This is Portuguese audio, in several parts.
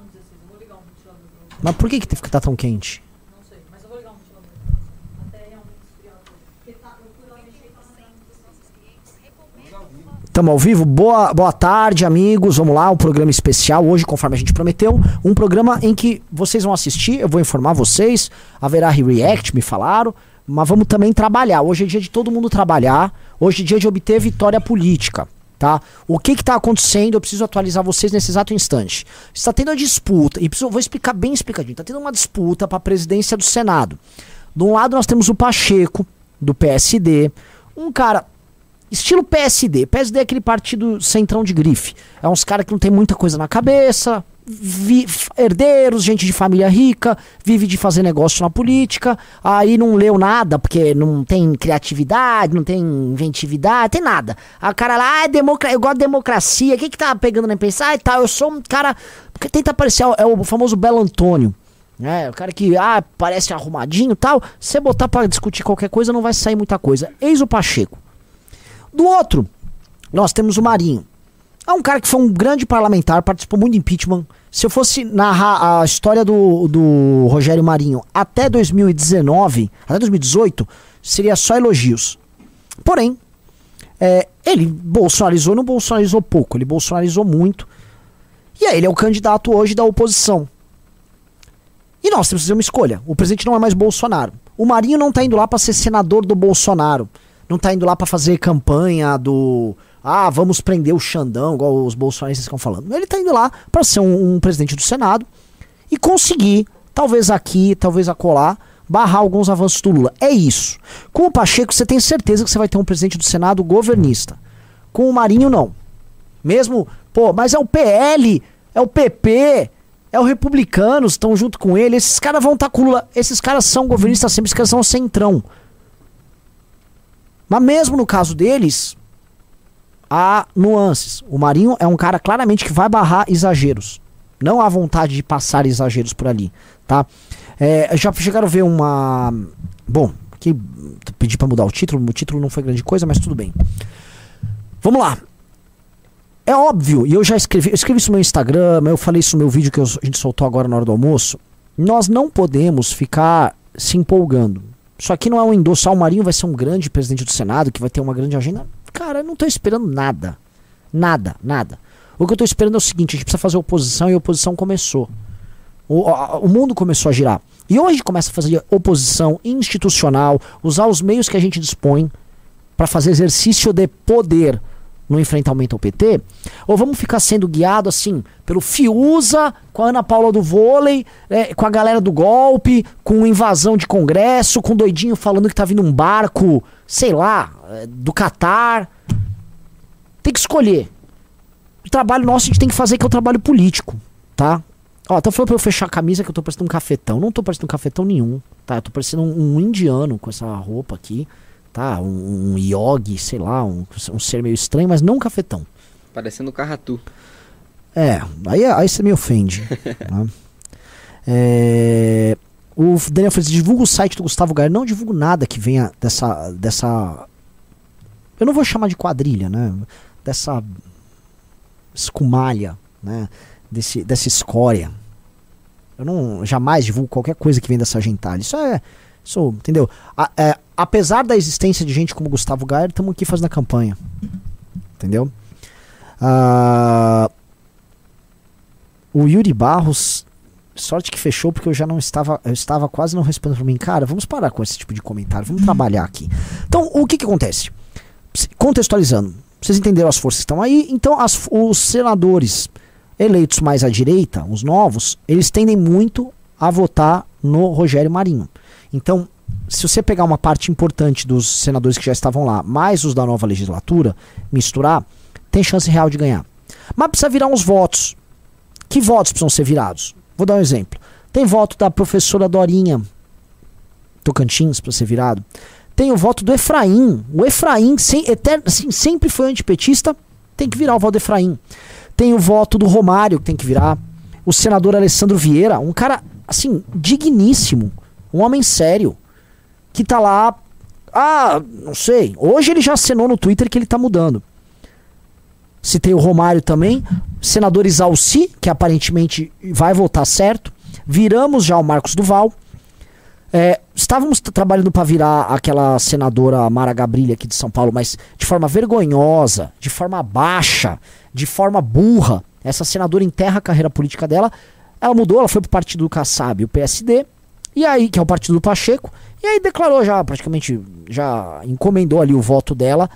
no 16, eu vou ligar um ventilador. Mas por que, que tá tão quente? Não sei, mas eu vou ligar um ventilador. Até realmente esfriar tudo. Porque tá, eu Estamos ao vivo. Boa, boa tarde, amigos. Vamos lá, um programa especial hoje, conforme a gente prometeu. Um programa em que vocês vão assistir, eu vou informar vocês. Haverá react, me falaram. Mas vamos também trabalhar. Hoje é dia de todo mundo trabalhar. Hoje é dia de obter vitória política. Tá? O que está acontecendo? Eu preciso atualizar vocês nesse exato instante. Está tendo a disputa, e preciso, vou explicar bem explicadinho. Está tendo uma disputa para a presidência do Senado. De um lado nós temos o Pacheco, do PSD, um cara Estilo PSD. PSD é aquele partido centrão de grife. É uns caras que não tem muita coisa na cabeça, vi, herdeiros, gente de família rica, vive de fazer negócio na política, aí não leu nada, porque não tem criatividade, não tem inventividade, tem nada. A cara lá, ah, é eu gosto de democracia, o que que tá pegando na imprensa? Ah, tal, eu sou um cara, porque tenta aparecer, é o famoso Belo Antônio. É, o cara que, ah, parece arrumadinho tal. Se botar para discutir qualquer coisa, não vai sair muita coisa. Eis o Pacheco. Do outro, nós temos o Marinho. É um cara que foi um grande parlamentar, participou muito de impeachment. Se eu fosse narrar a história do, do Rogério Marinho até 2019, até 2018, seria só elogios. Porém, é, ele bolsonarizou, não bolsonarizou pouco, ele bolsonarizou muito. E aí ele é o candidato hoje da oposição. E nós temos que fazer uma escolha. O presidente não é mais Bolsonaro. O Marinho não está indo lá para ser senador do Bolsonaro não tá indo lá para fazer campanha do ah, vamos prender o Xandão, igual os bolsonaristas estão falando. Ele tá indo lá para ser um, um, presidente do Senado e conseguir, talvez aqui, talvez acolá, barrar alguns avanços do Lula. É isso. Com o Pacheco, você tem certeza que você vai ter um presidente do Senado governista. Com o Marinho, não. Mesmo, pô, mas é o PL, é o PP, é o Republicanos, estão junto com ele. Esses caras vão estar tá com o Lula. Esses caras são governistas sempre, esses caras são centrão. Mas mesmo no caso deles, há nuances. O Marinho é um cara claramente que vai barrar exageros. Não há vontade de passar exageros por ali, tá? É, já chegaram a ver uma... Bom, aqui pedi para mudar o título, o título não foi grande coisa, mas tudo bem. Vamos lá. É óbvio, e eu já escrevi, eu escrevi isso no meu Instagram, eu falei isso no meu vídeo que a gente soltou agora na hora do almoço. Nós não podemos ficar se empolgando. Isso aqui não é um endosso. Ah, o Marinho vai ser um grande presidente do Senado, que vai ter uma grande agenda. Cara, eu não tô esperando nada. Nada, nada. O que eu tô esperando é o seguinte: a gente precisa fazer oposição e a oposição começou. O, o mundo começou a girar. E hoje começa a fazer oposição institucional, usar os meios que a gente dispõe para fazer exercício de poder no enfrentamento ao PT? Ou vamos ficar sendo guiado assim pelo Fiuza, com a Ana Paula do vôlei, é, com a galera do golpe, com invasão de congresso, com doidinho falando que tá vindo um barco, sei lá, é, do Catar. Tem que escolher. O trabalho nosso a gente tem que fazer que é o trabalho político, tá? Ó, tá falando pra eu fechar a camisa que eu tô parecendo um cafetão. Não tô parecendo um cafetão nenhum, tá? Eu tô parecendo um, um indiano com essa roupa aqui tá? Um, um yogi, sei lá, um, um ser meio estranho, mas não um cafetão. Parecendo um carratu. É, aí, aí você me ofende. né? é, o Daniel Freitas divulga o site do Gustavo Gaia. Não divulgo nada que venha dessa, dessa. Eu não vou chamar de quadrilha, né? Dessa escumalha, né? Desse, dessa escória. Eu não jamais divulgo qualquer coisa que vem dessa gentalha. Isso é Sou, entendeu? A, é, apesar da existência de gente como Gustavo Gaia, estamos aqui fazendo a campanha. Entendeu? Uh, o Yuri Barros, sorte que fechou porque eu já não estava, eu estava quase não respondendo para mim, cara, vamos parar com esse tipo de comentário, vamos trabalhar aqui. Então, o que que acontece? Contextualizando, vocês entenderam as forças que estão aí, então as, os senadores eleitos mais à direita, os novos, eles tendem muito a votar no Rogério Marinho. Então, se você pegar uma parte importante dos senadores que já estavam lá, mais os da nova legislatura, misturar, tem chance real de ganhar. Mas precisa virar uns votos. Que votos precisam ser virados? Vou dar um exemplo. Tem voto da professora Dorinha Tocantins para ser virado. Tem o voto do Efraim. O Efraim sem, assim, sempre foi antipetista, tem que virar o voto do Efraim. Tem o voto do Romário que tem que virar. O senador Alessandro Vieira, um cara assim digníssimo, um homem sério. Que tá lá. Ah, não sei. Hoje ele já assinou no Twitter que ele tá mudando. Citei o Romário também. Senador Isalci, que aparentemente vai votar certo. Viramos já o Marcos Duval. É, estávamos trabalhando para virar aquela senadora Mara Gabrilha aqui de São Paulo, mas de forma vergonhosa, de forma baixa, de forma burra. Essa senadora enterra a carreira política dela. Ela mudou, ela foi pro partido do Kassab, o PSD, e aí, que é o partido do Pacheco, e aí declarou já, praticamente, já encomendou ali o voto dela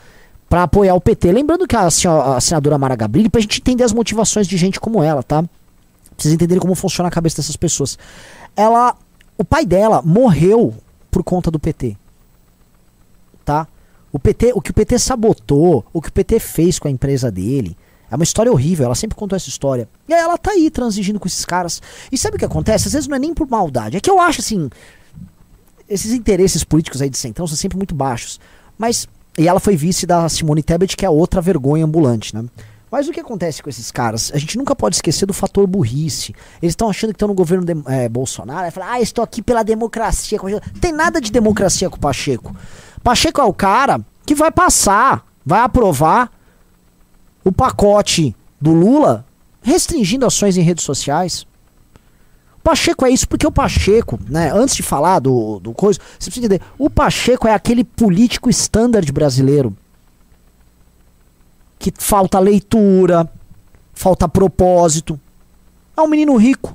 para apoiar o PT. Lembrando que a, a senadora Mara Gabrilli, pra gente entender as motivações de gente como ela, tá? Precisa entender como funciona a cabeça dessas pessoas. Ela, o pai dela morreu por conta do PT. Tá? O PT, o que o PT sabotou, o que o PT fez com a empresa dele, é uma história horrível, ela sempre contou essa história. E aí ela tá aí transigindo com esses caras. E sabe o que acontece? Às vezes não é nem por maldade. É que eu acho assim. Esses interesses políticos aí de centrão são sempre muito baixos. Mas. E ela foi vice da Simone Tebet, que é outra vergonha ambulante, né? Mas o que acontece com esses caras? A gente nunca pode esquecer do fator burrice. Eles estão achando que estão no governo de, é, Bolsonaro. Aí falam, ah, estou aqui pela democracia. Tem nada de democracia com o Pacheco. Pacheco é o cara que vai passar, vai aprovar o pacote do Lula restringindo ações em redes sociais. Pacheco é isso porque o Pacheco, né, antes de falar do, do coisa, você precisa entender, o Pacheco é aquele político standard brasileiro que falta leitura, falta propósito. É um menino rico,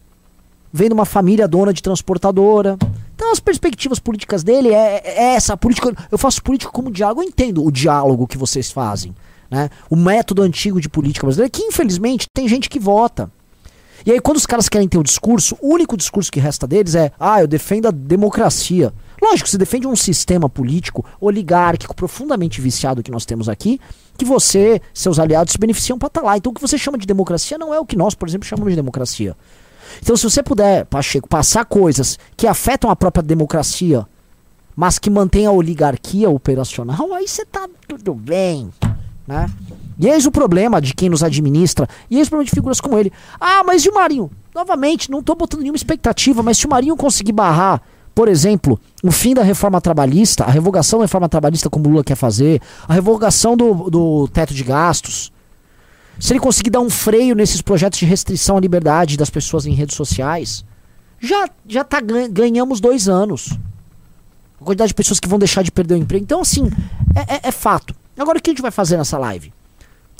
vem de uma família dona de transportadora. Então as perspectivas políticas dele é, é essa política. Eu faço política como diálogo, eu entendo o diálogo que vocês fazem. Né? O método antigo de política brasileira, que infelizmente tem gente que vota. E aí, quando os caras querem ter o discurso, o único discurso que resta deles é: ah, eu defendo a democracia. Lógico, você defende um sistema político oligárquico profundamente viciado que nós temos aqui, que você, seus aliados, se beneficiam para estar tá lá. Então, o que você chama de democracia não é o que nós, por exemplo, chamamos de democracia. Então, se você puder, Pacheco, passar coisas que afetam a própria democracia, mas que mantém a oligarquia operacional, aí você tá tudo bem. Né? E eis o problema de quem nos administra, e eis o problema de figuras como ele. Ah, mas e o Marinho? Novamente, não estou botando nenhuma expectativa, mas se o Marinho conseguir barrar, por exemplo, o fim da reforma trabalhista, a revogação da reforma trabalhista como o Lula quer fazer, a revogação do, do teto de gastos, se ele conseguir dar um freio nesses projetos de restrição à liberdade das pessoas em redes sociais, já, já tá, ganhamos dois anos. A quantidade de pessoas que vão deixar de perder o emprego. Então, assim, é, é, é fato. Agora o que a gente vai fazer nessa live?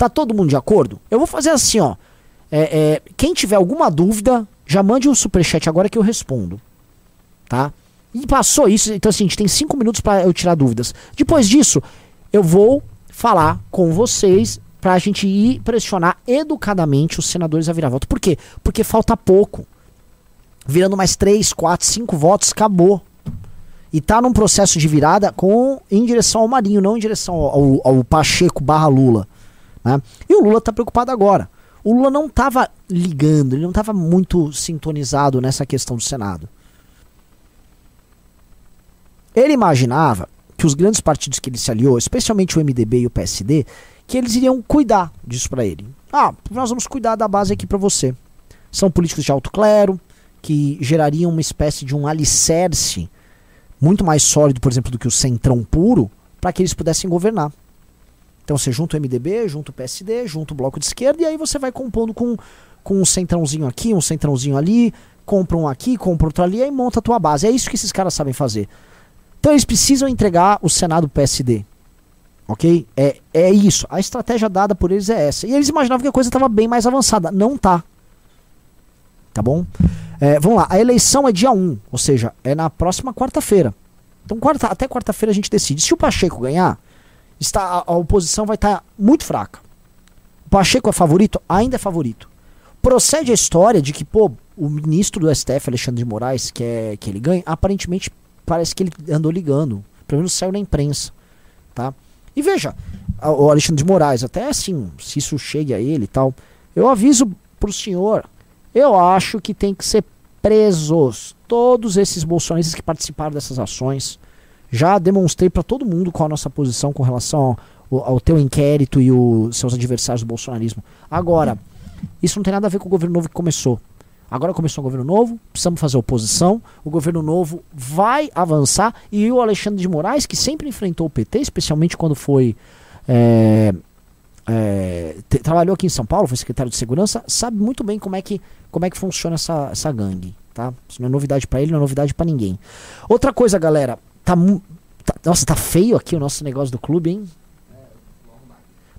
Tá todo mundo de acordo? Eu vou fazer assim, ó. É, é, quem tiver alguma dúvida, já mande um superchat agora que eu respondo. Tá? E passou isso, então assim, a gente tem cinco minutos para eu tirar dúvidas. Depois disso, eu vou falar com vocês pra gente ir pressionar educadamente os senadores a virar voto. Por quê? Porque falta pouco. Virando mais três, quatro, cinco votos, acabou e tá num processo de virada com em direção ao Marinho, não em direção ao, ao, Pacheco barra Lula. Né? E o Lula tá preocupado agora. O Lula não estava ligando, ele não estava muito sintonizado nessa questão do Senado. Ele imaginava que os grandes partidos que ele se aliou, especialmente o MDB e o PSD, que eles iriam cuidar disso para ele. Ah, nós vamos cuidar da base aqui para você. São políticos de alto clero, que gerariam uma espécie de um alicerce muito mais sólido, por exemplo, do que o centrão puro, para que eles pudessem governar. Então você junta o MDB, junta o PSD, junta o bloco de esquerda, e aí você vai compondo com, com um centrãozinho aqui, um centrãozinho ali, compra um aqui, compra outro ali, e monta a tua base. É isso que esses caras sabem fazer. Então eles precisam entregar o Senado PSD. Ok? É, é isso. A estratégia dada por eles é essa. E eles imaginavam que a coisa estava bem mais avançada. Não tá. Tá bom? É, vamos lá, a eleição é dia 1, ou seja, é na próxima quarta-feira. Então quarta, até quarta-feira a gente decide. Se o Pacheco ganhar, está, a, oposição vai estar tá muito fraca. O Pacheco é favorito? Ainda é favorito. Procede a história de que, pô, o ministro do STF, Alexandre de Moraes, quer que ele ganhe, aparentemente parece que ele andou ligando. Pelo menos saiu na imprensa. Tá? E veja, o Alexandre de Moraes, até assim, se isso chegue a ele e tal, eu aviso pro senhor eu acho que tem que ser presos todos esses bolsonaristas que participaram dessas ações. Já demonstrei para todo mundo qual a nossa posição com relação ao, ao teu inquérito e os seus adversários do bolsonarismo. Agora, isso não tem nada a ver com o governo novo que começou. Agora começou o governo novo, precisamos fazer oposição. O governo novo vai avançar. E o Alexandre de Moraes, que sempre enfrentou o PT, especialmente quando foi é, é, trabalhou aqui em São Paulo, foi secretário de segurança, sabe muito bem como é que, como é que funciona essa, essa gangue, tá? Isso não é novidade pra ele, não é novidade pra ninguém. Outra coisa, galera, tá, tá- nossa, tá feio aqui o nosso negócio do clube, hein?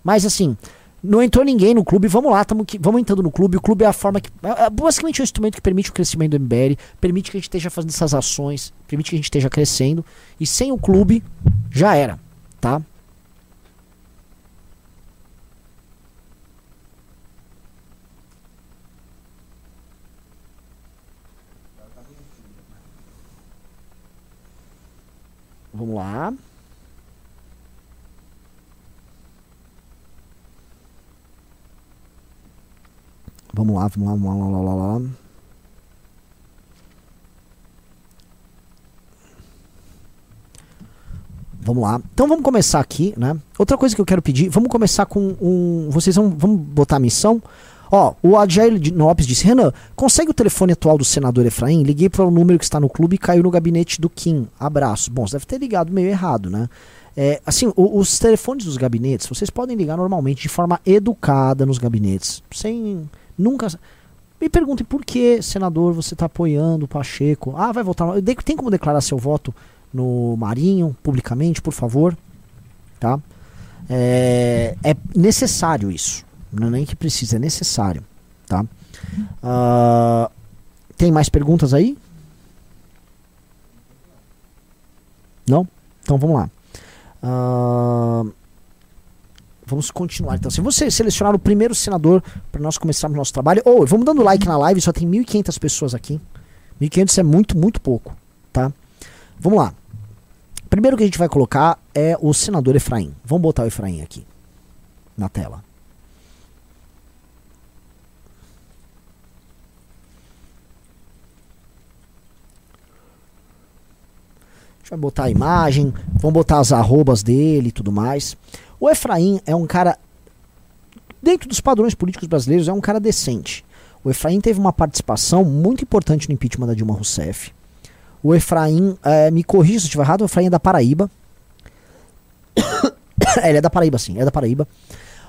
Mas assim, não entrou ninguém no clube, vamos lá, tamo vamos entrando no clube. O clube é a forma que. É, é basicamente um instrumento que permite o crescimento do MBL, permite que a gente esteja fazendo essas ações, permite que a gente esteja crescendo. E sem o clube, já era, tá? Vamos lá. Vamos lá, vamos lá, vamos lá, lá, lá, lá, lá. Vamos lá. Então vamos começar aqui, né? Outra coisa que eu quero pedir, vamos começar com um. Vocês vão, vamos botar a missão. Ó, o Adjair Lopes disse: Renan, consegue o telefone atual do senador Efraim? Liguei para o número que está no clube e caiu no gabinete do Kim. Abraço. Bom, você deve ter ligado meio errado, né? É, assim, o- os telefones dos gabinetes, vocês podem ligar normalmente de forma educada nos gabinetes, sem nunca. Me perguntem por que, senador, você está apoiando o Pacheco. Ah, vai votar. Tem como declarar seu voto no Marinho, publicamente, por favor? Tá? É, é necessário isso. Não é nem que precisa, é necessário. Tá? Ah, tem mais perguntas aí? Não? Então vamos lá. Ah, vamos continuar. Então, se você selecionar o primeiro senador para nós começarmos nosso trabalho, ou vamos dando like na live, só tem 1.500 pessoas aqui. 1.500 é muito, muito pouco, tá? Vamos lá. Primeiro que a gente vai colocar é o senador Efraim. Vamos botar o Efraim aqui na tela. Vai botar a imagem, vamos botar as arrobas dele e tudo mais. O Efraim é um cara, dentro dos padrões políticos brasileiros, é um cara decente. O Efraim teve uma participação muito importante no impeachment da Dilma Rousseff. O Efraim, eh, me corrija se eu estiver errado, o Efraim é da Paraíba. É, ele é da Paraíba, sim, é da Paraíba.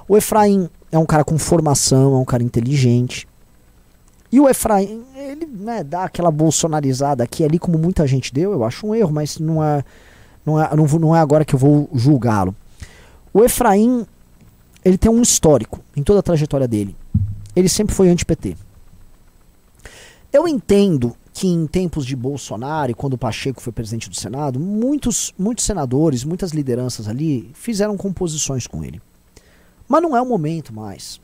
O Efraim é um cara com formação, é um cara inteligente. E o Efraim, ele né, dá aquela bolsonarizada aqui ali, como muita gente deu, eu acho um erro, mas não é, não é, não, não é agora que eu vou julgá-lo. O Efraim, ele tem um histórico em toda a trajetória dele. Ele sempre foi anti-PT. Eu entendo que em tempos de Bolsonaro, e quando o Pacheco foi presidente do Senado, muitos, muitos senadores, muitas lideranças ali fizeram composições com ele. Mas não é o momento mais.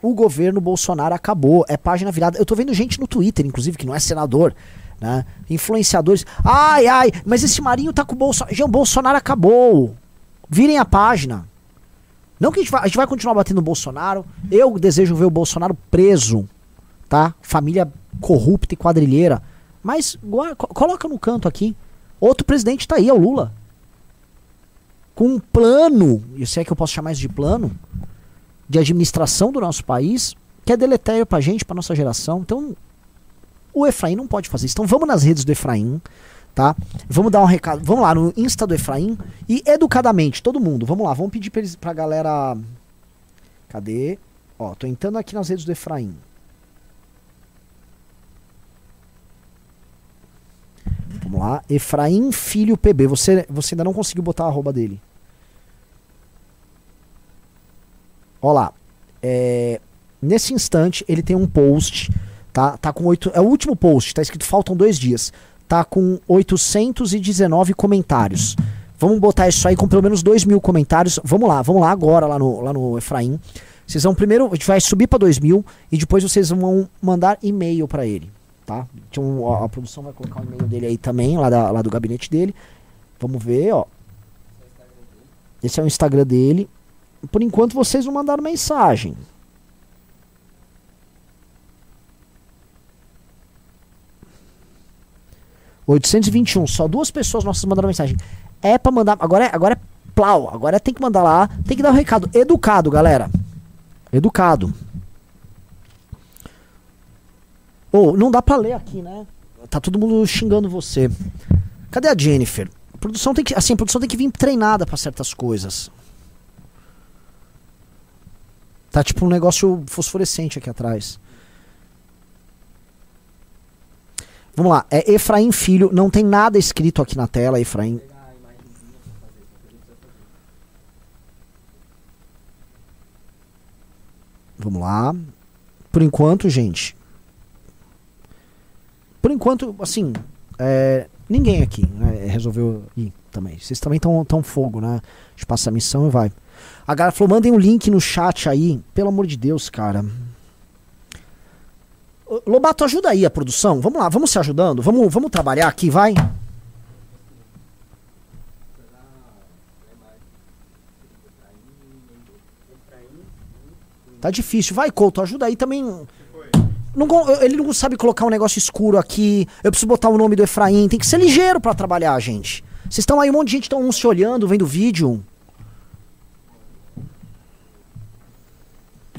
O governo Bolsonaro acabou, é página virada. Eu tô vendo gente no Twitter, inclusive, que não é senador, né? Influenciadores. Ai, ai, mas esse Marinho tá com o Bolsonaro. O Bolsonaro acabou. Virem a página. Não que a gente vai, a gente vai continuar batendo no Bolsonaro. Eu desejo ver o Bolsonaro preso, tá? Família corrupta e quadrilheira. Mas gua- co- coloca no canto aqui. Outro presidente tá aí, é o Lula. Com um plano, e se é que eu posso chamar isso de plano, de administração do nosso país, que é deletério pra gente, pra nossa geração. Então, o Efraim não pode fazer isso. Então vamos nas redes do Efraim, tá? Vamos dar um recado. Vamos lá no Insta do Efraim e educadamente, todo mundo. Vamos lá, vamos pedir eles, pra galera. Cadê? Ó, tô entrando aqui nas redes do Efraim. Vamos lá. Efraim Filho PB. Você, você ainda não conseguiu botar a arroba dele. Ó lá. É, nesse instante, ele tem um post. Tá, tá com oito. É o último post. Tá escrito faltam dois dias. Tá com 819 comentários. Vamos botar isso aí com pelo menos 2 mil comentários. Vamos lá, vamos lá agora lá no, lá no Efraim. Vocês vão primeiro, a gente vai subir para 2 mil e depois vocês vão mandar e-mail para ele, tá? Então a, a produção vai colocar o e-mail dele aí também, lá, da, lá do gabinete dele. Vamos ver, ó. Esse é o Instagram dele. Por enquanto vocês não mandaram mensagem. ...821, só duas pessoas nossas mandaram mensagem. É pra mandar... Agora é, agora é plau, agora tem que mandar lá... ...tem que dar o um recado. Educado, galera. Educado. Ô, não dá pra ler aqui, né? Tá todo mundo xingando você. Cadê a Jennifer? A produção tem que, assim, produção tem que vir treinada pra certas coisas. Tá tipo um negócio fosforescente aqui atrás. Vamos lá, é Efraim Filho, não tem nada escrito aqui na tela, Efraim. Vamos lá. Por enquanto, gente. Por enquanto, assim, é, ninguém aqui né, resolveu ir também. Vocês também estão tão fogo, né? A gente passa a missão e vai. A galera falou: mandem um link no chat aí. Pelo amor de Deus, cara. Lobato, ajuda aí a produção. Vamos lá, vamos se ajudando. Vamos, vamos trabalhar aqui, vai. Tá difícil. Vai, Couto, ajuda aí também. Não ele não sabe colocar um negócio escuro aqui. Eu preciso botar o nome do Efraim. Tem que ser ligeiro pra trabalhar, gente. Vocês estão aí, um monte de gente estão um se olhando, vendo vídeo.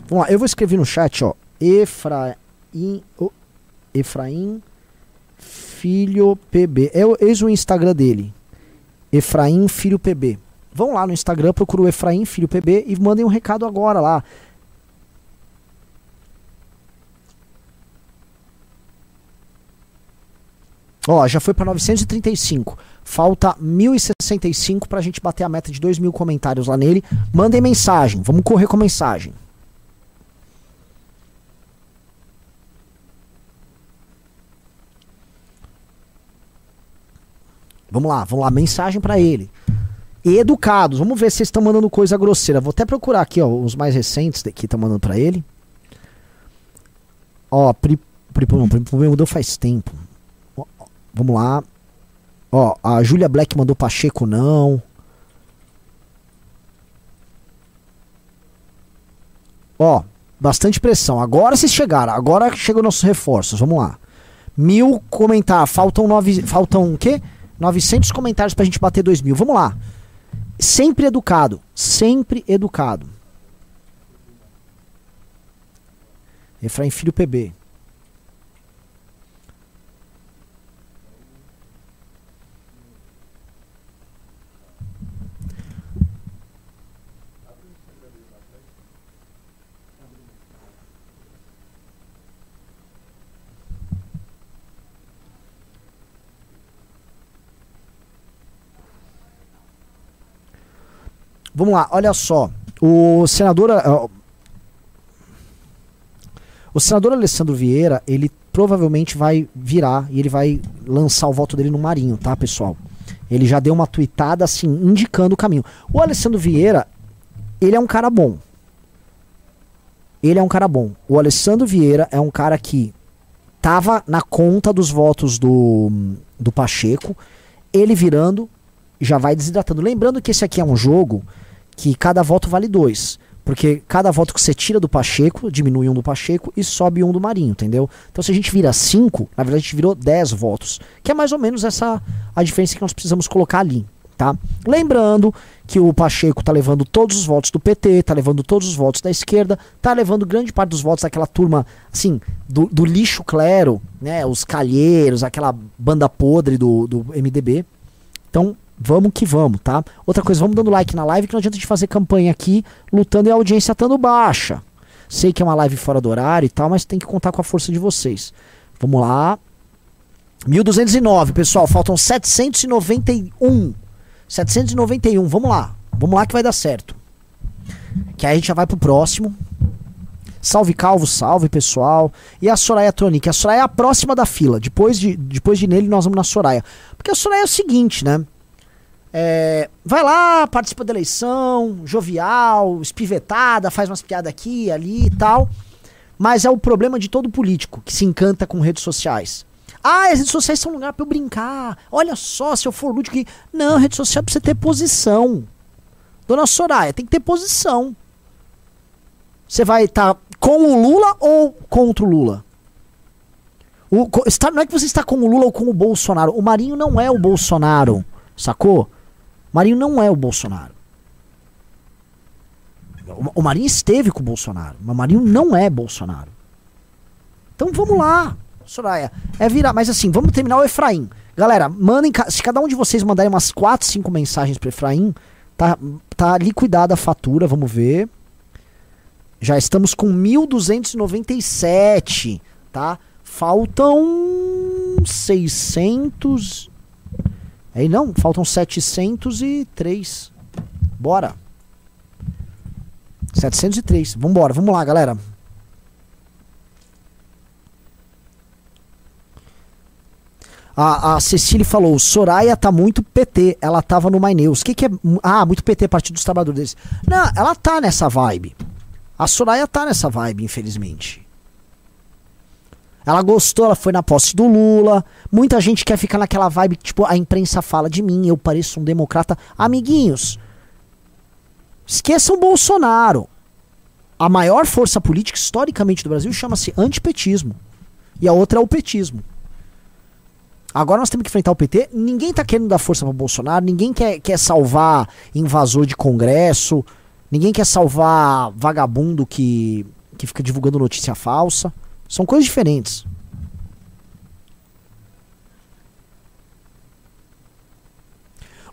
Vamos lá, eu vou escrever no chat, ó. Efraim. ô, Efraim Filho PB. É, o- eis o Instagram dele. Efraim Filho PB. Vão lá no Instagram, procura o Efraim Filho PB e mandem um recado agora lá. Ó, já foi pra 935. Falta 1065 pra gente bater a meta de 2 mil comentários lá nele. Mandem mensagem. Vamos correr com mensagem. Vamos lá, vamos lá, mensagem pra ele. E educados, vamos ver se vocês estão mandando coisa grosseira. Vou até procurar aqui, ó, os mais recentes que estão mandando pra ele. Ó, Pri, mudou faz tempo. Vamos lá. Ó, a Julia Black mandou Pacheco não. Ó, bastante pressão. Agora vocês chegaram. Agora chegam nossos reforços. Vamos lá. Mil comentários. Faltam nove. Faltam o quê? 900 comentários pra gente bater dois mil. Vamos lá. Sempre educado. Sempre educado. Efraim Filho PB. Vamos lá, olha só. O senador. ah, O senador Alessandro Vieira, ele provavelmente vai virar e ele vai lançar o voto dele no Marinho, tá, pessoal? Ele já deu uma tuitada assim, indicando o caminho. O Alessandro Vieira, ele é um cara bom. Ele é um cara bom. O Alessandro Vieira é um cara que tava na conta dos votos do, do Pacheco. Ele virando, já vai desidratando. Lembrando que esse aqui é um jogo que cada voto vale dois. Porque cada voto que você tira do Pacheco, diminui um do Pacheco e sobe um do Marinho, entendeu? Então se a gente vira cinco, na verdade a gente virou 10 votos. Que é mais ou menos essa a diferença que nós precisamos colocar ali, tá? Lembrando que o Pacheco tá levando todos os votos do PT, tá levando todos os votos da esquerda, tá levando grande parte dos votos daquela turma, assim, do, do lixo clero, né? Os calheiros, aquela banda podre do, do MDB. Então, vamos que vamos, tá? Outra coisa, vamos dando like na live, que não adianta a gente fazer campanha aqui, lutando e a audiência estando baixa. Sei que é uma live fora do horário e tal, mas tem que contar com a força de vocês. Vamos lá. 1209, pessoal, faltam 791. 791, vamos lá. Vamos lá que vai dar certo. Que aí a gente já vai pro próximo. Salve Calvo, salve pessoal. E a Soraya Tronic. A Soraya é a próxima da fila. Depois de, depois de nele, nós vamos na Soraya. Porque a Soraya é o seguinte, né? É, vai lá, participa da eleição, jovial, espivetada, faz umas piadas aqui ali e tal. Mas é o problema de todo político que se encanta com redes sociais. Ah, as redes sociais são um lugar pra eu brincar. Olha só, se eu for lúdico. Não, rede social é pra você ter posição. Dona Soraya, tem que ter posição. Você vai estar com o Lula ou contra o Lula? O, está, não é que você está com o Lula ou com o Bolsonaro. O Marinho não é o Bolsonaro, sacou? Marinho não é o Bolsonaro. O, Marinho esteve com o Bolsonaro, mas o Marinho não é Bolsonaro. Então vamos lá, Soraya. É virar, mas assim, vamos terminar o Efraim. Galera, mandem, se cada um de vocês mandarem umas 4, 5 mensagens pro Efraim, tá, tá liquidada a fatura, vamos ver. Já estamos com 1297, tá? Faltam 600. Aí não, faltam 703. Bora. 703. Vambora, vamos lá, galera. A, a Cecília falou: Soraya tá muito PT. Ela tava no My News. O que, que é. Ah, muito PT, Partido dos Trabalhadores. Não, ela tá nessa vibe. A Soraya tá nessa vibe, infelizmente. Ela gostou, ela foi na posse do Lula. Muita gente quer ficar naquela vibe, tipo, a imprensa fala de mim, eu pareço um democrata. Amiguinhos, esqueçam Bolsonaro. A maior força política historicamente do Brasil chama-se antipetismo. E a outra é o petismo. Agora nós temos que enfrentar o PT. Ninguém tá querendo dar força para Bolsonaro, ninguém quer, quer salvar invasor de congresso, ninguém quer salvar vagabundo que, que fica divulgando notícia falsa. São coisas diferentes.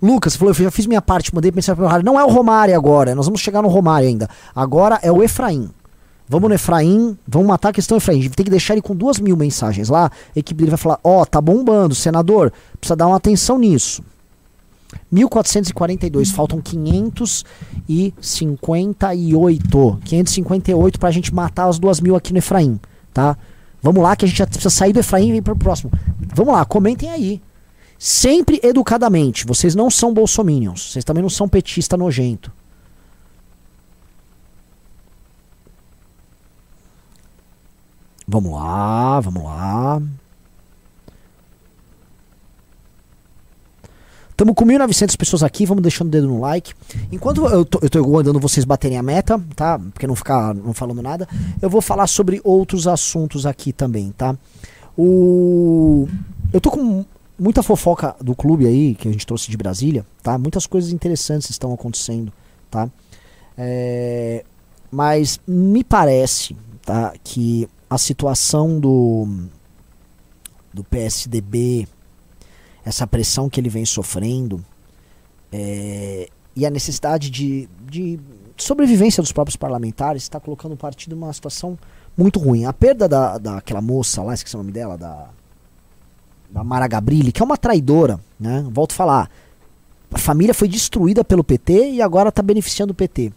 Lucas falou, eu já fiz minha parte, mandei mensagem para o Romário. Não é o Romário agora, nós vamos chegar no Romário ainda. Agora é o Efraim. Vamos no Efraim, vamos matar a questão Efraim. A gente tem que deixar ele com duas mil mensagens lá. A equipe dele vai falar: Ó, oh, tá bombando, senador, precisa dar uma atenção nisso. 1442, faltam 558. 558 pra gente matar as duas mil aqui no Efraim, tá? Vamos lá que a gente já precisa sair do Efraim e vir pro próximo. Vamos lá, comentem aí. Sempre educadamente. Vocês não são bolsominions. Vocês também não são petista nojento. Vamos lá, vamos lá. Estamos com 1.900 pessoas aqui, vamos deixando o dedo no like. Enquanto eu tô, eu tô aguardando vocês baterem a meta, tá? Porque não ficar não falando nada, eu vou falar sobre outros assuntos aqui também, tá? O eu tô com muita fofoca do clube aí que a gente trouxe de Brasília, tá? Muitas coisas interessantes estão acontecendo, tá? É, mas me parece, tá, que a situação do, do PSDB, essa pressão que ele vem sofrendo, é, e a necessidade de, de sobrevivência dos próprios parlamentares está colocando o partido numa situação muito ruim. A perda da, daquela moça lá, esqueci o nome dela, da, da Mara Gabrilli, que é uma traidora, né? Volto a falar. A família foi destruída pelo PT e agora está beneficiando o PT.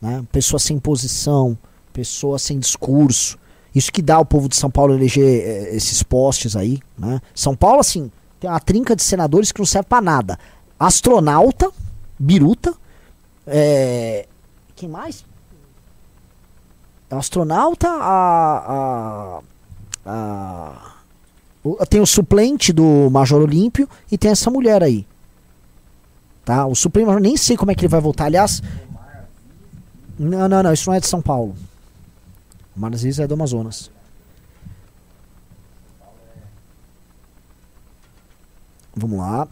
Né? Pessoa sem posição, pessoa sem discurso, isso que dá ao povo de São Paulo eleger é, esses postes aí, né? São Paulo, assim, tem uma trinca de senadores que não serve para nada. Astronauta, biruta, é, quem mais? Astronauta, a, a, a, tem o suplente do Major Olímpio e tem essa mulher aí. Tá? O suplente nem sei como é que ele vai voltar. Aliás, não, não, não, isso não é de São Paulo. Marziz é do Amazonas. Vamos lá.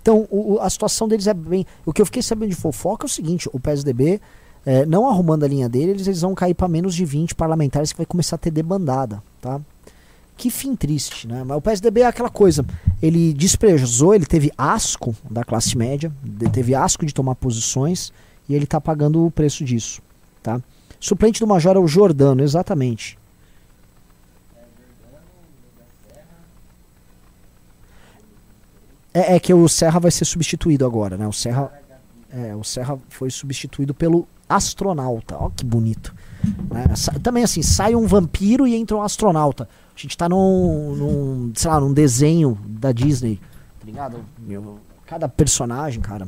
Então, o, a situação deles é bem. O que eu fiquei sabendo de fofoca é o seguinte: o PSDB, é, não arrumando a linha deles, eles vão cair para menos de 20 parlamentares que vai começar a ter debandada, tá? Que fim triste, né? Mas o PSDB é aquela coisa. Ele desprezou, ele teve asco da classe média, teve asco de tomar posições e ele tá pagando o preço disso, tá? Suplente do Major é o Jordano, exatamente. É, é, que o Serra vai ser substituído agora, né? O Serra, é, o Serra foi substituído pelo astronauta. Ó que bonito. Né? Também assim, sai um vampiro e entra um astronauta. A gente tá num, num sei lá, num desenho da Disney. Tá ligado? Cada personagem, cara.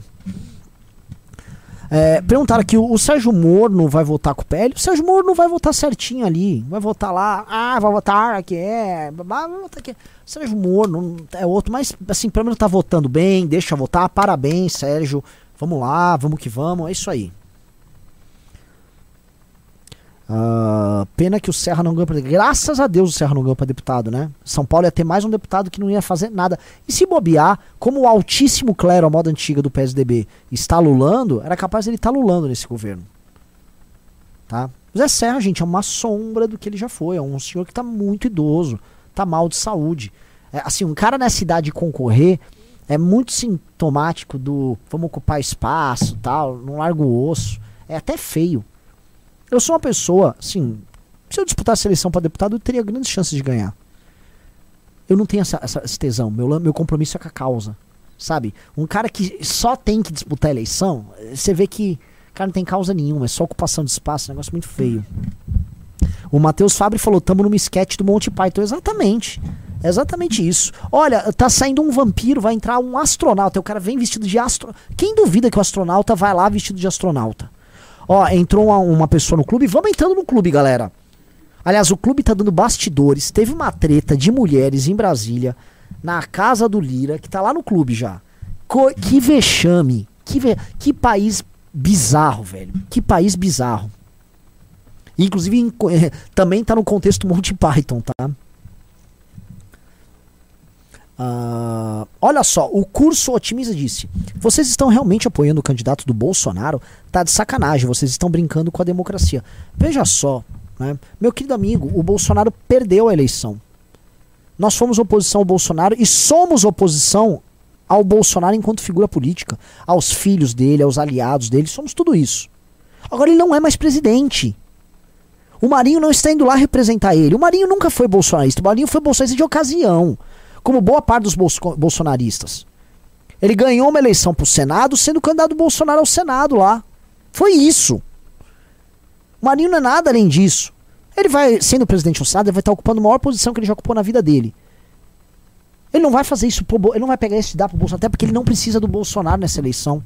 É, perguntaram aqui, o, Sérgio Moro não vai votar com o PL? O Sérgio Moro não vai votar certinho ali. Vai votar lá, ah, vai votar aqui, é, vai votar aqui. O Sérgio Moro não, é outro, mas assim, pelo menos tá votando bem, deixa votar. Parabéns, Sérgio. Vamos lá, vamos que vamos, é isso aí. Uh, pena que o Serra não ganhou para Graças a Deus o Serra não ganhou para deputado, né? São Paulo ia ter mais um deputado que não ia fazer nada. E se bobear, como o altíssimo clero, a moda antiga do PSDB, está lulando, era capaz ele estar tá lulando nesse governo. Tá? O Zé Serra, gente, é uma sombra do que ele já foi. É um senhor que está muito idoso, está mal de saúde. É, assim, um cara nessa idade concorrer é muito sintomático do vamos ocupar espaço, tal, não largo o osso. É até feio. Eu sou uma pessoa, assim, se eu disputasse a eleição para deputado, eu teria grandes chances de ganhar. Eu não tenho essa, essa, esse tesão. Meu, meu compromisso é com a causa. Sabe? Um cara que só tem que disputar eleição, você vê que cara não tem causa nenhuma, é só ocupação de espaço, um negócio muito feio. O Matheus Fabre falou: tamo numa sketch do Monty Python. Exatamente. Exatamente isso. Olha, tá saindo um vampiro, vai entrar um astronauta. O cara vem vestido de astro. Quem duvida que o astronauta vai lá vestido de astronauta? Ó, entrou uma, uma pessoa no clube. Vamos entrando no clube, galera. Aliás, o clube tá dando bastidores. Teve uma treta de mulheres em Brasília, na casa do Lira, que tá lá no clube já. Co- que vexame. Que, ve- que país bizarro, velho. Que país bizarro. Inclusive, também tá no contexto Monty Python, tá? Ah, olha só, o curso Otimiza disse: Vocês estão realmente apoiando o candidato do Bolsonaro? Tá de sacanagem, vocês estão brincando com a democracia. Veja só, né? meu querido amigo, o Bolsonaro perdeu a eleição. Nós fomos oposição ao Bolsonaro e somos oposição ao Bolsonaro enquanto figura política, aos filhos dele, aos aliados dele, somos tudo isso. Agora ele não é mais presidente. O Marinho não está indo lá representar ele. O Marinho nunca foi bolsonarista. O Marinho foi bolsonarista de ocasião, como boa parte dos bolso- bolsonaristas. Ele ganhou uma eleição pro Senado sendo candidato Bolsonaro ao Senado lá. Foi isso. O Marinho não é nada além disso. Ele vai, sendo presidente do Senado, ele vai estar ocupando a maior posição que ele já ocupou na vida dele. Ele não vai fazer isso pro ele não vai pegar isso e dar pro Bolsonaro, até porque ele não precisa do Bolsonaro nessa eleição.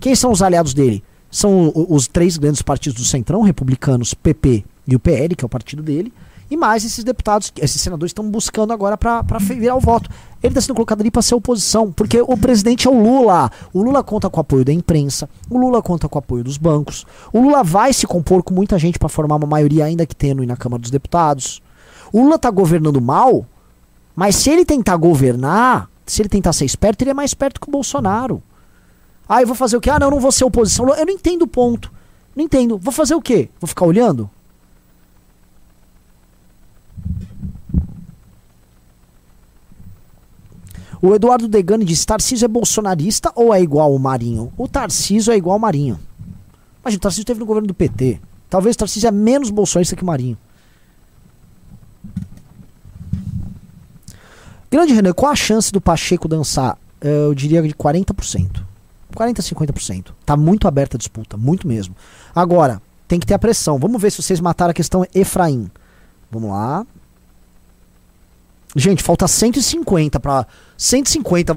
Quem são os aliados dele? São o- os três grandes partidos do Centrão, republicanos, PP e o PL, que é o partido dele, e mais esses deputados, esses senadores estão buscando agora fe- virar o voto. Ele está sendo colocado ali pra ser oposição, porque o presidente é o Lula. O Lula conta com o apoio da imprensa, o Lula conta com o apoio dos bancos, o Lula vai se compor com muita gente pra formar uma maioria ainda que tênue na Câmara dos Deputados. O Lula tá governando mal, mas se ele tentar governar, se ele tentar ser esperto, ele é mais esperto que o Bolsonaro. Ah, eu vou fazer o quê? Ah, não, eu não vou ser oposição. Eu não entendo o ponto. Não entendo. Vou fazer o quê? Vou ficar olhando? O Eduardo Degani diz: Tarcísio é bolsonarista ou é igual ao Marinho? O Tarcísio é igual ao Marinho. Imagina, o Tarcísio esteve no governo do PT. Talvez o Tarcísio é menos bolsonarista que o Marinho. Grande Renan, qual a chance do Pacheco dançar? Eu diria de 40%. 40, 50%. Tá muito aberta a disputa, muito mesmo. Agora, tem que ter a pressão. Vamos ver se vocês mataram a questão Efraim. Vamos lá. Gente, falta 150 para 150.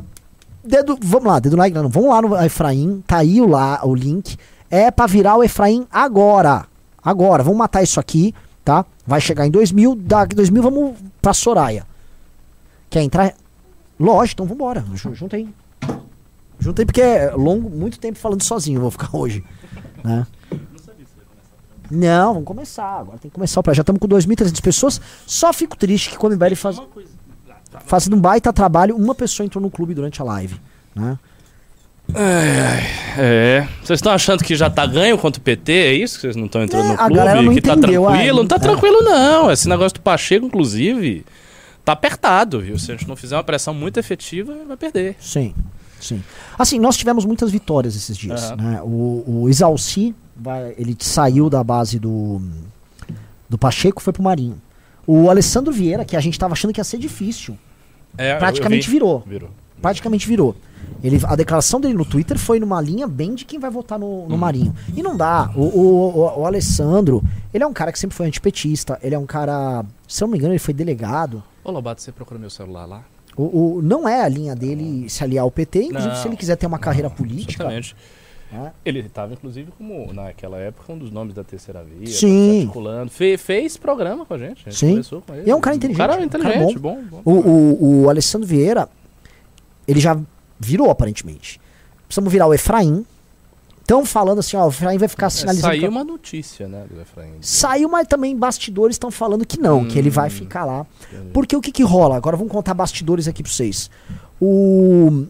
Dedo, vamos lá, dedo like, não. Vamos lá no Efraim, tá aí o, lá, o link. É pra virar o Efraim agora. Agora, vamos matar isso aqui, tá? Vai chegar em 2000, daqui 2000 vamos pra Soraya. Quer entrar? Lógico, então vambora. Ju- Junta aí. Junta aí porque é longo, muito tempo falando sozinho, eu vou ficar hoje. Né? Não, vamos começar. Agora tem que começar o projeto. Já estamos com 2.300 pessoas. Só fico triste que quando o faz, fazendo um baita trabalho, uma pessoa entrou no clube durante a live. Né? É. Vocês estão achando que já tá ganho contra o PT? É isso que vocês não estão entrando É, no clube? não que tá entendeu tranquilo? Não tá ainda. tranquilo, não. Esse negócio do Pacheco, inclusive, tá apertado, viu? Se a gente não fizer uma pressão muito efetiva, vai perder. Sim, sim. Assim, nós tivemos muitas vitórias esses dias. Né? O, o Exalci, vai, ele saiu da base do, do Pacheco foi pro Marinho. O Alessandro Vieira, que a gente tava achando que ia ser difícil, É, eu- eu praticamente vi. virou. Virou. praticamente virou. Ele, a declaração dele no Twitter foi numa linha bem de quem vai votar no, no Marinho. E não dá. O, o, o, o Alessandro, ele é um cara que sempre foi antipetista. Ele é um cara, se eu não me engano, ele foi delegado. Ô, Lobato, você procura meu celular lá? O, o- não é a linha dele se aliar ao PT. Inclusive, Não. se ele quiser ter uma carreira política. Exatamente. Né? Ele estava, inclusive, como naquela época, um dos nomes da terceira via. Sim. se articulando. Fe- fez programa com a gente. A gente Sim. conversou com ele. E é um cara inteligente, Um cara um inteligente, cara bom. bom. O, o, o Alessandro Vieira, ele já virou, aparentemente. Precisamos virar o Efraim. Estão falando assim, ó, o Efraim vai ficar É, sinalizando. saiu que- uma notícia, né, do Efraim. Saiu, mas também bastidores estão falando que não, que ele vai Hum. ficar lá. Entendi. Porque o que que rola? Agora vamos contar bastidores aqui pra vocês. O,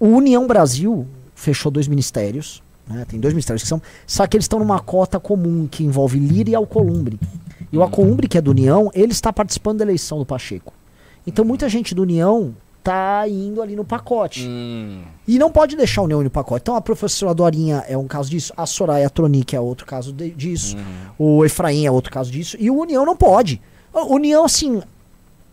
o União Brasil fechou dois ministérios, né? Tem dois ministérios que são, só que eles estão numa cota comum que envolve Lira e Alcolumbre. E o Alcolumbre, que é do União, ele está participando da eleição do Pacheco. Então muita gente do União tá indo ali no pacote. Hum. E não pode deixar a União no pacote. Então a professora Dorinha é um caso disso, a Soraya Tronic é outro caso de- disso, o Efraim é outro caso disso, e o União não pode. A União, assim,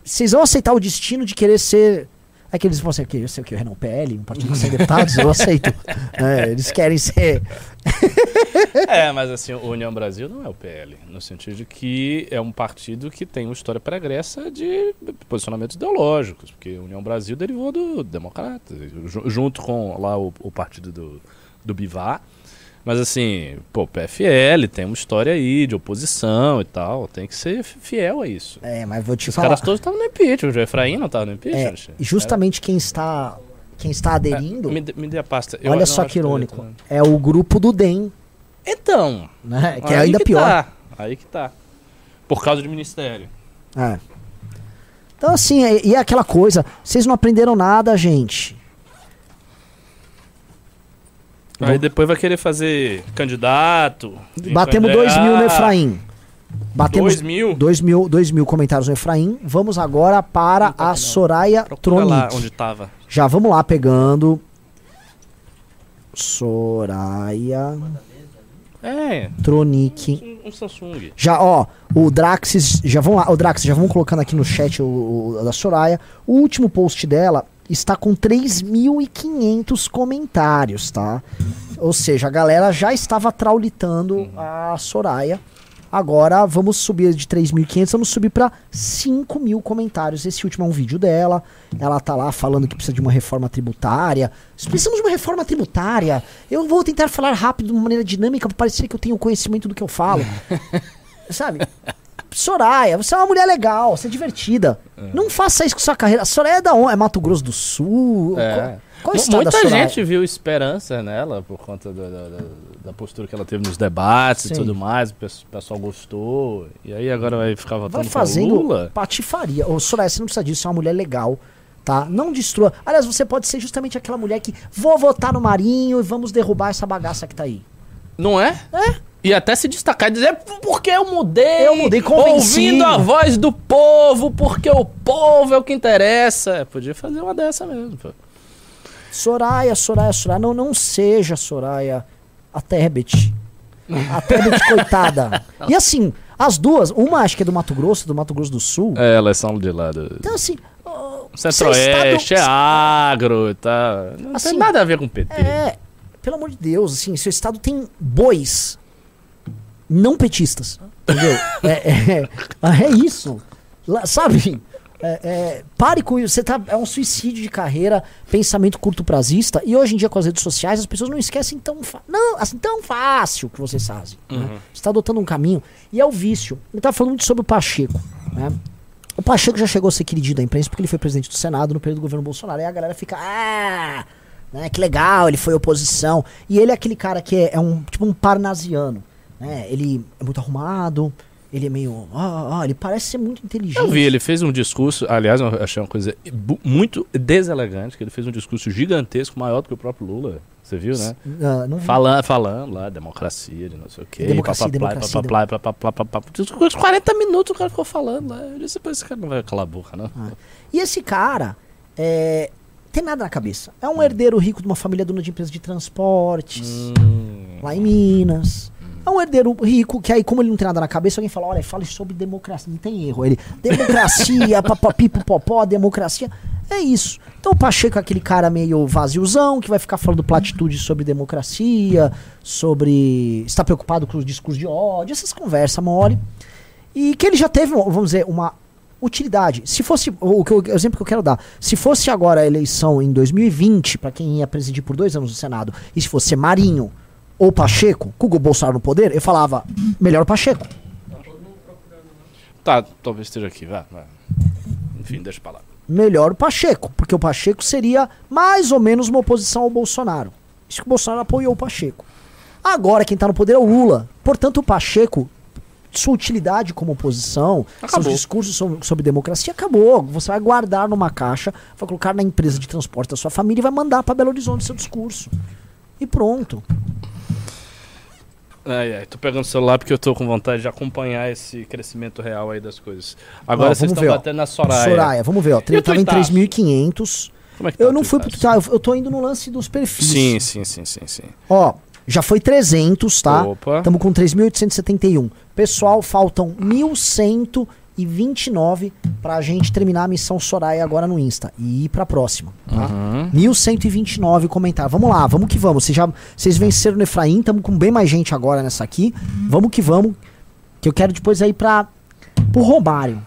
vocês vão aceitar o destino de querer ser. É que eles vão ser o quê? Eu sei o que, o Renan PL, um partido sem deputados, eu aceito. É, eles querem ser. É, mas assim, o União Brasil não é o PL, no sentido de que é um partido que tem uma história pregressa de posicionamentos ideológicos, porque a União Brasil derivou do Democrata, ju- junto com lá o, o partido do, do Bivar. Mas assim, pô, o PFL tem uma história aí de oposição e tal, tem que ser fiel a isso. É, mas vou te Os falar. caras todos estavam no impeachment, o Efraim não estava no É, impeachment. justamente quem está quem está aderindo, É, me, dê- me dê a pasta. Eu olha só que irônico, é o grupo do DEM, Então, né? Que é aí ainda que pior. Tá, aí que tá. Por causa do ministério. É. Então, assim, é- e é aquela coisa, vocês não aprenderam nada, gente. Aí depois vai querer fazer candidato. Batemos 2 mil no. Efraim. Batemos Dois mil? 2 mil, dois mil comentários no Efraim. Vamos agora para a Soraya Procura lá Tronic. onde tava. Já vamos lá pegando. Soraya É, Tronic. um, um Samsung. Já, ó, o Draxis, já vão lá, o Draxis, já vamos colocando aqui no chat o, o da Soraya. O último post dela está com 3.500 comentários, tá? Ou seja, a galera já estava traulitando a Soraya. Agora vamos subir de 3.500, vamos subir para 5 mil comentários. Esse último é um vídeo dela. Ela tá lá falando que precisa de uma reforma tributária. Precisamos de uma reforma tributária. Eu vou tentar falar rápido, de uma maneira dinâmica, para parecer que eu tenho conhecimento do que eu falo. Sabe? Soraya, você é uma mulher legal, você é divertida. Não faça isso com sua carreira. Soraya é da onde? É Mato Grosso do Sul? É. Qual, qual da Muita gente viu esperança nela por conta da, da- da- da postura que ela teve nos debates Sim. e tudo mais. O pes- o pessoal gostou. E aí agora vai ficar Vai votando com fazendo Lula. patifaria. Ô, Soraya, você não precisa disso, você é uma mulher legal, tá? Não destrua. Aliás, você pode ser justamente aquela mulher que vou votar no Marinho e vamos derrubar essa bagaça que tá aí. Não é? É. E até se destacar e dizer, porque eu mudei. Eu mudei, convenci." Ouvindo a voz do povo, porque o povo é o que interessa. É, podia fazer uma dessa mesmo, pô. Soraya, Soraya, Soraya, não, não seja Soraya a Tebet. A Tebet, coitada. E assim, as duas, uma acho que é do Mato Grosso, do Mato Grosso do Sul. É, elas são de lá do Então, assim. Centro-Oeste, é estado- agro e tal. Não Assim, tem nada a ver com o PT. É, pelo amor de Deus, assim, seu estado tem bois não petistas. Entendeu? é, é, é isso. Lá, sabe? É, é, pare com isso. Você tá, é um suicídio de carreira, pensamento curto prazista. E hoje em dia, com as redes sociais, as pessoas não esquecem tão, não, assim, tão fácil que vocês fazem. né? Você está adotando um caminho. E é o vício. Ele tá falando muito sobre o Pacheco. Né? O Pacheco já chegou a ser queridinho da imprensa porque ele foi presidente do Senado no período do governo Bolsonaro. Aí a galera fica, ah, né, que legal, ele foi oposição. E ele é aquele cara que é, é um tipo um parnasiano. Né? Ele é muito arrumado, ele é meio. Ah, ah, ele parece ser muito inteligente. Eu vi, ele fez um discurso, aliás, eu achei uma coisa muito deselegante, que ele fez um discurso gigantesco, maior do que o próprio Lula. Você viu, né? Ah, não vi. Falando, falando lá, democracia, de não sei o quê. Democracia, democracia. Discurso, 40 minutos o cara ficou falando lá. Eu disse, "Pô, esse cara não vai calar a boca, não. E esse cara é, tem nada na cabeça. É um herdeiro rico de uma família dona de empresa de transportes, Hum, lá em Minas. É um herdeiro rico que aí, como ele não tem nada na cabeça, alguém fala: olha, fale sobre democracia. Não tem erro. Ele, democracia, papapi, popopó, democracia. É isso. Então o Pacheco é aquele cara meio vaziozão que vai ficar falando platitudes sobre democracia, sobre. está preocupado com os discursos de ódio, essas conversas mole. E que ele já teve, vamos dizer, uma utilidade. Se fosse, o, que o exemplo que eu quero dar, se fosse agora a eleição em 2020, para quem ia presidir por dois anos no Senado, e se fosse Marinho ou Pacheco, com o Bolsonaro no poder, eu falava, melhor o Pacheco. Tá, talvez esteja aqui, vai, vai. Enfim, deixa pra lá. Melhor o Pacheco, porque o Pacheco seria mais ou menos uma oposição ao Bolsonaro. Isso que o Bolsonaro apoiou o Pacheco. Agora quem tá no poder é o Lula. Portanto, o Pacheco, sua utilidade como oposição, seus Acabou. discursos sobre, sobre democracia, acabou. Você vai guardar numa caixa, vai colocar na empresa de transporte da sua família e vai mandar para Belo Horizonte seu discurso. E pronto. Ai, ai, tô pegando o celular porque eu tô com vontade de acompanhar esse crescimento real aí das coisas. Agora Ó, vocês estão batendo na Soraya. Soraya, vamos ver, ó. E o Tava em tuitaço? 3.500. Como é que tá Eu não fui pro? Twitter, eu tô indo no lance dos perfis. Sim, sim, sim, sim, sim. Ó, já foi 300, tá? Opa. Estamos com 3.871. Pessoal, faltam 1.129 pra gente terminar a missão Soraya agora no Insta e ir pra próxima, tá? Uhum. 1129 comentários. Vamos lá, vamos que vamos. Vocês, já, vocês venceram no Efraim, estamos com bem mais gente agora nessa aqui. Vamos que vamos. Que eu quero depois aí pra, pro Romário.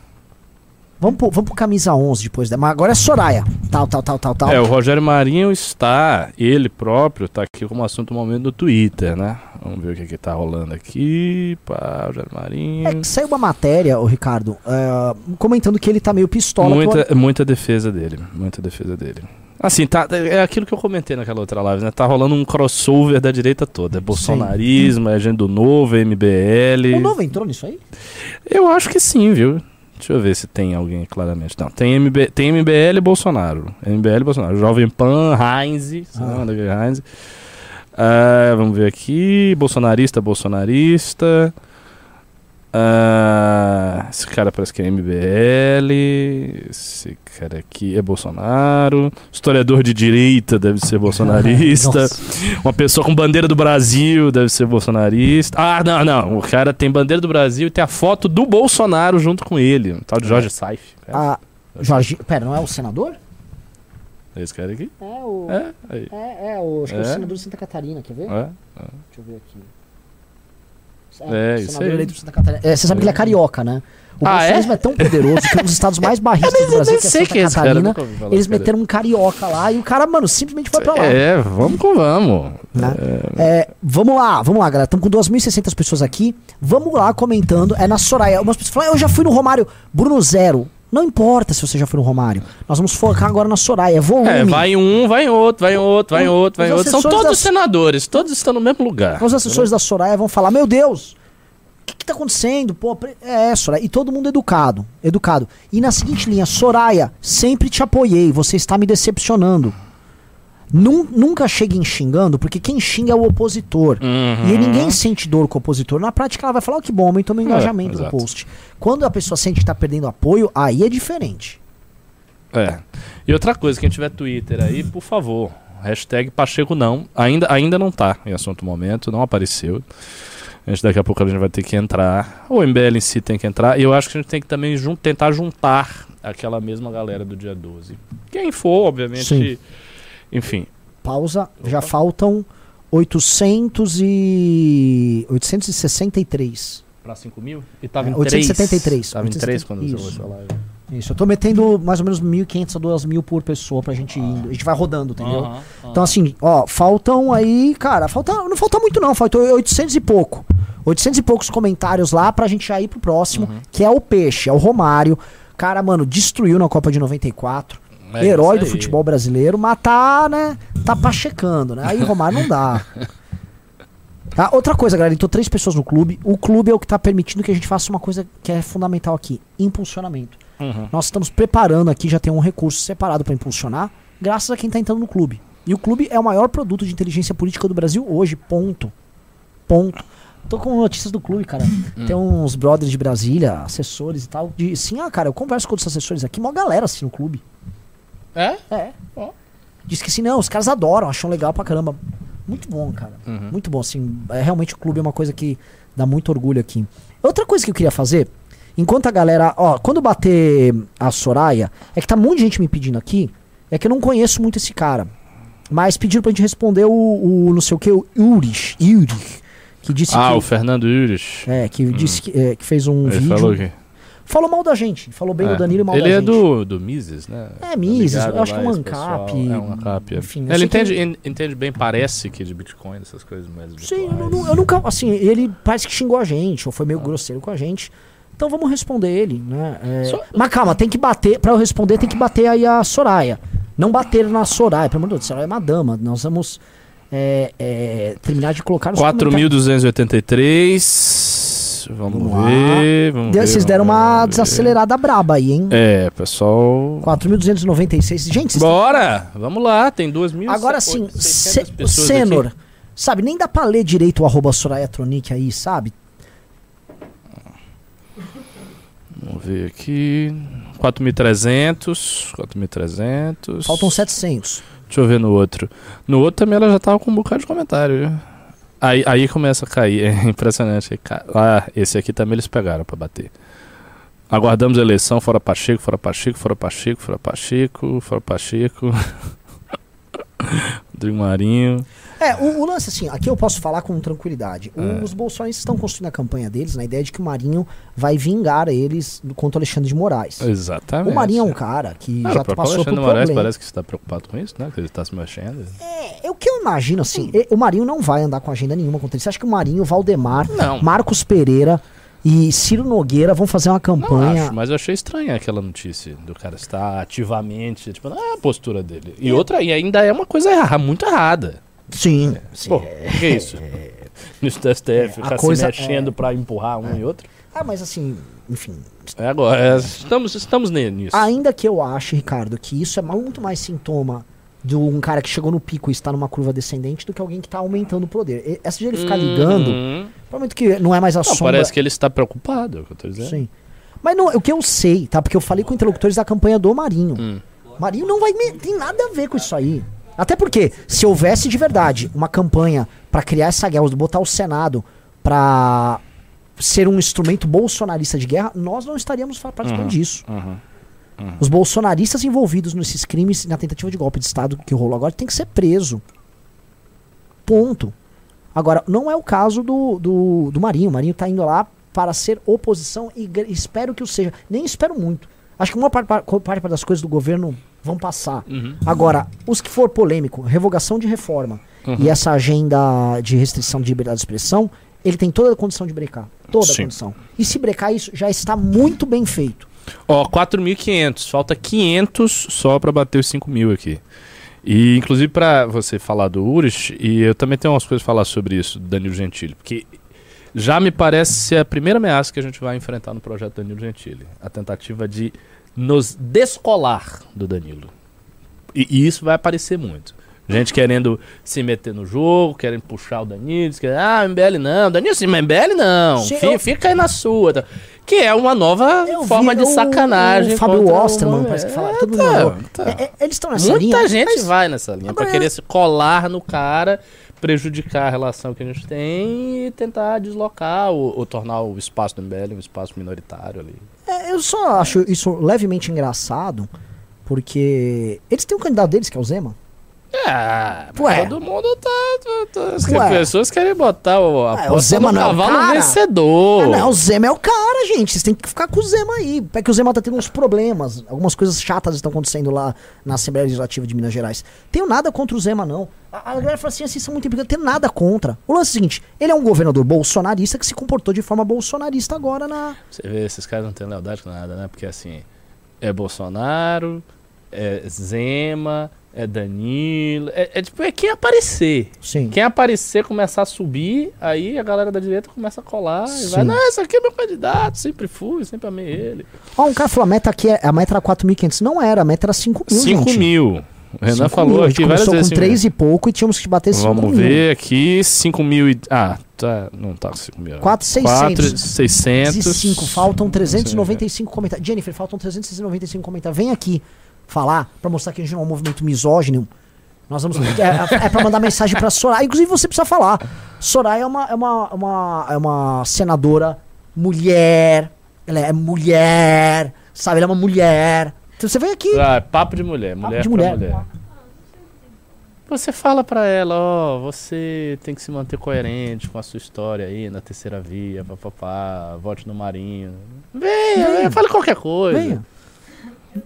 Vamos pro, vamos pro camisa 11 depois. da- Mas agora é Soraya. Tal, tal, tal, tal, tal. É, o Rogério Marinho está, ele próprio, tá aqui como assunto do momento no Twitter, né? Vamos ver o que que tá rolando aqui. Pá, Rogério Marinho. É, saiu uma matéria, o Ricardo, é, comentando que ele tá meio pistola. Muita, muita defesa dele, muita defesa dele. Assim, tá, é aquilo que eu comentei naquela outra live, né? Tá rolando um crossover da direita toda. É bolsonarismo, é agenda do novo, é MBL. O novo entrou nisso aí? Eu acho que sim, viu? Deixa eu ver se tem alguém claramente. Não, tem, MB, tem MBL e Bolsonaro. MBL e Bolsonaro. Jovem Pan, Heinz. Ah. Heinz? Ah, vamos ver aqui. Bolsonarista, bolsonarista. Ah, esse cara parece que é MBL. Esse cara aqui é Bolsonaro. Historiador de direita deve ser bolsonarista. Uma pessoa com bandeira do Brasil deve ser bolsonarista. Ah, não, não. O cara tem bandeira do Brasil e tem a foto do Bolsonaro junto com ele. Um tal de Jorge Saif. Ah, Jorge, pera, não é o senador? É esse cara aqui? É o. É. É, é, o, acho que é o É? senador de Santa Catarina, quer ver? É. Deixa eu ver aqui. É, senador aí. eleito por Santa Catarina. É, você sabe que ele é carioca, né? O Ah, é? bolsonarismo é? tão poderoso que um dos estados mais barristas do Brasil, que é Santa Catarina, eles meteram um carioca lá e o cara, mano, simplesmente foi pra lá. É, vamos com vamos. né? É, vamos lá, vamos lá, galera. Estamos com 2.600 pessoas aqui. Vamos lá comentando. É na Soraya. Umas pessoas falam, "Ah, eu já fui no Romário. Bruno Zero. Não importa se você já foi no Romário. Nós vamos focar agora na Soraya. É volume. É, vai um, vai outro, vai outro, vai outro, vai outro. São todos da- senadores, todos estão no mesmo lugar. Os assessores da Soraya vão falar: Meu Deus, o que, que tá acontecendo? Pô, pre- é, Soraya. E todo mundo educado. Educado. E na seguinte linha: Soraya, sempre te apoiei. Você está me decepcionando. Nun- nunca cheguem xingando, porque quem xinga é o opositor. Uhum. E ninguém sente dor com o opositor. Na prática, ela vai falar: oh, que bom, aumentou meu É, engajamento no exato. post. Quando a pessoa sente que tá perdendo apoio, aí é diferente. É. E outra coisa, quem tiver Twitter aí, por favor, hashtag Pacheco não. Ainda, ainda não tá em assunto momento, não apareceu. A gente daqui a pouco a gente vai ter que entrar. O MBL em si tem que entrar. E eu acho que a gente tem que também jun- tentar juntar aquela mesma galera do dia 12. Quem for, obviamente. Sim. Enfim. Pausa, já faltam 800 e... 863. Pra 5 mil? E tava É, em 873. 3. Tava em 3 quando Isso. essa live. Isso, eu tô metendo mais ou menos 1.500 a 2.000 por pessoa pra gente ir indo. A gente vai rodando, entendeu? Aham, aham. Então, assim, ó, faltam aí, cara, falta, não falta muito não, faltou 800 e pouco. 800 e poucos comentários lá pra gente já ir pro próximo, Uhum. que é o Peixe, é o Romário. Cara, mano, destruiu na Copa de 94. É herói do futebol brasileiro, mas tá, né? Tá pachecando, né? Aí Romário não dá. Ah, outra coisa, galera, entrou três pessoas no clube. O clube é o que tá permitindo que a gente faça uma coisa que é fundamental aqui: impulsionamento. Uhum. Nós estamos preparando aqui, já tem um recurso separado para impulsionar, graças a quem está entrando no clube. E o clube é o maior produto de inteligência política do Brasil hoje, ponto. Ponto. Tô com notícias do clube, cara. Hum. Tem uns brothers de Brasília, assessores e tal, de sim, ah, cara, eu converso com outros assessores aqui, mó galera assim no clube. É? É. Diz que assim, não, os caras adoram, acham legal pra caramba. Muito bom, cara. Uhum. Muito bom, assim. É, realmente o clube é uma coisa que dá muito orgulho aqui. Outra coisa que eu queria fazer, enquanto a galera. Ó, quando bater a Soraya, é que tá um monte de gente me pedindo aqui. É que eu não conheço muito esse cara. Mas pediram pra gente responder o, o não sei o que, o Urich. Urich. Que disse Ah, que. o Fernando Yures. É, que disse que, é, que fez um Ele vídeo. falou que falou mal da gente. Falou bem é. do Danilo e mal ele da é gente. Ele é do, do Mises, né? É, Mises. Eu acho que é um ANCAP. É um ANCAP. É. Enfim, ele entende, entende bem, parece que de Bitcoin, essas coisas mais Sim, eu, eu, nunca... Assim, ele parece que xingou a gente, ou foi meio ah. grosseiro com a gente. Então vamos responder ele, né? É... Só... Mas calma, tem que bater... Pra eu responder, tem que bater aí a Soraya. Não bater na Soraya. Pelo amor de Deus, Soraya é uma dama. Nós vamos... É, é, terminar de colocar os 4.283 Vamos, vamos ver. Vamos ver, vocês deram uma ver. desacelerada braba aí, hein? É, pessoal. 4.296. Gente, Bora! Estão... Vamos lá, tem 2.000. Agora sim, Senor. Aqui. Sabe, nem dá pra ler direito o arroba Sorayatronic aí, sabe? Vamos ver aqui. 4.300. 4.300. Faltam 700. Deixa eu ver no outro. No outro também ela já tava com um bocado de comentário. Aí, aí começa a cair, é impressionante. Ah, esse aqui também eles pegaram pra bater. Aguardamos a eleição, fora Pacheco, fora Pacheco, fora Pacheco, fora Pacheco, fora Pacheco. Rodrigo Marinho. É, o, o lance assim, aqui eu posso falar com tranquilidade. O- É. Os bolsonaristas estão construindo a campanha deles na ideia de que o Marinho vai vingar eles contra o Alexandre de Moraes. Exatamente. O Marinho é um cara que Cara, já passou por Alexandre Moraes problema. parece que está preocupado com isso, né? Que ele está se mexendo. É, é o que eu imagino assim, o Marinho não vai andar com agenda nenhuma contra ele. Você acha que o Marinho, Valdemar, Não. Marcos Pereira e Ciro Nogueira vão fazer uma Não campanha? acho, mas eu achei estranha aquela notícia do cara estar ativamente, tipo, não é a postura dele. E outra, e ainda é uma coisa erra, muito errada. Sim, sim. Pô, o que é isso? Ministro do STF É, ficar coisa se mexendo é- pra empurrar um e outro. Ah, mas assim, enfim. É agora, é, estamos, estamos nisso. Ainda que eu ache, Ricardo, que isso é muito mais sintoma de um cara que chegou no pico e está numa curva descendente do que alguém que está aumentando o poder. E- Essa de ele ficar ligando, Uhum. provavelmente que não é mais a Não, sombra. parece que ele está preocupado, é o que eu tô dizendo. Sim. Mas não, o que eu sei, tá? Porque eu falei com interlocutores da campanha do Marinho. Hum. Marinho não vai me- tem nada a ver com isso aí. Até porque, se houvesse de verdade uma campanha pra criar essa guerra, botar o Senado pra ser um instrumento bolsonarista de guerra, nós não estaríamos participando Uhum. disso. Uhum. Os bolsonaristas envolvidos nesses crimes, na tentativa de golpe de Estado que rolou agora, tem que ser preso. Ponto. Agora, não é o caso do, do, do Marinho. O Marinho tá indo lá para ser oposição e espero que o seja. Nem espero muito. Acho que uma parte, parte das coisas do governo vão passar. Uhum. Agora, os que for polêmico, revogação de reforma Uhum. e essa agenda de restrição de liberdade de expressão, ele tem toda a condição de brecar. Toda Sim. a condição. E se brecar isso, já está muito bem feito. Ó, 4.500. Falta 500 só pra bater os 5 mil aqui. E, inclusive, pra você falar do Urich, e eu também tenho umas coisas a falar sobre isso, do Danilo Gentili, porque já me parece ser a primeira ameaça que a gente vai enfrentar no projeto Danilo Gentili. A tentativa de nos descolar do Danilo. E, e isso vai aparecer muito. Gente querendo se meter no jogo, querendo puxar o Danilo, querendo, ah, MBL não, Danilo sim, MBL não, fica aí na sua. Que é uma nova Eu forma vi de sacanagem. O Fábio Osterman, parece que fala. É, Todo tá, tá. É, é, eles estão nessa Muita linha. gente mas- vai nessa linha pra Agora- querer se colar no cara, prejudicar a relação que a gente tem e tentar deslocar ou, ou tornar o espaço do MBL um espaço minoritário ali. É, eu só acho isso levemente engraçado, porque eles têm um candidato deles, que é o Zema. É, Ué. todo mundo tá. tá- tá- as Ué. pessoas querem botar o, a É, o Zema no não é o cavalo cara? vencedor. Ah, não, o Zema é o cara, gente. Vocês têm que ficar com o Zema aí. É que o Zema tá tendo uns problemas. Algumas coisas chatas estão acontecendo lá na Assembleia Legislativa de Minas Gerais. Tenho nada contra o Zema, não. A, a galera fala assim, assim, são muito importantes. Tenho nada contra. O lance é o seguinte: ele é um governador bolsonarista que se comportou de forma bolsonarista agora na. Você vê, esses caras não têm lealdade com nada, né? Porque assim, é Bolsonaro, é Zema, é Danilo. É, é tipo, é quem aparecer. Sim. Quem aparecer começar a subir, aí a galera da direita começa a colar e vai, Sim. não, esse aqui é meu candidato, sempre fui, sempre amei ele. Ó, um cara falou: a meta aqui é, a meta era 4.500. Não era, a meta era 5 mil. 5 gente. mil. O Renan 5 falou mil. Aqui várias vezes. com cinco 3 e pouco e tínhamos que bater 5 Vamos mil. ver aqui, 5 mil e... Ah, tá, não tá com 5 mil. 4,600. 600. 5, faltam 395 comentários. Jennifer, faltam 395 comentários. Vem aqui falar pra mostrar que a gente não é um movimento misógino. Nós vamos. É, é pra mandar mensagem pra Soraya. Inclusive, você precisa falar. Soraya é uma, é uma, uma, é uma senadora mulher. Ela é mulher. Sabe? Ela é uma mulher. Então você vem aqui. Ah, papo de mulher, mulher de pra mulher. mulher. Você fala pra ela, ó, você tem que se manter coerente com a sua história aí na terceira via, papapá, vote no Marinho. Venha, Venha. venha, fale qualquer coisa. Venha.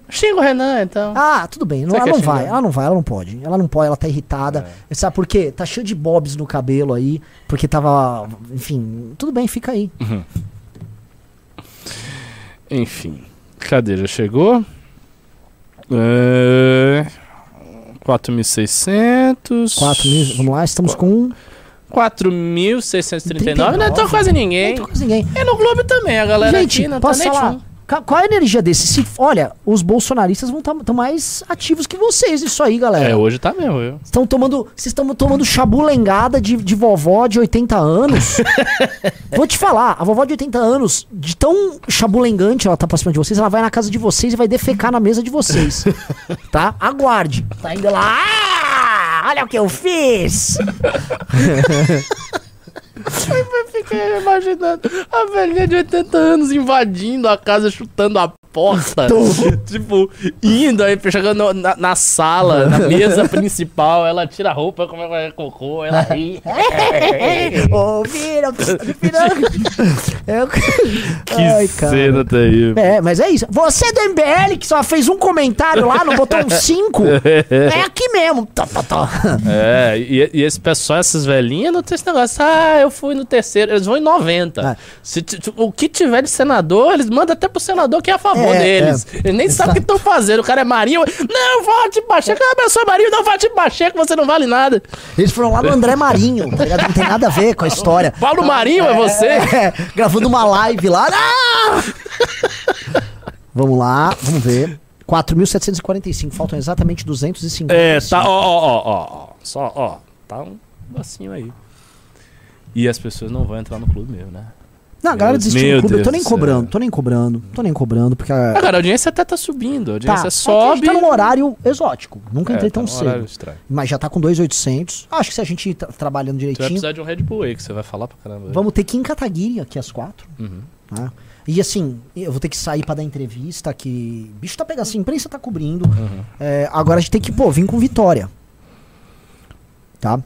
Xinga o Renan, então. Ah, tudo bem. Não, ela não vai, ela não vai, ela não pode. Ela não pode, ela tá irritada. É. Sabe por quê? Tá cheio de bobs no cabelo aí, porque tava. Enfim, tudo bem, fica aí. Enfim, cadê? Já chegou? É... 4.600. 4 mil, vamos lá, estamos com. 4.639. Não 39. entrou quase ninguém. Não tô com ninguém. E no Globo também, a galera Gente, aqui não tá nem tchum. Qual é a energia desse? Se, olha, os bolsonaristas vão estar mais ativos que vocês, isso aí, galera. É, hoje tá mesmo, viu? Estão tomando. Vocês estão tomando chabulengada de, de vovó de 80 anos. Vou te falar, a vovó de 80 anos, de tão chabulengante ela tá pra cima de vocês, ela vai na casa de vocês e vai defecar na mesa de vocês. tá? Aguarde. Tá indo lá. "Ah, olha o que eu fiz! Eu fiquei imaginando a velhinha de 80 anos invadindo a casa, chutando a porta. tipo, indo aí, chegando na, na sala, na mesa principal, ela tira a roupa, como é cocô, ela ri. Ouviram? Eu... Que Ai, cena terrível. É, mas é isso. Você do MBL que só fez um comentário lá, não botou um 5, é aqui mesmo. Tá, tá, tá. É, e, e esse pessoal, essas velhinhas, não tem esse negócio. Ah, eu fui no terceiro. Eles vão em 90. É. Se o que tiver de senador, eles mandam até pro senador que é a favor É, deles. é. Eles nem sabem o que estão fazendo. O cara é Marinho. Não, vote Pacheco. Ah, mas eu sou Marinho, não vote Pacheco, você não vale nada. Eles foram lá no André Marinho, tá? Não tem nada a ver com a história. Paulo Marinho é você? É, gravando uma live lá. Ah! Vamos lá, vamos ver. 4.745, faltam exatamente 250. É, tá, ó, ó, ó, ó, ó. Só, ó, tá um negocinho aí. E as pessoas não vão entrar no clube mesmo, né? Não, a galera desistiu do Deus clube. Eu tô nem cobrando, tô nem cobrando, tô nem cobrando, porque a, Ah, cara, a audiência até tá subindo. A tá, audiência só que a sobe. gente tá num horário exótico. Nunca É, entrei tá tão cedo. estranho. Mas já tá com 2.800. Acho que se a gente ir tra- trabalhando Tu vai direitinho, precisar de um Red Bull aí que você vai falar pra caramba. vamos ter que ir em Kataguiri aqui às quatro. Uhum. Tá? E assim, eu vou ter que sair pra dar entrevista, que. Bicho tá pegando assim, a imprensa tá cobrindo. Uhum. É, agora a gente tem que, pô, vir com vitória. Tá?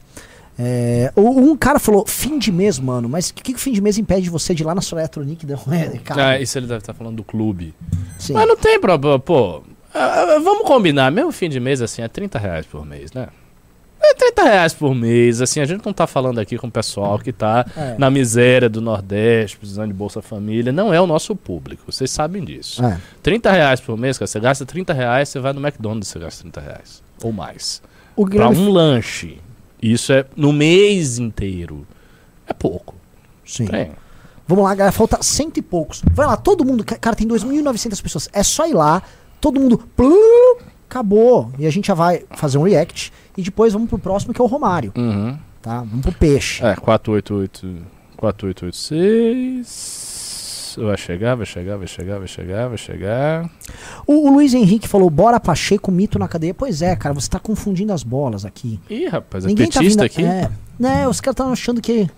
É, um cara falou, fim de mês, mano, mas o que, que o fim de mês impede você de ir lá na sua eletrônica e dar um é, cara? Ah, isso ele deve estar falando do clube. Sim. Mas não tem problema, pô. ah, ah, vamos combinar, mesmo fim de mês assim, é 30 reais por mês, né? É 30 reais por mês, assim, a gente não tá falando aqui com o pessoal que tá É. na miséria do Nordeste, precisando de Bolsa Família, não é o nosso público, vocês sabem disso. É. 30 reais por mês, cara, você gasta 30 reais, você vai no McDonald's, você gasta 30 reais, ou mais. O Pra Guilherme. um lanche, isso é no mês inteiro, é pouco. Sim. Tem. Vamos lá, galera, falta cento e poucos. Vai lá, todo mundo. ca- Cara, tem 2.900 pessoas. É só ir lá, todo mundo. Plu, acabou. E a gente já vai fazer um react. E depois vamos pro próximo, que é o Romário. Uhum. Tá? Vamos pro peixe. É, 488. 4886. Vai chegar, vai chegar, vai chegar, vai chegar, vai chegar. O, o Luiz Henrique falou: bora Pacheco, mito na cadeia. Pois é, cara, você tá confundindo as bolas aqui. Ih, rapaz, é Ninguém tá petista vindo. aqui. É, né, os caras estão achando que.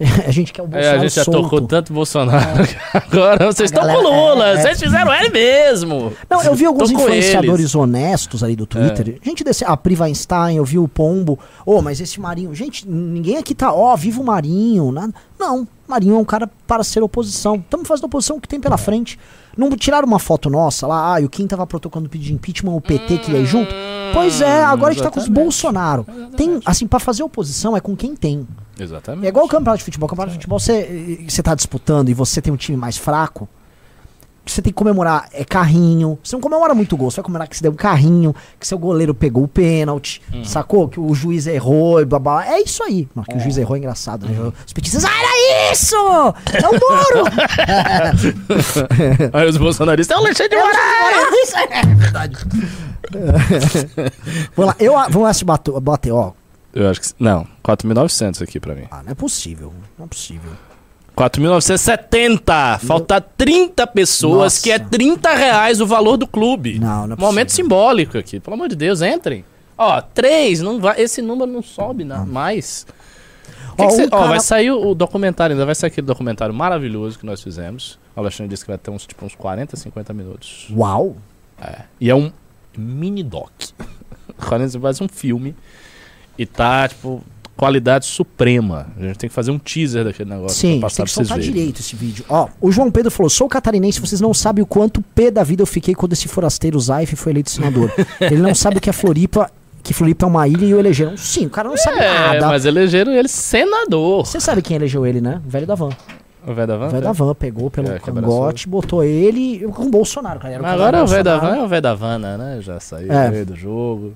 a gente quer o É, Bolsonaro a gente já solto. tocou tanto Bolsonaro. Agora vocês A estão com galera- Lula. é, é. Vocês fizeram ele mesmo. Não, eu vi alguns com influenciadores. É. honestos ali do Twitter. Gente desse. A Pri Weinstein, eu vi o Pombo. Ô, mas esse Marinho. Gente, ninguém aqui tá. Ó, viva o Marinho. Nada. Não, Marinho é um cara para ser oposição. Estamos fazendo oposição o que tem pela frente. Não tiraram uma foto nossa lá, ah, e o Kim tava protocolando pedido de impeachment, o PT que ia junto. Pois é, agora a gente tá com os exatamente. Bolsonaro. Tem, assim, para fazer oposição é com quem tem. Exatamente. É igual o campeonato de futebol. O campeonato de futebol, você, você tá disputando e você tem um time mais fraco, você tem que comemorar é carrinho. Você não comemora muito gol, você vai comemorar que você deu um carrinho, que seu goleiro pegou o pênalti, sacou? Que o juiz errou e babá. É isso aí. Não, que o juiz errou é engraçado. Né? Os petistas, ah, era isso! É o Moro! Aí os bolsonaristas, é o Alexandre de Moraes! Isso é verdade. vamos lá, eu, vamos lá se bater, bater, ó. Eu acho que. Não, 4.900 aqui pra mim. Ah, não é possível, não é possível. 4.970! Falta 30 pessoas, Nossa. que é 30 reais o valor do clube. Não, não é Momento possível. simbólico aqui. Pelo amor de Deus, entrem. Ó, 3, não vai, esse número não sobe na, mais. Que Ó, que cê- um ó, cara- vai sair o documentário, ainda vai sair aquele documentário maravilhoso que nós fizemos. O Alexandre disse que vai ter uns, tipo, uns 40, 50 minutos. Uau! É. E é um mini doc. 40 faz um filme. E tá, tipo, qualidade suprema. A gente tem que fazer um teaser daquele negócio Sim, pra tem passar que pra vocês soltar verem. direito esse vídeo. Ó, o João Pedro falou: sou catarinense, vocês não sabem o quanto pé da vida eu fiquei quando esse forasteiro Zaif foi eleito senador. Ele não sabe o que é Floripa, que Floripa é uma ilha e o elegeram. Sim, o cara não sabe É, nada. mas elegeram ele senador. Você sabe quem elegeu ele, né? O velho da van. O velho da van? O velho da van pegou pelo É, cangote, botou ele com o Bolsonaro, cara. Agora o velho da van é o velho da Vana, né? Já saiu É. do jogo.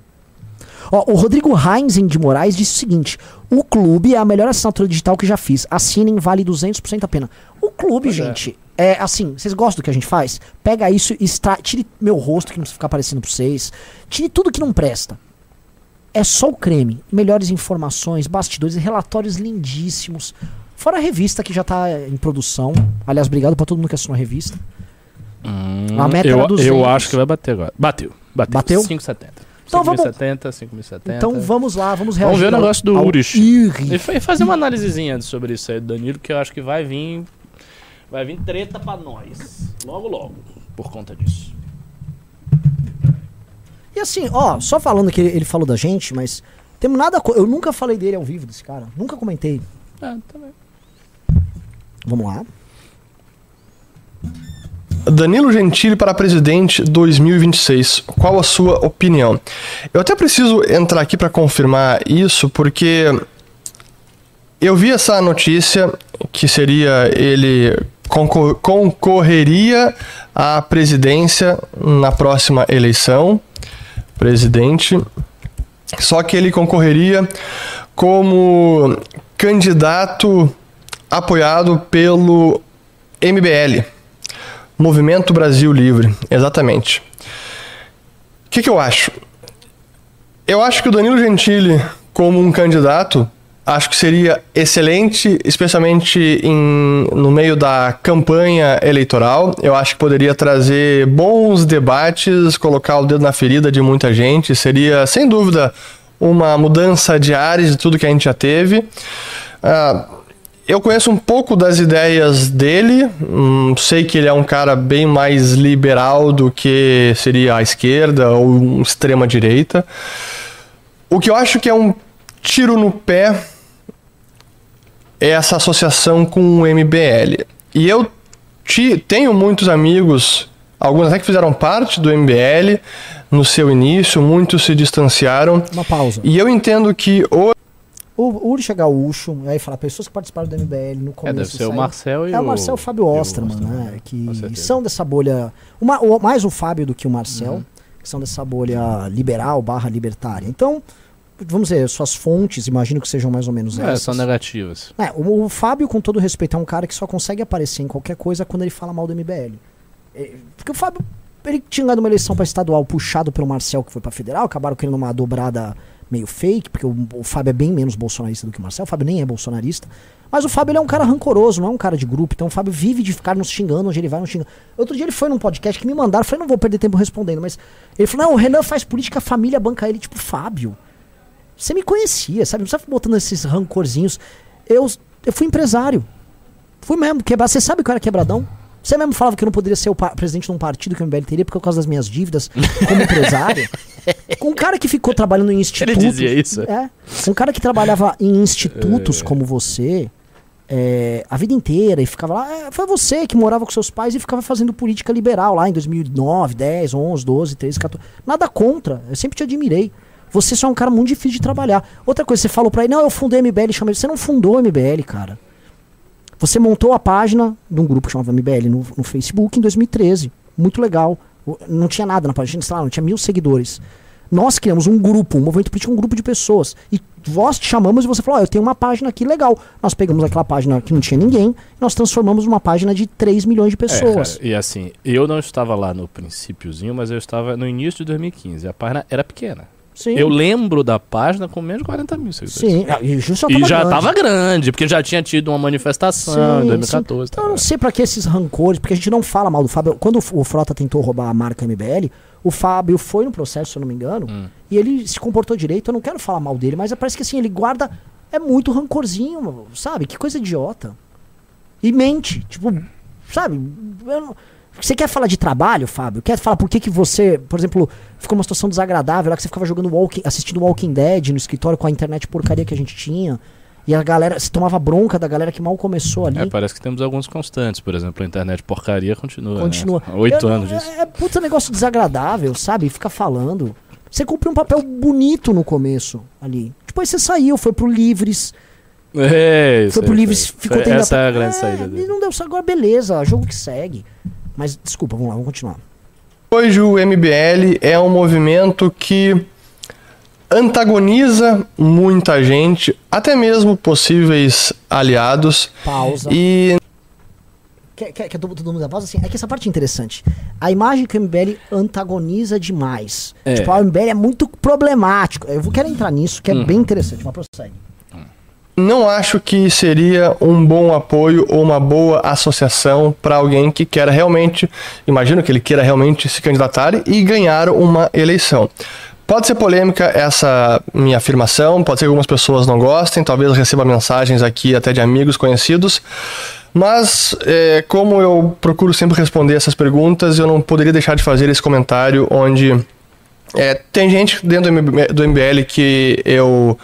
Ó, o Rodrigo Heinzen de Moraes disse o seguinte: o clube é a melhor assinatura digital que já fiz. Assinem, vale 200% a pena. O clube, Pois é. gente, É assim, vocês gostam do que a gente faz? Pega isso e extra... tire meu rosto que não precisa ficar aparecendo pra vocês. Tire tudo que não presta. É só o creme. Melhores informações, bastidores, relatórios lindíssimos. Fora a revista que já tá em produção. Aliás, obrigado pra todo mundo que assinou a revista. Hum, A meta eu, era 200. eu acho que vai bater agora. Bateu. Bateu. Bateu? 5,70. Então vamos- 5.070, 5.070. Então vamos lá, vamos reagir. Vamos ver o negócio do ao Urich. Uri. E fa- fazer uma análisezinha sobre isso aí do Danilo, que eu acho que vai vir. Vai vir treta pra nós. Logo, logo. Por conta disso. E assim, ó, só falando que ele, falou da gente, mas temos nada. co- Eu nunca falei dele ao vivo desse cara. Nunca comentei. É, também. Vamos lá. Danilo Gentili para presidente 2026. Qual a sua opinião? Eu até preciso entrar aqui para confirmar isso, porque eu vi essa notícia que seria ele concor- concorreria à presidência na próxima eleição, presidente. Só que ele concorreria como candidato apoiado pelo MBL. Movimento Brasil Livre, exatamente. O que, que eu acho? Eu acho que o Danilo Gentili, como um candidato, acho que seria excelente, especialmente em, no meio da campanha eleitoral. Eu acho que poderia trazer bons debates, colocar o dedo na ferida de muita gente. Seria, sem dúvida, uma mudança de ares de tudo que a gente já teve. Ah, eu conheço um pouco das ideias dele, hum, sei que ele é um cara bem mais liberal do que seria a esquerda ou um extrema direita. O que eu acho que é um tiro no pé é essa associação com o MBL. E eu ti- tenho muitos amigos, alguns até que fizeram parte do MBL no seu início, muitos se distanciaram. Uma pausa. E eu entendo que o O Uri Gaúcho, aí fala, pessoas que participaram do MBL no É, começo. deve ser o Marcel e É o o. Marcel Fábio e o Osterman, Osterman, né? com Que são dessa bolha. Uma, o- mais o Fábio do que o Marcel, Uhum. que são dessa bolha liberal barra libertária. Então, vamos ver, suas fontes, imagino que sejam mais ou menos É, essas. são negativas. É, o, o Fábio, com todo respeito, é um cara que só consegue aparecer em qualquer coisa quando ele fala mal do MBL. É, porque o Fábio, ele tinha ganhado uma eleição pra estadual puxado pelo Marcel, que foi pra federal, acabaram querendo uma dobrada meio fake, porque o, o Fábio é bem menos bolsonarista do que o Marcel, o Fábio nem é bolsonarista. Mas o Fábio é um cara rancoroso, não é um cara de grupo, então o Fábio vive de ficar nos xingando, onde ele vai, nos xingando. Outro dia ele foi num podcast que me mandaram, eu falei, não vou perder tempo respondendo, mas ele falou, não, o Renan faz política, a família banca ele, tipo, Fábio. Você me conhecia, sabe? Não ficar botando esses rancorzinhos. Eu, eu fui empresário. Fui mesmo, quebrar. Você sabe que eu era quebradão? Você mesmo falava que eu não poderia ser o presidente de um partido que o MBL teria por causa das minhas dívidas como empresário. Com um cara que ficou trabalhando em institutos. dizia isso? É. Um cara que trabalhava em institutos como você é, a vida inteira e ficava lá. é, foi você que morava com seus pais e ficava fazendo política liberal lá em 2009, 10, 11, 12, 13, 14. Nada contra. Eu sempre te admirei. Você só é um cara muito difícil de trabalhar. Outra coisa, você falou pra ele, não, eu fundei o MBL, chama ele. Você não fundou o MBL, cara. Você montou a página de um grupo que chamava MBL no, no Facebook em 2013. Muito legal. Não tinha nada na página, sei lá, não tinha mil seguidores. Nós criamos um grupo, um movimento político, um grupo de pessoas. E nós te chamamos e você falou: Ó, eu tenho uma página aqui legal. Nós pegamos aquela página que não tinha ninguém nós transformamos numa página de 3 milhões de É, pessoas. cara, e assim, eu não estava lá no princípiozinho, mas eu estava no início de 2015. A página era pequena. Sim. Eu lembro da página com menos de 40 mil seguidores. Sim, ah, e já E tava já grande. estava grande, porque já tinha tido uma manifestação Sim, em 2014. Então, eu não sei pra que esses rancores, porque a gente não fala mal do Fábio. Quando o Frota tentou roubar a marca MBL, o Fábio foi no processo, se eu não me engano, Hum. e ele se comportou direito. Eu não quero falar mal dele, mas parece que assim, ele guarda. É muito rancorzinho, sabe? Que coisa idiota. E mente. Tipo, sabe? Eu não- Você quer falar de trabalho, Fábio? Quer falar por que, que você, por exemplo, ficou uma situação desagradável lá que você ficava jogando Walking, assistindo Walking Dead no escritório com a internet porcaria que a gente tinha? E a galera, você tomava bronca da galera que mal começou ali. É, parece que temos alguns constantes. Por exemplo, a internet porcaria continua. Continua. Né? Oito Eu- anos é, disso. É, puta negócio desagradável, sabe? Fica falando. Você cumpriu um papel bonito no começo ali. Depois você saiu, foi pro Livres. É, isso foi pro aí, Livres, ficou tendo Essa é a grande É, saída E dele. não deu certo. Agora, beleza, jogo que segue. Mas, desculpa, vamos lá, vamos continuar. Hoje o MBL é um movimento que antagoniza muita gente, até mesmo possíveis aliados. Pausa. E que, que, que é todo, mundo da voz, assim, é que essa parte é interessante. A imagem que o MBL antagoniza demais. É. Tipo, o MBL é muito problemático. Eu vou- quero entrar nisso, que é Uhum. bem interessante, mas prossegue. Não acho que seria um bom apoio ou uma boa associação para alguém que queira realmente, imagino que ele queira realmente se candidatar e ganhar uma eleição. Pode ser polêmica essa minha afirmação, pode ser que algumas pessoas não gostem, talvez receba mensagens aqui até de amigos conhecidos, mas é, como eu procuro sempre responder essas perguntas, eu não poderia deixar de fazer esse comentário onde é, tem gente dentro do MBL que eu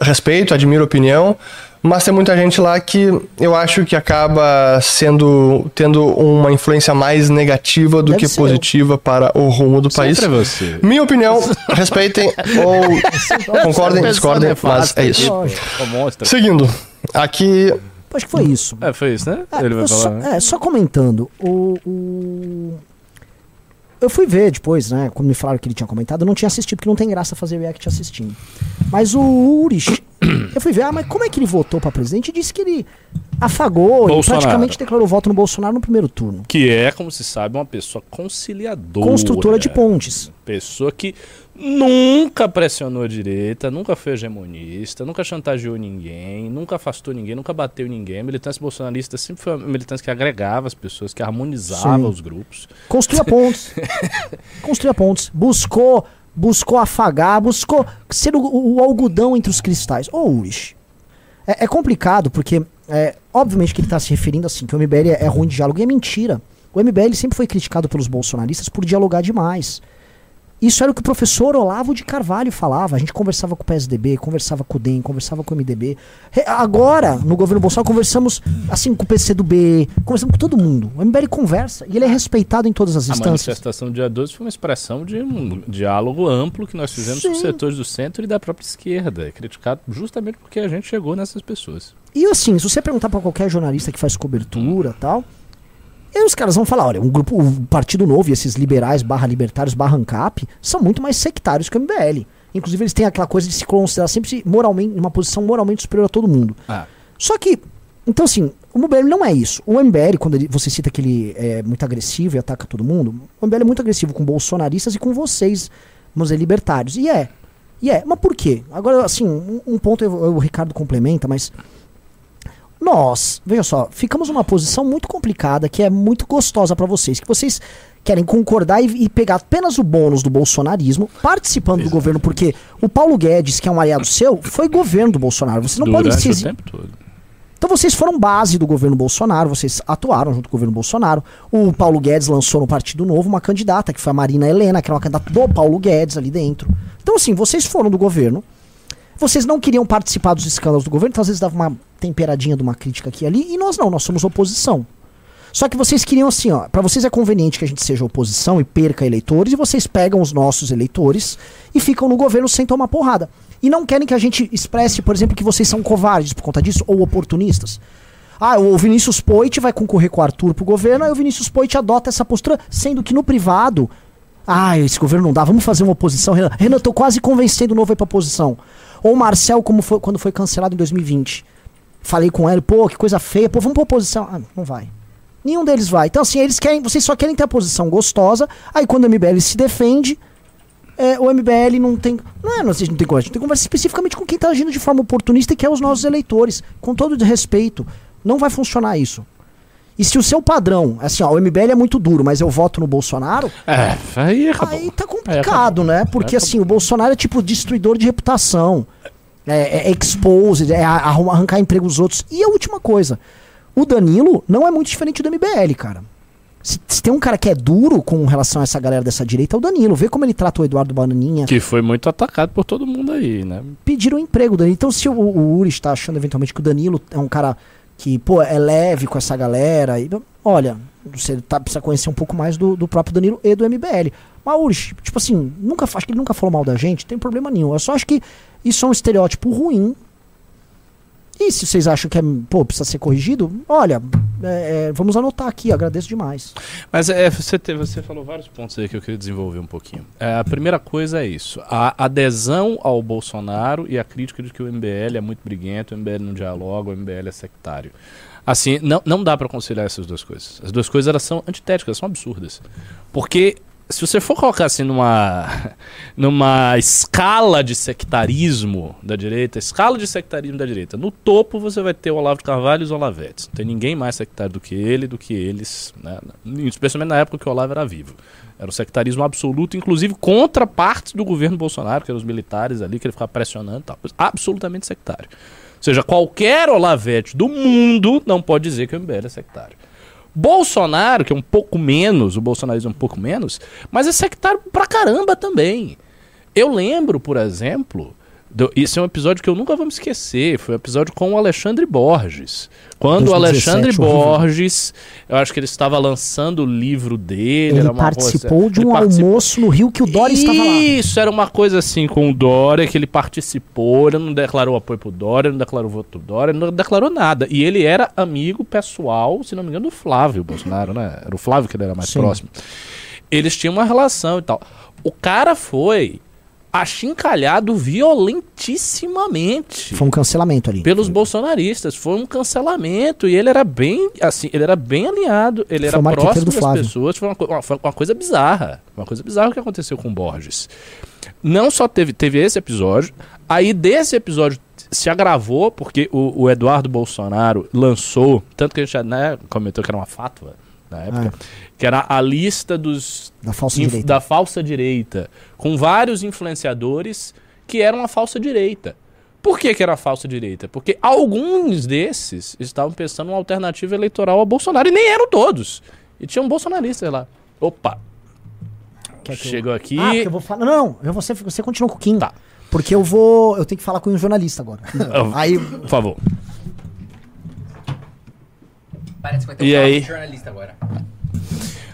respeito, admiro a opinião, mas tem muita gente lá que eu acho que acaba sendo tendo uma influência mais negativa do Deve que ser eu. positiva para o rumo do país. Sempre é você. Minha opinião, respeitem ou concordem, discordem, mas é isso. Seguindo, aqui Acho que foi isso. É, foi isso, né? É, Ele vai eu só, falar. né? é, só comentando, o, o- Eu fui ver depois, né? Quando me falaram que ele tinha comentado, eu não tinha assistido, porque não tem graça fazer react assistindo. Mas o Urich, eu fui ver, ah, mas como é que ele votou pra presidente? E disse que ele afagou, ele praticamente declarou voto no Bolsonaro no primeiro turno. Que é, como se sabe, uma pessoa conciliadora. Construtora de pontes. Pessoa que nunca pressionou a direita, nunca foi hegemonista, nunca chantageou ninguém, nunca afastou ninguém, nunca bateu ninguém. A militância bolsonarista sempre foi uma militância que agregava as pessoas, que harmonizava Sim. os grupos. Construía pontes. Construía pontes. Buscou, buscou afagar, buscou ser o, o algodão entre os cristais. Ô, Urich, é, é complicado porque, é, obviamente que ele está se referindo assim, que o MBL é, é ruim de diálogo, e é mentira. O MBL sempre foi criticado pelos bolsonaristas por dialogar demais. Isso era o que o professor Olavo de Carvalho falava. A gente conversava com o PSDB, conversava com o DEM, conversava com o MDB. Agora, no governo Bolsonaro, conversamos assim com o PCdoB, conversamos com todo mundo. O MBL conversa e ele é respeitado em todas as A instâncias. manifestação do dia 12 foi uma expressão de um diálogo amplo que nós fizemos com os Sim. setores do centro e da própria esquerda, criticado justamente porque a gente chegou nessas pessoas. E assim, se você perguntar pra qualquer jornalista que faz cobertura e tal, e os caras vão falar, olha, um grupo, o Partido Novo e esses liberais barra libertários barra ANCAP são muito mais sectários que o MBL. Inclusive eles têm aquela coisa de se considerar sempre moralmente, em uma posição moralmente superior a todo mundo. Ah, Só que, então assim, o MBL não é isso. O MBL, quando ele- você cita que ele é muito agressivo e ataca todo mundo, o MBL é muito agressivo com bolsonaristas e com vocês, vamos dizer, libertários. E é. E é. Mas por quê? Agora, assim, um, um ponto eu- eu- o Ricardo complementa, mas nós, veja só, ficamos numa posição muito complicada que é muito gostosa pra vocês, que vocês querem concordar e, e pegar apenas o bônus do bolsonarismo, participando do Exato. governo, porque o Paulo Guedes, que é um aliado seu, foi governo do Bolsonaro. Vocês não podem durante se o tempo todo. então vocês foram base do governo Bolsonaro, vocês atuaram junto com o governo Bolsonaro. O Paulo Guedes lançou no Partido Novo uma candidata, que foi a Marina Helena, que era uma candidata do Paulo Guedes ali dentro. Então, assim, vocês foram do governo. Vocês não queriam participar dos escândalos do governo, então às vezes dava uma temperadinha de uma crítica aqui e ali, e nós não, nós somos oposição. Só que vocês queriam assim, ó, pra vocês é conveniente que a gente seja oposição e perca eleitores, e vocês pegam os nossos eleitores e ficam no governo sem tomar porrada. E não querem que a gente expresse, por exemplo, que vocês são covardes por conta disso, ou oportunistas. Ah, o Vinícius Poit vai concorrer com o Arthur pro governo, aí o Vinícius Poit adota essa postura, sendo que no privado. Ah, esse governo não dá, vamos fazer uma oposição, Renan. Renan, tô quase convencendo o novo aí pra oposição. Ou o Marcel, como foi quando foi cancelado em 2020. Falei com ele, pô, que coisa feia, pô, vamos pra oposição. Ah, não vai. Nenhum deles vai. Então, assim, eles querem, vocês só querem ter a posição gostosa, aí quando o MBL se defende, é, o MBL não tem. Não é, não, a gente não tem conversa, a gente tem conversa especificamente com quem tá agindo de forma oportunista e que é os nossos eleitores. Com todo respeito. Não vai funcionar isso. E se o seu padrão, assim, ó, o MBL é muito duro, mas eu voto no Bolsonaro, É, aí acabou. aí tá complicado, né? Porque Aí assim, o Bolsonaro é tipo destruidor de reputação. É, é expose, é arrumar, arrancar emprego dos outros. E a última coisa, o Danilo não é muito diferente do MBL, cara. Se, se tem um cara que é duro com relação a essa galera dessa direita, é o Danilo. Vê como ele trata o Eduardo Bananinha. Que foi muito atacado por todo mundo aí, né? Pediram emprego, Danilo. Então, se o, o Uri está achando eventualmente que o Danilo é um cara que, pô, é leve com essa galera, e, olha, você tá, precisa conhecer um pouco mais do, do próprio Danilo e do MBL. Mas, Uri, tipo assim, nunca, acho que ele nunca falou mal da gente, tem problema nenhum. Eu só acho que isso é um estereótipo ruim. E se vocês acham que é, pô, precisa ser corrigido, olha, é, é, vamos anotar aqui, agradeço demais. Mas é, você, te- você falou vários pontos aí que eu queria desenvolver um pouquinho. É, a primeira coisa é isso: a adesão ao Bolsonaro e a crítica de que o MBL é muito briguento, o MBL não dialoga, o MBL é sectário. Assim, não, não dá pra conciliar essas duas coisas. As duas coisas elas são antitéticas, são absurdas. Porque se você for colocar assim numa, numa escala de sectarismo da direita, escala de sectarismo da direita, no topo você vai ter o Olavo de Carvalho e os Olavetes. Não tem ninguém mais sectário do que ele, do que eles, né? especialmente na época que o Olavo era vivo. Era um sectarismo absoluto, inclusive contra partes do governo Bolsonaro, que eram os militares ali, que ele ficava pressionando e tal. Absolutamente sectário. Ou seja, qualquer Olavete do mundo não pode dizer que o MBL é sectário. Bolsonaro, que é um pouco menos, o bolsonarismo é um pouco menos, mas é sectário pra caramba também. Eu lembro, por exemplo, do, isso é um episódio que eu nunca vou me esquecer. Foi um episódio com o Alexandre Borges. Quando 2017, o Alexandre Borges, eu acho que ele estava lançando o livro dele. Ele participou coisa, de um almoço no Rio que o Dória isso, estava lá. Isso, era uma coisa assim com o Dória, que ele participou, ele não declarou apoio pro Dória, não declarou voto pro Dória, não declarou nada. E ele era amigo pessoal, se não me engano, do Flávio Bolsonaro, né? Era o Flávio que ele era mais Sim. próximo. Eles tinham uma relação e tal. O cara foi achincalhado violentissimamente. Foi um cancelamento ali. Pelos bolsonaristas. Foi um cancelamento. E ele era bem, assim, ele era bem alinhado. Ele foi era próximo das Flávio. pessoas. Foi uma, foi uma coisa bizarra. Uma coisa bizarra que aconteceu com o Borges. Não só teve, teve esse episódio. Aí desse episódio se agravou porque o, o Eduardo Bolsonaro lançou, tanto que a gente já né, comentou que era uma fátua na época, ah. que era a lista dos da falsa, direita. da falsa direita, com vários influenciadores que eram a falsa direita. Por que, que era a falsa direita? Porque alguns desses estavam pensando uma alternativa eleitoral a Bolsonaro, e nem eram todos. E tinham bolsonaristas lá. Opa! Chegou eu... aqui. Ah, eu vou falar. Não, eu vou, você, você continua com o Kim. Tá. Porque eu vou. Eu tenho que falar com um jornalista agora. Aí. Por favor. Parece que vai ter e um aí? jornalista agora.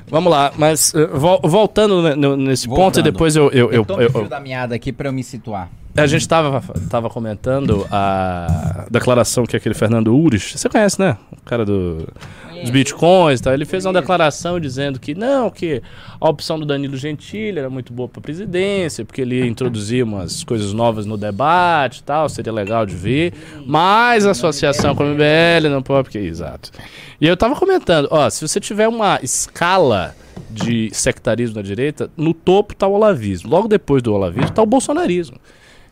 Vamos lá, mas vo voltando nesse voltando. ponto e depois eu... Eu, eu, eu, eu, eu da meada aqui para eu me situar. A gente estava tava comentando a declaração que aquele Fernando Ures, você conhece, né? O cara do, dos bitcoins e tal. Ele fez uma declaração dizendo que não, que a opção do Danilo Gentili era muito boa para a presidência, porque ele introduzia umas coisas novas no debate e tal, seria legal de ver. Mas a associação com o MBL não pode, porque. Exato. E eu tava comentando, ó, se você tiver uma escala de sectarismo na direita, no topo tá o olavismo. Logo depois do olavismo tá o bolsonarismo.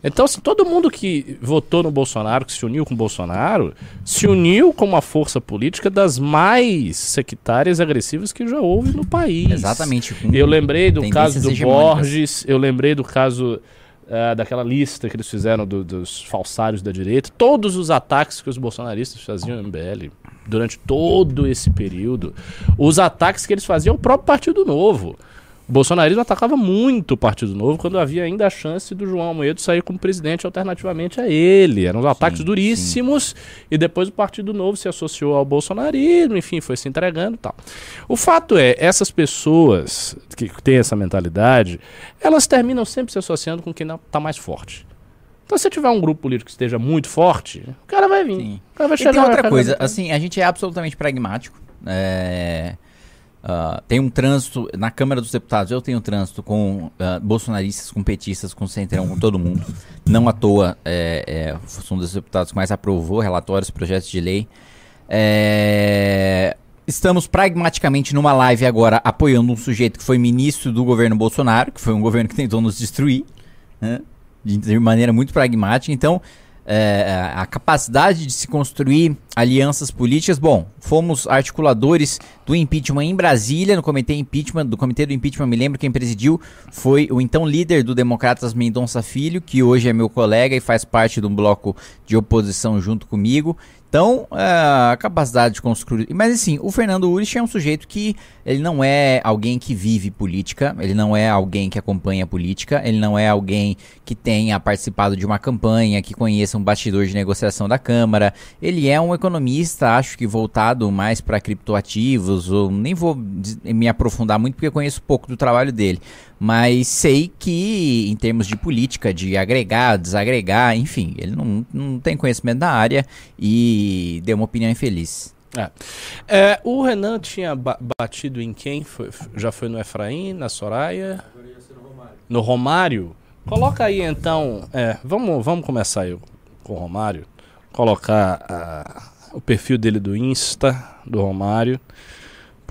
Então, assim, todo mundo que votou no Bolsonaro, que se uniu com o Bolsonaro, se uniu com uma força política das mais sectárias e agressivas que já houve no país. Exatamente. Eu lembrei do caso do Borges, eu lembrei do caso uh, daquela lista que eles fizeram do, dos falsários da direita. Todos os ataques que os bolsonaristas faziam no MBL durante todo esse período, os ataques que eles faziam ao próprio Partido Novo. O bolsonarismo atacava muito o Partido Novo quando havia ainda a chance do João Almeida sair como presidente alternativamente a ele. Eram ataques sim, duríssimos sim. e depois o Partido Novo se associou ao bolsonarismo, enfim, foi se entregando e tal. O fato é, essas pessoas que têm essa mentalidade, elas terminam sempre se associando com quem está mais forte. Então, se tiver um grupo político que esteja muito forte, o cara vai vir. Sim. O cara vai chegar. E tem outra coisa, assim, a gente é absolutamente pragmático. É... Uh, tem um trânsito na Câmara dos Deputados. Eu tenho trânsito com uh, bolsonaristas, com petistas, com centrão, com todo mundo. Não à toa, é, é, um dos deputados que mais aprovou relatórios, projetos de lei. É, estamos pragmaticamente numa live agora apoiando um sujeito que foi ministro do governo Bolsonaro, que foi um governo que tentou nos destruir, né? de maneira muito pragmática. Então, é, a capacidade de se construir alianças políticas. Bom, fomos articuladores do impeachment em Brasília, no comitê impeachment, do comitê do impeachment, me lembro quem presidiu foi o então líder do Democratas Mendonça Filho, que hoje é meu colega e faz parte de um bloco de oposição junto comigo. Então, é, a capacidade de construir. Mas assim, o Fernando Urich é um sujeito que ele não é alguém que vive política, ele não é alguém que acompanha política, ele não é alguém que tenha participado de uma campanha, que conheça um bastidor de negociação da Câmara. Ele é um economista, acho que voltado mais para criptoativos, ou nem vou me aprofundar muito porque eu conheço pouco do trabalho dele. Mas sei que, em termos de política, de agregar, desagregar, enfim, ele não, não tem conhecimento da área e deu uma opinião infeliz. É. É, o Renan tinha ba batido em quem? Foi, já foi no Efraim, na Soraya? No Romário? Coloca aí então. É, vamos, vamos começar aí com o Romário. Colocar o perfil dele do Insta, do Romário.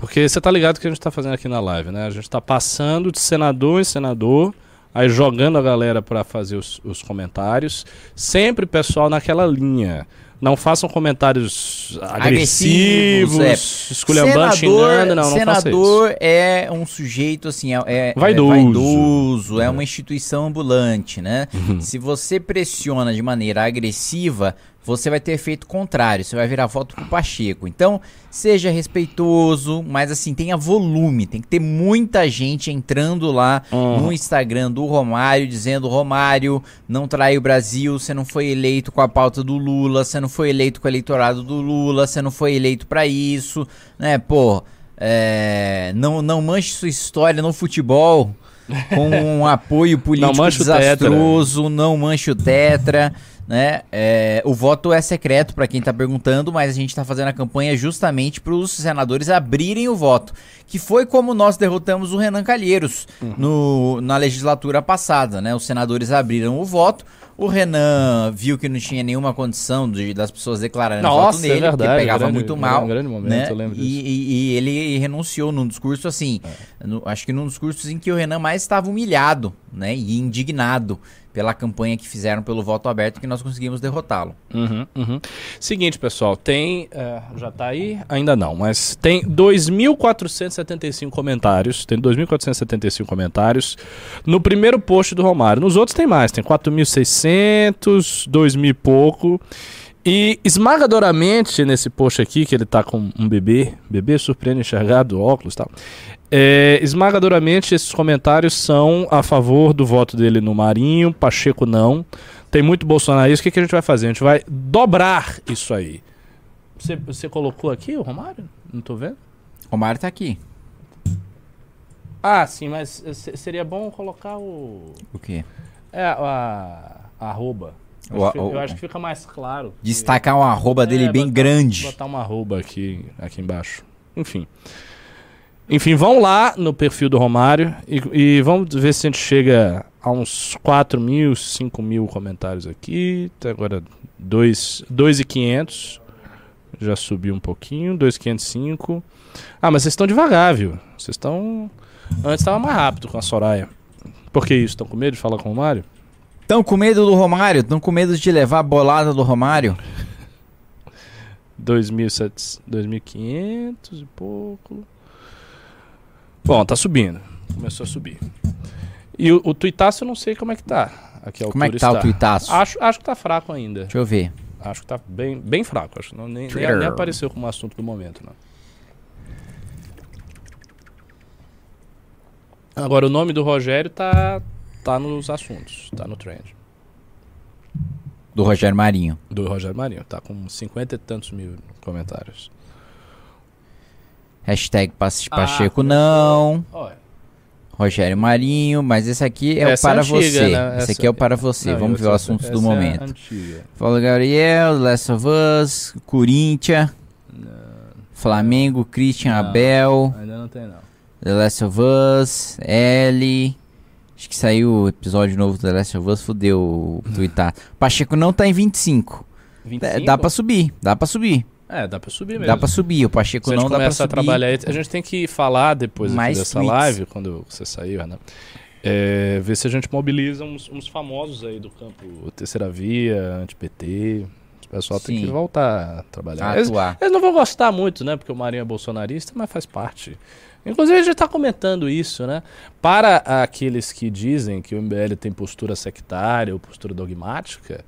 Porque você tá ligado que a gente tá fazendo aqui na live, né? A gente tá passando de senador em senador, aí jogando a galera para fazer os, os comentários. Sempre pessoal naquela linha. Não façam comentários agressivos, Agressivos, esculhambando, xingando, não, não senador é um sujeito assim, é, é- Vaidoso. é vaidoso, é uma instituição ambulante, né? Uhum. Se você pressiona de maneira agressiva, você vai ter efeito contrário, você vai virar voto pro Pacheco. Então, seja respeitoso, mas assim, tenha volume, tem que ter muita gente entrando lá Uhum. no Instagram do Romário, dizendo, Romário, não trai o Brasil, você não foi eleito com a pauta do Lula, você não foi eleito com o eleitorado do Lula, você não foi eleito pra isso, né, pô, é, não, não manche sua história no futebol com um apoio político manche o tetra. desastroso, não manche o tetra, né? É, o voto é secreto para quem tá perguntando, mas a gente tá fazendo a campanha justamente para os senadores abrirem o voto, que foi como nós derrotamos o Renan Calheiros no, na legislatura passada, né? Os senadores abriram o voto. O Renan viu que não tinha nenhuma condição de- das pessoas declarando voto Nossa, é nele, porque verdade, pegava grande- muito mal. um grande momento, né? E- e, e ele renunciou num discurso assim, É. no- acho que num discurso em que o Renan mais estava humilhado, né, e indignado pela campanha que fizeram pelo voto aberto que nós conseguimos derrotá-lo. Uhum, uhum. Seguinte, pessoal, tem. é, já tá aí? Ainda não, mas tem 2.475 comentários. Tem 2.475 comentários no primeiro post do Romário. Nos outros tem mais, tem 4.600, 2.000 e pouco. E esmagadoramente nesse post aqui, que ele tá com um bebê, bebê surpreende enxergado, óculos e tal. É, esmagadoramente esses comentários são a favor do voto dele no Marinho, Pacheco não. Tem muito bolsonarista. O que, que a gente vai fazer? A gente vai dobrar isso aí. Você, você colocou aqui o Romário? Não tô vendo. Romário tá aqui. Ah, sim, mas se- seria bom colocar o. O quê? É, a, a arroba. Eu, O- acho, que, o- eu acho que fica mais claro. Destacar um arroba dele É, bem botar- grande. Botar uma arroba aqui, aqui embaixo. Enfim. Enfim, vão lá no perfil do Romário e, e vamos ver se a gente chega a uns 4 mil, 5 mil comentários aqui. Até agora 2,500. Já subiu um pouquinho. 2,505. Ah, mas vocês estão devagar, viu? Vocês estão. Antes estava mais rápido com a Soraya. Por que isso? Estão com medo de falar com o Romário? Tão com medo do Romário? Tão com medo de levar a bolada do Romário? 2.700, 2.500 e pouco. Bom, tá subindo. Começou a subir. E o, o tuitaço eu não sei como é que tá. Aqui Como é que tá o está. tuitaço? Acho, acho que tá fraco ainda. Deixa eu ver. Acho que tá bem, bem fraco. Acho que não, nem, nem, nem apareceu como assunto do momento, não. Agora, o nome do Rogério tá, tá nos assuntos. Tá no trend. Do Rogério Marinho. Do Rogério Marinho. Tá com 50 e tantos mil comentários. Hashtag Ah, Pacheco começou. não. Olha. Rogério Marinho, mas esse aqui é Essa o para antiga, você. né? Esse Essa- aqui é o para você. Não, Vamos ver os assuntos do é momento. antiga. Fala Gabriel, Last of Us, Corinthians, Flamengo, Christian Não. Abel, Ainda não tem, não. The Last of Us, L. Acho que saiu o episódio novo do The Last of Us, fudeu o tweetar. Pacheco não tá em 25. Dá- 25? Dá pra subir, dá pra subir. É, dá pra subir mesmo. Dá pra subir. O Pacheco Se a gente não dá pra começa a subir. trabalhar a gente tem que falar depois aqui Mais dessa tweets. live, quando você sair, Renan. É, ver se a gente mobiliza uns, uns famosos aí do campo Terceira Via, Anti-PT. O pessoal tem Sim. que voltar a trabalhar. A Eles, eles não vão gostar muito, né? Porque o Marinho é bolsonarista, mas faz parte. Inclusive, a gente está comentando isso, né? Para aqueles que dizem que o MBL tem postura sectária ou postura dogmática,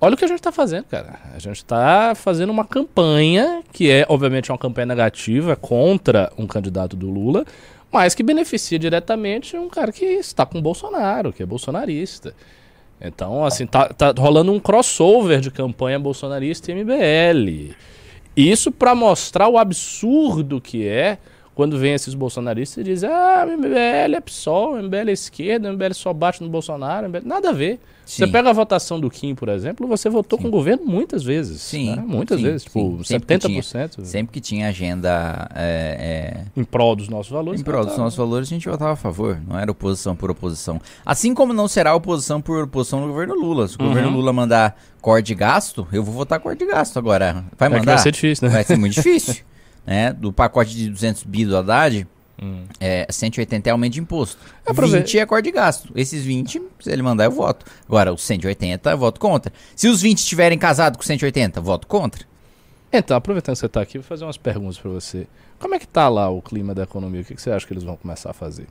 olha o que a gente está fazendo, cara. A gente está fazendo uma campanha que é, obviamente, uma campanha negativa contra um candidato do Lula, mas que beneficia diretamente um cara que está com o Bolsonaro, que é bolsonarista. Então, assim, tá, tá rolando um crossover de campanha bolsonarista e MBL. Isso para mostrar o absurdo que é quando vem esses bolsonaristas e dizem, ah, o MBL é PSOL, o MBL é esquerda, o MBL só bate no Bolsonaro, MBL... nada a ver. Você Sim. pega a votação do Kim, por exemplo, você votou Sim. com o governo muitas vezes. Sim, né? Muitas sim, vezes, tipo. Sempre que 70% Sempre que tinha agenda é, é, em prol dos nossos valores. em prol dos nossos valores, a gente votava a favor. Não era oposição por oposição. Assim como não será oposição por oposição no governo Lula. Se o Uhum. governo Lula mandar corte de gasto, eu vou votar corte de gasto agora. Vai É mandar? vai ser difícil, né? Vai ser muito difícil. Né? Do pacote de 200 bi do Haddad, Hum. é, 180 é aumento de imposto. É pra ver. 20 é corte de gasto. Esses 20, se ele mandar, eu voto. Agora, os 180, eu voto contra. Se os 20 estiverem casados com 180, voto contra. Então, aproveitando que você está aqui, vou fazer umas perguntas para você. Como é que tá lá o clima da economia? O que, que você acha que eles vão começar a fazer?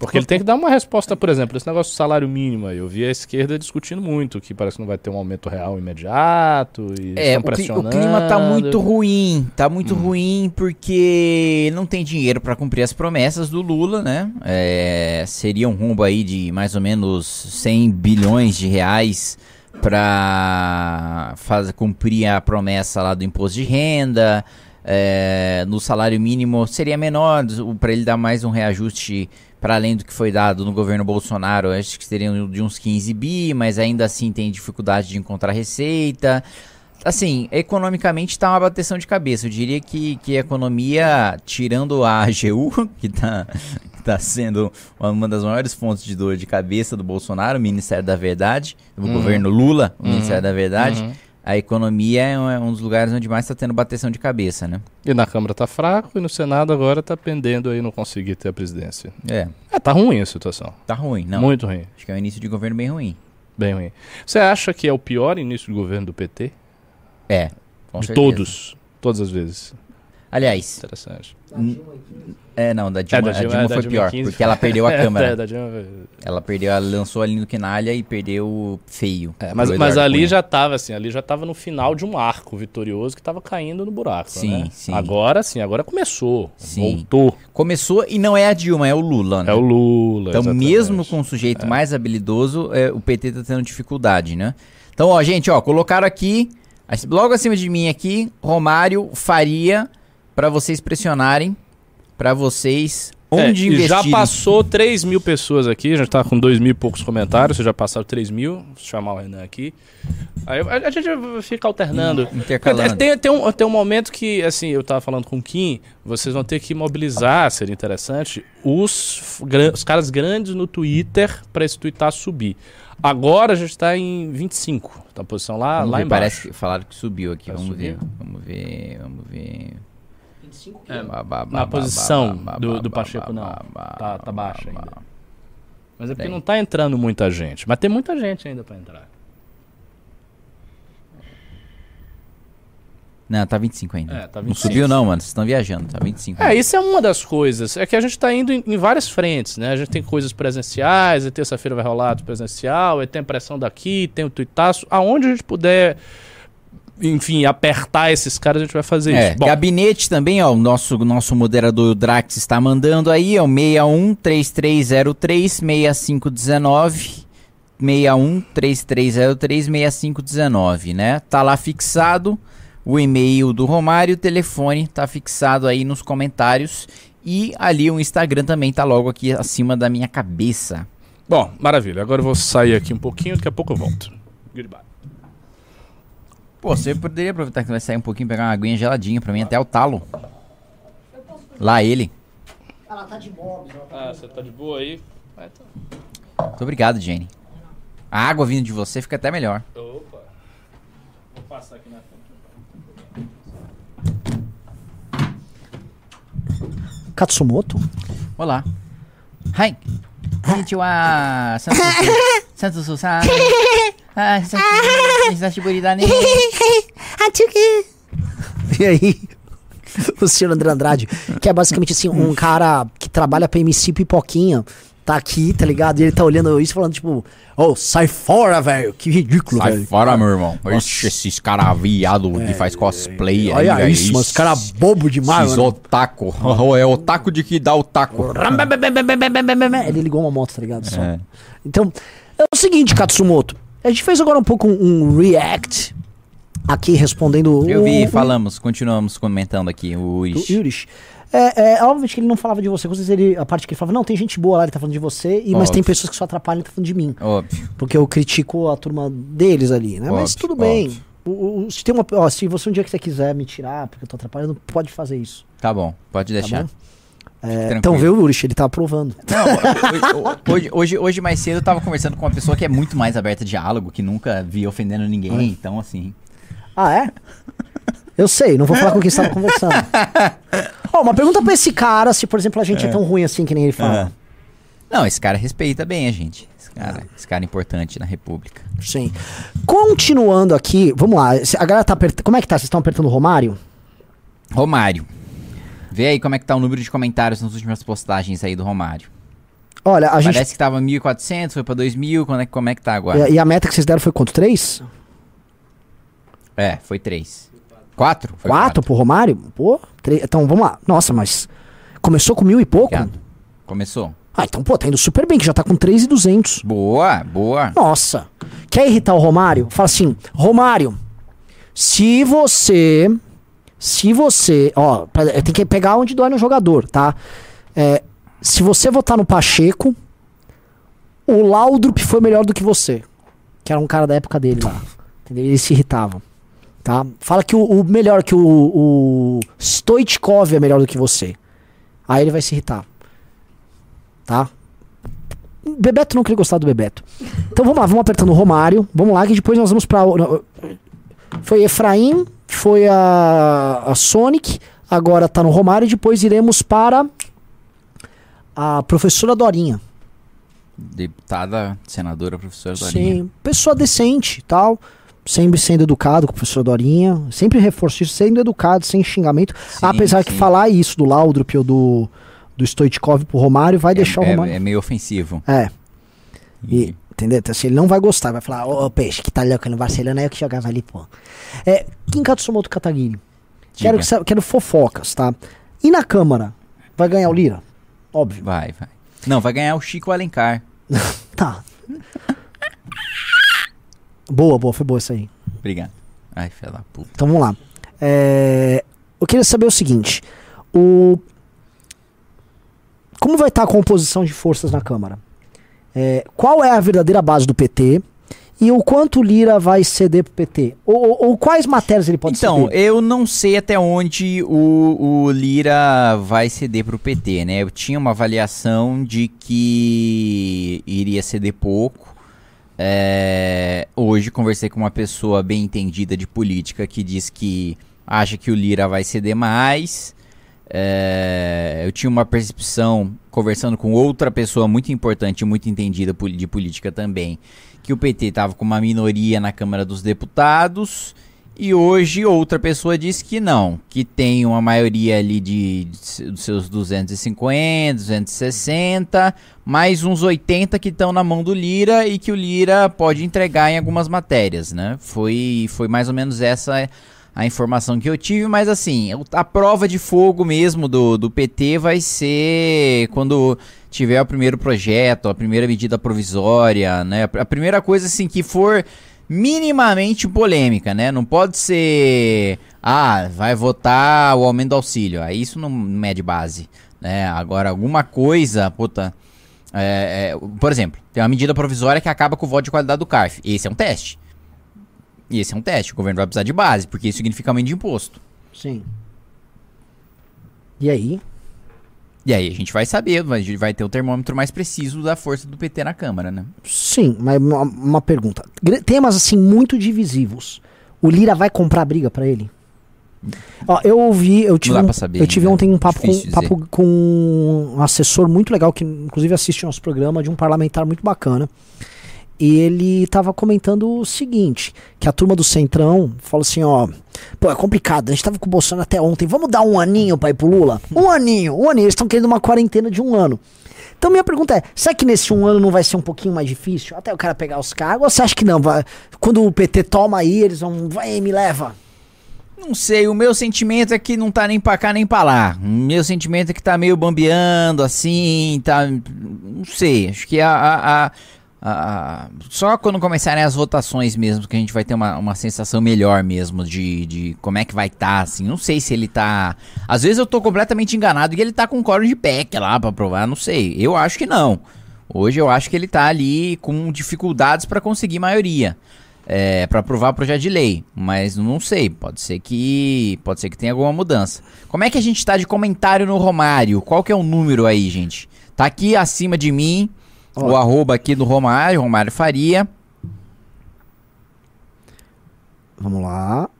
Porque ele tem que dar uma resposta, por exemplo, esse negócio do salário mínimo aí. Eu vi a esquerda discutindo muito, que parece que não vai ter um aumento real imediato. E É, o, cli- o clima tá muito ruim. Tá muito Hum. ruim porque não tem dinheiro pra cumprir as promessas do Lula, né? É, seria um rumbo aí de mais ou menos 100 bilhões de reais pra fazer, cumprir a promessa lá do imposto de renda. É, no salário mínimo seria menor, para ele dar mais um reajuste para além do que foi dado no governo Bolsonaro, acho que seria de uns 15 bi, mas ainda assim tem dificuldade de encontrar receita. Assim, economicamente está uma bateção de cabeça. Eu diria que, que a economia, tirando a AGU, que está tá sendo uma das maiores fontes de dor de cabeça do Bolsonaro, o Ministério da Verdade, do Uhum. governo Lula, o Uhum. Ministério da Verdade, Uhum. A economia é um, é um dos lugares onde mais está tendo bateção de cabeça, né? E na Câmara tá fraco e no Senado agora tá pendendo aí não conseguir ter a presidência. É, É, tá ruim a situação. tá ruim, não. Muito ruim. Acho que é um início de governo bem ruim. Bem ruim. Você acha que é o pior início de governo do PT? É, de certeza. todos. Todas as vezes. Aliás, Interessante. é não, da Dilma, É, da a Dilma- Dilma é, foi Dilma pior, 15. porque ela perdeu a É, Câmara. é, da Dilma- Ela perdeu, ela lançou ali no Quinalha e perdeu feio. É, mas, mas ali Cunha. já tava assim, ali já tava no final de um arco vitorioso que tava caindo no buraco, Sim, né? sim. Agora sim, agora começou, Sim. voltou. Começou e não é a Dilma, é o Lula, né? É o Lula. Então, exatamente. mesmo com o sujeito mais habilidoso, é, o PT tá tendo dificuldade, né? Então, ó, gente, ó, colocaram aqui, as- logo acima de mim aqui, Romário Faria, pra vocês pressionarem, pra vocês É, onde e investir. já passou 3 mil pessoas aqui, a gente tá com 2 mil e poucos comentários, vocês já passaram 3 mil, vou chamar o Renan aqui. Aí a, a gente fica alternando. Intercalando. Tem, tem, um, tem um momento que, assim, eu tava falando com o Kim, vocês vão ter que mobilizar, seria interessante, os, os caras grandes no Twitter pra esse tweetar subir. Agora a gente tá em 25, tá a posição lá, Vamos lá ver, embaixo. Parece que falaram que subiu aqui. Vai vamos subir? ver, vamos ver, vamos ver. 25 É, Ba, ba, ba, na posição do- do Pacheco, não. Tá- tá baixo ba, ainda. Mas é porque Tem. não tá entrando muita gente. Mas tem muita gente ainda pra entrar. Não, tá 25 ainda. É, tá Não 25. subiu não, mano. Vocês estão viajando. Tá 25. É, ainda. isso é uma das coisas. É que a gente tá indo em, em várias frentes, né? A gente tem coisas presenciais, e terça-feira vai rolar do presencial, e tem a pressão daqui, tem o tuitaço. Aonde a gente puder, enfim, apertar esses caras, a gente vai fazer É, isso. Bom, gabinete também, ó, o nosso, nosso moderador o Drax está mandando aí, é o 61 3303 6519 61 3303 6519, né? Tá lá fixado o e-mail do Romário, o telefone tá fixado aí nos comentários e ali o Instagram também tá logo aqui acima da minha cabeça. bom, maravilha. Agora eu vou sair aqui um pouquinho, daqui a pouco eu volto. Goodbye. Pô, você poderia aproveitar que vai sair um pouquinho pegar uma aguinha geladinha pra mim até o talo. Lá ele. Ela tá de tá Ah, você tá de boa aí? Ah, então. Muito obrigado, Jenny. A água vindo de você fica até melhor. Opa. Vou passar aqui na frente. Katsumoto? Olá. Hi. Konnichiwa. Santos Santos Susan. Ah. E aí, o senhor André Andrade, que é basicamente assim, um cara que trabalha pra MC Pipoquinha, tá aqui, tá ligado? E ele tá olhando isso e falando, tipo, ô, sai fora, velho, que ridículo, Sai velho. fora, meu irmão. Ixi, esses caras viado que faz cosplay aí, Olha velho. isso, mas cara bobo demais, Esses mano. otaku. é otaku de que dá o taco. Ele ligou uma moto, tá ligado? Só. É. Então, é o seguinte, Katsumoto. A gente fez agora um pouco um, um react aqui respondendo Eu vi, o- falamos, continuamos comentando aqui o. Yurish. É, é, obviamente que ele não falava de você, às vezes ele, a parte que ele falava, não, tem gente boa lá, ele tá falando de você, e, mas tem pessoas que só atrapalham, ele tá falando de mim. Óbvio. Porque eu critico a turma deles ali, né? mas Óbvio, tudo bem. O- o- se, tem uma, ó, se você um dia que você quiser me tirar, porque eu tô atrapalhando, pode fazer isso. Tá bom, pode deixar. bom? É, então, viu, Urich, ele tá aprovando. Não, hoje, hoje, hoje mais cedo eu tava conversando com uma pessoa que é muito mais aberta a diálogo, que nunca vi ofendendo ninguém, então assim. Ah, é? Eu sei, não vou falar com quem estava conversando. Ó, uma pergunta pra esse cara, se, por exemplo, a gente é, tão ruim assim que nem ele fala. Não, esse cara respeita bem a gente. Esse cara, esse cara é importante na República. Sim. Continuando aqui, vamos lá. A galera tá apertando. Como é que tá? Vocês estão apertando o Romário? Romário. Vê aí como é que tá o número de comentários nas últimas postagens aí do Romário. Olha, a gente. Parece que tava 1.400, foi pra 2.000, quando é, como é que tá agora? E, e a meta que vocês deram foi quanto? Três? É, foi 3. 4? Foi Quatro pro Romário? Pô, três. Então vamos lá. Nossa, mas. Começou com mil e pouco? Obrigado. Começou. Ah, então, pô, tá indo super bem, que já tá com 3,200. Boa, boa. Nossa. Quer irritar o Romário? Fala assim, Romário, se você. Se você. Ó, pra- tem que pegar onde dói no jogador, tá? É, se você votar no Pacheco, o Laudrup foi melhor do que você. Que era um cara da época dele lá. Entendeu? Eles se irritavam. Tá? Fala que o, o melhor, que o, o Stoichkov é melhor do que você. Aí ele vai se irritar. Tá? Bebeto não queria gostar do Bebeto. Então vamos lá, vamos apertando o Romário. Vamos lá, que depois nós vamos pra. Foi Efraim, foi a, a Sonic, agora tá no Romário e depois iremos para a professora Dorinha. Deputada, senadora, professora Dorinha. Sim, pessoa decente tal. Sempre sendo educado com a professora Dorinha. Sempre reforço isso, sendo educado, sem xingamento. Sim, Apesar que sim. falar isso do Laudrup ou do, do Stoichkov pro Romário vai deixar o é, Romário. é meio ofensivo. É. E, entendeu? Então, assim, ele não vai gostar, vai falar, ô peixe, que tá louco no Barcelona, é eu que jogava ali, pô. É, Kim Katsumoto Kataguiri. Quero, que quero fofocas, tá? E na Câmara? Vai ganhar o Lira? Óbvio. Vai, vai. Não, vai ganhar o Chico Alencar. Tá. boa, boa, foi boa essa aí. Obrigado. Ai, filha da puta. Então vamos lá. É, eu queria saber o seguinte: o como vai estar a composição de forças na Câmara? É, qual é a verdadeira base do PT? E o quanto o Lira vai ceder pro PT? Ou, ou- quais matérias ele pode Então, ceder? eu não sei até onde o, o Lira vai ceder pro PT, né? Eu tinha uma avaliação de que iria ceder pouco. É, hoje conversei com uma pessoa bem entendida de política que diz que acha que o Lira vai ceder mais. É, eu tinha uma percepção, conversando com outra pessoa muito importante, muito entendida de política também, que o PT estava com uma minoria na Câmara dos Deputados. E hoje outra pessoa disse que não, que tem uma maioria ali de, de dos seus 250, 260, mais uns 80 que estão na mão do Lira e que o Lira pode entregar em algumas matérias, né? Foi, foi mais ou menos essa a informação que eu tive, mas assim, a prova de fogo mesmo do, do PT vai ser quando tiver o primeiro projeto, a primeira medida provisória, né? A primeira coisa assim que for minimamente polêmica, né? Não pode ser, ah, vai votar o aumento do auxílio. Aí isso não mede base, né? Agora alguma coisa, puta, é, é, por exemplo, tem uma medida provisória que acaba com o voto de qualidade do CARF. Esse é um teste. E esse é um teste. O governo vai precisar de base, porque isso significa aumento de imposto. Sim. E aí? E aí a gente vai saber, vai, vai ter o termômetro mais preciso da força do PT na Câmara, né? Sim, mas uma, uma pergunta. Temas assim muito divisivos. O Lira vai comprar briga pra ele? Ó, eu ouvi, eu tive, um- saber eu tive ainda. ontem um papo, com, papo com um assessor muito legal, que inclusive assiste nosso programa, de um parlamentar muito bacana. Ele tava comentando o seguinte, que a turma do Centrão falou assim, ó, pô, é complicado, a gente tava com o Bolsonaro até ontem, vamos dar um aninho pra ir pro Lula? Um aninho, um aninho, eles estão querendo uma quarentena de um ano. Então minha pergunta é, será que nesse um ano não vai ser um pouquinho mais difícil? Até o cara pegar os cargos, ou você acha que não? Vai, quando o PT toma aí, eles vão, vai, me leva. Não sei, o meu sentimento é que não tá nem pra cá nem pra lá. O meu sentimento é que tá meio bambeando, assim, tá. Não sei. Acho que a, a, a, Ah, só quando começarem as votações mesmo, que a gente vai ter uma, uma sensação melhor mesmo de, de como é que vai estar, assim. Não sei se ele tá. Às vezes eu tô completamente enganado e ele tá com um de PEC lá pra provar, não sei. Eu acho que não. Hoje eu acho que ele tá ali com dificuldades pra conseguir maioria. É, para aprovar o projeto de lei, mas não sei, pode ser que pode ser que tenha alguma mudança. Como é que a gente tá de comentário no Romário? Qual que é o número aí, gente? Tá aqui acima de mim, Ó. o arroba aqui do Romário, Romário Faria. Vamos lá.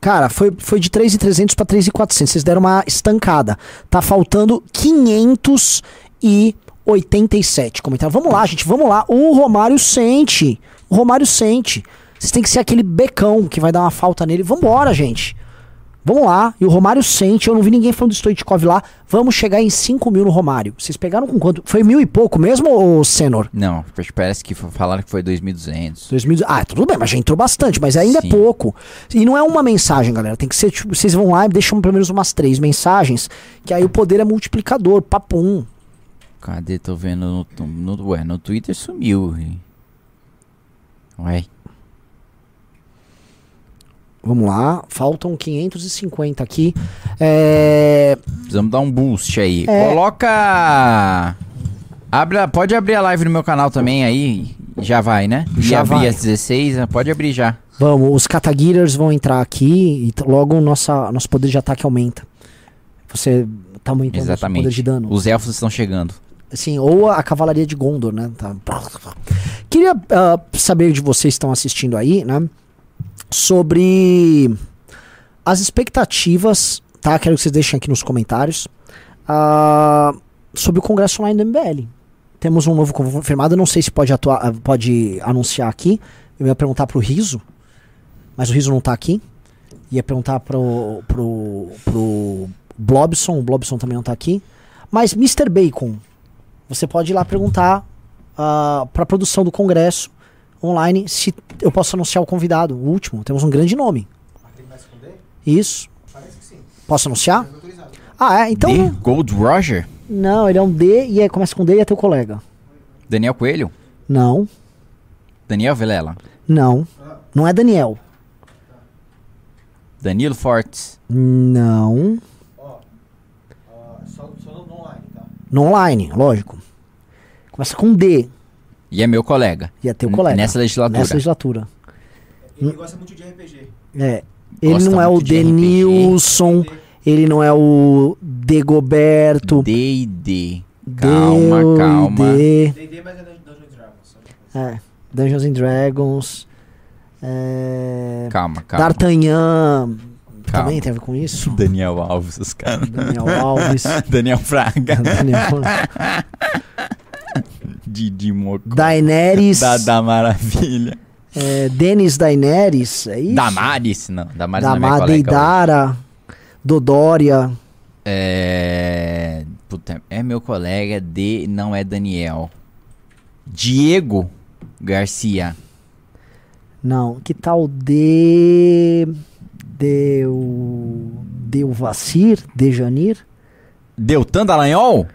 Cara, foi, foi de 3,300 para 3,400. Vocês deram uma estancada. Tá faltando 587 comentários. Vamos lá, gente, vamos lá. O Romário sente. O Romário sente. Vocês têm que ser aquele becão que vai dar uma falta nele. Vambora, gente. Vamos lá. E o Romário sente. Eu não vi ninguém falando do Stoichkov lá. Vamos chegar em 5 mil no Romário. Vocês pegaram com quanto? Foi mil e pouco mesmo, ô Senor? Não, parece que falaram que foi 2.200. 2000, ah, tudo bem, mas já entrou bastante, mas ainda Sim. é pouco. E não é uma mensagem, galera. Tem que ser, tipo, vocês vão lá e deixam pelo menos umas três mensagens, que aí o poder é multiplicador, papum. Cadê? Tô vendo no, no, ué, no Twitter sumiu. Ué. Vamos lá, faltam 550 aqui. É, Precisamos dar um boost aí. É. Coloca. Abre, pode abrir a live no meu canal também aí. Já vai, né? Já e abrir vai. às 16, né? pode abrir já. vamos, os Katagiras vão entrar aqui e logo nossa, nosso poder de ataque aumenta. Você tá aumentando nosso poder Exatamente. de dano. Os elfos estão chegando. Assim, ou a, cavalaria de Gondor, né? Tá. Queria ah, saber de vocês que estão assistindo aí, né? Sobre as expectativas, tá? Quero que vocês deixem aqui nos comentários. ah, sobre o Congresso Online do MBL. Temos um novo confirmado, não sei se pode, atuar, ah, pode anunciar aqui. Eu ia perguntar pro Riso, mas o Riso não tá aqui. Ia perguntar pro, pro, pro Blobson, o Blobson também não tá aqui. Mas Mr. Bacon, você pode ir lá perguntar uh, para a produção do congresso online se eu posso anunciar o convidado, o último. Temos um grande nome. Isso. Posso anunciar? Ah, é? Então. D? Gold Roger? Não, ele é um D e é, começa com D e é teu colega. Daniel Coelho? Não, Daniel Vilela? não. Não é Daniel. Danilo Fortes? Não. Só, só no online, tá? No online, lógico. Começa com D E é meu colega. e é teu colega. Nessa legislatura. Nessa legislatura. Ele gosta muito de RPG. É. Ele Gosta não é o. Denilson, ele não é o Degoberto. D&D. Calma, calma. D&D. D&D, mas é Dungeons Dragons. É, Dungeons and Dragons. É, Calma, calma. D'Artagnan. Calma. Também tem a ver com isso. Daniel Alves, os caras. Daniel Alves. Daniel Fraga. Daniel, Didi Mocó. Daenerys. Da, da Maravilha. É, Denis Daenerys. É isso? Damaris, não. Damaris não é Damar. Deidara. Dodória. É. Puta, é meu colega de. Não é Daniel. Diego Garcia. Não, que tal de. Deu. Deu Vacir? Dejanir? Deltan Dallagnol?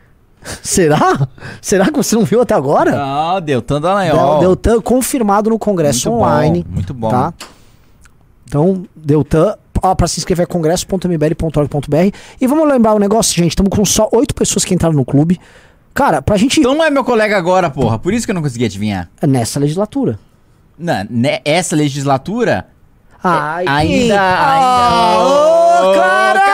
Será? Será que você não viu até agora? Ah, Deltan Del, Dallagnol. Deltan confirmado no Congresso muito Online. Bom, muito bom. Tá? Então, Deltan, ó, pra se inscrever é congresso.mbl.org.br. E vamos lembrar o negócio, gente, estamos com só oito pessoas que entraram no clube. Cara, pra gente. Então não é meu colega agora, porra. Por isso que eu não consegui adivinhar. Nessa legislatura. Não, né, essa legislatura Ai, ainda. Ah, ainda ô, cara!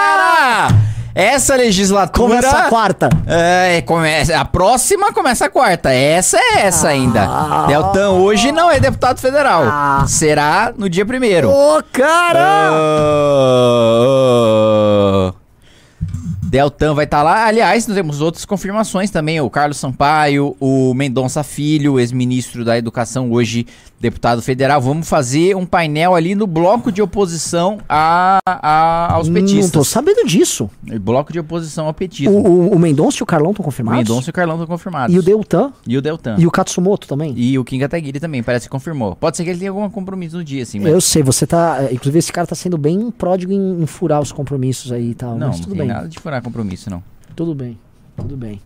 Essa legislatura. Começa a quarta. É, começa, a próxima começa a quarta. Essa é essa ainda. Ah. Deltan hoje não é deputado federal. Ah. Será no dia primeiro. Ô, cara! Ah. Deltan vai estar lá. Aliás, nós temos outras confirmações também. O Carlos Sampaio, o Mendonça Filho, ex-ministro da Educação, hoje deputado federal. Vamos fazer um painel ali no bloco de oposição a, a- aos Não tô petistas. sabendo disso. Bloco de oposição ao O, petismo. o, o Mendonça e o Carlão estão O confirmados? Mendonça e o Carlão estão confirmados. E o Deltan? E o Deltan. E o Katsumoto também? E o Kim Kataguiri também, parece que confirmou. Pode ser que ele tenha algum compromisso no dia, assim, mas... Eu sei, você tá. Inclusive, esse cara tá sendo bem pródigo em, em furar os compromissos aí e tal. Não, mas não tudo tem bem. nada de furar compromisso, não. Tudo bem. Tudo bem.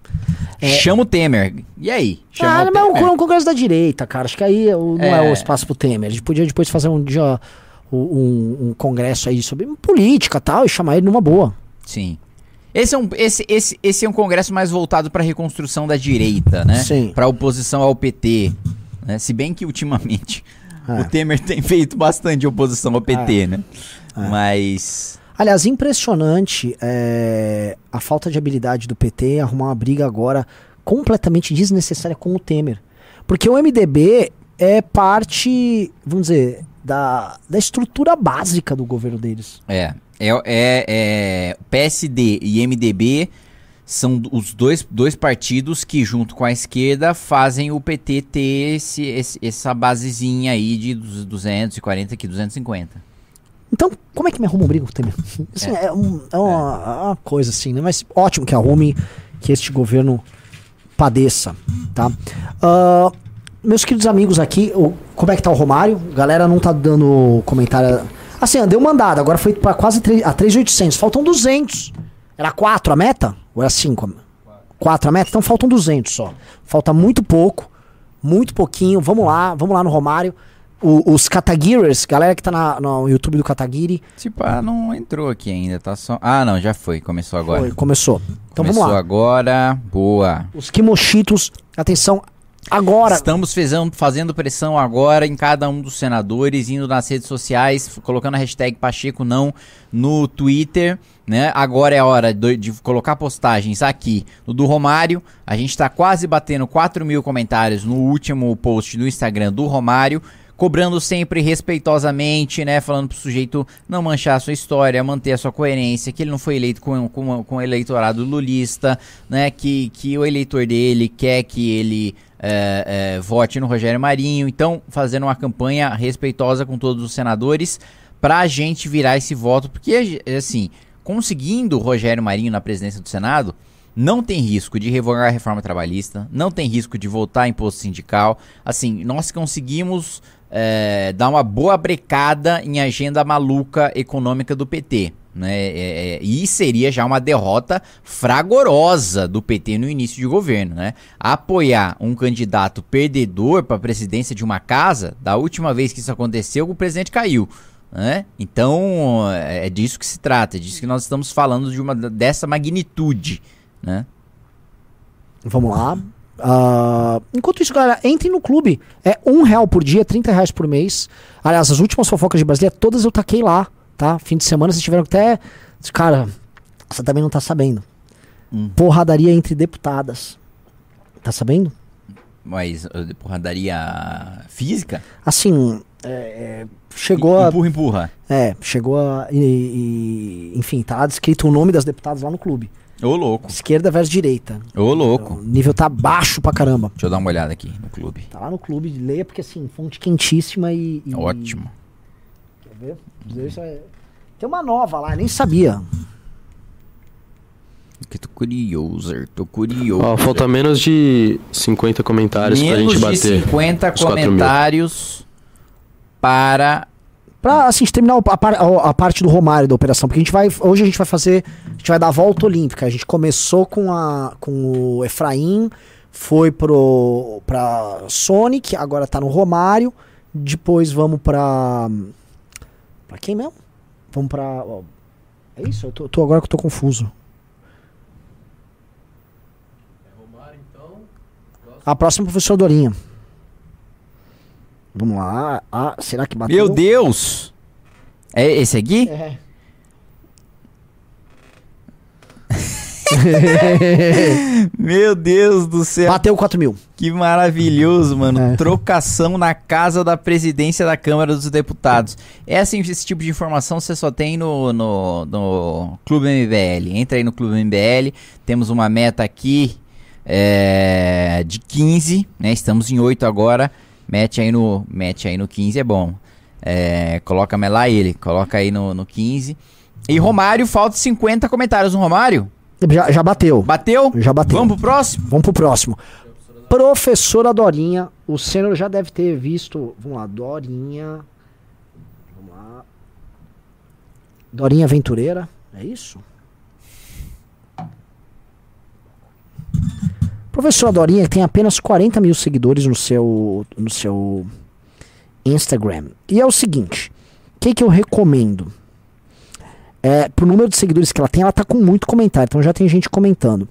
Chama o Temer. E aí? Chama ah, o mas é um, é congresso da direita, cara. Acho que aí o- não é. É. o espaço pro Temer. A gente podia depois fazer um dia um, um- congresso aí sobre política e tal e chamar ele numa boa. Sim. Esse é, um, esse, esse, esse é um congresso mais voltado para reconstrução da direita, né? Sim. Para oposição ao PT. né? Se bem que ultimamente É. o Temer tem feito bastante oposição ao PT, né? É. Mas. Aliás, impressionante é, a falta de habilidade do PT arrumar uma briga agora completamente desnecessária com o Temer. Porque o MDB é parte, vamos dizer, da, da estrutura básica do governo deles. É. É, é, é, PSD e MDB são os dois, dois partidos que, junto com a esquerda, fazem o PT ter esse, esse- essa basezinha aí de 240 aqui, 250. Então, como é que me arruma um briga com o Temer? Assim, é, um- é uma, é uma coisa assim, né? Mas ótimo que arrume, que este governo padeça, tá? Ah, meus queridos amigos aqui, o- como é que tá o Romário? Galera não tá dando comentário. Assim, deu mandado, agora foi pra quase 3, a 3.800, faltam 200. Era 4 a meta? Ou era 5? 4 a meta? Então faltam 200 só. Falta muito pouco, muito pouquinho. Vamos lá, vamos lá no Romário. O- os Katagiris, galera que tá na- no YouTube do Katagiri, Tipo, ah, não entrou aqui ainda, tá só. Ah, não, já foi, começou agora. foi, começou. Então começou vamos lá. agora, boa. Os Kimoshitos, atenção, agora. Estamos fezão- fazendo pressão agora em cada um dos senadores, indo nas redes sociais, colocando a hashtag Pacheco não no Twitter, né? Agora é a hora de, de colocar postagens aqui no do Romário. A gente tá quase batendo 4 mil comentários no último post do Instagram do Romário. Cobrando sempre respeitosamente, né? Falando pro sujeito não manchar a sua história, manter a sua coerência, que ele não foi eleito com, com, com o eleitorado lulista, né? Que, que o eleitor dele quer que ele é, é, vote no Rogério Marinho. Então, fazendo uma campanha respeitosa com todos os senadores pra gente virar esse voto, porque, assim, conseguindo o Rogério Marinho na presidência do Senado, não tem risco de revogar a reforma trabalhista, não tem risco de voltar imposto sindical. Assim, nós conseguimos é, dar uma boa brecada em agenda maluca econômica do PT. Né? É, é, e seria já uma derrota fragorosa do PT no início de governo. Né? Apoiar um candidato perdedor para a presidência de uma casa, da última vez que isso aconteceu, o presidente caiu. Né? Então é disso que se trata, é disso que nós estamos falando de uma dessa magnitude. Né? Vamos lá. Ah, enquanto isso, galera, entrem no clube. É um real por dia, 30 reais por mês. Aliás, as últimas fofocas de Brasília, todas eu taquei lá, tá? Fim de semana, vocês tiveram até. Cara, você também não tá sabendo. Hum. Porradaria entre deputadas. Tá sabendo? Mas uh, porradaria física? Assim, é, é, chegou a. Empurra, empurra. É, chegou a. e- e- enfim, tá descrito o nome das deputadas lá no clube. Ô, louco. Esquerda versus direita. Ô, O louco. nível tá baixo pra caramba. Deixa eu dar uma olhada aqui no clube. Tá lá no clube, leia, porque assim, fonte quentíssima e. e- Ótimo. Quer ver? É- Tem uma nova lá, nem sabia. Que tô curioso, tô curioso. Ó, falta menos de 50 comentários pra Menos gente de bater. 50 os 4 mil. comentários para Pra assim, terminar a, par- a- parte do Romário da operação, porque a gente vai. Hoje a gente vai fazer. A gente vai dar a volta olímpica. A gente começou com, a, com o Efraim, foi pro, pra Sonic, agora tá no Romário. Depois vamos pra. Pra quem mesmo? Vamos pra. ó, É isso? Eu tô, tô- agora que eu tô confuso. A próxima é o professor Dorinha. Vamos lá. Ah, será que bateu? Meu Deus! É esse aqui? É. Meu Deus do céu. Bateu 4 mil. Que maravilhoso, mano. É. Trocação na casa da presidência da Câmara dos Deputados. É assim, esse tipo de informação você só tem no, no, no Clube MBL. Entra aí no Clube MBL. Temos uma meta aqui é, de 15, né? Estamos em 8 agora. Mete aí no, mete aí no 15 é bom. É, coloca lá ele, coloca aí no, no 15. E Romário, falta 50 comentários no Romário. Já, já bateu. Bateu? Já bateu. Vamos pro próximo? Vamos pro próximo. Professora Dorinha. O senhor já deve ter visto. Vamos lá, Dorinha. Vamos lá. Dorinha Aventureira. É isso? Professora Dorinha tem apenas 40 mil seguidores no seu, no seu Instagram. E é o seguinte: o que, que eu recomendo? É, pro número de seguidores que ela tem, ela tá com muito comentário, então já tem gente comentando.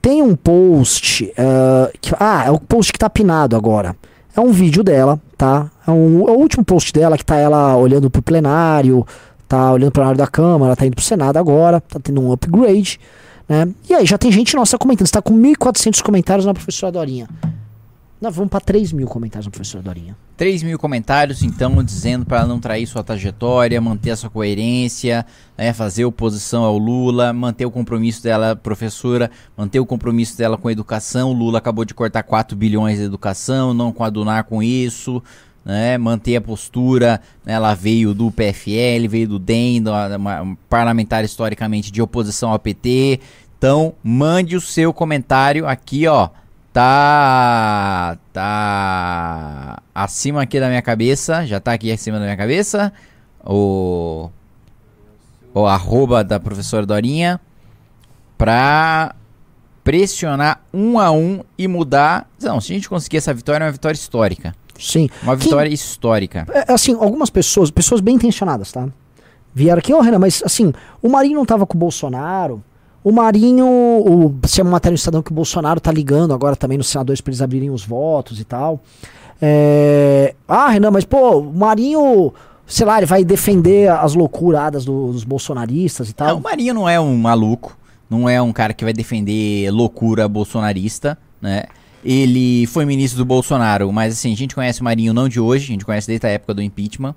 Tem um post. ah, que, ah, é o post que tá pinado agora. É um vídeo dela, tá? É, um- é o último post dela que tá ela olhando pro plenário, tá olhando pro plenário da Câmara, tá indo pro Senado agora, tá tendo um upgrade, né? E aí já tem gente nossa comentando. Você tá com 1.400 comentários na professora Dorinha. Nós vamos pra 3 mil comentários na professora Dorinha. 3 mil comentários, então, dizendo para não trair sua trajetória, manter a sua coerência, né, fazer oposição ao Lula, manter o compromisso dela, professora, manter o compromisso dela com a educação. O Lula acabou de cortar 4 bilhões de educação, não coadunar com isso. Né, manter a postura, né, ela veio do PFL, veio do DEM, uma, uma parlamentar historicamente de oposição ao PT. Então, mande o seu comentário aqui, ó. Tá. Tá. Acima aqui da minha cabeça. Já tá aqui acima da minha cabeça. O. O arroba da professora Dorinha. Pra pressionar um a um e mudar. Não, se a gente conseguir essa vitória, é uma vitória histórica. Sim. Uma Quem- vitória histórica. É, assim, algumas pessoas, pessoas bem intencionadas, tá? Vieram aqui, ô Renan, mas assim, o Marinho não tava com o Bolsonaro. O Marinho, o, é uma matéria no Estadão que o Bolsonaro tá ligando agora também nos senadores pra eles abrirem os votos e tal. É, ah, Renan, mas pô, o Marinho, sei lá, ele vai defender as loucuradas do- dos bolsonaristas e Não, tal. o Marinho não é um maluco, não é um cara que vai defender loucura bolsonarista, né? Ele foi ministro do Bolsonaro, mas assim, a gente conhece o Marinho não de hoje, a gente conhece desde a época do impeachment.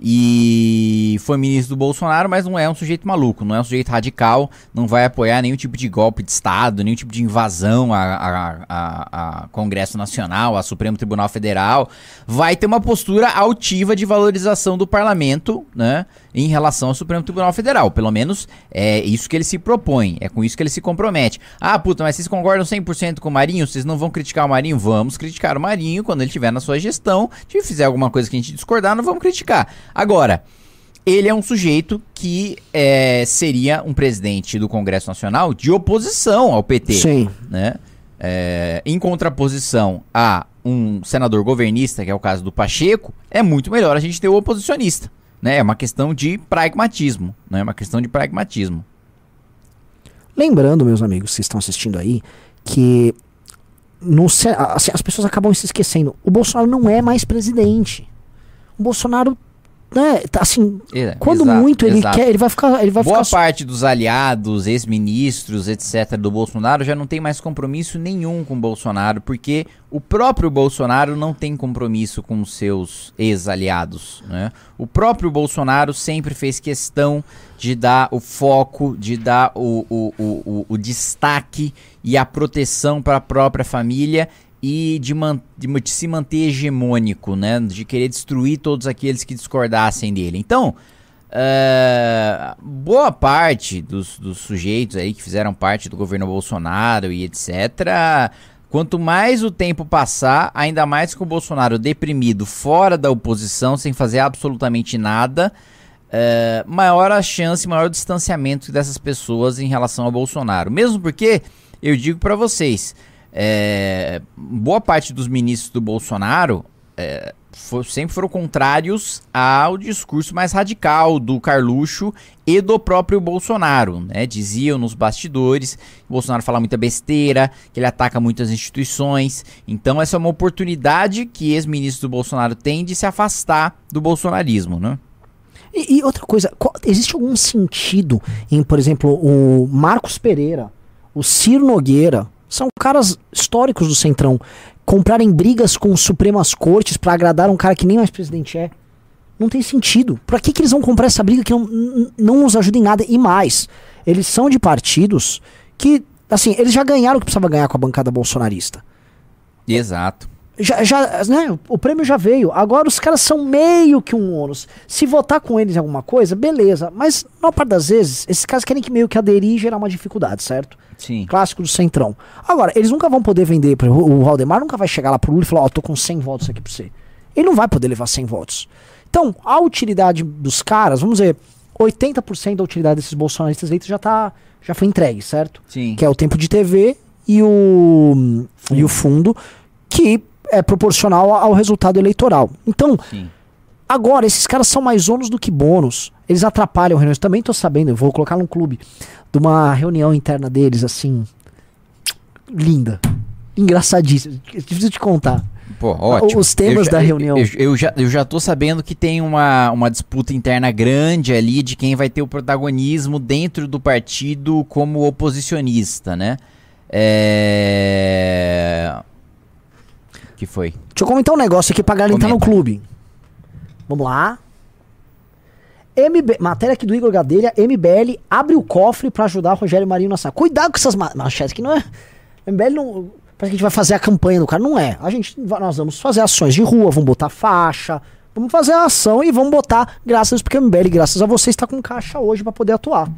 E foi ministro do Bolsonaro, mas não é um sujeito maluco, não é um sujeito radical, não vai apoiar nenhum tipo de golpe de Estado, nenhum tipo de invasão a, a, a- a Congresso Nacional, a Supremo Tribunal Federal. Vai ter uma postura altiva de valorização do parlamento, né? Em relação ao Supremo Tribunal Federal. Pelo menos é isso que ele se propõe, é com isso que ele se compromete. Ah, puta, mas vocês concordam 100% com o Marinho? Vocês não vão criticar o Marinho? Vamos criticar o Marinho quando ele estiver na sua gestão. Se fizer alguma coisa que a gente discordar, não vamos criticar. Agora, ele é um sujeito que é, seria um presidente do Congresso Nacional de oposição ao PT Sim. né? É, em contraposição a um senador governista, que é o caso do Pacheco, é muito melhor a gente ter o oposicionista. Né? É uma questão de pragmatismo. Né? É uma questão de pragmatismo. Lembrando, meus amigos que estão assistindo aí, que no, assim, as pessoas acabam se esquecendo. O Bolsonaro não é mais presidente. O Bolsonaro, né, tá assim, É, quando exato, muito ele exato. quer, ele vai ficar, ele vai Boa ficar parte dos aliados, ex-ministros, etc., do Bolsonaro já não tem mais compromisso nenhum com o Bolsonaro, porque o próprio Bolsonaro não tem compromisso com os seus ex-aliados. Né? O próprio Bolsonaro sempre fez questão de dar o foco, de dar o, o, o, o, o destaque e a proteção para a própria família e de, man- de de se manter hegemônico, né? De querer destruir todos aqueles que discordassem dele. Então, é, boa parte dos, dos sujeitos aí que fizeram parte do governo Bolsonaro e etc. Quanto mais o tempo passar, ainda mais com o Bolsonaro deprimido, fora da oposição, sem fazer absolutamente nada, é, maior a chance, maior o distanciamento dessas pessoas em relação ao Bolsonaro. Mesmo porque, eu digo pra vocês, é, boa parte dos ministros do Bolsonaro é, fo- sempre foram contrários ao discurso mais radical do Carluxo e do próprio Bolsonaro, né? Diziam nos bastidores que o Bolsonaro fala muita besteira, que ele ataca muitas instituições. Então essa é uma oportunidade que ex-ministros do Bolsonaro têm de se afastar do bolsonarismo, né? E, e outra coisa, qual- existe algum sentido em, por exemplo, o Marcos Pereira, o Ciro Nogueira, são caras históricos do Centrão, comprarem brigas com Supremas Cortes pra agradar um cara que nem mais presidente é? Não tem sentido. Pra que, que eles vão comprar essa briga que não, não nos ajuda em nada? E mais, eles são de partidos que, assim, eles já ganharam o que precisava ganhar com a bancada bolsonarista. Exato. Já, já, né, o prêmio já veio. Agora os caras são meio que um ônus. Se votar com eles em alguma coisa, beleza. Mas, na maior parte das vezes, esses caras querem que meio que aderir e gerar uma dificuldade, certo? Sim. Clássico do Centrão. Agora, eles nunca vão poder vender. exemplo, O Valdemar nunca vai chegar lá pro Lula e falar: Ó, tô com 100 votos aqui pra você. Ele não vai poder levar 100 votos. Então, a utilidade dos caras, vamos dizer, 80% da utilidade desses bolsonaristas eleitos já tá. Já foi entregue, certo? Sim. Que é o tempo de TV e o, e o fundo, que é proporcional ao resultado eleitoral. Então, Sim. Agora, esses caras são mais ônus do que bônus. Eles atrapalham reuniões. Também tô sabendo, eu vou colocar num clube de uma reunião interna deles, assim. Linda. Engraçadíssima. Difícil de contar. Pô, ótimo. Os temas Eu já- da reunião. Eu, eu já, eu já tô sabendo que tem uma, uma disputa interna grande ali de quem vai ter o protagonismo dentro do partido como oposicionista, né? É. que foi? Deixa eu comentar um negócio aqui pra galera no clube. Vamos lá. MB, matéria aqui do Igor Gadelha, MBL abre o cofre pra ajudar o Rogério Marinho na sala. Cuidado com essas ma- manchetes que não é. MBL não. Parece que a gente vai fazer a campanha do cara. Não é. A gente, nós vamos fazer ações de rua, vamos botar faixa, vamos fazer a ação e vamos botar, graças porque o MBL, graças a você, está com caixa hoje pra poder atuar.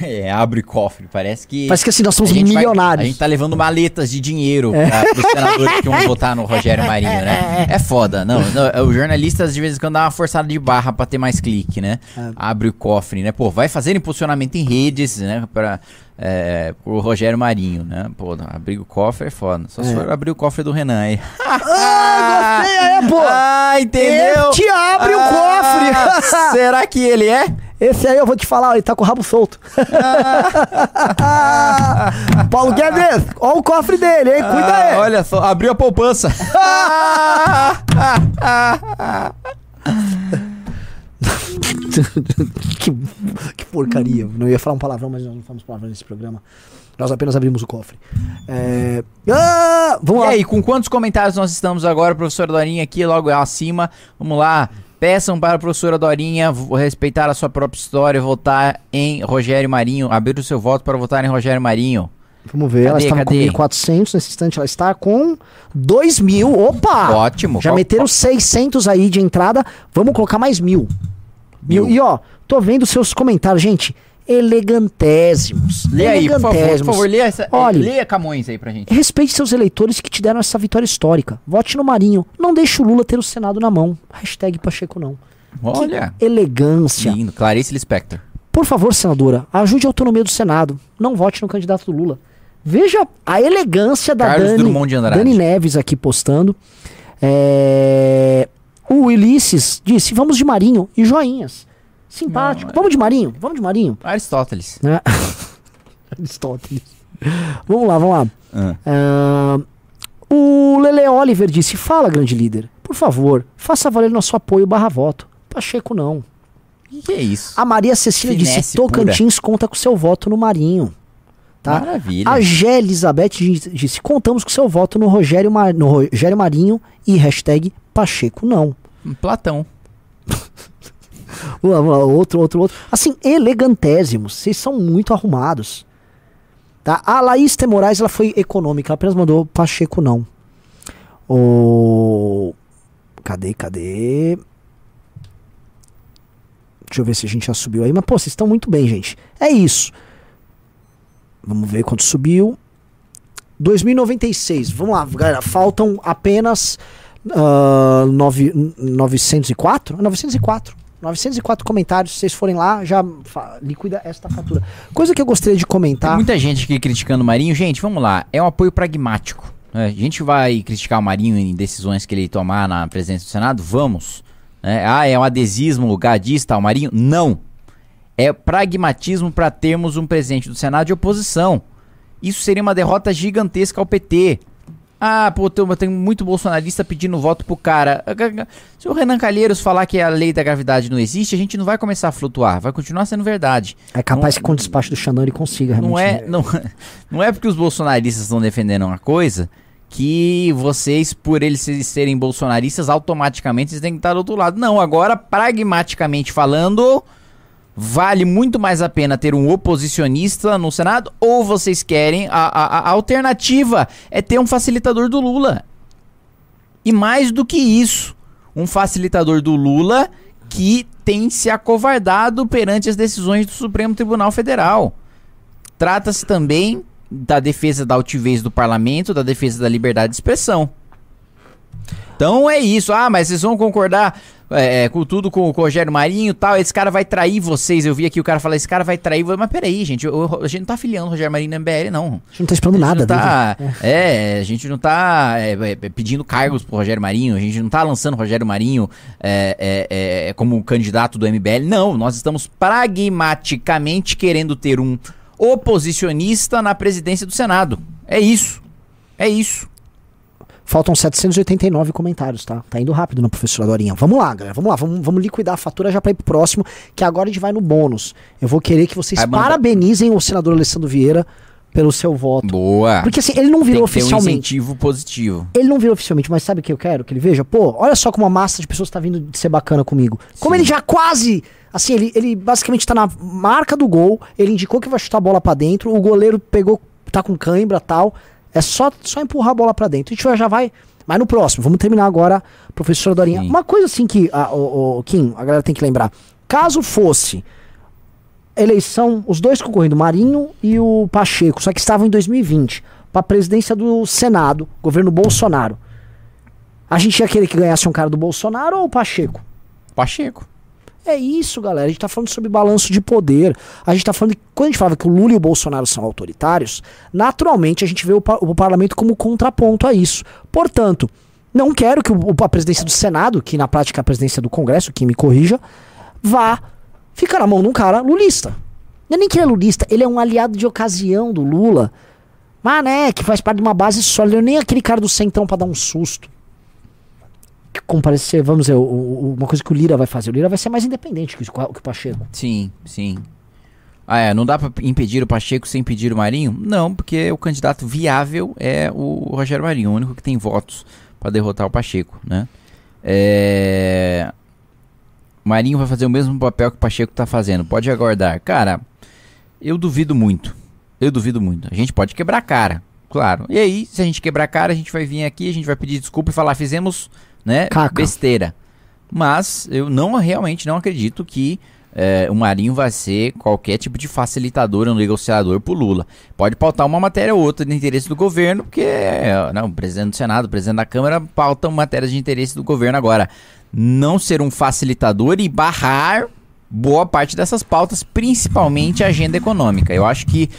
É, abre cofre. Parece que. Parece que assim, nós somos a gente vai- milionários. a gente tá levando maletas de dinheiro para os senadores que vão votar no Rogério Marinho, né? É foda. Não, não, os jornalistas de vez em quando dá uma forçada de barra pra ter mais clique, né? É. Abre o cofre, né? Pô, vai fazer impulsionamento em redes, né? Pra, é, pro Rogério Marinho, né? Pô, abrir o cofre é foda. Só se É. for abrir o cofre do Renan aí. Ah, gostei, é, pô! Ah, entendeu? Este abre o cofre! Ah, Será que ele é? Esse aí eu vou te falar, ele tá com o rabo solto. Paulo Guedes, olha o cofre dele, hein? Cuida Ah, aí. Olha só, abriu a poupança. que, que porcaria. Não ia falar um palavrão, mas nós não falamos palavrão nesse programa. Nós apenas abrimos o cofre. É... Ah, vamos E lá. aí, com quantos comentários nós estamos agora, professora Dorinha, aqui logo acima? Vamos lá. Peçam para a professora Dorinha respeitar a sua própria história e votar em Rogério Marinho. Abrir o seu voto para votar em Rogério Marinho. Vamos ver, ela Cadê, estava cadê? com 1.400, nesse instante ela está com 2 mil. Opa! Ótimo. Já meteram 600 aí de entrada, vamos colocar mais mil. Mil. Mil. E ó, tô vendo seus comentários, gente. Elegantésimos. Lê aí, por favor, por favor, lê, essa, Olha. lê Camões aí pra gente. Respeite seus eleitores que te deram essa vitória histórica. Vote no Marinho. Não deixe o Lula ter o Senado na mão. Hashtag Pacheco não. Olha. Que elegância. Lindo. Clarice Lispector. Por favor, senadora, ajude a autonomia do Senado. Não vote no candidato do Lula. Veja a elegância da Carlos Dani, Drummond de Andrade. Dani Neves aqui postando. É, O Ulisses disse: vamos de Marinho e joinhas. Simpático. Não, é- Vamos de Marinho? Vamos de Marinho? Aristóteles. Né? Aristóteles. vamos lá, vamos lá. Ah. Ah, o Lele Oliver disse: Fala, grande líder. Por favor, faça valer nosso apoio barra voto. Pacheco não. Que é isso? A Maria Cecília disse: Finesse Tocantins conta com seu voto no Marinho. Tá? Maravilha. A Gé Elizabeth disse: Contamos com seu voto no Rogério, Mar- no Rogério Marinho e hashtag Pacheco não. Platão. Outro, outro, outro. Assim, elegantésimos. Vocês são muito arrumados. Tá? A Laís T. Moraes ela foi econômica. Ela apenas mandou Pacheco não. O... Cadê, cadê? Deixa eu ver se a gente já subiu aí. Mas, pô, vocês estão muito bem, gente. É isso. Vamos ver quanto subiu. 2096. Vamos lá, galera. Faltam apenas ah, nove- 904? 904. 904 comentários. Se vocês forem lá, já liquida esta fatura. Coisa que eu gostaria de Tem comentar. muita gente aqui criticando o Marinho. Gente, vamos lá. É um apoio pragmático. né? A gente vai criticar o Marinho em decisões que ele tomar na presidência do Senado? Vamos. né? Ah, é um adesismo gadista ao Marinho? Não. É pragmatismo para termos um presidente do Senado de oposição. Isso seria uma derrota gigantesca ao PT. Ah, pô, tem, tem muito bolsonarista pedindo voto pro cara. Se o Renan Calheiros falar que a lei da gravidade não existe, a gente não vai começar a flutuar. Vai continuar sendo verdade. É capaz Não- que com o despacho do Xandão ele consiga realmente. Não é, né? não, não é porque os bolsonaristas estão defendendo uma coisa que vocês, por eles se- serem bolsonaristas, automaticamente vocês têm que estar do outro lado. Não, agora, pragmaticamente falando, vale muito mais a pena ter um oposicionista no Senado ou vocês querem. A, a- a alternativa é ter um facilitador do Lula. E mais do que isso, um facilitador do Lula que tem se acovardado perante as decisões do Supremo Tribunal Federal. Trata-se também da defesa da altivez do parlamento, da defesa da liberdade de expressão. Então é isso. Ah, mas vocês vão concordar é, é, com tudo com, com o Rogério Marinho e tal, esse cara vai trair vocês. Eu vi aqui o cara falar, esse cara vai trair. vo- Mas peraí, gente, o- a gente não tá afiliando o Rogério Marinho na MBL, não. A gente não tá esperando nada não tá, dele. é, a gente não tá é, é, pedindo cargos pro Rogério Marinho, a gente não tá lançando o Rogério Marinho é, é, é, como candidato do MBL. Não, nós estamos pragmaticamente querendo ter um oposicionista na presidência do Senado. É isso. É isso. Faltam 789 comentários, tá? Tá indo rápido na professora Dorinha. Vamos lá, galera. Vamos lá. Vamos, vamos liquidar a fatura já pra ir pro próximo, que agora a gente vai no bônus. Eu vou querer que vocês parabenizem o senador Alessandro Vieira pelo seu voto. Boa. Porque assim, ele não virou que ter um oficialmente. incentivo positivo. Ele não virou oficialmente, mas sabe o que eu quero que ele veja? Pô, olha só como a massa de pessoas tá vindo de ser bacana comigo. Como Sim. ele já quase. Assim, ele, ele basicamente tá na marca do gol, ele indicou que vai chutar a bola pra dentro, o goleiro pegou, tá com cãibra tal. É só, só empurrar a bola pra dentro. A gente já vai. Mas no próximo, vamos terminar agora, professora Dorinha. Sim. Uma coisa assim que, a, o, o- Kim, a galera tem que lembrar. Caso fosse eleição, os dois concorrendo, Marinho e o Pacheco, só que estavam em 2020, pra presidência do Senado, governo Bolsonaro. A gente ia querer que ganhasse um cara do Bolsonaro ou o Pacheco? Pacheco. É isso, galera. A gente tá falando sobre balanço de poder. A gente tá falando que quando a gente falava que o Lula e o Bolsonaro são autoritários, naturalmente a gente vê o, o parlamento como contraponto a isso. Portanto, não quero que o- a presidência do Senado, que na prática é a presidência do Congresso, que me corrija, vá ficar na mão de um cara lulista. Não é nem que ele é lulista, ele é um aliado de ocasião do Lula. Mas, né, que faz parte de uma base sólida, nem aquele cara do centrão pra dar um susto comparecer, vamos dizer, uma coisa que o Lira vai fazer. O Lira vai ser mais independente que o, que o Pacheco. Sim, sim. Ah, é, não dá pra impedir o Pacheco sem impedir o Marinho? Não, porque o candidato viável é o Rogério Marinho, o único que tem votos pra derrotar o Pacheco, né? É... Marinho vai fazer o mesmo papel que o Pacheco tá fazendo. Pode aguardar. Cara, eu duvido muito. Eu duvido muito. A gente pode quebrar a cara, claro. E aí, se a gente quebrar a cara, a gente vai vir aqui, a gente vai pedir desculpa e falar, fizemos, né, Caca. besteira. Mas eu não realmente não acredito que é, o Marinho vai ser qualquer tipo de facilitador ou negociador pro Lula. Pode pautar uma matéria ou outra de interesse do governo, porque é, não, o presidente do Senado, o presidente da Câmara pautam matérias de interesse do governo agora. Não ser um facilitador e barrar boa parte dessas pautas, principalmente a agenda econômica. Eu acho que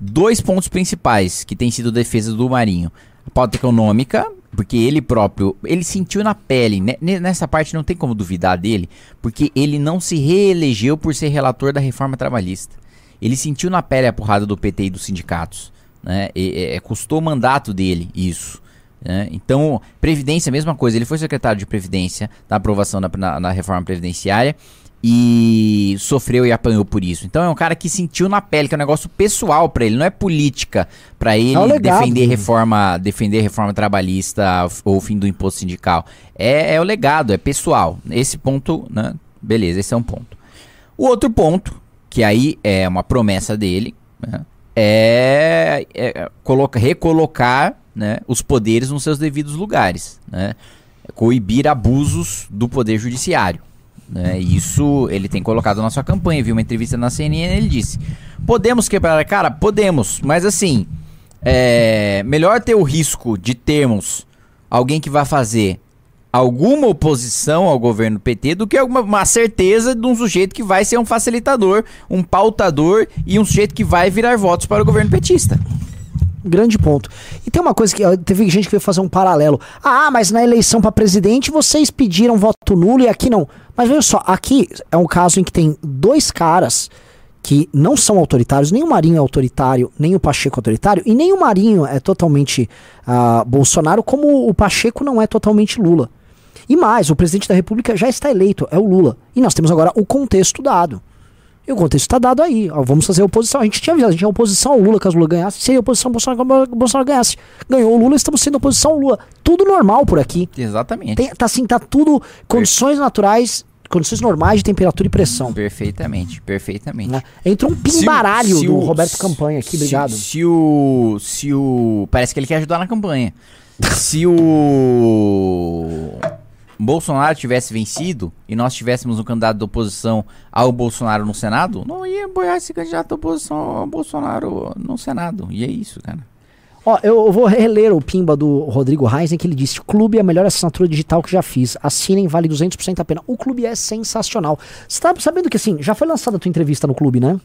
dois pontos principais que tem sido defesa do Marinho. A pauta econômica, porque ele próprio, ele sentiu na pele, né? Ne- nessa parte não tem como duvidar dele, porque ele não se reelegeu por ser relator da reforma trabalhista. Ele sentiu na pele a porrada do PT e dos sindicatos, né? E- é, custou o mandato dele isso. né? Então, Previdência, mesma coisa. Ele foi secretário de Previdência na aprovação da, na, na reforma previdenciária e sofreu e apanhou por isso. Então é um cara que sentiu na pele, que é um negócio pessoal pra ele, não é política pra ele É legado defender dele. reforma, defender reforma trabalhista ou o fim do imposto sindical. É, é o legado, é pessoal. Esse ponto, né? Beleza, esse é um ponto. O outro ponto, que aí é uma promessa dele, né, é, é coloca, recolocar né, os poderes nos seus devidos lugares, né, coibir abusos do poder judiciário. Né, isso ele tem colocado na sua campanha. Vi uma entrevista na CNN ele disse: Podemos quebrar a cara? Podemos, mas assim, é melhor ter o risco de termos alguém que vai fazer alguma oposição ao governo PT do que alguma, uma certeza de um sujeito que vai ser um facilitador, um pautador e um sujeito que vai virar votos para o governo petista. Grande ponto. E tem uma coisa que teve gente que veio fazer um paralelo. Ah, mas na eleição pra presidente vocês pediram voto nulo e aqui não. Mas veja só, aqui é um caso em que tem dois caras que não são autoritários, nem o Marinho é autoritário, nem o Pacheco é autoritário, e nem o Marinho é totalmente ah, Bolsonaro, como o Pacheco não é totalmente Lula. E mais, o presidente da República já está eleito, é o Lula. E nós temos agora o contexto dado. E o contexto está dado aí. Ó, vamos fazer oposição. A gente tinha avisado, a gente tinha oposição ao Lula, caso o Lula ganhasse. Seria oposição ao Bolsonaro, caso o Bolsonaro ganhasse. Ganhou o Lula, estamos sendo oposição ao Lula. Tudo normal por aqui. Exatamente. Tem, tá assim, tá tudo condições naturais, condições normais de temperatura e pressão. Perfeitamente, perfeitamente. Né? Entrou um Se o- pimbaralho se do o- Roberto Campanha aqui, se- obrigado. Se, o. Se o. Parece que ele quer ajudar na campanha. se o. Bolsonaro tivesse vencido e nós tivéssemos um candidato da oposição ao Bolsonaro no Senado, não ia apoiar esse candidato da oposição ao Bolsonaro no Senado. E é isso, cara. Ó, eu, vou reler o pimba do Rodrigo Reisen, que ele disse: Clube é a melhor assinatura digital que já fiz. Assinem, vale 200% a pena. O clube é sensacional. Você tá sabendo que assim, já foi lançada a tua entrevista no clube, né?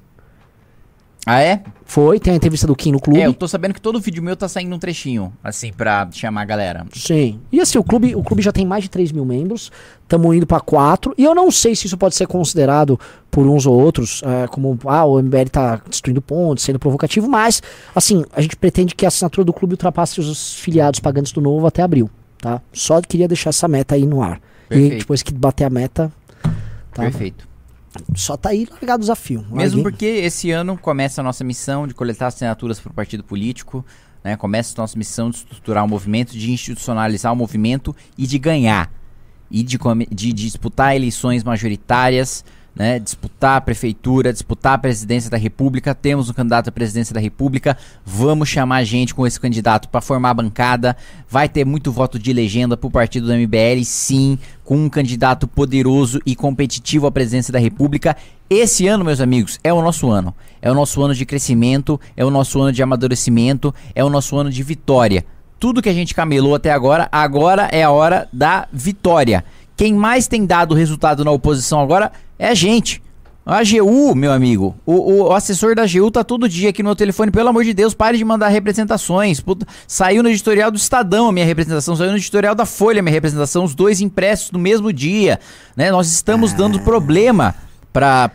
Ah, é? Foi, tem a entrevista do Kim no clube. É, eu tô sabendo que todo vídeo meu tá saindo um trechinho, assim, pra chamar a galera. Sim. E assim, o clube, o clube já tem mais de 3 mil membros, estamos indo para 4, e eu não sei se isso pode ser considerado por uns ou outros é, como, ah, o MBL tá destruindo pontos, sendo provocativo, mas, assim, a gente pretende que a assinatura do clube ultrapasse os filiados pagantes do novo até abril, tá? Só queria deixar essa meta aí no ar. E Perfeito. depois que bater a meta, tá? Perfeito. Só tá aí largado o desafio. Mesmo porque esse ano começa a nossa missão de coletar assinaturas para o partido político, né? Começa a nossa missão de estruturar o movimento, de institucionalizar o movimento e de ganhar. E de, de- de disputar eleições majoritárias, né? Disputar a prefeitura, disputar a presidência da república. Temos um candidato à presidência da república. Vamos chamar gente com esse candidato para formar a bancada. Vai ter muito voto de legenda pro partido do MBL, sim, com um candidato poderoso e competitivo à presidência da república. Esse ano, meus amigos, é o nosso ano. É o nosso ano de crescimento, é o nosso ano de amadurecimento, é o nosso ano de vitória. Tudo que a gente camelou até agora, agora é a hora da vitória. Quem mais tem dado resultado na oposição agora é a gente. A AGU, meu amigo, o, o- o assessor da AGU tá todo dia aqui no meu telefone, pelo amor de Deus, pare de mandar representações. Puta, saiu no editorial do Estadão a minha representação, saiu no editorial da Folha a minha representação, os dois impressos no mesmo dia. Né? Nós estamos dando problema para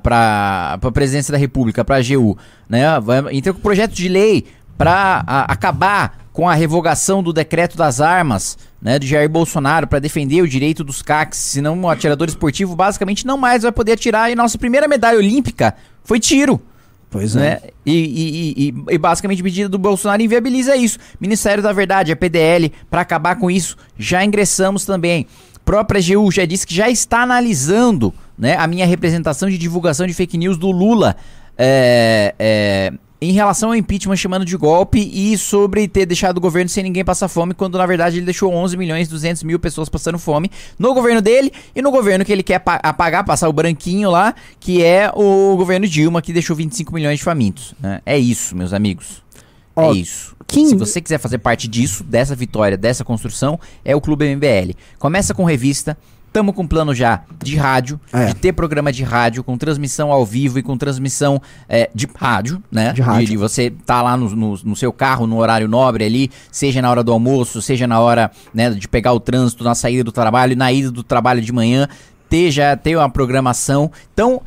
pra presidência da República, pra AGU. Né? Entrou com projeto de lei para acabar com a revogação do decreto das armas, né, do Jair Bolsonaro para defender o direito dos CACs, senão o atirador esportivo basicamente não mais vai poder atirar e nossa primeira medalha olímpica foi tiro. Pois Né? E, e- e- e- e basicamente a medida do Bolsonaro inviabiliza isso. Ministério da Verdade, a PDL, para acabar com isso, já ingressamos também. Própria GU já disse que já está analisando né, a minha representação de divulgação de fake news do Lula é, é, em relação ao impeachment chamando de golpe e sobre ter deixado o governo sem ninguém passar fome, quando na verdade ele deixou 11 milhões e 200 mil pessoas passando fome no governo dele e no governo que ele quer apa- apagar, passar o branquinho lá, que é o governo Dilma, que deixou 25 milhões de famintos. né? É isso, meus amigos. Ó, é isso. quem- Se você quiser fazer parte disso, dessa vitória, dessa construção, é o Clube MBL. Começa com revista. Tamo com plano já de rádio, É. de ter programa de rádio, com transmissão ao vivo e com transmissão é, de rádio, né? De rádio. De, você tá lá no, no, no seu carro, no horário nobre ali, seja na hora do almoço, seja na hora né, de pegar o trânsito, na saída do trabalho, na ida do trabalho de manhã, ter já ter uma programação. Então,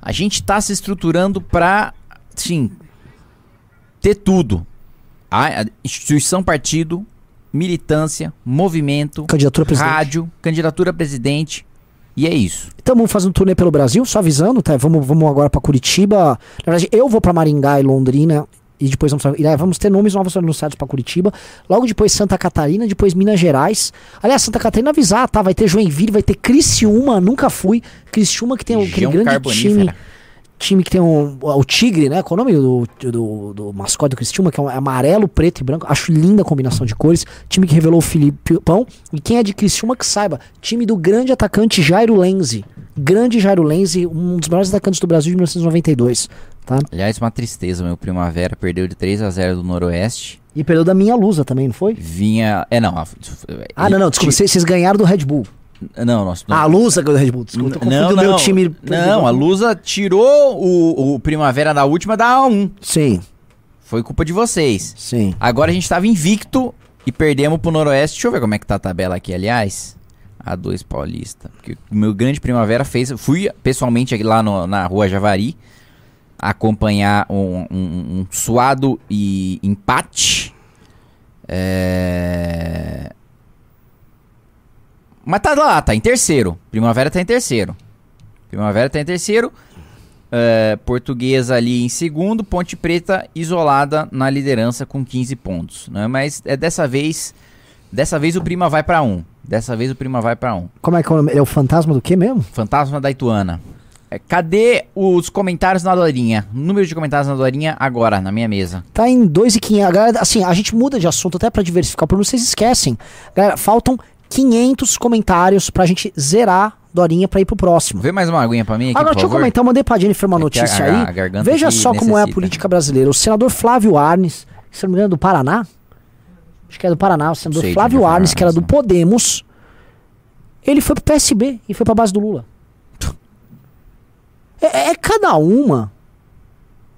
a gente tá se estruturando pra, sim, ter tudo. A instituição partido, militância, movimento, Candidatura rádio, candidatura a presidente. E é isso. Estamos fazendo turnê pelo Brasil, só avisando, tá? Vamos, vamos agora pra Curitiba. Na verdade, eu vou pra Maringá e Londrina. E depois vamos, aí vamos ter nomes novos anunciados pra Curitiba. Logo depois Santa Catarina, depois Minas Gerais. Aliás, Santa Catarina avisar, tá? Vai ter Joinville, vai ter Criciúma, nunca fui. Criciúma que tem aquele grande time. Time que tem um, o Tigre, né? Qual é o nome do, do, do mascote do Criciúma? Que é um amarelo, preto e branco. Acho linda a combinação de cores. Time que revelou o Filipão. E quem é de Criciúma que saiba. Time do grande atacante Jairo Lenzi. Grande Jairo Lenzi, um dos melhores atacantes do Brasil de 1992. Tá? Aliás, uma tristeza, meu Primavera perdeu de 3 a 0 do Noroeste. E perdeu da minha lusa também, não foi? Vinha. É, não. a- Ah, não, não, desculpa. Vocês, vocês ganharam do Red Bull. Não, nossa. Ah, a lusa ganhou do Red Bull. Desculpa, tô não, não, meu time. não, a Lusa tirou o, o Primavera da última da A1. Sim, Foi culpa de vocês. sim. Agora a gente tava invicto e perdemos pro Noroeste. Deixa eu ver como é que tá a tabela aqui, aliás. A2 Paulista. Porque o meu grande Primavera fez. Fui pessoalmente lá no- na rua Javari acompanhar um, um- um suado e empate. É... Mas tá lá, tá em terceiro. Primavera tá em terceiro. Primavera tá em terceiro. É, Portuguesa ali em segundo. Ponte Preta isolada na liderança com 15 pontos. Né? Mas é dessa vez. Dessa vez o Prima vai pra um. Dessa vez o Prima vai pra um. Como é que é o nome? É o fantasma do quê mesmo? Fantasma da Ituana. É, cadê os comentários na Dorinha? Número de comentários na Dorinha agora, na minha mesa. Tá em 2,500. A galera, assim, a gente muda de assunto até pra diversificar problema. Vocês esquecem. Galera, faltam 500 comentários pra gente zerar Dorinha pra ir pro próximo. Vê mais uma aguinha pra mim aqui, Agora, por deixa eu favor. comentar, eu mandei pra Jennifer uma É a- notícia a- aí. a Veja só como é a necessita. política brasileira. O senador Flávio Arnes, se não me engano, do Paraná. Acho que é do Paraná, o senador Sei Flávio é Arnes, que era do Podemos. Ele foi pro PSB e foi pra base do Lula. É, é cada uma.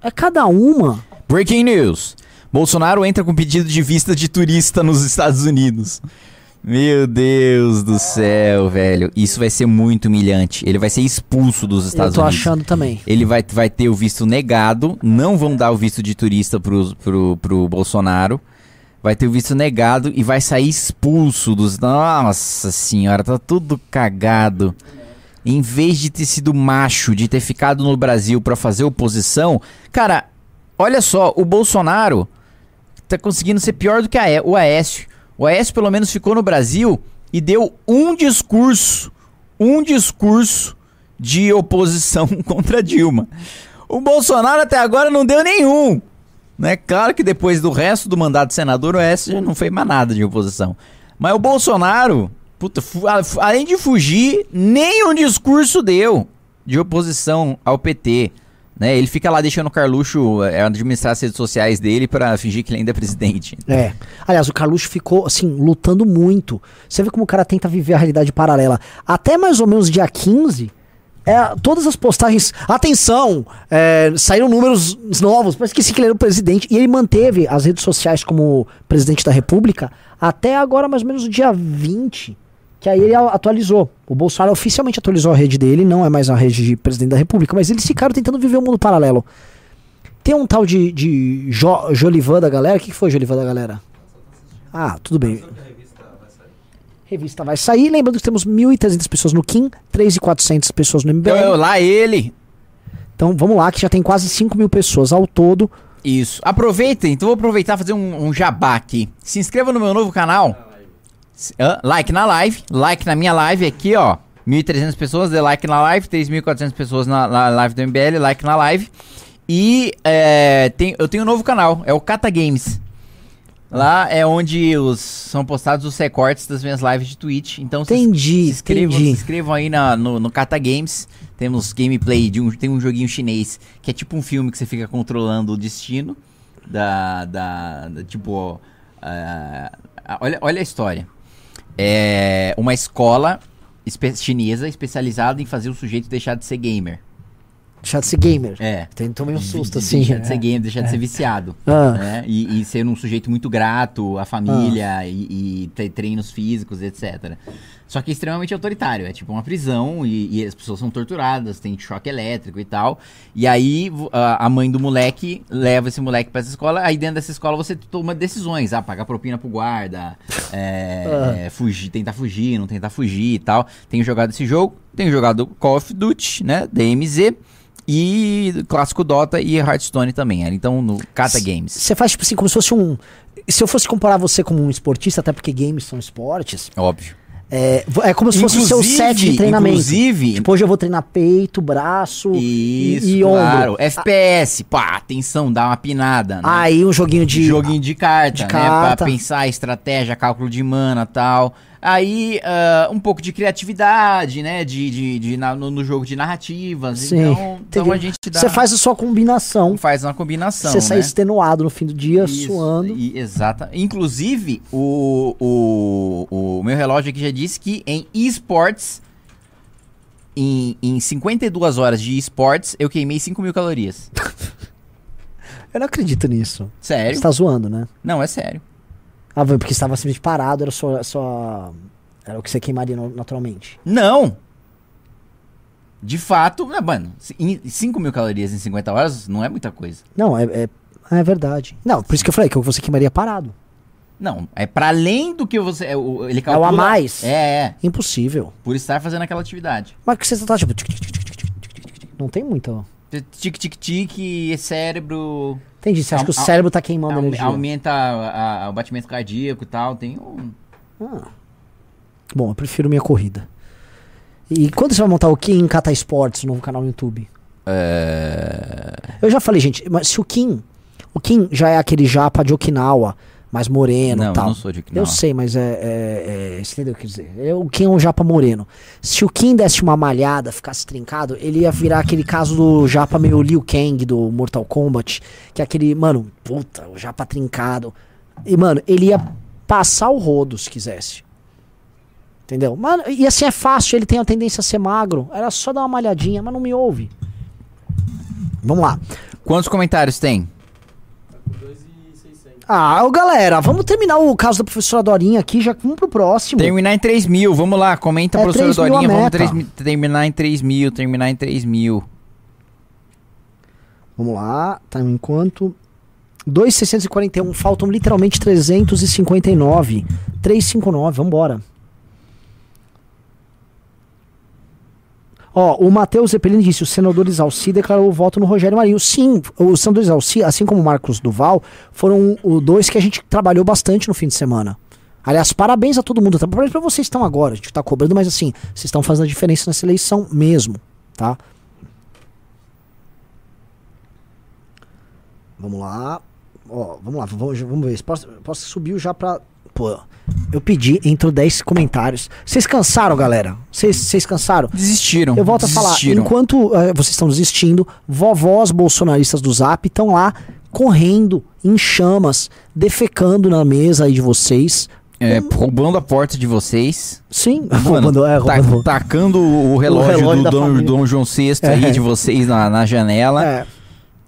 É cada uma. Breaking news. Bolsonaro entra com pedido de vista de turista nos Estados Unidos. Meu Deus do céu, velho. Isso vai ser muito humilhante. Ele vai ser expulso dos Estados eu tô Unidos. achando também. Ele vai, vai ter o visto negado. Não vão dar o visto de turista pro, pro, pro Bolsonaro. Vai ter o visto negado e vai sair expulso dos. Nossa senhora, tá tudo cagado. Em vez de ter sido macho, de ter ficado no Brasil pra fazer oposição, cara, olha só, o Bolsonaro tá conseguindo ser pior do que a, o Aécio. O Aécio pelo menos ficou no Brasil e deu um discurso, um discurso de oposição contra Dilma. O Bolsonaro até agora não deu nenhum. Né? Claro que depois do resto do mandato de senador, o Aécio já não fez mais nada de oposição. Mas o Bolsonaro, puta, além de fugir, nem um discurso deu de oposição ao PT. Né? Ele fica lá deixando o Carluxo é, administrar as redes sociais dele pra fingir que ele ainda é presidente. É. Aliás, o Carluxo ficou, assim, lutando muito. Você vê como o cara tenta viver a realidade paralela. Até mais ou menos dia 15, é, todas as postagens. Atenção! é, saíram números novos. Que esqueci que ele era o presidente. E ele manteve as redes sociais como presidente da República até agora, mais ou menos, o dia 20. Que aí ele atualizou. O Bolsonaro oficialmente atualizou a rede dele, não é mais a rede de presidente da República, mas eles ficaram tentando viver um mundo paralelo. Tem um tal de, de jo, Jolivan da galera. O que, que foi Jolivan da galera? Ah, tudo bem. Revista vai sair. Lembrando que temos 1.300 pessoas no Kim, 3.400 pessoas no MBL. Eu, eu, lá ele. Então vamos lá, que já tem quase 5 mil pessoas ao todo. Isso. Aproveitem, então vou aproveitar e fazer um, um jabá aqui. Se inscreva no meu novo canal. Se- like na live. Like na minha live aqui, ó. 1.300 pessoas, dê like na live. 3.400 pessoas na, na live do MBL, like na live. E é, tem, eu tenho um novo canal, é o Cata Games. Lá é onde os, são postados os recortes das minhas lives de Twitch. Então se- Entendi, se inscrevam, se entendi. inscrevam aí na- no, no Kata Games. Temos gameplay de um. Tem um joguinho chinês que é tipo um filme que você fica controlando o destino. Da. da, da- tipo. ó, ah, olha, olha a história. É uma escola espe- chinesa especializada em fazer o sujeito deixar de ser gamer. Deixar de ser gamer. É. Tem, tomei um susto assim. Deixar de ser é. gamer, deixar de ser viciado. Ah. né? E, e ser um sujeito muito grato à família e, e ter treinos físicos, etc. Só que é extremamente autoritário. É tipo uma prisão e, e as pessoas são torturadas, tem choque elétrico e tal. E aí a, a mãe do moleque leva esse moleque pra essa escola. Aí dentro dessa escola você toma decisões. Ah, pagar propina pro guarda, é, é, fugir, tentar fugir, não tentar fugir e tal. Tenho jogado esse jogo, tenho jogado Call of Duty, né? DMZ. E clássico Dota e Hearthstone também. Então no Kata Games. Você faz tipo assim, como se fosse um. Se eu fosse comparar você como um esportista, até porque games são esportes, Óbvio. é, é como se fosse o seu Inclusive- set de treinamento. inclusive- Tipo, hoje eu vou treinar peito, braço Isso, e, e claro. ombro. FPS, pá, atenção, dá uma pinada. Né? Aí um joguinho de. Joguinho de carta, de né? carta. Pra pensar estratégia, cálculo de mana tal. Aí, ah, um pouco de criatividade, né? De, de, de na- no, no jogo de narrativas. Sim, então, então a gente dá. Você faz a sua combinação. faz uma combinação. Você sai né? extenuado no fim do dia, Isso, suando. E, exata. Inclusive, o, o, o meu relógio aqui já disse que em esports, em, em 52 horas de esportes, eu queimei 5 mil calorias. Eu não acredito nisso. Sério? Você tá zoando, né? Não, é sério. Ah, porque estava simplesmente parado, era só, só. Era o que você queimaria naturalmente. Não! De fato, né, mano, 5 mil calorias em 50 horas não é muita coisa. Não, é, é, é verdade. Não, por isso que eu falei que você queimaria parado. Não, é para além do que você. É, o, ele calcula, é o a mais. É, é. Impossível. Por estar fazendo aquela atividade. Mas que você tá tipo. Não tem muito. Tic-tic-tic, cérebro. Entendi. Você acha que o cérebro tá queimando Au- energia? aumenta a- a- o batimento cardíaco e tal. Tem um. Ah. Bom, eu prefiro minha corrida. E quando você vai montar o Kim Kata Esportes, o novo canal no YouTube? É... Eu já falei, gente, mas se o Kim. O Kim já é aquele japa de Okinawa, mais moreno Não, tal. eu não sou de Okinawa. Eu sei, mas é, é, é- Você entendeu o que eu dizer? É o Kim é um japa moreno. Se o Kim desse uma malhada, ficasse trincado, ele ia virar aquele caso do japa meio Liu Kang do Mortal Kombat. Que é aquele, mano, puta, o japa trincado. E, mano, ele ia passar o rodo se quisesse. Entendeu? Mano, e assim é fácil, ele tem a tendência a ser magro. Era só dar uma malhadinha, mas não me ouve. Vamos lá. Quantos comentários tem? Ah, galera, vamos terminar o caso da professora Dorinha aqui, já vamos pro próximo. Terminar em 3 mil, vamos lá, comenta, É professora 3 mil a Dorinha, vamos três mi- terminar em 3 mil, terminar em 3 mil. Vamos lá, tá enquanto. 2,641, faltam literalmente 359. 359, vambora. Ó, o Matheus Zeppelin disse: o senador Isalci declarou o voto no Rogério Marinho. Sim, o senador Isalci, assim como o Marcos Duval, foram os dois que a gente trabalhou bastante no fim de semana. Aliás, parabéns a todo mundo. tá? Parabéns pra vocês que estão agora. A gente tá cobrando, mas assim, vocês estão fazendo a diferença nessa eleição mesmo, tá? Vamos lá. Ó, vamos lá, vamos, vamos ver. Posso, posso subir já pra. Pô, eu pedi, entrou 10 comentários. Vocês cansaram, galera? Vocês cansaram? Desistiram. Eu volto a falar, desistiram. enquanto eh, vocês estão desistindo, vovós bolsonaristas do Zap estão lá correndo em chamas, defecando na mesa aí de vocês. É, roubando a porta de vocês. Sim, Mano, roubando, é, roubando. tacando o relógio, relógio da do Dom. Dom João VI É. aí de vocês na, na janela. É.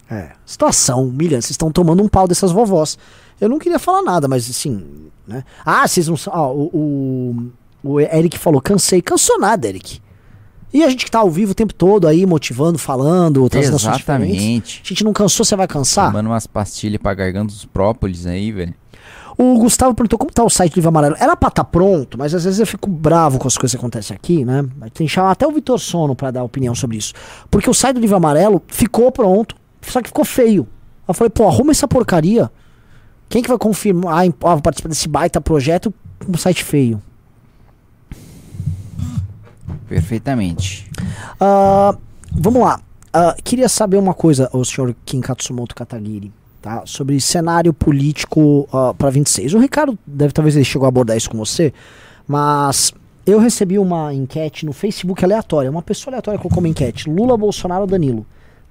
É. Situação humilhante. Vocês estão tomando um pau dessas vovós. Eu não queria falar nada, mas assim. Né? Ah, vocês não são. Ó, o, o, o Eric falou: cansei. Cansou nada, Eric. E a gente que tá ao vivo o tempo todo aí, motivando, falando, trazendo assuntos diferentes. Exatamente. A gente não cansou, você vai cansar? Tomando umas pastilhas pra garganta dos própolis aí, velho. O Gustavo perguntou como tá o site do Livro Amarelo. Era pra estar pronto, mas às vezes eu fico bravo com as coisas que acontecem aqui, né? Tem que chamar até o Vitor Sono pra dar opinião sobre isso. Porque o site do Livro Amarelo ficou pronto, só que ficou feio. Eu falei, pô, arruma essa porcaria. Quem que vai confirmar, ah, vou participar desse baita projeto com um site feio? Perfeitamente. Ah, vamos lá. Ah, queria saber uma coisa, o senhor Kim Katsumoto Katagiri, tá? Sobre cenário político para 26. O Ricardo deve talvez ele chegou a abordar isso com você, mas eu recebi uma enquete no Facebook aleatória. Uma pessoa aleatória colocou uma enquete: Lula, Bolsonaro ou Danilo?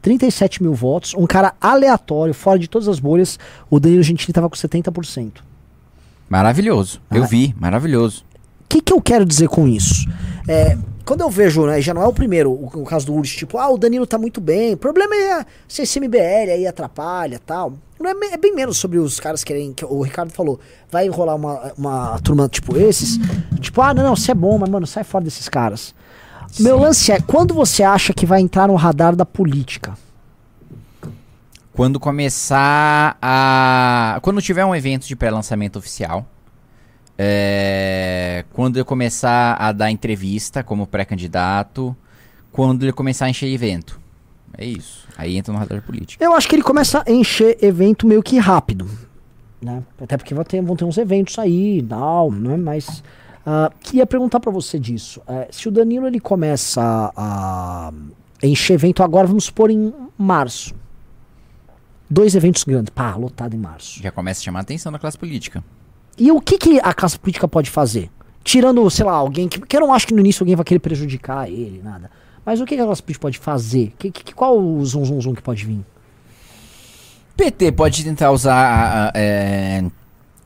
37 mil votos, um cara aleatório, fora de todas as bolhas. O Danilo Gentili tava com 70%. Maravilhoso. Eu Ah. vi, maravilhoso. O que, que eu quero dizer com isso? É, quando eu vejo, né, já não é o primeiro, o, o caso do Urs, tipo, ah, o Danilo tá muito bem, o problema é se esse MBL aí atrapalha tal. Não é, é bem menos sobre os caras querem, que o Ricardo falou, vai enrolar uma, uma turma tipo esses, tipo, ah, não, não, você é bom, mas mano, sai fora desses caras. Meu lance é, quando você acha que vai entrar no radar da política? Quando começar a. Quando tiver um evento de pré-lançamento oficial. é, Quando eu começar a dar entrevista como pré-candidato. Quando ele começar a encher evento. É isso. Aí entra no radar político. Eu acho que ele começa a encher evento meio que rápido. Né? Até porque ter- vão ter uns eventos aí e tal, né? Mas ah, queria perguntar pra você disso. Eh, se o Danilo ele começa a, a encher evento agora, vamos supor em março. Dois eventos grandes, pá, lotado em março. Já começa a chamar a atenção da classe política. E o que, que a classe política pode fazer? Tirando, sei lá, alguém que. Que eu não acho que no início alguém vai querer prejudicar ele, nada. Mas o que, que a classe política pode fazer? Que, que, qual o zum zum zum que pode vir? PT pode tentar usar. a- a- é,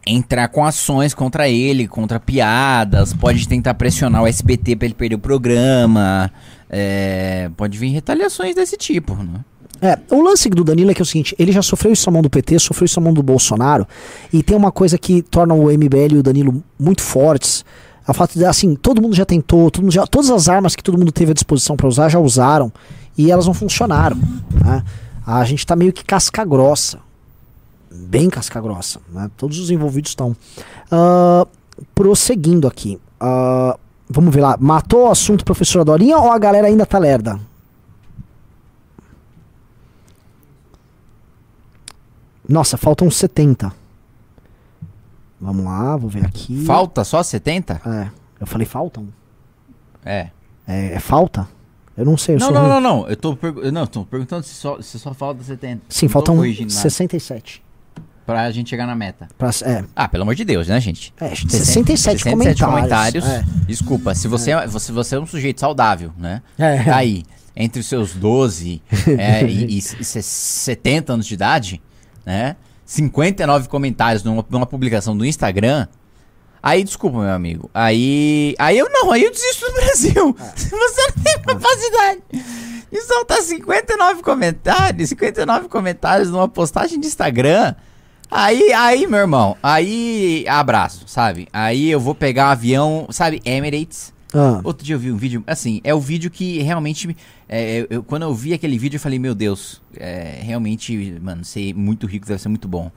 entrar com ações contra ele, contra piadas. Pode tentar pressionar o SBT pra ele perder o programa. é, pode vir retaliações desse tipo, né? É, o lance do Danilo é que é o seguinte, ele já sofreu isso na mão do PT, sofreu isso na mão do Bolsonaro, e tem uma coisa que torna o MBL e o Danilo muito fortes, o fato de, assim, todo mundo já tentou, todo mundo já, todas as armas que todo mundo teve à disposição pra usar, já usaram, e elas não funcionaram, né? A gente tá meio que casca grossa, bem casca grossa, né? Todos os envolvidos estão. Ah, prosseguindo aqui, ah, vamos ver lá, matou o assunto professora Dorinha ou a galera ainda tá lerda? Nossa, faltam 70. Vamos lá, vou ver aqui. Falta só 70? É, eu falei faltam? É. É, é falta? Eu não sei, eu Não, não, ruim. não, não. Eu tô, pergu- não, tô perguntando se só, se só falta 70. Sim, Não faltam corrigindo nada. 67. Pra gente chegar na meta. Pra- é, Ah, pelo amor de Deus, né, gente? é, 67, 67 comentários. É. Desculpa, se você, é, você, você é um sujeito saudável, né? É. Tá aí, entre os seus 12 é, e, e se- 70 anos de idade, né? 59 comentários numa, numa publicação do Instagram. Aí, desculpa, meu amigo. Aí. Aí eu não, aí eu desisto do Brasil. Se você não tem capacidade. E soltar 59 comentários, 59 comentários numa postagem de Instagram. Aí, aí, meu irmão, aí abraço, sabe? Aí eu vou pegar um avião, sabe, Emirates. Ah, Outro dia eu vi um vídeo, assim, é o vídeo que realmente. me- é, eu- quando eu vi aquele vídeo, eu falei, meu Deus, é, realmente, mano, ser muito rico deve ser muito bom.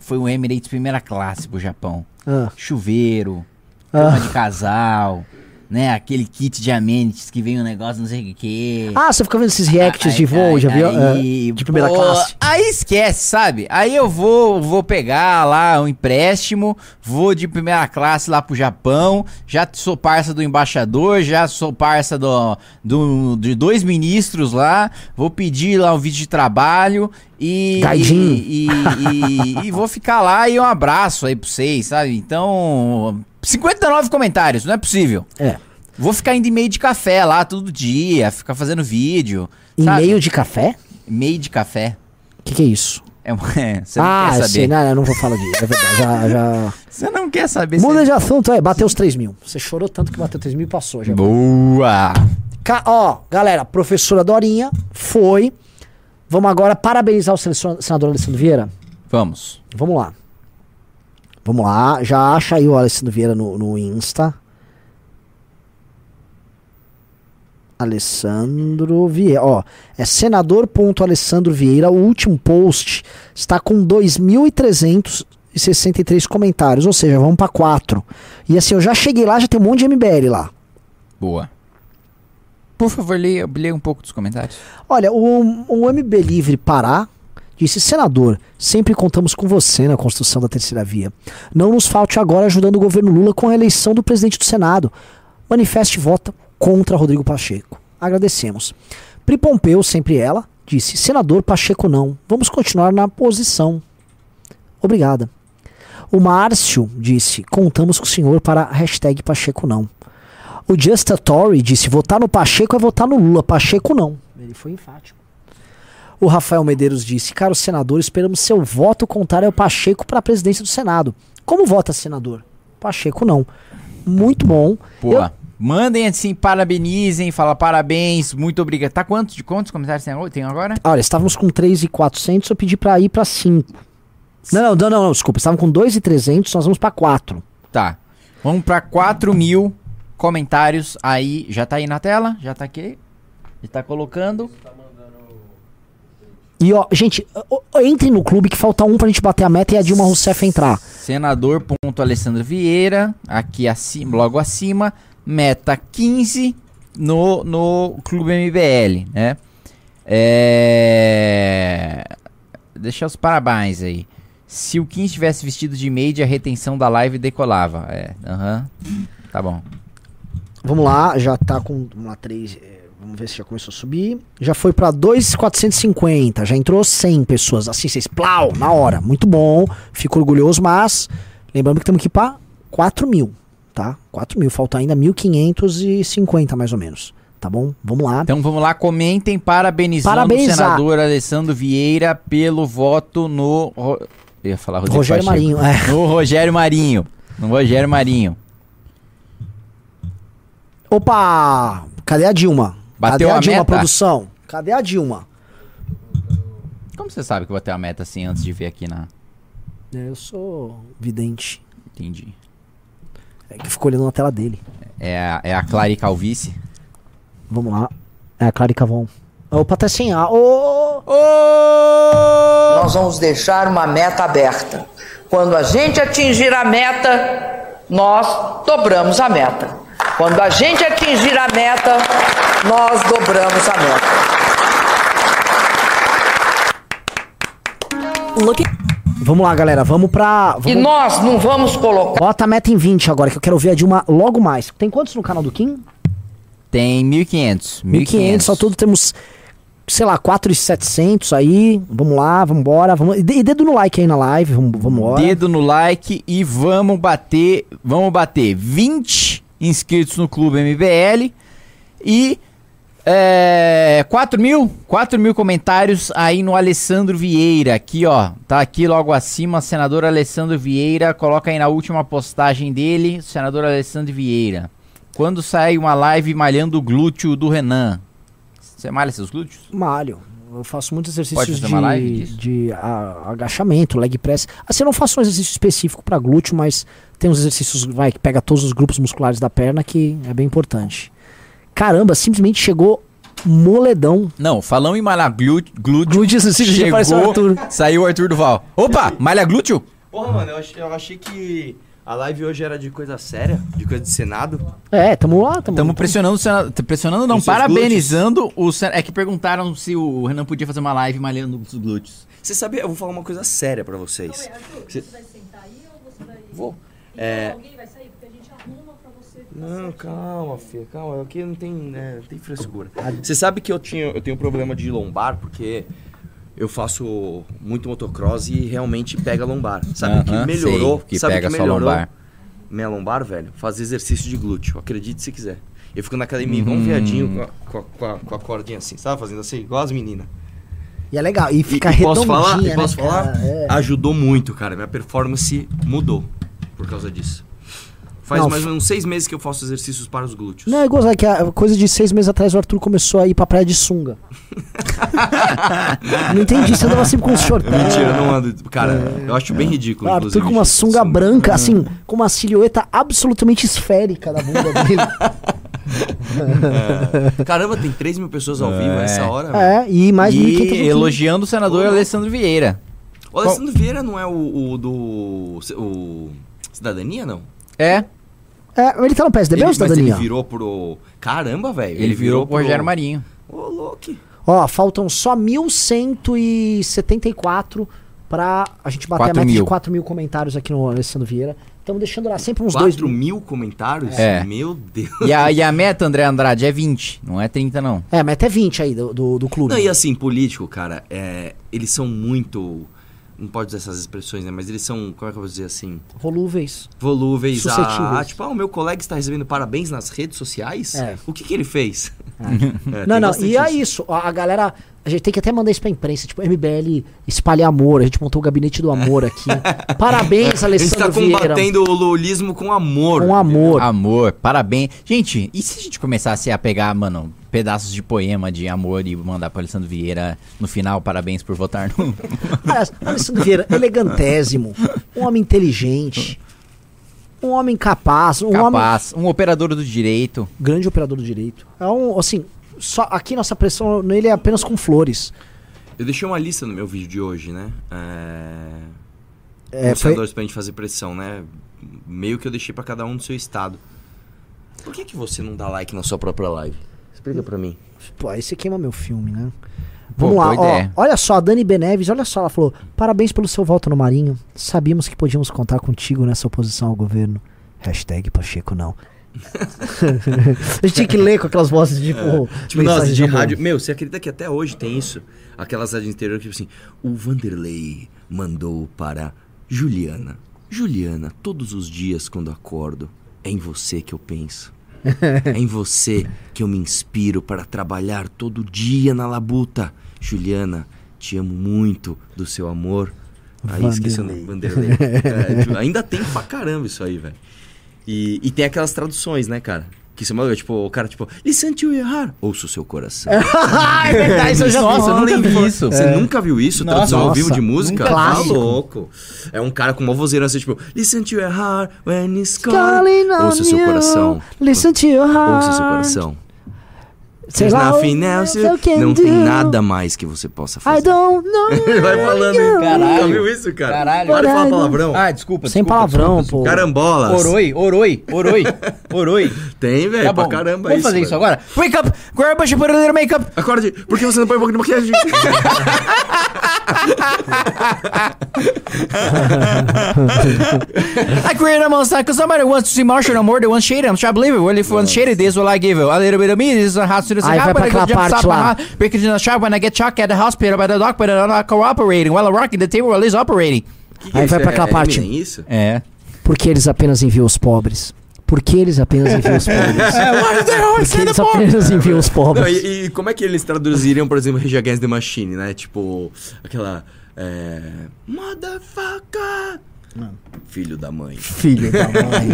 Foi o Emirates primeira classe pro Japão. ah. Chuveiro, Ah. cama de casal, né? Aquele kit de amenities que vem um negócio, não sei o que. Ah, você fica vendo esses reacts de Aí- voo, já aí- viu? aí, É, de primeira pô, classe. Aí esquece, sabe? Aí eu vou, vou pegar lá um empréstimo, vou de primeira classe lá pro Japão, já sou parça do embaixador, já sou parça do, do- de dois ministros lá, vou pedir lá um vídeo de trabalho e, e, e- e- e vou ficar lá e um abraço aí pra vocês, sabe? Então, 59 comentários, não é possível. É. Vou ficar indo em meio de café lá todo dia, ficar fazendo vídeo. sabe? E-mail de café? Meio de café. O que, que é isso? É, você não ah, quer saber. sei, não, eu não vou falar disso. É verdade, já. já... Você não quer saber. Muda você... de assunto, é, bateu os 3 mil. Você chorou tanto que bateu 3 mil e passou já. Boa! Ca- Ó, galera, professora Dorinha foi. Vamos agora parabenizar o senador Alessandro Vieira? Vamos. Vamos lá. Vamos lá, já acha aí o Alessandro Vieira no, no Insta. Alessandro Vieira, ó, é senador.alessandro Vieira, o último post está com 2.363 comentários, ou seja, vamos para 4. E assim, eu já cheguei lá, já tem um monte de MBL lá. Boa. Por favor, leia, leia um pouco dos comentários. Olha, o, o MB Livre Pará disse: Senador, sempre contamos com você na construção da terceira via. Não nos falte agora ajudando o governo Lula com a eleição do presidente do Senado. Manifeste vota contra Rodrigo Pacheco. Agradecemos. Pri Pompeu, sempre ela, disse: Senador Pacheco não. Vamos continuar na posição. Obrigada. O Márcio disse: Contamos com o senhor para hashtag Pacheco não. O Just a Tory disse: votar no Pacheco é votar no Lula, Pacheco não. Ele foi enfático. O Rafael Medeiros disse: Caro senador, esperamos seu voto contrário ao Pacheco para a presidência do Senado. Como vota, senador? Pacheco não. Muito bom. Boa. Mandem assim, parabenizem, fala parabéns, muito obrigado. Tá quantos, de quantos comentários tem agora? Olha, estávamos com 3,400, eu pedi para ir para 5. Não, não, não, não, não, desculpa. Estavam com 2,300, nós vamos para 4. Tá. Vamos pra 4 mil comentários aí. Já tá aí na tela? Já tá aqui? Já tá colocando? E ó, gente, entre no clube que falta um pra gente bater a meta e a Dilma Rousseff entrar. Senador ponto Alessandro Vieira, aqui acima, logo acima, meta 15 no, no Clube MBL, né? É... Deixa os parabéns aí. Se o 15 tivesse vestido de maid, a retenção da live decolava. É, aham. Tá bom. Vamos lá, já tá com. Lá, 3. Vamos ver se já começou a subir. Já foi pra 2,450. Já entrou 100 pessoas. Assim, vocês, plau, na hora. Muito bom. Fico orgulhoso, mas. Lembrando que temos que ir pra 4 mil, tá? 4 mil. Falta ainda 1.550 mais ou menos. Tá bom? Vamos lá. Então vamos lá, comentem parabenizando Parabenizar. o senador Alessandro Vieira pelo voto no. Eu ia falar Rodrigo Rogério Pacheco. Marinho. É. No Rogério Marinho. No Rogério Marinho. Opa! Cadê a Dilma? Bateu Cadê a, a Dilma, meta? produção? Cadê a Dilma? Como você sabe que eu vou ter a meta assim antes de ver aqui na. É, Eu sou vidente. Entendi. É que ficou olhando na tela dele. É a, é a Clary Calvície. Vamos lá. É a Clary Cavon. Opa, tá sem ar. Ô! Nós vamos deixar uma meta aberta. Quando a gente atingir a meta, nós dobramos a meta. Quando a gente atingir a meta, nós dobramos a meta. Vamos lá, galera. Vamos pra. E Vamos... nós não vamos colocar. Bota a meta em 20 agora, que eu quero ver a Dilma logo mais. Tem quantos no canal do Kim? Tem 1.500. 1.500. Ao todo temos sei lá, 4,700 aí. Vamos lá, vamos embora. Vamos... E de- e dedo no like aí na live, vamos, vamos embora. Dedo no like e vamos bater, vamos bater 20 inscritos no Clube MBL e é, 4 mil, 4 mil comentários aí no Alessandro Vieira, aqui ó, tá aqui logo acima, senador Alessandro Vieira, coloca aí na última postagem dele, senador Alessandro Vieira. Quando sai uma live malhando o glúteo do Renan? Você malha seus glúteos? Malho. Eu faço muitos exercícios de, de a- agachamento, leg press. Assim, eu não faço um exercício específico pra glúteo, mas tem uns exercícios vai, que pega todos os grupos musculares da perna que é bem importante. Caramba, simplesmente chegou moledão. Não, falando em malhar glúteo, glúteo chegou, Arthur. saiu o Arthur Duval. Opa, malha glúteo? Porra, mano, eu achei, eu achei que a live hoje era de coisa séria, de coisa de Senado. É, tamo lá, tamo, Estamos pressionando o Senado. Pressionando não, parabenizando o Senado. É que perguntaram se o Renan podia fazer uma live malhando os glúteos. Você sabe, eu vou falar uma coisa séria pra vocês. Aí, Arthur, Cê- você vai sentar aí ou você vai. Vou. Então É. alguém vai sair? Porque a gente arruma pra você. Não, calma, filha, calma. Aqui não tem, né, não tem frescura. Você sabe que eu, tinha, eu tenho um problema de lombar, porque eu faço muito motocross e realmente pega lombar. Sabe o que Aham, melhorou? sei, que sabe o pega que só melhorou? lombar. Minha lombar, velho, fazer exercício de glúteo. Acredite se quiser. Eu fico na academia igual Uhum. um viadinho com a, com, a, com, a, com a cordinha assim, sabe? Fazendo assim, igual as meninas. E é legal. E E, fica e posso redondinha, falar? E né, posso falar? É. Ajudou muito, cara. Minha performance mudou por causa disso. Faz Não, mais ou menos seis meses que eu faço exercícios para os glúteos. Não, é gozar que a coisa de seis meses atrás o Arthur começou a ir pra praia de sunga. não entendi, você andava sempre com um shortão. Mentira, eu não ando. Cara, eu acho bem ridículo. O Arthur com uma sunga sunga. branca, assim, com uma silhueta absolutamente esférica na bunda dele. Caramba, tem 3 mil pessoas ao vivo É. nessa hora. velho. é, e mais 1.500 no E elogiando o senador Ô, Alessandro Vieira. O Alessandro Vieira não é o, o do. O. Cidadania, não? É, É, ele tá no PSDB ou mas ele cidadania? virou pro. Caramba, velho. ele, virou pro Rogério Marinho. Ô, louco. Ó, faltam só 1.174 pra a gente bater a 4 meta mil. de 4 mil comentários aqui no Alessandro Vieira. Estamos deixando lá sempre uns 2 4 mil. mil comentários? É. Meu Deus. E a, e a meta, André Andrade, é 20, não é 30, não. É, mas até 20 aí do, do, do clube. Não, e assim, político, cara, é, eles são muito. Não pode usar essas expressões, né? Mas eles são, como é que eu vou dizer assim? Volúveis. Volúveis. Ah, Suscetíveis. tipo, ah, o meu colega está recebendo parabéns nas redes sociais? É. O que, que ele fez? É, não, tem não, bastante e é isso. A, a galera. A gente tem que até mandar isso pra imprensa. Tipo, MBL espalha amor. A gente montou o gabinete do amor aqui. Parabéns, A gente está Alessandro Vieira. combatendo o lulismo com amor. Com amor. Amor, parabéns. Gente, e se a gente começasse a pegar, mano, pedaços de poema de amor e mandar pro Alessandro Vieira no final, parabéns por votar no. Alessandro Vieira, elegantésimo. Um homem inteligente. Um homem capaz. Um homem Capaz, um operador do direito. grande operador do direito. É um, assim, só aqui nossa pressão nele é apenas com flores. Eu deixei uma lista no meu vídeo de hoje, né? É... É, os foi, pra gente fazer pressão, né? Meio que eu deixei pra cada um do seu estado. Por que, que você não dá like na sua própria live? Explica pra mim. pô, aí você queima meu filme, né? Pô, Vamos lá, boa ó. Olha só, a Dani Beneves, olha só, ela falou: parabéns pelo seu voto no Marinho. Sabíamos que podíamos contar contigo nessa oposição ao governo. Hashtag Pacheco não. A gente tinha que ler com aquelas vozes tipo. Tipo, nossa, de rádio. Meu, você acredita que até hoje tem isso? Aquelas rádios interior que, tipo assim, o Vanderlei mandou para Juliana. Juliana, todos os dias quando acordo, é em você que eu penso. É em você que eu me inspiro para trabalhar todo dia na labuta. Juliana, te amo muito do seu amor. Aí esqueci o nome, Vanderlei. É, tipo, ainda tem pra caramba isso aí, velho. E, e tem aquelas traduções, né, cara? Que você manda, tipo, o cara, tipo, listen to your heart, ouça o seu coração. É verdade, isso eu já Nossa, eu nunca vi isso. Você nunca viu isso? Nossa. Tradução ao vivo de música? Tá louco. É um cara com uma vozeira assim, tipo, listen to your heart when it's Calling calling. Ouça o seu coração. Listen to your heart. Ouça o seu coração. Sei There's lá, nothing else eu can Não tem do. nada mais que você possa I fazer. don't know. Ele vai falando? Caralho. Nunca viu isso, cara? Caralho. Pode falar Caralho. palavrão. Ah, desculpa, Sem desculpa, palavrão, desculpa, pô. Carambolas. Oroi, oroi, oroi, oroi. Tem, velho, Tá pra caramba vamos fazer isso agora. Wake up, grab a brush, put a little makeup. Acorde, por que você não põe um pouco de maquiagem? I created a monster because somebody wants to see Marshall no more. They want shade. I'm trying to believe it. Well, if one shaded this, well, I give it. A little bit of me, this is a hot to the because Aí how vai pra when I aquela jump parte stop my heart, Because in the shot when I get shocked at the hospital by the doctor, but I'm not cooperating. While I'm rocking the table while he's operating. Que que Aí é vai pra aquela É parte. Eminem, isso? É. Porque eles apenas enviam os pobres. Porque eles apenas enviam os pobres. Porque eles apenas enviam os Não, pobres. e, e como é que eles traduziriam, por exemplo, Rage Against the Machine, né? Tipo, aquela. É. Motherfucker! Filho da mãe. Filho da mãe.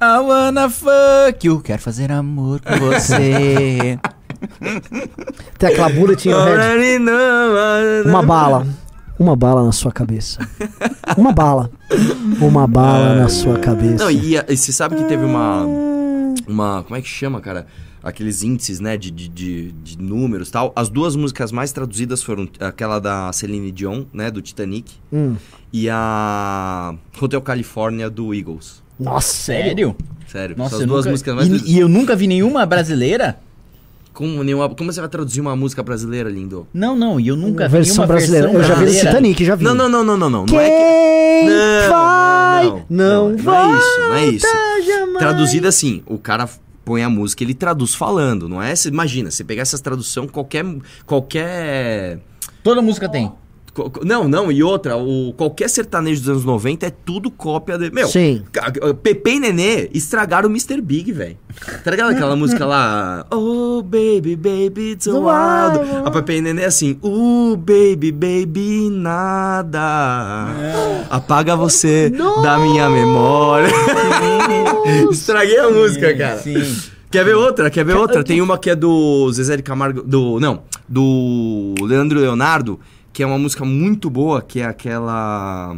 I wanna fuck you. Quero fazer amor com você. Tem aquela bullet in your head. Uma bala. Uma bala na sua cabeça. Uma bala. Uma bala na sua cabeça. Não, e, e você sabe que teve uma. Uma. Como é que chama, cara? Aqueles índices, né? De, de, de, de números e tal. As duas músicas mais traduzidas foram aquela da Celine Dion, né? Do Titanic. Hum. E a. Hotel California do Eagles. Nossa, sério? Sério. Nossa, são as eu duas nunca... músicas mais. e, e eu nunca vi nenhuma brasileira? Como, nenhuma... Como você vai traduzir uma música brasileira, lindo? Não, não, e eu nunca vi Versão nenhuma brasileira. versão Eu já vi. Titanic, já vi. Não, não, não, não, não, não. Quem Não é que. Não, vai? não, Não, não, vai. não é isso, não é isso. jamais. Traduzida assim, o cara põe a música, ele traduz falando, não é? Imagina, você pegar essas tradução, qualquer. qualquer. Toda música tem. Não, não, e outra, o, qualquer sertanejo dos anos 90 é tudo cópia de. Meu, Sim. Pepe e Nenê estragaram o Mr. Big, velho. Tá ligado aquela música lá? Oh, baby, baby, it's a wild. A Pepe e Nenê é assim, uh, baby, baby, nada. Apaga você da minha memória. Estraguei a música, cara. Sim. Quer ver outra? Quer ver outra? Tem uma que é do Zezé de Camargo. Do. Não, do Leandro Leonardo, que é uma música muito boa, que é aquela.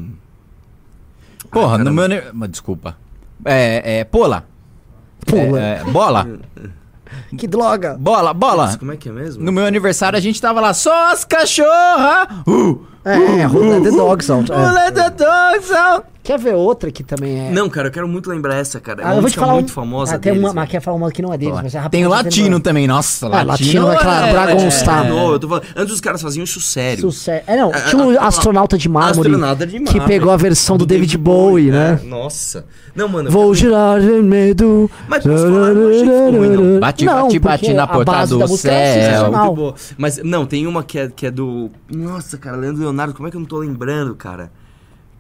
Porra, Ai, no meu... Desculpa. É, é, Pola. Pula. É, é, bola. Que droga. Bola, bola. Nossa, como é que é mesmo? No meu aniversário a gente tava lá, só as cachorra! Uh! É, é, Who Let the Dogs Out. Uh, é. let the dogs out! Quer ver outra que também é... Não, cara, eu quero muito lembrar essa, cara. É Ah, uma eu vou te música falar muito um... famosa Ah, tem deles, uma, mas quer falar uma que não é deles, mas é Tem rapidinho, o latino também, nossa, Ah, latino, latino. aquela é- Dragon é- Star. Não, eu tô falando, antes os caras faziam isso sério. Sucesso. É, não, É, tinha um é, astronauta de mármore Astronauta de que mármore. pegou a versão do, David Bowie, né? é. Nossa. Não, mano. Vou quero- girar de medo. Mas posso falar, não achei que ruim, não. Bate, Não, bate, bate na porta do é céu. Mas não, tem uma que é, que é do. Nossa, cara, Leandro Leonardo, como é que eu não tô lembrando, cara?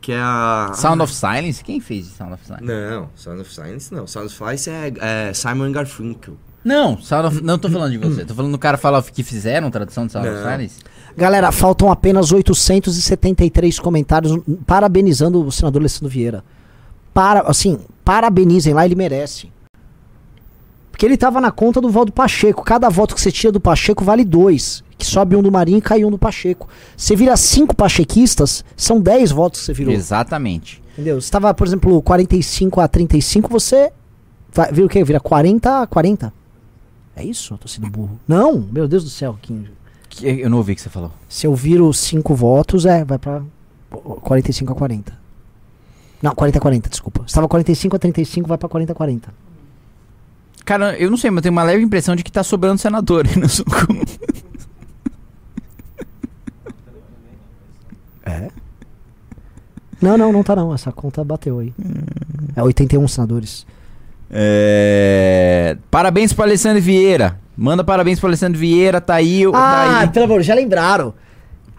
Que é a. Sound of Silence? Quem fez Sound of Silence? Não, Sound of Silence não. Sound of Silence é, é Simon Garfunkel. Não, Sound of... não tô falando de você. Tô falando do cara fala que fizeram tradução de Sound of Não. Silence. Galera, faltam apenas 873 comentários parabenizando o senador Alessandro Vieira. Para, assim, parabenizem lá, ele merece. Porque ele tava na conta do voto do Pacheco. Cada voto que você tira do Pacheco vale dois. Que sobe um do Marinho e cai um do Pacheco. Você vira cinco pachequistas, são 10 votos que você virou. Exatamente. Entendeu? Se tava, por exemplo, 45 a 35, você vai, vira o quê? Vira 40 a 40. É isso? Eu tô sendo burro. Não, meu Deus do céu, Kim. Que- Eu não ouvi o que você falou. Se eu viro 5 votos, é, vai pra 45 a 40. Não, 40 a 40, desculpa. Se tava 45 a 35, vai pra 40 a 40. Cara, eu não sei, mas eu tenho uma leve impressão de que tá sobrando senador aí Sucum. Não, não, não tá não. Essa conta bateu aí. É 81 senadores. É... Parabéns pro Alessandro Vieira. Manda parabéns pro Alessandro Vieira, tá aí. tá Ah, aí. pelo amor, já lembraram.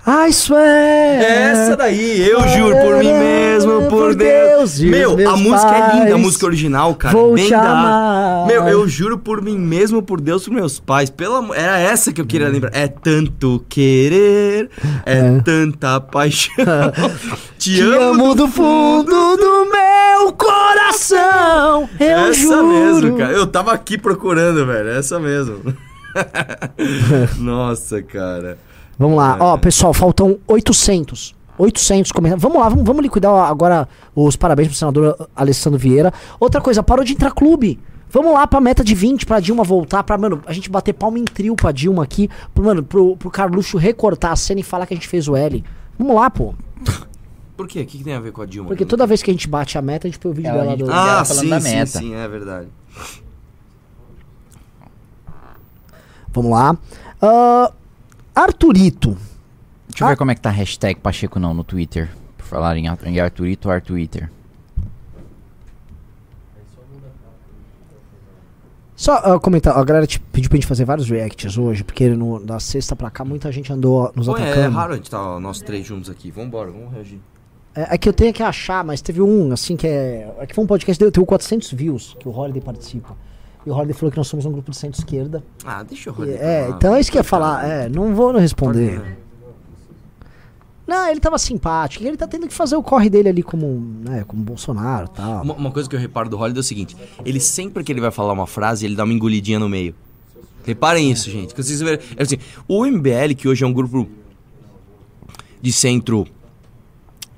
I swear. Essa daí, eu juro por mim mesmo, por Deus. os Meu, a música é linda, a pais, música original, cara. Vou bem te da. Meu, eu juro por mim mesmo, por Deus, por meus pais. Pela... amo- Era essa que eu queria lembrar. É tanto querer, é, É. tanta paixão. Te, Te amo do fundo do meu coração. Eu Essa juro. mesmo, cara. Eu tava aqui procurando, velho. Essa mesmo. Nossa, cara. Vamos lá. Ó, pessoal, faltam 800. 800 comentários. Vamos lá, vamos, vamos liquidar agora os parabéns pro senador Alessandro Vieira. Outra coisa, parou de entrar clube. Vamos lá pra meta de 20, pra Dilma voltar, pra, mano, a gente bater palma em trio pra Dilma aqui, pro, mano, pro, pro Carluxo recortar a cena e falar que a gente fez o L. Vamos lá, pô. Por quê? O que, que tem a ver com a Dilma? Porque toda vez que a gente bate a meta, a gente põe o vídeo Ela, a dela gente do... Ah, dela falando sim, da sim, meta. sim, é verdade. Vamos lá. Ah, Arthurito. Deixa eu Ah. ver como é que tá a hashtag Pacheco não no Twitter. Por falar em, Ar- em Arthurito, Arthuriter. Só ah, comentar, a galera te pediu pra gente fazer vários reacts hoje, porque no, da sexta pra cá muita gente andou nos Pô, é, atacando. raro a gente tá nós três juntos aqui. Vambora, vamos reagir. É, é que eu tenho que achar, mas teve um, assim, que é. É que foi um podcast, deu, teve 400 views, que o Holiday participa. E o Holiday falou que nós somos um grupo de centro-esquerda. Ah, deixa E- rodar. É, então é isso que eu ia falar. É, não vou não responder. Não, ele tava simpático. Ele tá tendo que fazer o corre dele ali como, né, como Bolsonaro e tal. Uma, uma coisa que eu reparo do Holiday é o seguinte: ele sempre que ele vai falar uma frase, ele dá uma engolidinha no meio. Reparem isso, gente. Que vocês verem- é assim, o MBL, que hoje é um grupo de centro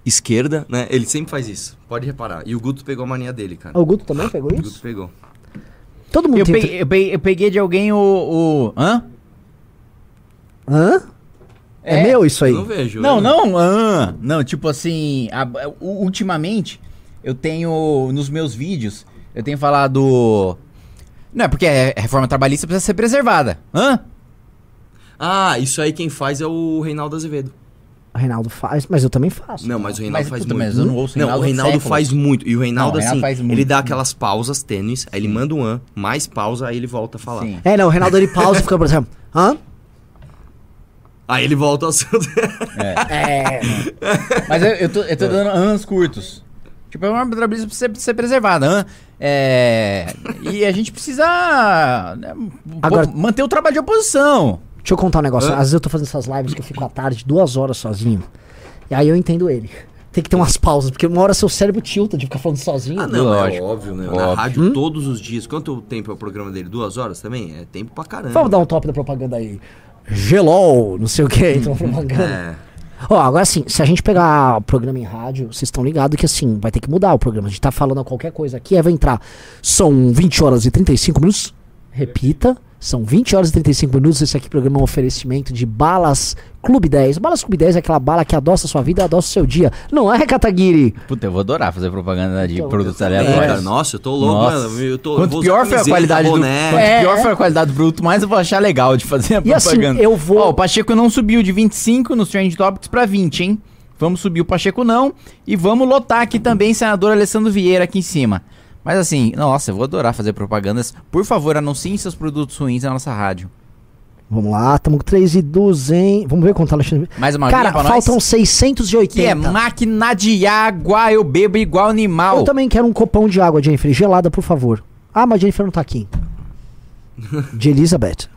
esquerda, né? Ele sempre faz isso. Pode reparar. E o Guto pegou a mania dele, cara. O Guto também pegou O Guto isso? pegou. Todo mundo Eu tem. peguei, eu peguei- eu peguei de alguém o. o hã? Hã? É, É. meu isso aí? Eu não vejo. Não, eu- não, ah, não, tipo assim, a- ultimamente eu tenho nos meus vídeos, eu tenho falado não é porque a reforma trabalhista precisa ser preservada. Hã? Ah, isso aí quem faz é o Reinaldo Azevedo. O Reinaldo faz, mas eu também faço. Não, mas o Reinaldo Mas, faz puta, muito. mas eu não ouço o Não, Reinaldo o há Reinaldo faz muito. E o Reinaldo, Não, o Reinaldo assim, faz muito. ele dá aquelas pausas tênues, aí ele manda um an, mais pausa, aí ele volta a falar. Sim. É, não, o Reinaldo ele pausa e fica, por exemplo, hã? Aí ele volta ao seu. É. Mas eu, eu tô, eu tô dando anos curtos. Tipo, a reforma trabalhista precisa ser, ser preservada. Hã? É, e a gente precisa né, Agora- manter o trabalho de oposição. Deixa eu contar um negócio. Hã? Às vezes eu tô fazendo essas lives que eu fico à tarde, duas horas sozinho. E aí eu entendo ele. Tem que ter umas pausas, porque uma hora seu cérebro tilta de ficar falando sozinho. Ah, não, Lógico. é óbvio, né? Na Óbvio. rádio todos os dias. Quanto tempo é o programa dele? Duas horas também? É tempo pra caramba. Vamos dar um top da propaganda aí. Gelol, não sei o que, entra uma propaganda. É. Ó, agora assim, se a gente pegar o programa em rádio, vocês estão ligados que assim, vai ter que mudar o programa. A gente tá falando qualquer coisa aqui, aí vai entrar. São 20 horas e 35 minutos. Repita. São 20 horas e 35 minutos. Esse aqui programa é um oferecimento de balas Clube 10. Balas Clube 10 é aquela bala que adoça a sua vida e adoça o seu dia. Não é, Kataguiri? Puta, eu vou adorar fazer propaganda de Então, produtos É, aleatórios. cara, nossa, eu tô louco, Nossa. mano. Eu tô, Quanto pior foi a qualidade do, É, pior é. foi a qualidade do produto, mais eu vou achar legal de fazer a E assim, propaganda. eu vou- Ó, o Pacheco não subiu de 25 nos Trend Topics pra 20, hein? Vamos subir o Pacheco não e vamos lotar aqui também senador Alessandro Vieira aqui em cima. Mas assim, nossa, eu vou adorar fazer propagandas. Por favor, anunciem seus produtos ruins na nossa rádio. Vamos lá, estamos com 3 e 200. Vamos ver quanto tá Alexandre. Mais uma Cara, faltam nós? 680. Que é máquina de água, eu bebo igual animal. Eu também quero um copão de água, Jennifer. Gelada, por favor. Ah, mas Jennifer não tá aqui. De Elizabeth.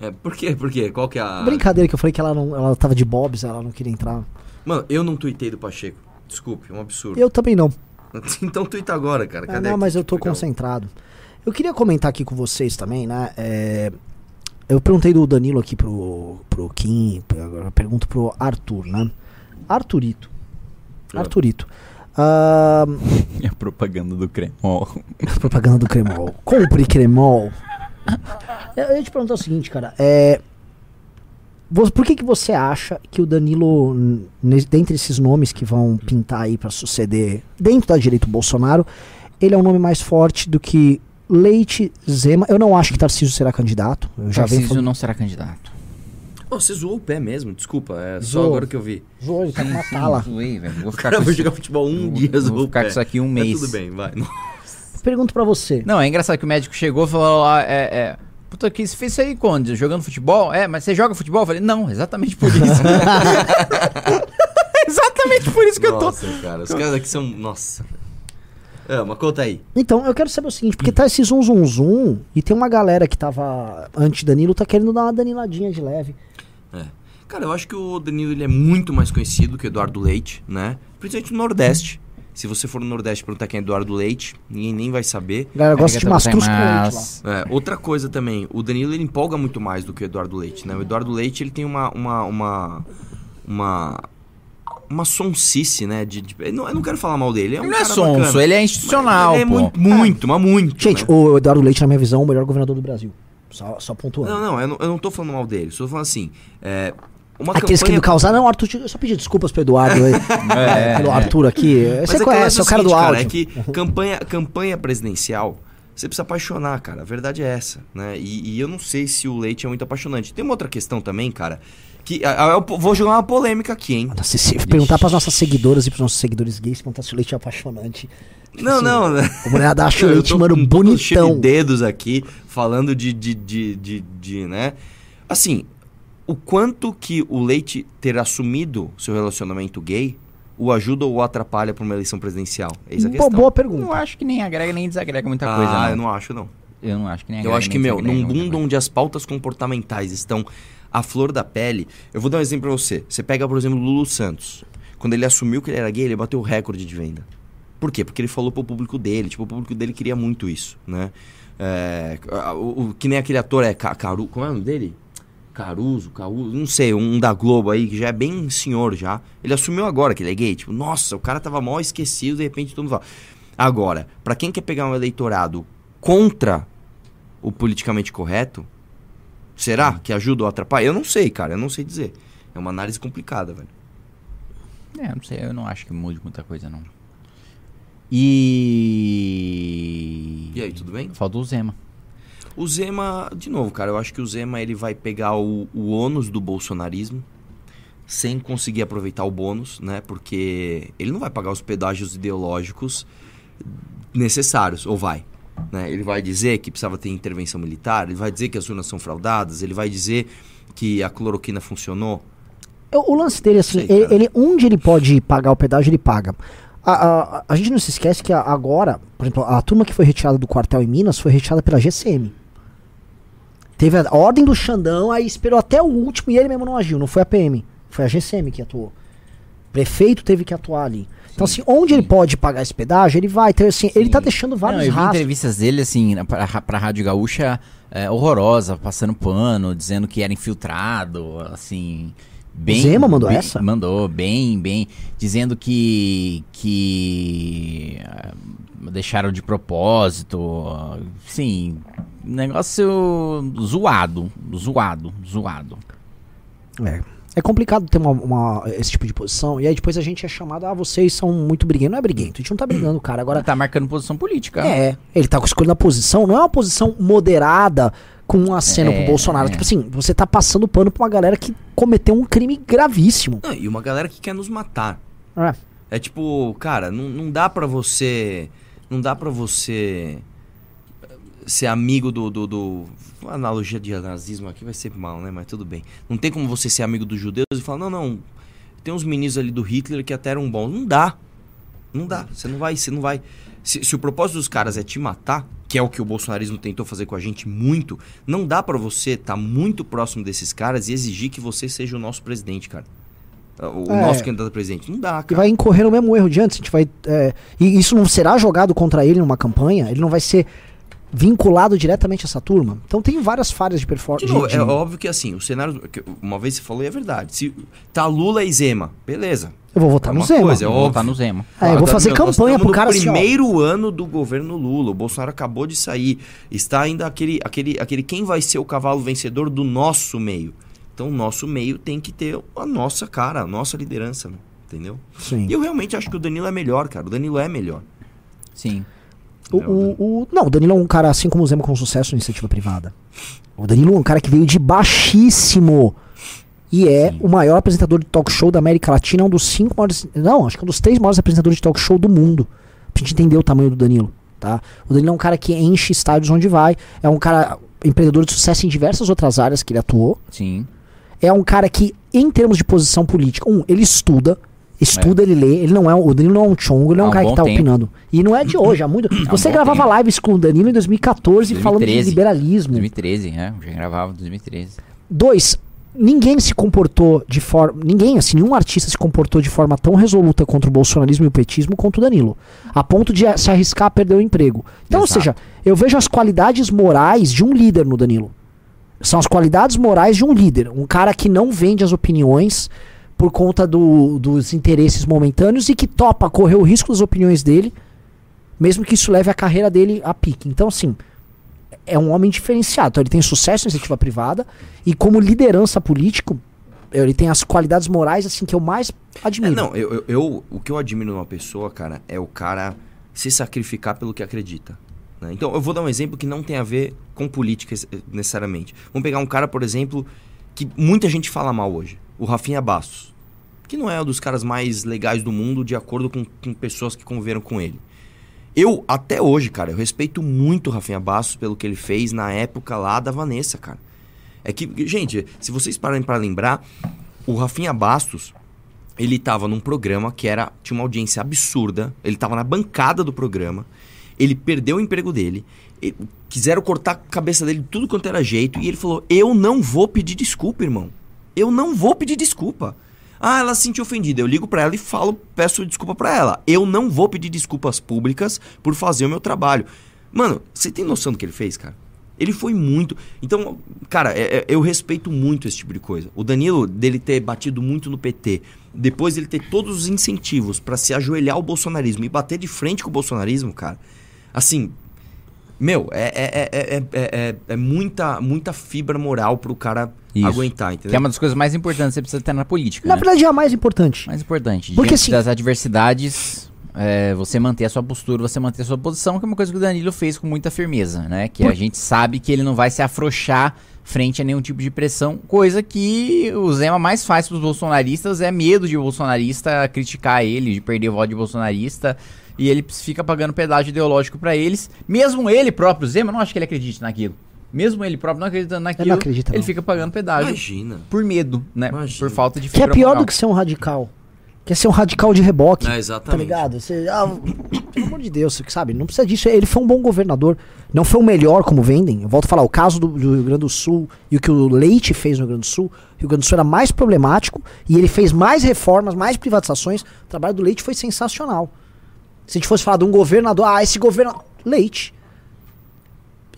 É, por quê? Por quê? Qual que é a. Brincadeira que eu falei que ela não, ela tava de bobs, ela não queria entrar. Mano, eu não tuitei do Pacheco. Desculpe, é um absurdo. Eu também não. então tuita agora, cara. Ah, Cadê não, aqui? mas eu tô Legal. concentrado. Eu queria comentar aqui com vocês também, né? é, eu perguntei do Danilo aqui pro, pro Kim, agora eu pergunto pro Arthur, né? Arthurito. É. Arthurito. Ah, É a propaganda do Cremol. propaganda do Cremol. Compre Cremol. Eu eu ia te perguntar o seguinte, cara. É, por que, que você acha que o Danilo, dentre esses nomes que vão pintar aí pra suceder dentro da direita do Bolsonaro, ele é um nome mais forte do que Leite Zema? Eu não acho que Tarcísio será candidato. Eu Tarcísio falando. não será candidato. Ô, você zoou o pé mesmo, desculpa. É só Zoou. agora que eu vi. Zoou, ele tá com uma tala. Zoei, velho. Vou O ficar cara isso. jogar futebol um dia, vou o ficar pé. com isso aqui um É, mês. tudo bem, vai. Pergunto pra você. Não, é engraçado que o médico chegou e falou: ah, é, é, Puta, que você fez isso aí quando? Jogando futebol? É, mas você joga futebol? Eu falei: Não, exatamente por isso. exatamente por isso que eu tô. Nossa, cara, os caras aqui são. Nossa. É, mas conta aí. Então, eu quero saber o seguinte, porque tá esse zum zum zum e tem uma galera que tava anti-Danilo, tá querendo dar uma daniladinha de leve. É. Cara, eu acho que o Danilo ele é muito mais conhecido que o Eduardo Leite, né? Principalmente no Nordeste. Se você for no Nordeste e perguntar quem é Eduardo Leite, ninguém nem vai saber. A galera gosta de Arigatou mastruz com leite lá. É, outra coisa também, o Danilo ele empolga muito mais do que o Eduardo Leite, né? O Eduardo Leite ele tem uma uma uma uma, uma sonsice, né? De, de- eu, não, eu não quero falar mal dele. É um Ele não é sonso, bacana. ele é institucional, Ele é pô. muito, muito, mas muito. Gente, né? o Eduardo Leite, na minha visão, é o melhor governador do Brasil. Só, só pontuando. Não, não eu, não, eu não tô falando mal dele. Só falando assim. É, uma Aqueles que campanha- não causaram, não, Arthur, eu só pedi desculpas pro Eduardo aí. É, pelo é. Arthur aqui. Mas Você é conhece, lance é o cara do áudio. é que campanha, campanha presidencial, você precisa apaixonar, cara. A verdade é essa, né? E, e eu não sei se o Leite é muito apaixonante. Tem uma outra questão também, cara, que eu vou jogar uma polêmica aqui, hein? Nossa, se, perguntar pras nossas seguidoras e pros nossos seguidores gays, perguntar se o leite é apaixonante. Não, não. O mulher da Eu leite, tô mano, com todo cheio bonitão. de dedos aqui, falando de, de, de, de, de, né? Assim, o quanto que o Leite ter assumido seu relacionamento gay o ajuda ou o atrapalha para uma eleição presidencial? Eis a Bo- questão. boa Eu pergunta. acho que nem agrega nem desagrega muita ah, coisa. não. eu não acho, não. Eu não acho que nem Eu agrega acho que, nem meu, num mundo onde as pautas comportamentais estão à flor da pele, eu vou dar um exemplo pra você. Você pega, por exemplo, o Lulu Santos. Quando ele assumiu que ele era gay, ele bateu o recorde de venda. Por quê? Porque ele falou pro público dele. Tipo, o público dele queria muito isso, né? É, o, o- que nem aquele ator é Ca- Caru... Como é o nome dele? Caruso, Caruso, não sei, um da Globo aí, que já é bem senhor já. Ele assumiu agora que ele é gay. Tipo, nossa, o cara tava mal esquecido, de repente todo mundo fala. Agora, pra quem quer pegar um eleitorado contra o politicamente correto, será que ajuda ou atrapalha? Eu não sei, cara, eu não sei dizer. É uma análise complicada, velho. É, não sei, eu não acho que mude muita coisa, não. E. E aí, tudo bem? Falta o Zema. O Zema, de novo, cara, eu acho que o Zema ele vai pegar o, o ônus do bolsonarismo sem conseguir aproveitar o bônus, né? Porque ele não vai pagar os pedágios ideológicos necessários, ou vai. Né? Ele vai dizer que precisava ter intervenção militar, ele vai dizer que as urnas são fraudadas, ele vai dizer que a cloroquina funcionou. O lance dele, assim, Sei, ele, onde ele pode pagar o pedágio, ele paga. A, a- a gente não se esquece que agora, por exemplo, a turma que foi retirada do quartel em Minas foi retirada pela GCM. Teve a ordem do Xandão, aí esperou até o último e ele mesmo não agiu, não foi a PM, foi a GCM que atuou. O prefeito teve que atuar ali. Então, assim, onde ele pode pagar esse pedágio, ele vai. Então, assim, ele tá deixando vários não, eu vi rastros. entrevistas dele, assim, pra, pra Rádio Gaúcha, é, horrorosa, passando pano, dizendo que era infiltrado, assim... Bem, Zema mandou bem- essa? Mandou, bem, bem. Dizendo que... que ah, deixaram de propósito, sim... Negócio zoado, zoado, zoado. É. É complicado ter uma, uma- esse tipo de posição. E aí depois a gente é chamado, ah, vocês são muito briguentos. Não é briguento, a gente não tá brigando, cara. Agora, Tá marcando posição política. É, ele tá escolhendo a posição, não é uma posição moderada com um aceno É, pro Bolsonaro. é. Tipo assim, você tá passando pano pra uma galera que cometeu um crime gravíssimo. Não, e uma galera que quer nos matar. É. É tipo, cara, não, não dá pra você. Não dá pra você ser amigo do. do, do analogia de nazismo aqui vai ser mal, né? Mas tudo bem. Não tem como você ser amigo dos judeus e falar, não, não. Tem uns ministros ali do Hitler que até eram bons. Não dá. Não dá. Você não vai. Você não vai. Se, se o propósito dos caras é te matar, que é o que o bolsonarismo tentou fazer com a gente muito, não dá pra você estar muito próximo desses caras e exigir que você seja o nosso presidente, cara. O É. nosso candidato a presidente. Não dá, E cara. vai incorrer no mesmo erro de antes. A gente vai, é, e isso não será jogado contra ele numa campanha, ele não vai ser vinculado diretamente a essa turma. Então tem várias falhas de performance. É óbvio que assim, o cenário. que Uma vez você falou e é verdade. Se tá Lula e Zema, beleza. Eu vou votar é no uma Zema. coisa, é Vou óbvio. votar no Zema. É, eu vou Agora, fazer meu, campanha pro cara no assim, primeiro ano do governo Lula. O Bolsonaro acabou de sair. Está ainda aquele, aquele, aquele quem vai ser o cavalo vencedor do nosso meio. Então, o nosso meio tem que ter a nossa cara, a nossa liderança, né? entendeu? Sim. E eu realmente acho que o Danilo é melhor, cara. O Danilo é melhor. Sim. O, o- o- não, o Danilo é um cara, assim como o Zema, com sucesso na iniciativa privada. O Danilo é um cara que veio de baixíssimo. E é o maior apresentador de talk show da América Latina, um dos cinco maiores. Não, acho que é um dos três maiores apresentadores de talk show do mundo. Pra gente entender o tamanho do Danilo. Tá? O Danilo é um cara que enche estádios onde vai. É um cara empreendedor de sucesso em diversas outras áreas que ele atuou. Sim. É um cara que, em termos de posição política, um, ele estuda. Estuda, ele lê, ele não é o Danilo não é um chongo, ele não é um um cara que tá tempo. opinando. E não é de hoje, há muito. Você bom gravava tempo. lives com o Danilo em 2014 falando de 2013. liberalismo. 2013, é. Já gravava em 2013. Dois, ninguém se comportou de forma. Ninguém, assim, nenhum artista se comportou de forma tão resoluta contra o bolsonarismo e o petismo quanto o Danilo. A ponto de se arriscar a perder o emprego. Então, ou Exato. seja, eu vejo as qualidades morais de um líder no Danilo. São as qualidades morais de um líder. Um cara que não vende as opiniões por conta do- dos interesses momentâneos e que topa correr o risco das opiniões dele, mesmo que isso leve a carreira dele a pique. Então, assim, é um homem diferenciado. Então, ele tem sucesso na iniciativa privada e como liderança político, ele tem as qualidades morais assim que eu mais É, admiro. não, eu, eu, eu- o que eu admiro numa pessoa, cara, é o cara se sacrificar pelo que acredita. né? Então, eu vou dar um exemplo que não tem a ver com política es- necessariamente. Vamos pegar um cara, por exemplo, que muita gente fala mal hoje, o Rafinha Bastos, que não é um dos caras mais legais do mundo, de acordo com, com pessoas que conviveram com ele. Eu, até hoje, cara, eu respeito muito o Rafinha Bastos pelo que ele fez na época lá da Vanessa, cara. É que, gente, se vocês pararem pra lembrar, o Rafinha Bastos, ele tava num programa que era tinha uma audiência absurda, ele tava na bancada do programa, ele perdeu o emprego dele, quiseram cortar a cabeça dele de tudo quanto era jeito, e ele falou: Eu não vou pedir desculpa, irmão. Eu não vou pedir desculpa. Ah, ela se sentiu ofendida. Eu ligo pra ela e falo, peço desculpa pra ela. Eu não vou pedir desculpas públicas por fazer o meu trabalho. Mano, você tem noção do que ele fez, cara? Ele foi muito. Então, cara, é- é- eu respeito muito esse tipo de coisa. O Danilo, dele ter batido muito no PT, depois ele ter todos os incentivos pra se ajoelhar ao bolsonarismo e bater de frente com o bolsonarismo, cara. Assim, meu, é, é, é, é, é, é- é muita, muita fibra moral pro cara Isso. aguentar, entendeu? Que é uma das coisas mais importantes que você precisa ter na política. Na né? verdade, é a mais importante. Mais importante. Porque, assim- das adversidades, é, você manter a sua postura, você manter a sua posição, que é uma coisa que o Danilo fez com muita firmeza, né? Que a gente sabe que ele não vai se afrouxar frente a nenhum tipo de pressão, coisa que o Zema mais faz pros bolsonaristas é medo de bolsonarista criticar ele, de perder o voto de bolsonarista, e ele fica pagando pedágio ideológico pra eles. Mesmo ele próprio, Zema, eu não acho que ele acredite naquilo. Mesmo ele próprio não acreditando naquilo, acredita, ele não. fica pagando pedágio Imagina. por medo, né? Imagina. Por falta de Que é pior moral. do que ser um radical. Que é ser um radical de reboque. É, Tá exatamente. ligado? Você, ah, pelo amor de Deus, você sabe? Não precisa disso. Ele foi um bom governador. Não foi o melhor, como vendem. Eu volto a falar, o caso do, do Rio Grande do Sul e o que o Leite fez no Rio Grande do Sul. O Rio Grande do Sul era mais problemático e ele fez mais reformas, mais privatizações. O trabalho do Leite foi sensacional. Se a gente fosse falar de um governador, ah, esse governo. Leite.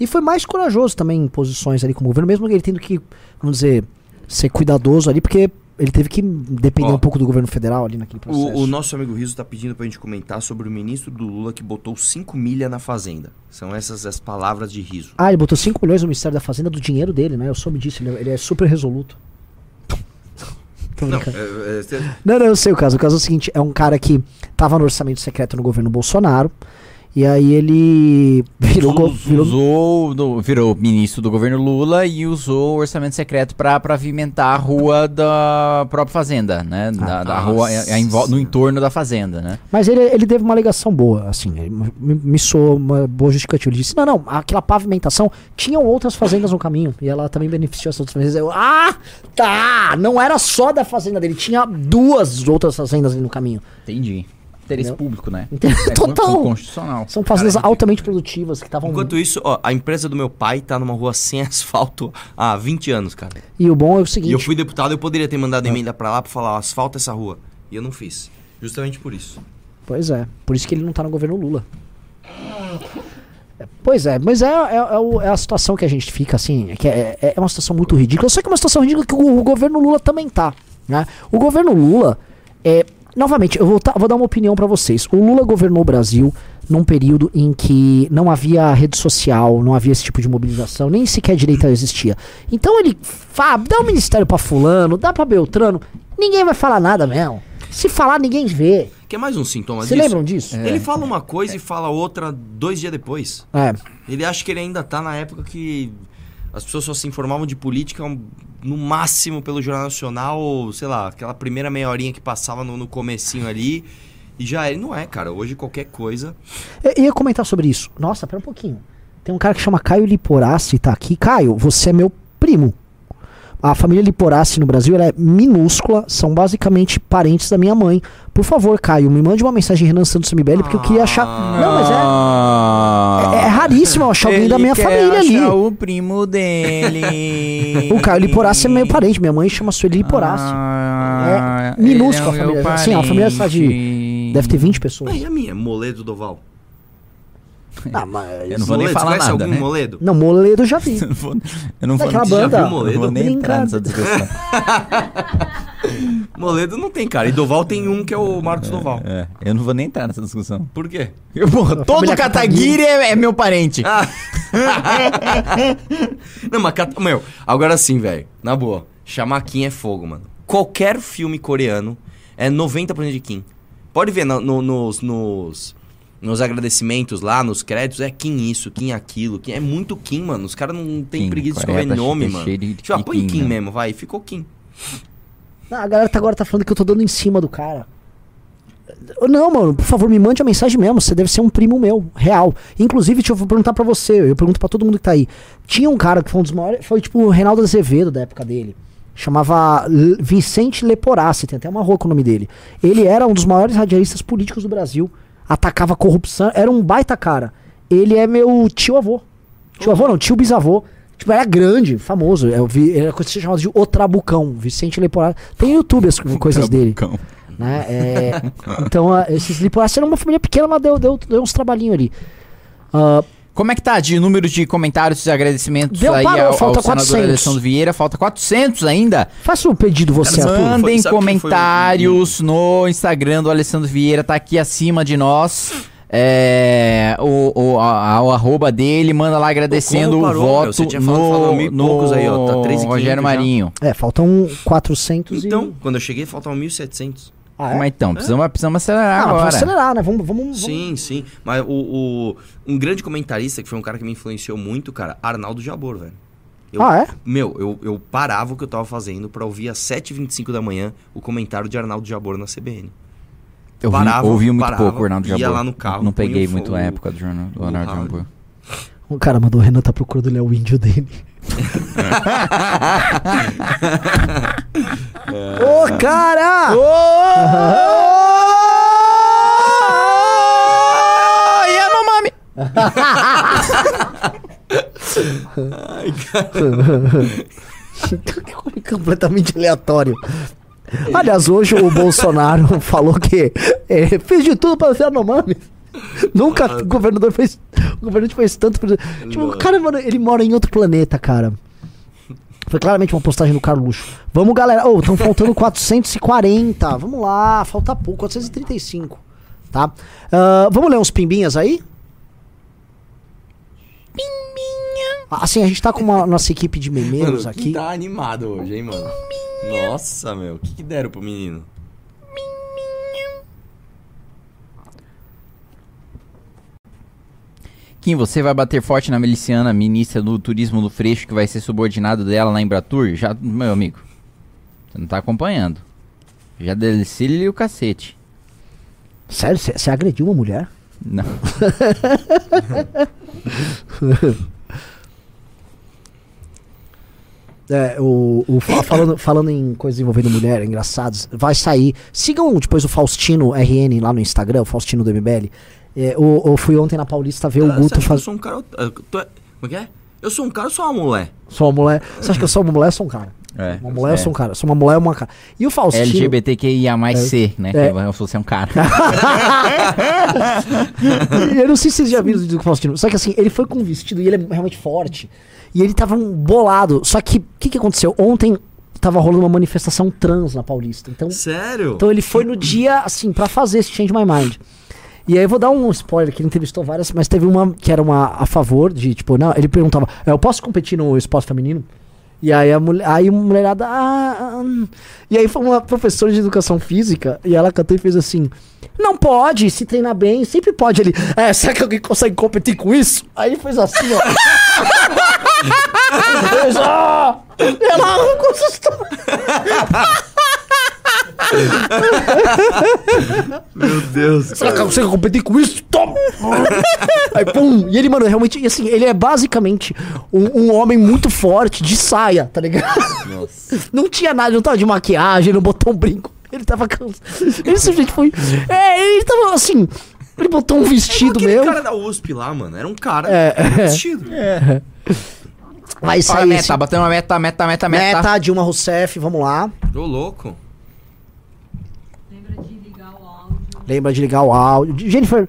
E foi mais corajoso também em posições ali como governo, mesmo ele tendo que, vamos dizer, ser cuidadoso ali, porque ele teve que depender Ó, um pouco do governo federal ali naquele processo. O, o nosso amigo Riso tá pedindo pra gente comentar sobre o ministro do Lula que botou 5 milha na fazenda. São essas as palavras de Riso. Ah, ele botou 5 milhões no Ministério da Fazenda do dinheiro dele, né? Eu soube disso, ele é, ele é super resoluto. Não, é, é, cê- Não, não, eu sei o caso. O caso é o seguinte: é um cara que tava no orçamento secreto no governo Bolsonaro. E aí ele virou. virou Usou, do- virou ministro do governo Lula e usou o orçamento secreto pra pavimentar a rua da própria fazenda, né? Da, da rua é, é em vo- no entorno da fazenda, né? Mas ele, ele teve uma alegação boa, assim, ele me, me soou uma boa justificativa. Ele disse: não, não, aquela pavimentação tinham outras fazendas no caminho. E ela também beneficiou essas outras fazendas. Eu, ah, tá! Não era só da fazenda dele, tinha duas outras fazendas ali no caminho. Entendi. Interesse Entendeu? público, né? É Total. con- constitucional. São fazendas altamente produtivas que estavam. Enquanto isso, ó, a empresa do meu pai tá numa rua sem asfalto há 20 anos, cara. E o bom é o E seguinte: eu fui deputado, eu poderia ter mandado emenda pra lá pra falar, ó, asfalta essa rua. E eu não fiz. Justamente por isso. Pois é, por isso que ele não tá no governo Lula. É, Pois é, mas é, é, é o- é a situação que a gente fica assim, é que é, é uma situação muito ridícula. Só que é uma situação ridícula que o, o governo Lula também tá. Né? O governo Lula, é, novamente, eu vou, tá- vou dar uma opinião pra vocês. O Lula governou o Brasil num período em que não havia rede social, não havia esse tipo de mobilização, nem sequer direita existia. Então ele fa- dá o ministério pra fulano, dá pra Beltrano, ninguém vai falar nada mesmo. Se falar, ninguém vê. Quer mais um sintoma Vocês disso? lembram disso? Ele fala uma coisa e fala outra dois dias depois. É. Ele acha que ele ainda tá na época que as pessoas só se informavam de política um, no máximo pelo Jornal Nacional, sei lá, aquela primeira meia horinha que passava no, no comecinho ali. E já ele não é, cara. Hoje qualquer coisa. Eu ia comentar sobre isso. Nossa, pera um pouquinho. Tem um cara que chama Caio Liporassi, tá aqui. Caio, você é meu primo. A família Liporassi no Brasil ela é minúscula, são basicamente parentes da minha mãe. Por favor, Caio, me mande uma mensagem Renan Santos MBL, porque eu queria achar. Não, mas é. É, é raríssimo eu achar alguém da minha família ali. o primo dele. O Caio Liporassi é meu parente, minha mãe chama Sueli Liporassi. Ah, É minúscula ele a meu família. Assim, a família está de-. Deve ter 20 pessoas. Ah, e a minha? Moledo Doval. Ah, mas. Eu não vou nem Moledo, falar você conhece nada, algum né? Moledo? Não, Moledo eu já vi. Eu não vou, eu não vou, já banda. viu Moledo? Eu não vou nem entrar nessa discussão. Moledo não tem, cara. E Doval tem um que é o Marcos Doval. É, eu não vou nem entrar nessa discussão. Por quê? Eu, porra, todo Kataguiri é, é meu parente. Ah. não, mas, meu, agora sim, velho. Na boa. Chamar Kim é fogo, mano. Qualquer filme coreano é 90% de Kim. Pode ver no- no- nos, nos, nos agradecimentos lá, nos créditos, é Kim isso, Kim aquilo. Kim, é muito Kim, mano. Os caras não tem Kim, preguiça de escrever tá nome, cheio- mano. cheio de- Tipo, ah, de põe Kim, Kim né? mesmo, vai. Ficou Kim. Ah, a galera tá agora tá falando que eu tô dando em cima do cara. Não, mano, por favor, me mande a mensagem mesmo. Você deve ser um primo meu, real. Inclusive, deixa eu perguntar pra você. Eu pergunto pra todo mundo que tá aí. Tinha um cara que foi um dos maiores. Foi tipo o Reinaldo Azevedo da época dele. Chamava Vicente Leporassi, tem até uma rua com o nome dele. Ele era um dos maiores radialistas políticos do Brasil. Atacava a corrupção. Era um baita cara. Ele é meu tio-avô. Tio-avô não, tio-bisavô. Tipo, era grande, famoso. Eu vi, era coisa que se chamava de O Trabucão. Vicente Leporassi. Tem no YouTube as coisas dele né? É, então, ah, esses Liporaci eram uma família pequena, mas deu, deu, deu uns trabalhinhos ali. Ah, Como é que tá de número de comentários e agradecimentos Deu, aí parou, ao, falta ao senador 400. Alessandro Vieira? Falta 400 ainda? faça um pedido você, Cara, Mandem foi comentários no Instagram do Alessandro Vieira, tá aqui acima de nós. É, o, o, a- o arroba dele, manda lá agradecendo como o parou, voto meu? Você tinha falado- no, no poucos aí, ó, tá 3.500 Rogério já. Marinho. É, faltam 400 Então, e... quando eu cheguei, faltavam 1.700. Ah, é? Mas então, precisamos, precisamos acelerar Ah, agora. vamos acelerar, né? Vamos, vamos, vamos... Sim, sim. Mas o, o- um grande comentarista, que foi um cara que me influenciou muito, cara, Arnaldo Jabor, velho. Eu- Ah, é? Meu, eu, eu parava o que eu tava fazendo pra ouvir às 7h25 da manhã o comentário de Arnaldo Jabor na CBN. Eu vi- Parava, ouvi muito parava, pouco o Arnaldo ia Jabor. lá no carro, Não peguei o muito a época do jornal do Arnaldo. Jabor. O cara mandou, o Renan tá procurando ele é o índio dele. Ô, cara! Oh, Yanomami! Completamente aleatório. Aliás, hoje o Bolsonaro falou que é, fez de tudo para ser Anomami. Nunca o governador fez. O governante fez tanto. Tipo, o cara, mano, ele mora em outro planeta, cara. Foi claramente uma postagem do Carluxo. Vamos, galera. Ô, estão faltando 440. Vamos lá, falta pouco. 435. Tá? Ah, vamos ler uns pimbinhas aí? Pimbinha. Assim, a gente tá com uma nossa equipe de memeiros Mano, aqui. tá animado hoje, hein, mano? Nossa, meu. O que, que deram pro menino? Você vai bater forte na miliciana ministra do turismo do Freixo, que vai ser subordinado dela na Embratur? Já, meu amigo, você não tá acompanhando. Já desci-lhe o cacete. Sério, você agrediu uma mulher? Não. É, o, o fa- falando, falando em coisas envolvendo mulher, engraçados, vai sair. Sigam depois o Faustino RN lá no Instagram, o Faustino do MBL. É, eu, eu fui ontem na Paulista ver o Ah, você Guto que Eu fazer. sou um cara. ah, tu é- Como é que é? Eu sou um cara ou sou uma mulher? Sou uma mulher. Você acha que eu sou uma mulher? Eu sou um cara. É, Uma mulher, eu sou um cara. Sou uma mulher, uma cara. E o Faustino. LGBTQIA mais C, né? É. Que você é um cara. eu não sei se vocês já viram o vídeo do Faustino. Só que assim, ele foi com um vestido e ele é realmente forte. E ele tava um bolado. Só que, o que, que aconteceu? Ontem tava rolando uma manifestação trans na Paulista. Então, Sério? então ele foi no dia, assim, pra fazer esse Change My Mind. E aí eu vou dar um spoiler, que ele entrevistou várias, mas teve uma que era uma a favor de, tipo, não, ele perguntava, eu posso competir no esporte feminino? E aí a mulher, aí mulherada, ah, hum." e aí foi uma professora de educação física, e ela cantou e fez assim, não pode, se treinar bem, sempre pode. Ele, é, será que alguém consegue competir com isso? Aí fez assim, ó. Fez, "Ah!" E ela arrancou assustou. Meu Deus. Será que eu consigo competir com isso? Toma! Aí, pum! E ele, mano, realmente, e assim, ele é basicamente um, um homem muito forte de saia, tá ligado? Nossa. Não tinha nada, não tava de maquiagem, não botou um brinco. Ele tava cansado. Ele simplesmente foi. É, ele tava assim. Ele botou um vestido Aquele meu. cara da USP lá, mano. Era um cara É, é. vestido. Vai Olha a sair meta, esse... batendo uma meta, meta, meta, meta. Meta, Dilma Rousseff, vamos lá. Ô, louco. Lembra de ligar o áudio. Lembra de ligar o áudio. Jennifer.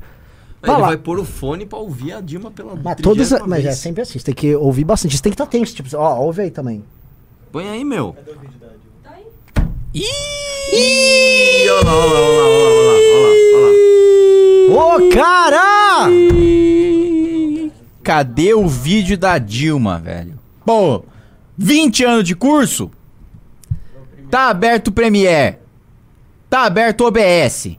Ele Fala. vai pôr o fone pra ouvir a Dilma pela Mas, todas, mas é sempre assim, você tem que ouvir bastante. Você tem que estar tenso, tipo, ó, ouve aí também. Põe aí, meu. Tá aí. Ih, olha lá, olha lá, olha lá, olha lá, olha lá, olha lá. Ô, cara! Cadê o vídeo da Dilma, velho? Pô, 20 anos de curso? Tá aberto o Premiere. Tá aberto o OBS.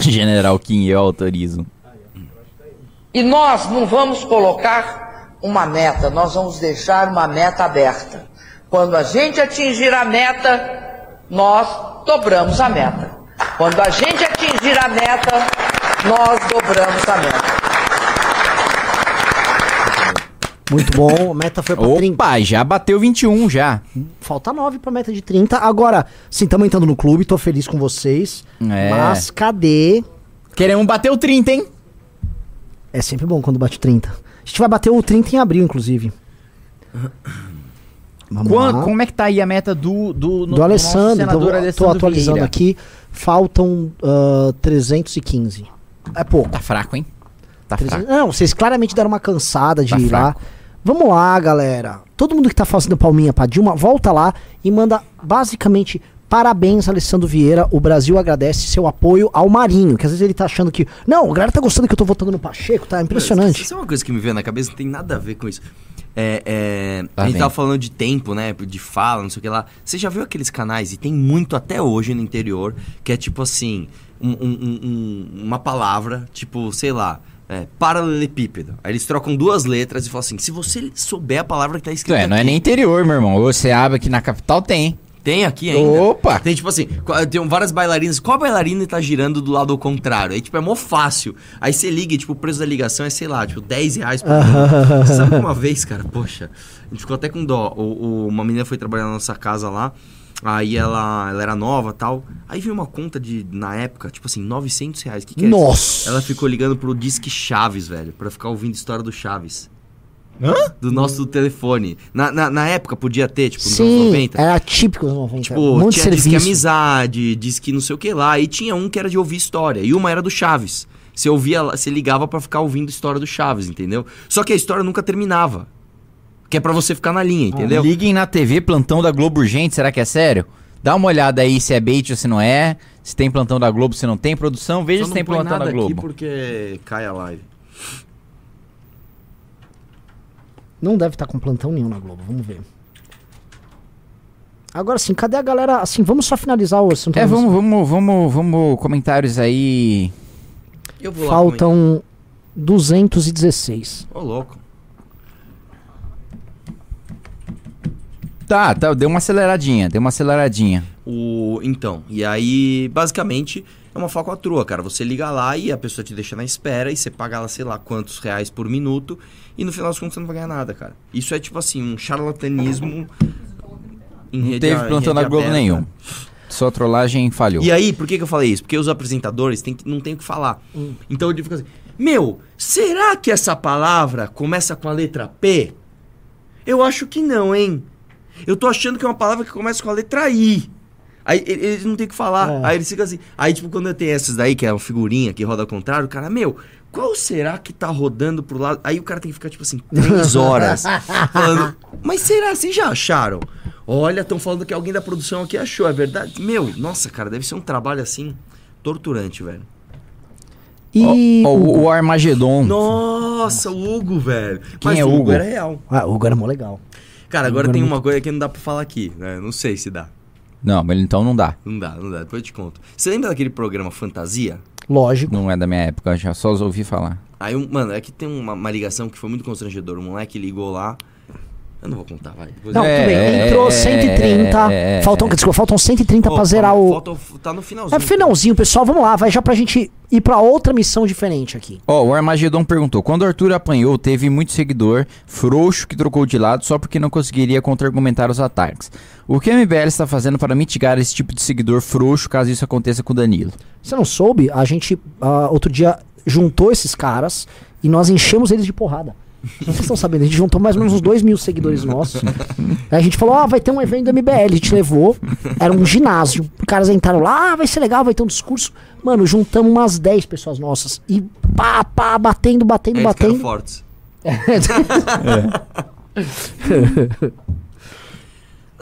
General Kim, eu autorizo. E nós não vamos colocar uma meta, nós vamos deixar uma meta aberta. Quando a gente atingir a meta, nós dobramos a meta. Quando a gente atingir a meta, nós dobramos a meta. Muito bom. A meta foi pra 30. Opa, já bateu 21 já. Falta 9 pra meta de 30. Agora, sim, estamos entrando no clube, tô feliz com vocês. É. Mas cadê? Queremos bater o 30, hein? É sempre bom quando bate 30. A gente vai bater o 30 em abril, inclusive. Vamos Quan- lá. como é que tá aí a meta do do, no- do Alessandro, nosso senador tô, tô Alessandro atualizando Vieira? aqui. Faltam ah, 315. É pouco. Tá fraco, hein? Tá 300 fraco. Não, vocês claramente deram uma cansada de Tá ir lá. Vamos lá, galera. Todo mundo que tá fazendo palminha pra Dilma, volta lá e manda basicamente parabéns, Alessandro Vieira. O Brasil agradece seu apoio ao Marinho, que às vezes ele tá achando que. Não, a galera tá gostando que eu tô votando no Pacheco, tá impressionante. Isso é uma coisa que me veio na cabeça, não tem nada a ver com isso. É, é, a gente tava falando de tempo, né? De fala, não sei o que lá. Você já viu aqueles canais, e tem muito até hoje no interior, que é tipo assim, um- um- um- uma palavra, tipo, sei lá, é, paralelepípedo. Aí eles trocam duas letras e falam assim: se você souber a palavra que tá escrita é, não é aqui, nem interior, meu irmão. Você abre aqui na capital, tem. Tem aqui ainda. Opa! Tem tipo assim, tem várias bailarinas. Qual bailarina tá girando do lado ao contrário? Aí tipo, é mó fácil. Aí você liga e tipo, o preço da ligação é, sei lá, tipo, 10 reais por sabe uma vez, cara, poxa, a gente ficou até com dó. O, o- uma menina foi trabalhar na nossa casa lá. Aí ela, ela era nova tal. Aí veio uma conta de, na época, tipo assim, 900 reais. Que que é isso? Nossa! Ela ficou ligando pro Disque Chaves, velho, pra ficar ouvindo história do Chaves. Do nosso telefone. Na, na, na época podia ter, tipo, nos anos Sim, 90. era típico dos 90. Tipo, um monte tinha disque amizade, disque não sei o que lá. E tinha um que era de ouvir história. E uma era do Chaves. Você ouvia, você ligava pra ficar ouvindo história do Chaves, entendeu? Só que a história nunca terminava. Que é pra você ficar na linha, entendeu? Liguem na TV, plantão da Globo urgente, será que é sério? Dá uma olhada aí se é bait ou se não é. Se tem plantão da Globo, se não tem. Produção, veja Só se tem plantão nada da aqui Globo. porque cai a live. Não deve estar com plantão nenhum na Globo, vamos ver. Agora sim, cadê a galera? Assim, vamos só finalizar o assunto. É, vamos, vamos, vamos, vamos, comentários aí. Eu vou lá. Faltam 216. comentar. Ô, louco. Tá, tá, deu uma aceleradinha, deu uma aceleradinha. O, então, e aí, basicamente, é uma falcatrua, cara. Você liga lá e a pessoa te deixa na espera e você paga lá, sei lá, quantos reais por minuto e no final das contas você não vai ganhar nada, cara. Isso é tipo assim, um charlatanismo em Não rede teve a- em plantão rede Globo aberta. nenhum. Sua trollagem falhou. E aí, por que, que eu falei isso? Porque os apresentadores têm que- não tem o que falar. Então ele fica assim: Meu, será que essa palavra começa com a letra P? Eu acho que não, hein? Eu tô achando que é uma palavra que começa com a letra I. Aí eles não tem o que falar. É. Aí eles ficam assim. Aí, tipo, quando eu tenho essas daí, que é uma figurinha que roda ao contrário, o cara, meu, qual será que tá rodando pro lado? Aí o cara tem que ficar, tipo assim, três horas falando. Mas será? Vocês já acharam? Olha, estão falando que alguém da produção aqui achou, é verdade? Meu, nossa, cara, deve ser um trabalho assim torturante, velho. E. Ó, ó, o, o Armagedon. Nossa, o Hugo, velho. Quem Mas é o Hugo Hugo? era real. Ah, o Hugo era mó legal. Cara, agora tem uma coisa que não dá pra falar aqui, né? Não sei se dá. Não, mas então não dá. Não dá, não dá. Depois eu te conto. Você lembra daquele programa Fantasia? Lógico. Não é da minha época, eu já só os ouvi falar. Aí, um, mano, é que tem uma, uma ligação que foi muito constrangedora. O moleque ligou lá. Eu não vou contar, vai. Não, eu... tudo bem. É, Entrou é, 130. é, é, faltam, desculpa, faltam 130 Pô, pra zerar o. falta- tá no finalzinho. É finalzinho, pessoal. Vamos lá, vai já pra gente ir pra outra missão diferente aqui. Ó, o Armagedon perguntou: quando o Arthur apanhou, teve muito seguidor frouxo que trocou de lado só porque não conseguiria contra-argumentar os ataques. O que a MBL está fazendo para mitigar esse tipo de seguidor frouxo caso isso aconteça com o Danilo? Você não soube? A gente, ah, outro dia, juntou esses caras e nós enchemos eles de porrada. Vocês estão sabendo, a gente juntou mais ou menos uns 2 mil seguidores nossos. Aí a gente falou, ó, vai ter um evento do MBL. A gente levou, era um ginásio. Os caras entraram lá, ah, vai ser legal, vai ter um discurso. Mano, juntamos umas 10 pessoas nossas. E pá, pá, batendo, batendo, Eles ficaram batendo. fortes.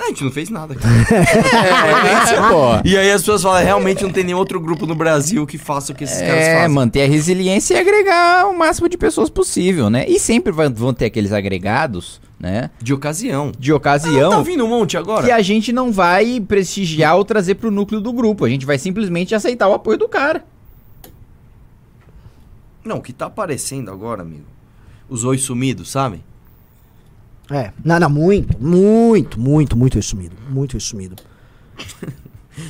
A gente não fez nada, cara. É, pô. E aí as pessoas falam, realmente não tem nenhum outro grupo no Brasil que faça o que esses caras É, fazem. manter a resiliência e agregar o máximo de pessoas possível, né? E sempre vão ter aqueles agregados, né? De ocasião. De Ah, ocasião. tá vindo um monte agora? que a gente não vai prestigiar ou trazer pro núcleo do grupo. A gente vai simplesmente aceitar o apoio do cara. Não, o que tá aparecendo agora, amigo? Os oi sumidos, sabe? É. Não, não, muito, muito, muito, muito isso sumido. Muito isso sumido.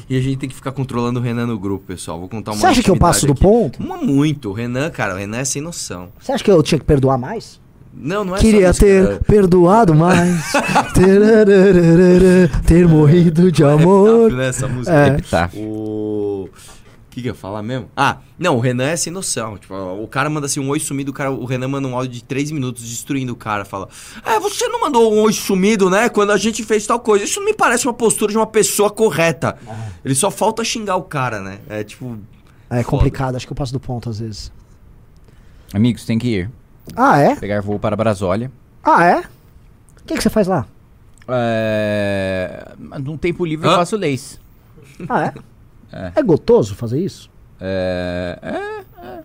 E a gente tem que ficar controlando o Renan no grupo, pessoal. Vou contar uma Você acha que eu passo do ponto? Uma muito. O Renan, cara, o Renan é sem noção. Você acha que eu tinha que perdoar mais? Não, não é Queria só isso, ter cara. perdoado mais. Terarararara, ter morrido de amor. Epitáfio, né, essa música. É. Epitáfio. O. O que, que eu ia falar mesmo? Ah, não, o Renan é sem noção. Tipo, o cara manda assim um oi sumido, o, cara, o Renan manda um áudio de 3 minutos destruindo o cara. Fala: É, você não mandou um oi sumido, né? Quando a gente fez tal coisa. Isso não me parece uma postura de uma pessoa correta. Ele só falta xingar o cara, né? É tipo. É Foda. complicado, acho que eu passo do ponto às vezes. Amigos, tem que ir. Ah, é? Pegar voo para Brasólia. Ah, é? O que, que você faz lá? É... Num tempo livre eu Hã? faço leis. Ah, é? É. É gostoso fazer isso? É... é, é.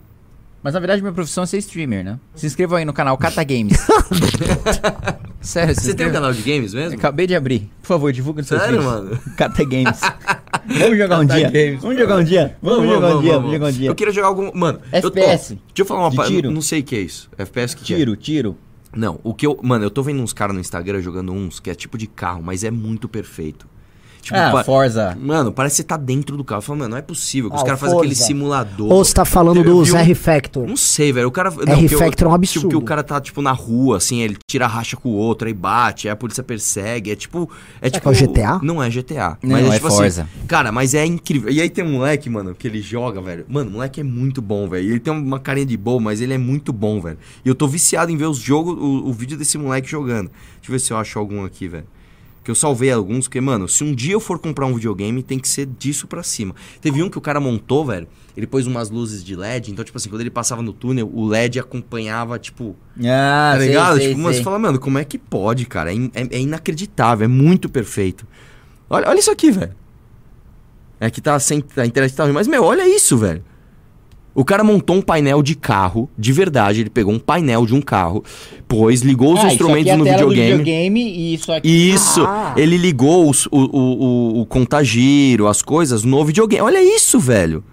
Mas na verdade minha profissão é ser streamer, né? Se inscrevam aí no canal Cata Games. Sério, Você tem um inscreva. canal de games mesmo? Acabei de abrir. Por favor, divulga no seu Sério, vídeos. mano? Cata Games. Vamos jogar um Cata dia. Games. Vamos jogar um dia. Vamos, jogar um dia. Vamos jogar um dia. Eu queria jogar algum. Mano, eu tô- FPS. Deixa eu falar uma parada. tiro. Não sei o que é isso. FPS que que é? Tiro, tiro. Não, o que eu. Mano, eu tô vendo uns caras no Instagram jogando uns que é tipo de carro, mas é muito perfeito. Tipo, ah, pa- Forza. Mano, parece que você tá dentro do carro. Eu falo, mano, não é possível. que os Ah, caras o fazem aquele simulador. Ou você tá falando Eu do vi um- R Factor? Não sei, velho. O cara. R que eu- Factor é um Tipo, absurdo. que o cara tá, tipo, na rua, assim, ele tira racha com o outro, aí bate, aí a polícia persegue. É tipo. É que tipo. é o GTA? Não é GTA. Não, mas é tipo Forza. assim. Cara, mas é incrível. E aí tem um moleque, mano, que ele joga, velho. Mano, o moleque é muito bom, velho. Ele tem uma carinha de boa, mas ele é muito bom, velho. E eu tô viciado em ver os jogos, o, o vídeo desse moleque jogando. Deixa eu ver se eu acho algum aqui, velho. Que eu salvei alguns, porque, mano, se um dia eu for comprar um videogame, tem que ser disso pra cima. Teve um que o cara montou, velho. Ele pôs umas luzes de LED, então, tipo assim, quando ele passava no túnel, o LED acompanhava, tipo. Ah, tá sei, ligado? sei, tipo, mas sei. você fala, mano, como é que pode, cara? É, é- é inacreditável, é muito perfeito. Olha, olha isso aqui, velho. É que tá sem. A internet tá ruim, mas, meu, olha isso, velho. O cara montou um painel de carro, de verdade. Ele pegou um painel de um carro, pôs, ligou os Ah, isso instrumentos aqui é a no tela do videogame. videogame e isso aqui. Isso, Ah. ele ligou os- o, o, o, o contagiro, as coisas no videogame. Olha isso, velho.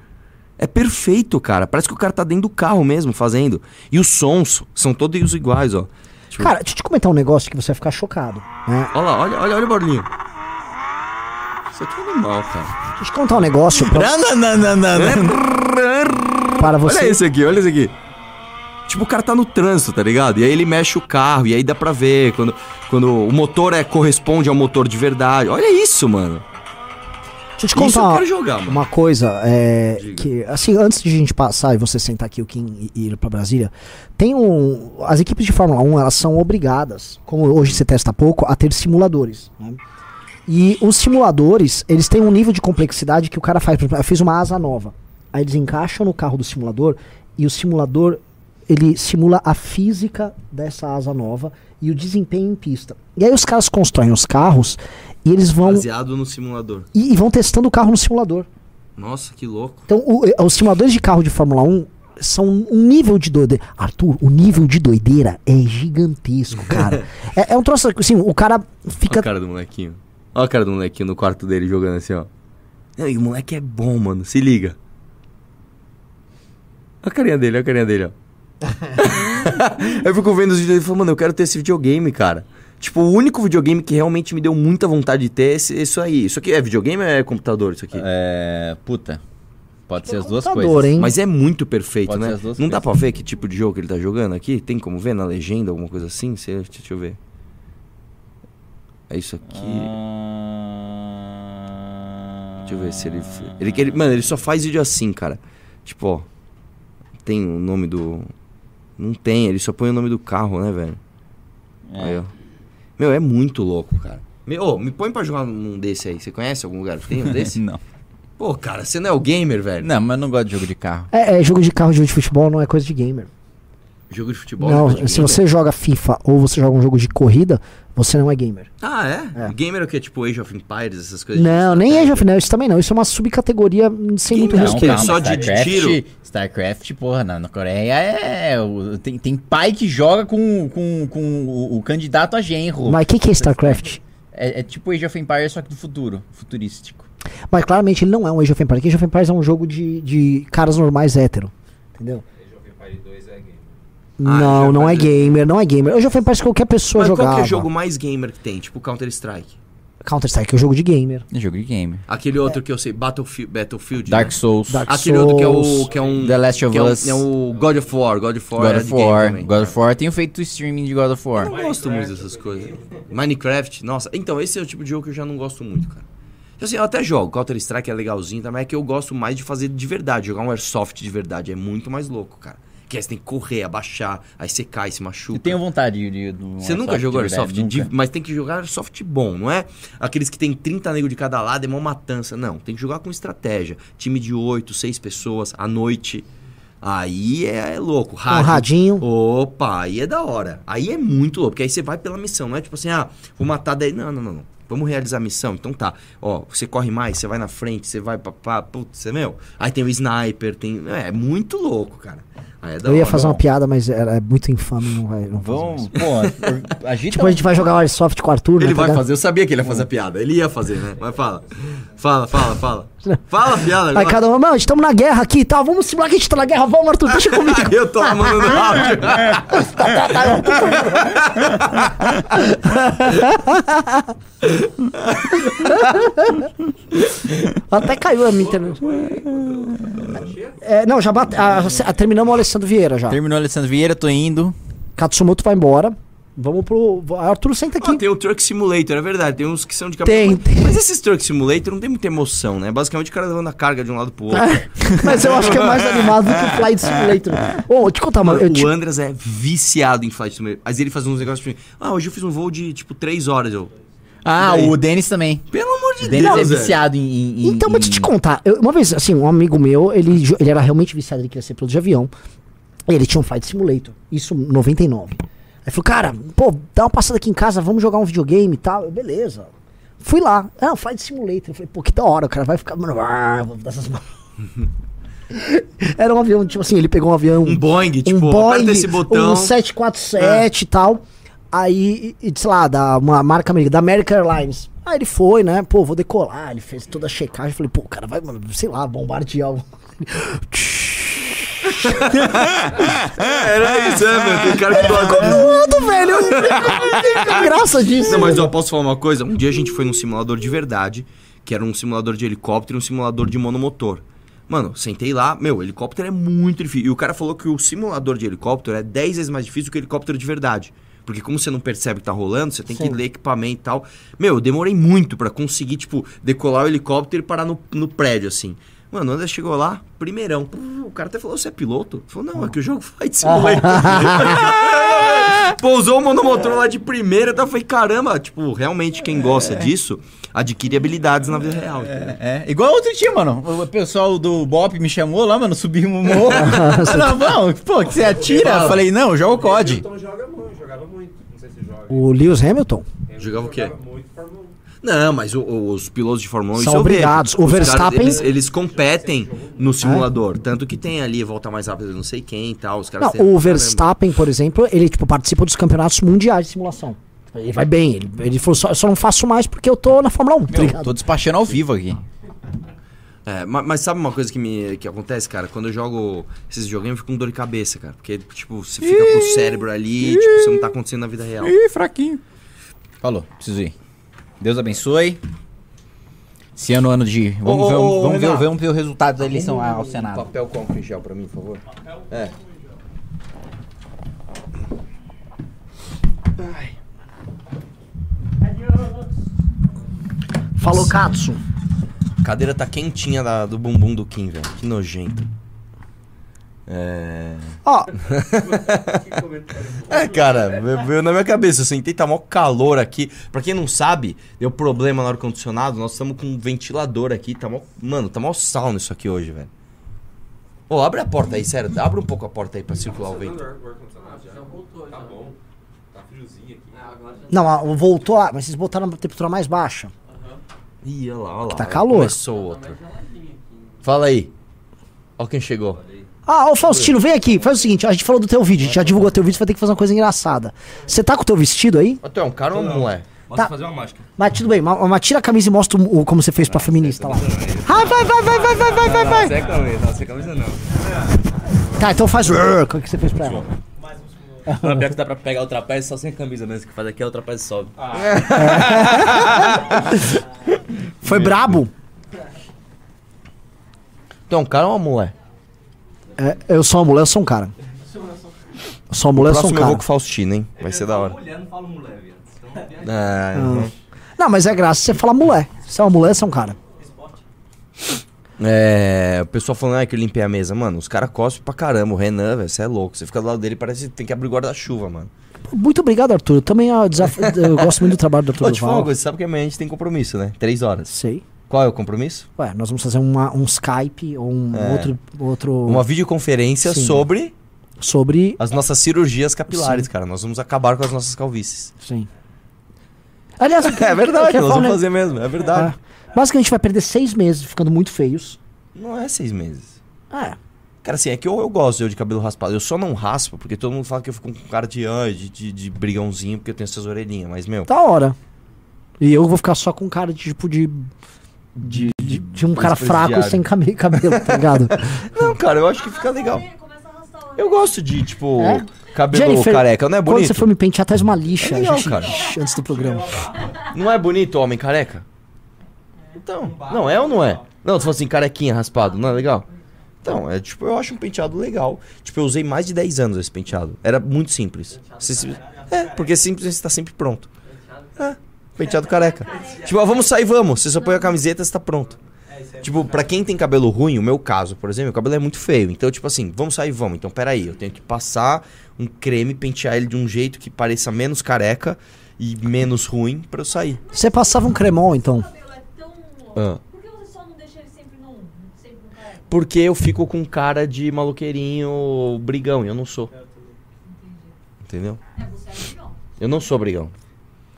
É perfeito, cara. Parece que o cara tá dentro do carro mesmo fazendo. E os sons são todos iguais, ó. Tipo, Cara, deixa eu te comentar um negócio que você vai ficar chocado. Né? olha lá, olha, olha, olha o barulhinho. Isso aqui é animal, cara. Deixa eu te contar um negócio pra, Não, não, não, não, não. para você. Olha esse aqui, olha esse aqui. Tipo, o cara tá no trânsito, tá ligado? E aí ele mexe o carro, e aí dá pra ver quando, quando o motor é, corresponde ao motor de verdade. Olha isso, mano. Deixa eu te Isso eu contar quero jogar, uma coisa. É, que, assim, antes de a gente passar e você sentar aqui, o Kim, e ir pra Brasília, tem um. As equipes de Fórmula 1, elas são obrigadas, como hoje você testa pouco, a ter simuladores. né? E os simuladores, eles têm um nível de complexidade que o cara faz. Por exemplo, eu fiz uma asa nova. Aí eles encaixam no carro do simulador e o simulador ele simula a física dessa asa nova e o desempenho em pista. E aí os caras constroem os carros e eles vão Baseado no simulador. e, e vão testando o carro no simulador. Nossa, que louco. Então, o- eh, os simuladores de carro de Fórmula 1 são um nível de doideira. Arthur, o nível de doideira é gigantesco, cara. é, é um troço assim, o cara Olha fica. a cara do molequinho. Olha a cara do molequinho no quarto dele jogando assim, ó. E o moleque é bom, mano. Se liga. Olha a carinha dele, olha a carinha dele, ó. eu fico vendo os vídeos dele e falo, mano, eu quero ter esse videogame, cara. Tipo, o único videogame que realmente me deu muita vontade de ter é esse, isso aí. Isso aqui é videogame ou é computador, isso aqui? É. Puta. Pode ser as duas computador, coisas. hein? Mas é muito perfeito, Pode ser né? as duas Não dá coisas. pra ver que tipo de jogo que ele tá jogando aqui? Tem como ver na legenda, alguma coisa assim? Cê- Deixa eu ver. É isso aqui. Ah... Deixa eu ver se ele, ele. ele- Mano, ele só faz vídeo assim, cara. Tipo, ó. Tem o nome do. Não tem, ele só põe o nome do carro, né, velho? É. Aí, ó. Meu, é muito louco, cara. Meu, ô, me põe pra jogar num desse aí. Você conhece algum lugar que tem um desse? Não. Pô, cara, você não é o gamer, velho? Não, mas eu não gosto de jogo de carro. É, é, jogo de carro, jogo de futebol não é coisa de gamer. Jogo de futebol. Não, se gamer? você joga FIFA ou você joga um jogo de corrida, você não é gamer. Ah, é? Gamer é o que? Tipo Age of Empires, essas coisas? Não, nem? Age of não, isso também não. Isso é uma subcategoria sem muito Gamer, respeito. calma. só de- de StarCraft, tiro? StarCraft, porra, na, na Coreia é. o- tem, tem pai que joga com, com, com o, o candidato a genro. Mas o que, que é StarCraft? É, é tipo Age of Empires, só que do futuro, futurístico. Mas claramente ele não é um Age of Empires. Age of Empires é um jogo de, de caras normais hétero. Entendeu? Ah, não, não é gamer, não é gamer. Age of Empires qualquer pessoa Mas jogava. qual que é o jogo mais gamer que tem? Tipo Counter-Strike. Counter-Strike é o jogo de gamer. É jogo de game. Aquele outro que eu sei, Battlefield, Battlefield Dark né? Souls. Dark Aquele outro que é o Souls. que é um The Last of que é um- Us. É o God of War, God of War. God é of War. também. God of War. Tenho feito streaming de God of War. Eu não gosto muito dessas coisas. Minecraft, nossa. Então, esse é o tipo de jogo que eu já não gosto muito, cara. Assim, eu até jogo. Counter-Strike é legalzinho também. É que eu gosto mais de fazer de verdade. Jogar um airsoft de verdade. É muito mais louco, cara. Que aí você tem que correr, abaixar. Aí você cai, se machuca. Eu tenho vontade de. de, de um Você nunca jogou airsoft? De- nunca. mas tem que jogar airsoft bom, não é? Aqueles que tem 30 negros de cada lado, é uma matança. Não, tem que jogar com estratégia. Time de 8, 6 pessoas, à noite. Aí é, louco. Um Rádio. radinho. Opa, aí é da hora. Aí é muito louco, porque aí você vai pela missão, não é tipo assim, ah, vou matar daí. Não, não, não, não. Vamos realizar a missão. Então tá. Ó, você corre mais, você vai na frente, você vai pra. pra putz, você, meu. Aí tem o sniper, tem. É, é muito louco, cara. Aí é da Eu ia fazer uma piada, mas era é muito infame, não vai. Não fazer Vamos, pô, agita Tipo, a gente vai jogar o Airsoft com o Arthur, Ele né? vai pegar- fazer, eu sabia que ele ia fazer a piada. Ele ia fazer, né? Mas fala. Fala, fala, fala. Fala a piada Aí cada um, não, estamos na guerra aqui e tal. Vamos simular que a gente tá na guerra. Vamos, Arthur, deixa comigo. Eu tô mandando áudio. Até caiu a minha internet. É, não, já bate, a- a- terminamos o Alessandro Vieira já. Terminou Alessandro Vieira, tô indo. Katsumoto vai embora. Vamos pro. Arthur, senta aqui. Ó, tem o Truck Simulator, é verdade. Tem uns que são de Tem, tem. Mas esses Truck Simulator não tem muita emoção, né? Basicamente o cara levando a carga de um lado pro outro. Mas eu acho que é mais animado do que o Flight Simulator. Ô, vou te contar, mano. Te... o Andras é viciado em Flight Simulator. Mas ele faz uns negócios tipo, ah, hoje eu fiz um voo de tipo 3 horas. Eu, Ah, daí? o Denis também. pelo amor de O Denis Deus, é velho. viciado em. em- em- Então, vou te, em- te contar. Eu- uma vez, assim, um amigo meu, ele, ele era realmente viciado, ele queria ser piloto de avião. Ele tinha um Flight Simulator. Isso em 99. Aí falou, cara, pô, dá uma passada aqui em casa, vamos jogar um videogame e tal. Eu, beleza. Fui lá. Ah, um Flight Simulator. Eu falei, pô, que da hora, o cara vai ficar. Mano, ah, vou dar essas. Era um avião, tipo assim, ele pegou um avião. Um Boeing, tipo, um Boeing, aperta esse botão. um 747 e tal. Aí, e, sei lá, da uma marca americana, da American Airlines. Aí ele foi, né? Pô, vou decolar. Ele fez toda a checagem. Falei, pô, o cara vai, mano, sei lá, bombardear o. Era isso, é, meu. Tem cara que disso. Voando, velho. Eu não graça disso. Não, mas eu posso falar uma coisa? Um dia a gente foi num simulador de verdade, que era um simulador de helicóptero e um simulador de monomotor. Mano, sentei lá, meu, o helicóptero é muito difícil. E o cara falou que o simulador de helicóptero é 10 vezes mais difícil que o helicóptero de verdade. Porque como você não percebe que tá rolando, você tem que Sim. ler equipamento e tal. Meu, eu demorei muito pra conseguir, tipo, decolar o helicóptero e parar no, no prédio, assim. Mano, o André chegou lá, primeirão. O cara até falou, você é piloto? Ele falou, não, é que o jogo Flight Simulator. Pousou o monomotor lá de primeira, então eu falei, caramba, tipo, realmente quem gosta disso adquire habilidades na vida real. entendeu? É, igual outro dia, mano. O pessoal do Bop me chamou lá, mano, subimos o morro. não, vamos, pô, que você atira? Eu falei, não, joga o COD. Hamilton joga muito, jogava muito. Não sei se joga. O Lewis Hamilton? Jogava o quê? Jogava muito Fórmula 1. Não, mas o- o- os pilotos de Fórmula 1 São obrigados. O Os caras, Verstappen- eles, eles competem no simulador. Tanto que tem ali volta mais rápida, não sei quem e tal. Os caras Não, o. Verstappen, por exemplo, ele tipo, participa dos campeonatos mundiais de simulação. Ele vai bem. Ele, ele falou, só, eu só não faço mais porque eu tô na Fórmula 1, tá Meu, ligado? tô despachando ao vivo aqui. É, ma- mas, sabe uma coisa que me que acontece, cara? Quando eu jogo esses joguinhos, eu fico com dor de cabeça, cara. Porque, tipo, você fica com o cérebro ali, tipo, você não tá acontecendo na vida real. Ih, fraquinho. Falou, preciso ir. Deus abençoe. Esse ano, ano de. Vamos, Ô, ver, ô, vamos, ver, vamos ver o resultado da eleição ao Senado. Papel com em gel pra mim, por favor. É. Falou, Katsu. A cadeira tá quentinha da- do bumbum do Kim, velho. Que nojento. É. Ó, É, cara, veio- na minha cabeça. Eu sentei, tá mó calor aqui. Pra quem não sabe, deu problema no ar-condicionado. Nós estamos com um ventilador aqui. Tá mó. Mano, tá mó sauna isso aqui hoje, velho. Ô, abre a porta aí, sério. Abre um pouco a porta aí pra circular o vento. já? Voltou, Tá já. bom. Tá friozinho aqui. Já Não, voltou. Mas vocês botaram a temperatura mais baixa. Ih, olha lá, olha lá. Tá calor. Começou tá outro. Fala aí. Ó quem chegou. Ah, ô Faustino, vem aqui. Faz o seguinte, a gente falou do teu vídeo, a gente já divulgou teu vídeo, você vai ter que fazer uma coisa engraçada. Você tá com o teu vestido aí? Tu é um cara ou uma mulher? Tá. fazer uma mágica. Mas tudo bem, mas, mas tira a camisa e mostra o, como você fez pra feminista lá. Ah, vai, vai, vai, vai, vai, vai, vai, vai. Sem camisa, não, sem camisa não. Tá, então faz o que você fez pra ela. Não, pior que dá pra pegar o trapézio só sem camisa mesmo, que faz aqui é o trapézio sobe. Foi brabo? Tu é um cara ou uma mulher? É, eu sou uma mulher, eu sou um cara. Eu sou uma mulher, eu sou um Próximo eu cara. vou com o Faustino, hein? Vai ser da hora. Mulher não fala mulher, viado. Uhum. Não, mas é graça você falar mulher. Se é uma mulher, você é um cara. É, o pessoal falando ah, que eu limpei a mesa. Mano, os caras cospem pra caramba. O Renan, velho, você é louco. Você fica do lado dele parece que tem que abrir o guarda-chuva, mano. Muito obrigado, Arthur. Eu também ah, desaf- eu gosto muito do trabalho do Arthur Vou te você sabe que amanhã a gente tem compromisso, né? Três horas. Sei. Qual é o compromisso? Ué, nós vamos fazer uma- um Skype ou um É. outro, outro Uma videoconferência Sim. sobre sobre. as nossas cirurgias capilares, Sim. cara. Nós vamos acabar com as nossas calvícies. Sim. Aliás, É verdade, nós falar vamos um fazer mesmo, é verdade. É. Basicamente, a gente vai perder seis meses ficando muito feios. Não é seis meses. É. Cara, assim, é que eu, eu gosto eu de cabelo raspado. Eu só não raspo, porque todo mundo fala que eu fico com cara de, ai, de, de, de brigãozinho, porque eu tenho essas orelhinhas. Mas, meu, Da hora. E eu vou ficar só com cara de tipo de. De, de, de um cara fraco sem came- cabelo, tá ligado? Não, cara, eu acho que fica legal. O Eu gosto de, tipo, É? cabelo Jennifer, careca, não é Quando bonito? você for me pentear, traz uma lixa É legal, gente, cara. antes do programa. Não é bonito homem careca? Então, não é ou não é? Não, tu falou assim, carequinha raspado, não é legal? Então, é tipo, eu acho um penteado legal. Tipo, eu usei mais de 10 anos esse penteado. Era muito simples. Você É, porque simples você tá sempre pronto. É, penteado careca. Tipo, ah, vamos sair, vamos. Você só põe a camiseta e você tá pronto. Tipo, pra quem tem cabelo ruim, o meu caso, por exemplo, meu cabelo é muito feio. Então, tipo assim, vamos sair, vamos. Então, peraí, eu tenho que passar um creme, pentear ele de um jeito que pareça menos careca e menos ruim pra eu sair. Você passava um cremol, então. é tão. Ah. Por que você só não deixa ele sempre no. Sempre no careca? Porque eu fico com cara de maloqueirinho brigão, e eu não sou. Entendeu? É, você é. Eu não sou brigão.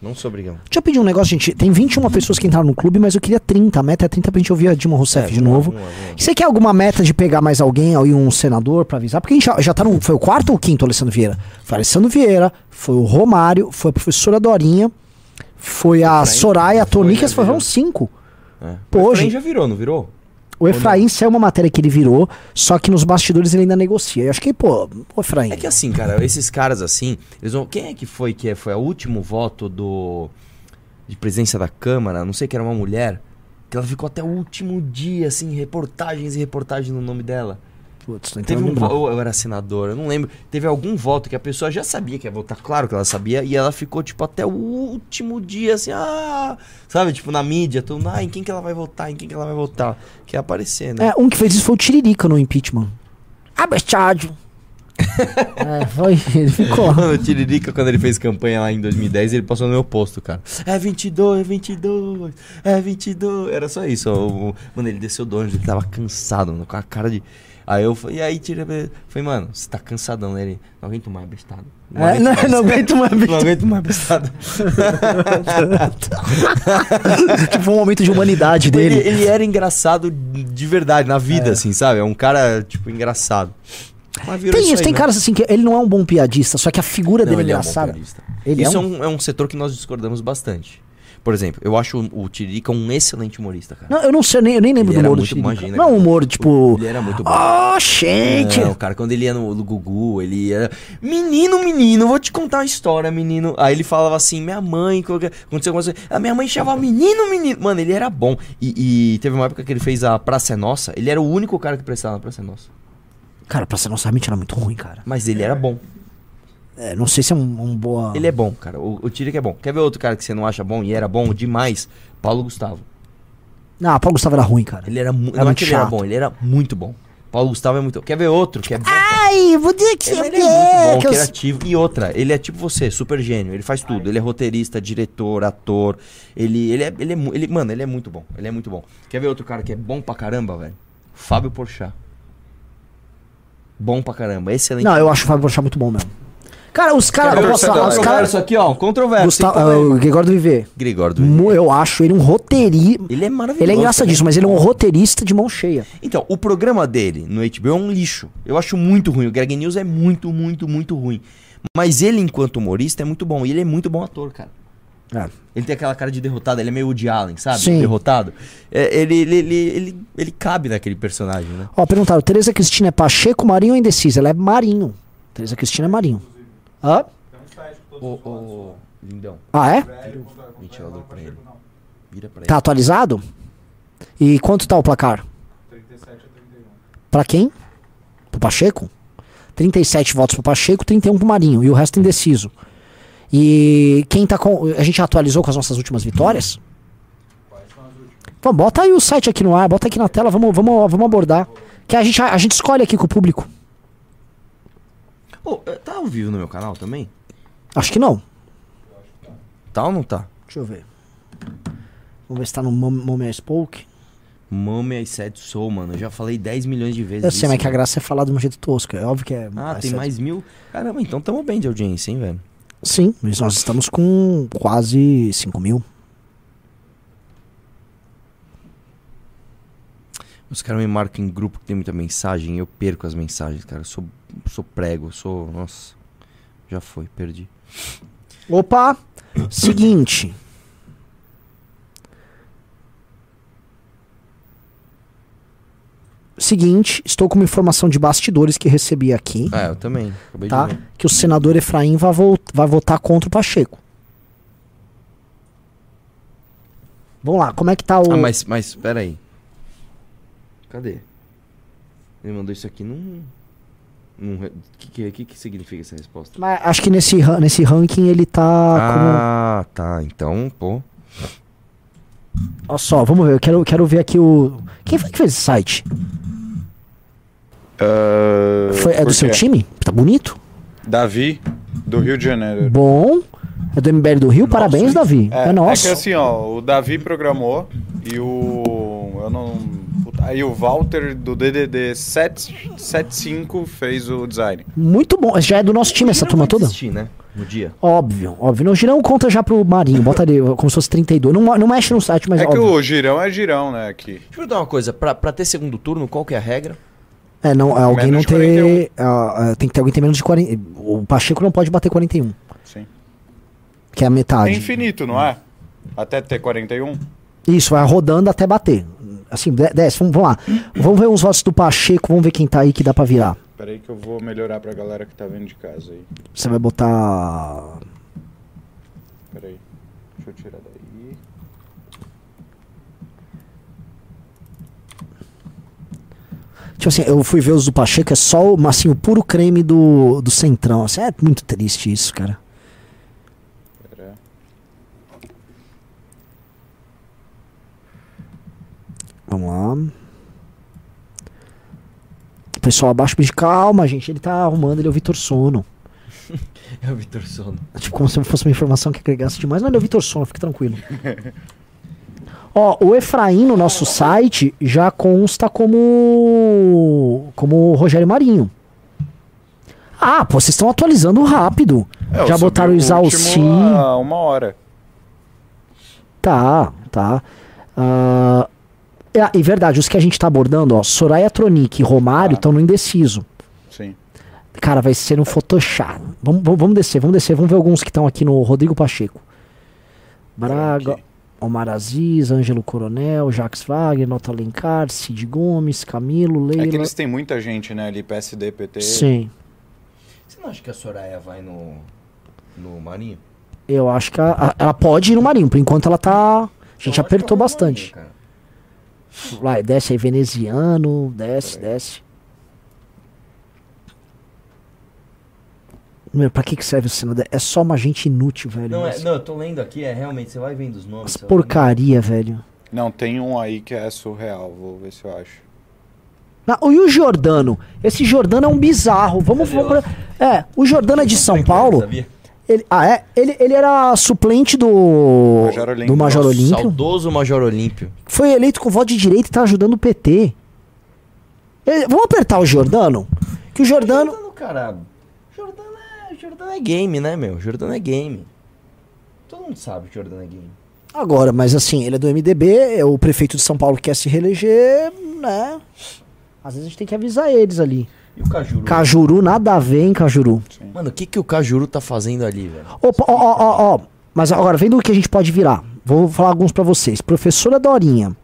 Não sou brigão. Deixa eu pedir um negócio, gente. Tem 21 pessoas que entraram no clube, mas eu queria 30. A meta é 30 pra gente ouvir a Dilma Rousseff É, de novo. lá, vamos lá. Você quer alguma meta de pegar mais alguém aí, um senador pra avisar? Porque a gente já, já tá no. Foi o quarto ou o quinto, Alessandro Vieira? Foi o Alessandro Vieira, foi o Romário, foi a professora Dorinha, foi a Soraya, a Tonicas, foram cinco. É. Pô, hoje- já virou, não virou? O Efraim saiu uma matéria que ele virou, só que nos bastidores ele ainda negocia. Eu acho que, pô, o Efraim. É que assim, cara, esses caras assim, eles vão. Quem é que foi que é- foi o último voto do. de presidência da Câmara? Não sei que era uma mulher. Que ela ficou até o último dia, assim, reportagens e reportagens no nome dela. Putz, não Teve um vo- ou eu era senador, eu não lembro. Teve algum voto que a pessoa já sabia que ia votar, claro que ela sabia, e ela ficou, tipo, até o último dia, assim, ah, sabe, tipo, na mídia, todo mundo, ah, em quem que ela vai votar, em quem que ela vai votar. Quer aparecer, né? É, um que fez isso foi o Tiririca no impeachment. Abestádio. é, foi, ele ficou. Mano, o Tiririca, quando ele fez campanha lá em 2010, ele passou no meu posto, cara. É 22, é 22, é 22. Era só isso. ó, o- Mano, ele desceu do ônibus, ele tava cansado, mano, com a cara de. Aí eu e aí, Tiririca? Falei, mano, você tá cansadão, né? Ele, não aguento mais, bestado. É, não, não aguento mais, Não aguento mais, bestado. tipo um momento de humanidade Tipo, ele, dele. ele era engraçado de verdade, na vida, assim, sabe? É um cara, tipo, engraçado. Tem isso, aí, tem né? caras assim que ele não é um bom piadista, só que a figura Não, dele é ele é um engraçada. ele Isso é é um... um, é um setor que nós discordamos bastante. Por exemplo, eu acho o, o Tiririca um excelente humorista, cara. Não, eu não sei, nem, eu nem lembro Ele do humor do muito- Tiririca. imagina, Não é cara. humor, tipo... Ele era muito bom. Oh, gente! Não, cara, quando ele ia no, no Gugu, ele ia. Menino, menino, vou te contar uma história, menino. Aí ele falava assim: minha mãe, qualquer- aconteceu alguma coisa. A minha mãe chamava menino, menino. Mano, ele era bom. E, e teve uma época que ele fez a Praça é Nossa. Ele era o único cara que prestava na Praça é Nossa. Cara, pra ser nossa realmente era muito ruim, cara. Mas ele era bom. É, não sei se é um, um boa... Ele é bom, cara. O, o Tiririca é bom. Quer ver outro cara que você não acha bom e era bom demais? Paulo Gustavo. Não, Paulo Gustavo era ruim, cara. Ele era, mu- Era não é muito ele era bom, ele era muito bom. Paulo Gustavo é muito. Quer ver outro que é bom? Ai, vou dizer que Ele, você ele é muito bom, que eu- criativo. E outra, ele é tipo você, super gênio. Ele faz tudo. Ele é roteirista, diretor, ator. Ele, ele, é, ele, é, ele, mano, ele é muito bom. Ele é muito bom. Quer ver outro cara que é bom pra caramba, velho? Fábio Porchat. Bom pra caramba, excelente. Não, eu acho o Fábio Porchat muito bom mesmo. Cara, os caras. eu posso falar, Os caras. Controverso aqui, ó, controverso. Gustavo, o Gregório do Viver. Gregório do Mu- Eu acho ele um roteirista. Ele é maravilhoso. Ele é engraçadíssimo, mas ele é um roteirista de mão cheia. Então, o programa dele no HBO é um lixo. Eu acho muito ruim. O Greg News é muito, muito, muito ruim. Mas ele, enquanto humorista, é muito bom. E ele é muito bom ator, cara. É. Ele tem aquela cara de derrotado, ele é meio Woody Allen, sabe? Sim. Derrotado. É, ele, ele, ele, ele, ele cabe naquele personagem, né? Ó, perguntaram: Tereza Cristina é Pacheco, Marinho ou indecisa? Ela é Marinho. Tereza Cristina é Marinho. Hã? Ô, ô, lindão. Ah, é? Ventilador pra ele. Vira pra Tá atualizado? E quanto tá o placar? 37 a 31. Pra quem? Pro Pacheco? 37 votos pro Pacheco, 31 pro Marinho. E o resto indeciso. E quem tá com. A gente atualizou com as nossas últimas vitórias? Pô, bota aí o site aqui no ar, bota aqui na tela, vamos, vamos, vamos abordar. Que a gente, a gente escolhe aqui com o público. Ô, é, tá ao vivo no meu canal também? Acho que não. Tá ou não tá? Deixa eu ver. Vamos ver se tá no Mom- Momia Spoke. Mommy I Said Soul, mano. Eu já falei 10 milhões de vezes. Eu sei, mas que a mano. graça é falar de um jeito tosco. É óbvio que é. Ah, é tem mais mil? Caramba, então tamo bem de audiência, hein, velho? Sim, mas nós estamos com quase 5 mil. Os caras me marcam em grupo que tem muita mensagem eu perco as mensagens, cara. Eu sou, sou prego, sou. Nossa. Já foi, perdi. Opa! Seguinte. Seguinte, estou com uma informação de bastidores que recebi aqui, Ah, eu também. Acabei tá? de ver. Que o senador Efraim vai, vol- vai votar contra o Pacheco. Vamos lá, como é que tá o. Ah, mas, mas, peraí. Cadê? Ele mandou isso aqui num. num. O que, que, que, que significa essa resposta? Mas acho que nesse, nesse ranking ele tá Ah, tá. Então, pô. como. Olha só, vamos ver. Eu quero, quero ver aqui o. Quem foi que fez esse site? Foi, é do seu quê? time? Tá bonito? Davi, do Rio de Janeiro. Bom. É do MBL do Rio? Parabéns, Davi. É, É, nosso. que assim, ó, o Davi programou e o. Eu não. Aí o Walter do DDD 775 fez o design. Muito bom. Já é do nosso time essa turma toda? Assistir, né? No dia. Óbvio, óbvio. Não, girão conta já pro Marinho. Bota ali como se fosse 32. Não, não mexe no site, mas é é que o girão é girão, né? Aqui. Deixa eu perguntar uma coisa. Pra, pra ter segundo turno, qual que é a regra? É, não, é, alguém Menos não ter. ah, tem que ter alguém que tem menos de 40. O Pacheco não pode bater 41. Sim. Que é a É metade. infinito, não é? Até ter 41? Isso, vai rodando até bater. Assim, de- desce, vamos, vamos lá. Vamos ver uns votos do Pacheco, vamos ver quem tá aí que dá pra virar. Peraí que eu vou melhorar pra galera que tá vendo de casa aí. Você vai botar. Peraí. Deixa eu tirar daí. Tipo assim, eu fui ver os do Pacheco, é só o- assim, o puro creme do, do Centrão. Assim, é muito triste isso, cara. Pera. Vamos lá. Pessoal, abaixo de calma, gente. Ele tá arrumando, ele é o Vitor Sono. É o Vitor Sono. Tipo, como se fosse uma informação que agregasse demais. Não, ele é o Vitor Sono, fique tranquilo. Ó, o Efraim no nosso site já consta como. como Rogério Marinho. Ah, pô, vocês estão atualizando rápido. É, já botaram o há uma hora. Tá, tá. Ah, é, e verdade, os que a gente tá abordando, ó, Soraya Tronic e Romário estão no indeciso. Sim. Cara, vai ser um Photoshop. Vamos, vamos, vamos descer, vamos descer. Vamos ver alguns que estão aqui no Rodrigo Pacheco. Braga, Omar Aziz, Ângelo Coronel, Jacques Wagner, Nota Alencar, Cid Gomes, Camilo, É que Leila. eles têm muita gente, né? Ali, PSD, PT. Sim, Você não acha que a Soraya vai no. no Marinho? eu acho que a- a- ela pode ir no Marinho. Por enquanto ela tá. A gente apertou bastante. Vai, desce aí, veneziano, desce, desce. Meu, pra que que serve o Senado? É só uma gente inútil, velho. Não, é, não, eu tô lendo aqui, é realmente, você vai vendo os nomes. As você vai porcaria, velho. Não, tem um aí que é surreal. Vou ver se eu acho. E o Jordano? Esse Jordano é um bizarro. Vamos. vamos é, o Jordano é de São Paulo. Ele, ah, é? Ele, ele era suplente do. Major Olímpio. Do Major Olímpio. Saudoso Major Olímpio. Foi eleito com voto de direita e tá ajudando o PT. Ele- vamos apertar o Jordano? Que o Jordano. Jordano, cara. Jordano é, Jordano é game, né, meu? Jordano é game. Todo mundo sabe que Jordano é game. Agora, mas assim, ele é do MDB, é o prefeito de São Paulo quer se reeleger, né? Às vezes a gente tem que avisar eles ali. E o Cajuru? Cajuru, nada a ver em Cajuru. Mano, o que, que o Cajuru tá fazendo ali, velho? Opa, ó, ó, ó, ó. Mas agora, vendo o que a gente pode virar. Vou falar alguns pra vocês. Professora Dorinha.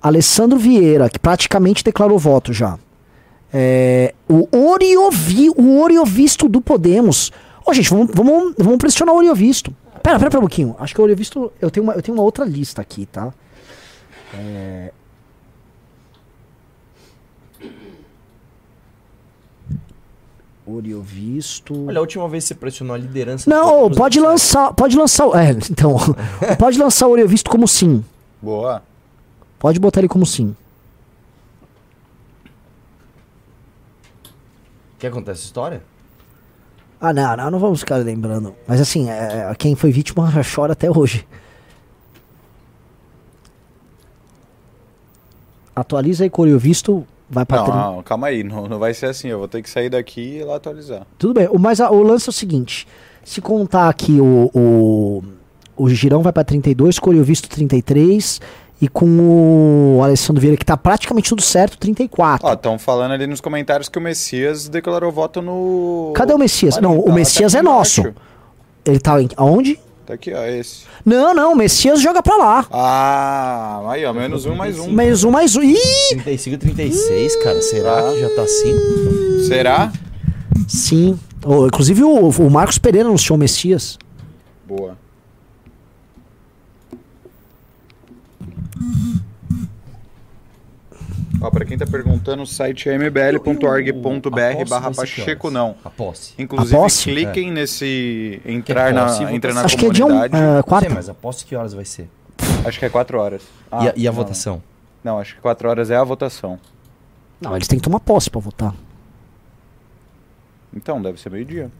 Alessandro Vieira, que praticamente declarou voto já. É, o Oriovi, o Oriovisto do Podemos. Ô, gente, vamos, vamos, vamos pressionar o Oriovisto. Pera, pera, pera um pouquinho. Acho que o Oriovisto. Eu tenho uma, eu tenho uma outra lista aqui, tá? É... Oriovisto. Olha, a última vez que você pressionou a liderança... Não, pode lançar. Pode lançar. o- É, então. pode lançar o Oriovisto como sim. Boa. Pode botar ele como sim. Quer contar essa história? Ah, não, não, não vamos ficar lembrando. Mas assim, é, quem foi vítima chora até hoje. Atualiza aí, Coreo Visto. Vai pra Não, trin- não, calma aí. Não, não vai ser assim. Eu vou ter que sair daqui e lá atualizar. Tudo bem, mas a- o lance é o seguinte: se contar aqui o, o, o Girão vai pra 32, Coreo Visto 33, e com o Alessandro Vieira, que tá praticamente tudo certo, 34. Ó, estão falando ali nos comentários que o Messias declarou voto no. Cadê o Messias? Marinho, Não, tá- o Messias tá é aqui nosso. Ele tá em, aonde? Tá aqui, ó, esse. Não, não, o Messias joga pra lá. Ah, aí, ó, menos um, mais um. Mais um, mais um. Ih! 35 36, cara. Será que já tá assim? Será? Sim. Ô, inclusive o, o Marcos Pereira anunciou o Messias. Boa. Ó, pra quem tá perguntando, o site é mbl.org.br barra Pacheco não. A posse. Inclusive, A posse? cliquem nesse entrar na, posse, entrar na Acho que é dia um, comunidade. é, Sei, quarta. mas a posse que horas vai ser? Acho que é 4 horas. Ah, e a, e a não. votação? Não, acho que 4 horas é a votação. Não, eles têm que tomar posse pra votar. Então, deve ser meio-dia.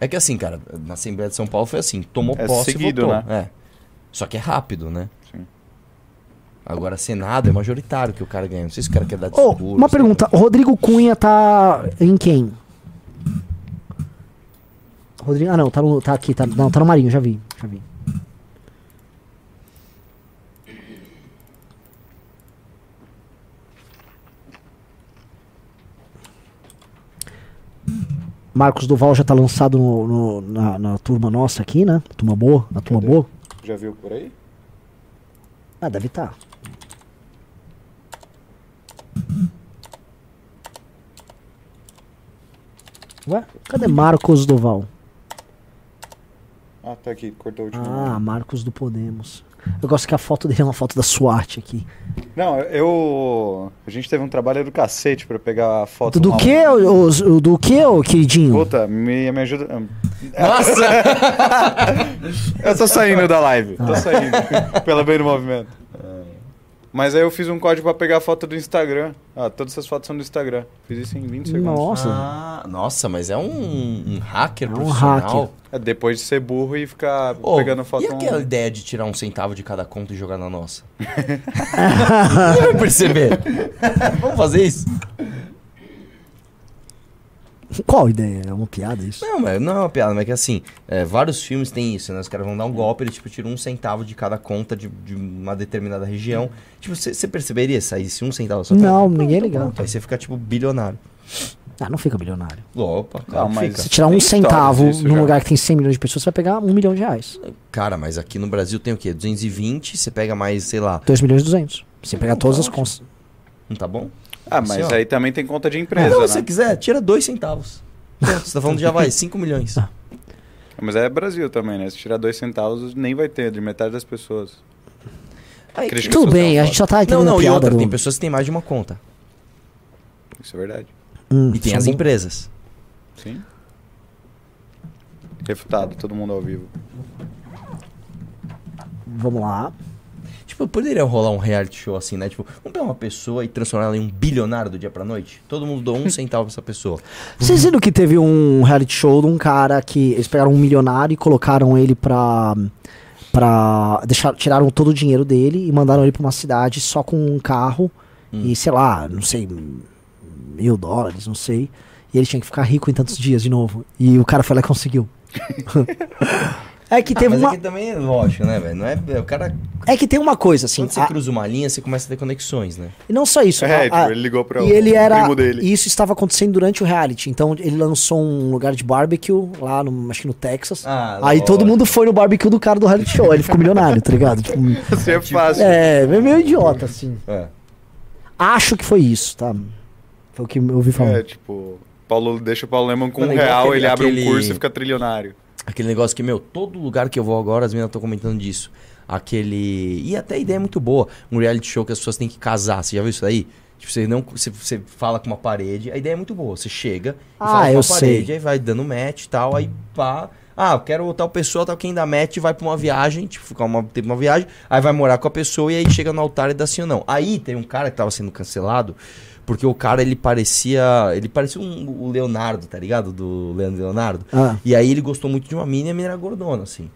É que assim, cara, na Assembleia de São Paulo foi assim, tomou É posse seguido, e votou. né? É. Só que é rápido, né? Agora, Senado é majoritário que o cara ganha. Não sei se o cara quer dar discurso. uma pergunta. Rodrigo Cunha tá em quem? Rodrigo, ah, não, tá, no, tá aqui. Tá, não, tá no Marinho, já vi. Já vi. Marcos Duval já tá lançado no- no- na, na turma nossa aqui, né? Turma boa, na turma boa. Já viu por aí? Ah, deve estar. Ué? Cadê Marcos Duval? Ah, tá aqui, cortou o último. Ah, Marcos do Podemos. Eu gosto que a foto dele é uma foto da SWAT aqui. Não, eu. A gente teve um trabalho do cacete pra pegar a foto Do uma- que, o, o- do que, ô queridinho? Puta, me, me ajuda. Nossa! Eu tô saindo da live. Ah. Tô saindo. pelo bem do movimento. Mas aí eu fiz um código pra pegar a foto do Instagram. Ah, todas essas fotos são do Instagram. Fiz isso em 20 segundos. Nossa. Ah, nossa, mas é um, um hacker É um profissional. hacker. É depois de ser burro e ficar Ô, pegando foto e aquela um- ideia de tirar um centavo de cada conta e jogar na nossa? Ninguém vai perceber. Vamos fazer isso? Qual ideia? É uma piada isso? Não, mas não é uma piada, mas é que assim, é, vários filmes têm isso, né? Os caras vão dar um golpe, eles tipo, tiram um centavo de cada conta de, de uma determinada região. Tipo, você perceberia sair se um centavo só Não, ninguém é legal. Aí você fica, tipo, bilionário. Ah, não fica bilionário. Opa, claro Não, fica. Se tirar um centavo num já. lugar que tem 100 milhões de pessoas, você vai pegar um milhão de reais. Cara, mas aqui no Brasil tem o quê? 220, você pega mais, sei lá. 2 milhões e 200. Você pegar todas as ótimo. contas. Não tá bom? Ah, mas Assim, aí também tem conta de Não, empresa, se né? você quiser, tira dois centavos. Pronto, você tá falando já vai, 5 milhões. Mas é Brasil também, né? Se tirar dois centavos, nem vai ter, de metade das pessoas. Aí, Tudo bem, a gente só tá Não, entendendo não, a e outra, do- tem pessoas que têm mais de uma conta. Isso é verdade. Hum, E tem as bom. empresas. Sim. Refutado, todo mundo ao vivo. Vamos lá. Tipo, poderia rolar um reality show assim, né? Tipo, vamos pegar uma pessoa e transformar ela em um bilionário do dia pra noite? Todo mundo doa um centavo pra essa pessoa. Vocês viram que teve um reality show de um cara que eles pegaram um milionário e colocaram ele pra. pra deixar, tiraram todo o dinheiro dele e mandaram ele pra uma cidade só com um carro Hum. e sei lá, não sei. mil dólares, não sei. E ele tinha que ficar rico em tantos dias de novo. E o cara foi lá e conseguiu. é que Ah, teve mas uma. aqui também é lógico, né, velho? Não é, o cara, É que tem uma coisa, assim. quando você a- cruza uma linha, você começa a ter conexões, né? E não só isso. É, a- tipo, a- ele ligou para E ele era. primo dele. E isso estava acontecendo durante o reality. Então ele lançou um lugar de barbecue lá, no, acho que no Texas. Ah, Aí lógico. todo mundo foi no barbecue do cara do reality show. Ele ficou milionário, tá ligado? Tipo, Isso é fácil. é, é meio idiota, assim. É. Acho que foi isso, tá? Foi o que eu ouvi falar. É, tipo, Paulo, deixa o Paulo Lemon com um Mano, igual real, aquele- ele abre aquele- um curso e fica trilionário. Aquele negócio que, meu, todo lugar que eu vou agora, as meninas estão comentando disso. Aquele. E até a ideia é muito boa. Um reality show que as pessoas têm que casar. Você já viu isso aí? Tipo, você não. Você, você fala com uma parede, a ideia é muito boa. Você chega Ah, fala com eu uma parede, sei. aí vai dando match e tal, aí pá. Ah, eu quero tal pessoa, tal quem dá match vai pra uma viagem, tipo, ficar uma, teve uma viagem, aí vai morar com a pessoa e aí chega no altar e dá sim ou não. Aí tem um cara que tava sendo cancelado, porque o cara ele parecia. Ele parecia um, o Leonardo, tá ligado? Do Leandro Leonardo. Ah. E aí ele gostou muito de uma mina e a mina era gordona, assim.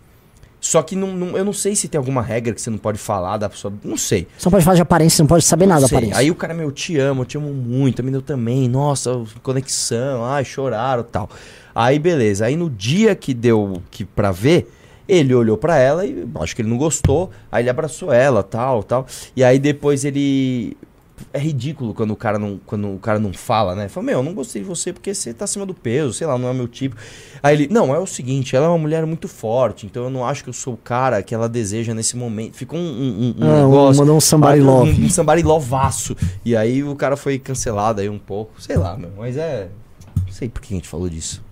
Só que não, não- eu não sei se tem alguma regra que você não pode falar da pessoa. Não sei. Você não pode falar de aparência, você não pode saber nada da aparência. Aí o cara, meu, eu te amo, eu te amo muito, a mina eu também, nossa, conexão, ai, choraram tal. Aí beleza, aí no dia que deu que pra ver, ele olhou pra ela e acho que ele não gostou, aí ele abraçou ela, tal, tal. E aí depois ele é ridículo quando o cara não, quando o cara não fala, né? Fala, meu, eu não gostei de você porque você tá acima do peso, sei lá, não é meu tipo. Aí ele, não, é o seguinte, ela é uma mulher muito forte, então eu não acho que eu sou o cara que ela deseja nesse momento. Ficou um, um, um Ah, um- negócio. mandou um somebody Ah, love. Um, um somebody lovaço. E aí o cara foi cancelado aí um pouco, sei lá, meu, mas é. Não sei por que a gente falou disso.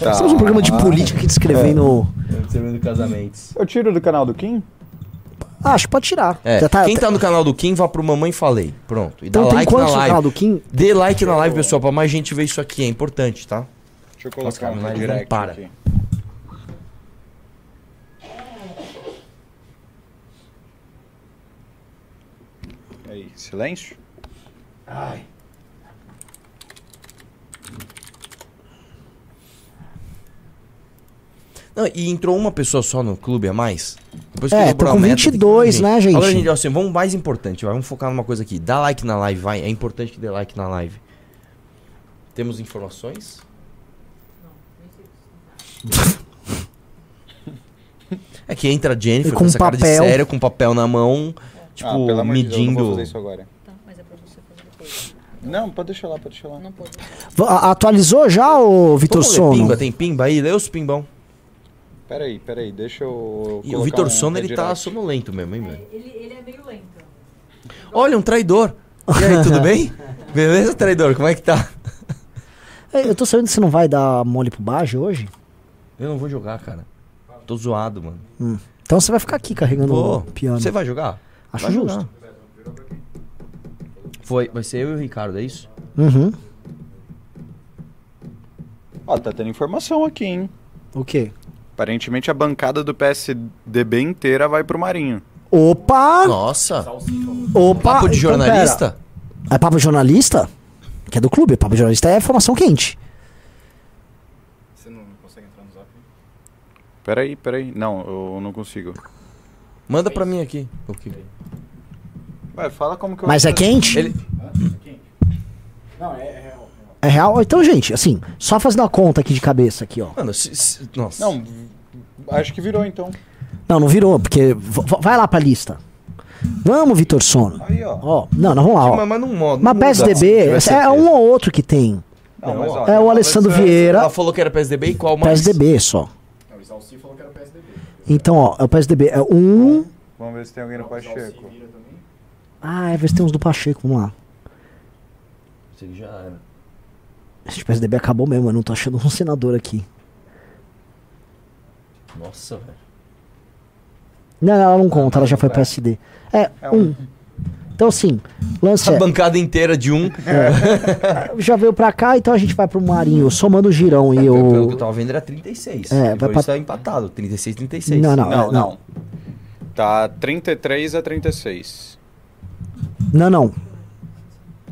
Tá. Estamos um programa de política aqui descrevendo. Observando casamentos. Eu tiro do canal do Kim? Ah, acho que pode tirar. É, Já tá- quem tá no canal do Kim, vá pro Mamãe Falei. Pronto. E Então dá tem like na quantos no live. canal do Kim? Dê like na live, pessoal, pra mais gente ver isso aqui. É importante, tá? Deixa eu Nossa, colocar cara, um direct não para. aqui. Aí, silêncio? Ai. Não, e entrou uma pessoa só no clube a mais? Depois É, dobrou tô com meta, tem que 22, ter mais né, gente? Agora, gente, assim, vamos mais importante, vai, vamos focar numa coisa aqui. Dá like na live, vai. É importante que dê like na live. Temos informações? É que entra a Jennifer E com, com essa cara de papel. sério, com papel na mão, tipo, ah, pelo amor de Deus, eu não vou medindo. fazer isso agora. Tá, mas é pra você fazer depois. Não, pode deixar lá, pode deixar lá. Não pode. Atualizou já, ô Vitor Sono? Pimba, tem pimba aí? Lê os pimbão. Peraí, peraí, deixa eu. E o Vitor um Sono, ele tá sonolento mesmo, hein, velho? Ele, ele é meio lento. Olha, um traidor. E aí, tudo bem? Beleza, traidor? Como é que tá? Eu tô sabendo que você não vai dar mole pro Baje hoje? Eu não vou jogar, cara. Tô zoado, mano. Hum. Então você vai ficar aqui carregando Pô, o piano. você vai jogar? Acho Vai justo. jogar. Foi, vai ser eu e o Ricardo, é isso? Uhum. Ó, tá tendo informação aqui, hein? O quê? Aparentemente a bancada do PSDB inteira vai pro Marinho. Opa! Nossa. Opa! Papo de então, jornalista? pera. É papo de jornalista? Que é do clube. Papo de jornalista é informação quente. Você não consegue entrar no zap? Peraí, peraí. Não, eu não consigo. Manda pra mim aqui. Vai, fala como que eu Mas é quente? Ele... Não, é, é. É real? Então, gente, assim, só fazendo a conta aqui de cabeça aqui, ó. Mano, se, se- nossa. Não, acho que virou então. Não, não virou, porque. vai lá pra lista. Vamos, Vitor Sono. Aí, ó. Ó, não, não, vamos lá, ó. Mas, mas não modo. Mas PSDB é um ou outro que tem. Não, mas, ó, É o Alessandro Vieira, Ela falou que era PSDB e qual mais? PSDB só. Não, o Salsi falou que era PSDB. Então, ó, é o PSDB. É um. Vamos ver se tem alguém no Pacheco. Ah, é ver se tem uns do Pacheco, vamos lá. Isso aqui já era. Esse PSDB acabou mesmo, eu não tô achando um senador aqui. Nossa, velho. Não, ela não conta, ela já foi PSD. É, É um. um. Então, assim, lance A é, bancada inteira de um. já veio pra cá, então a gente vai pro Marinho, somando o girão e Pelo que eu o. tava vendo era 36. É, vai Depois pra- tá empatado. 36, 36. Não, não, Não, é, não. Tá 33 a 36. Não, não.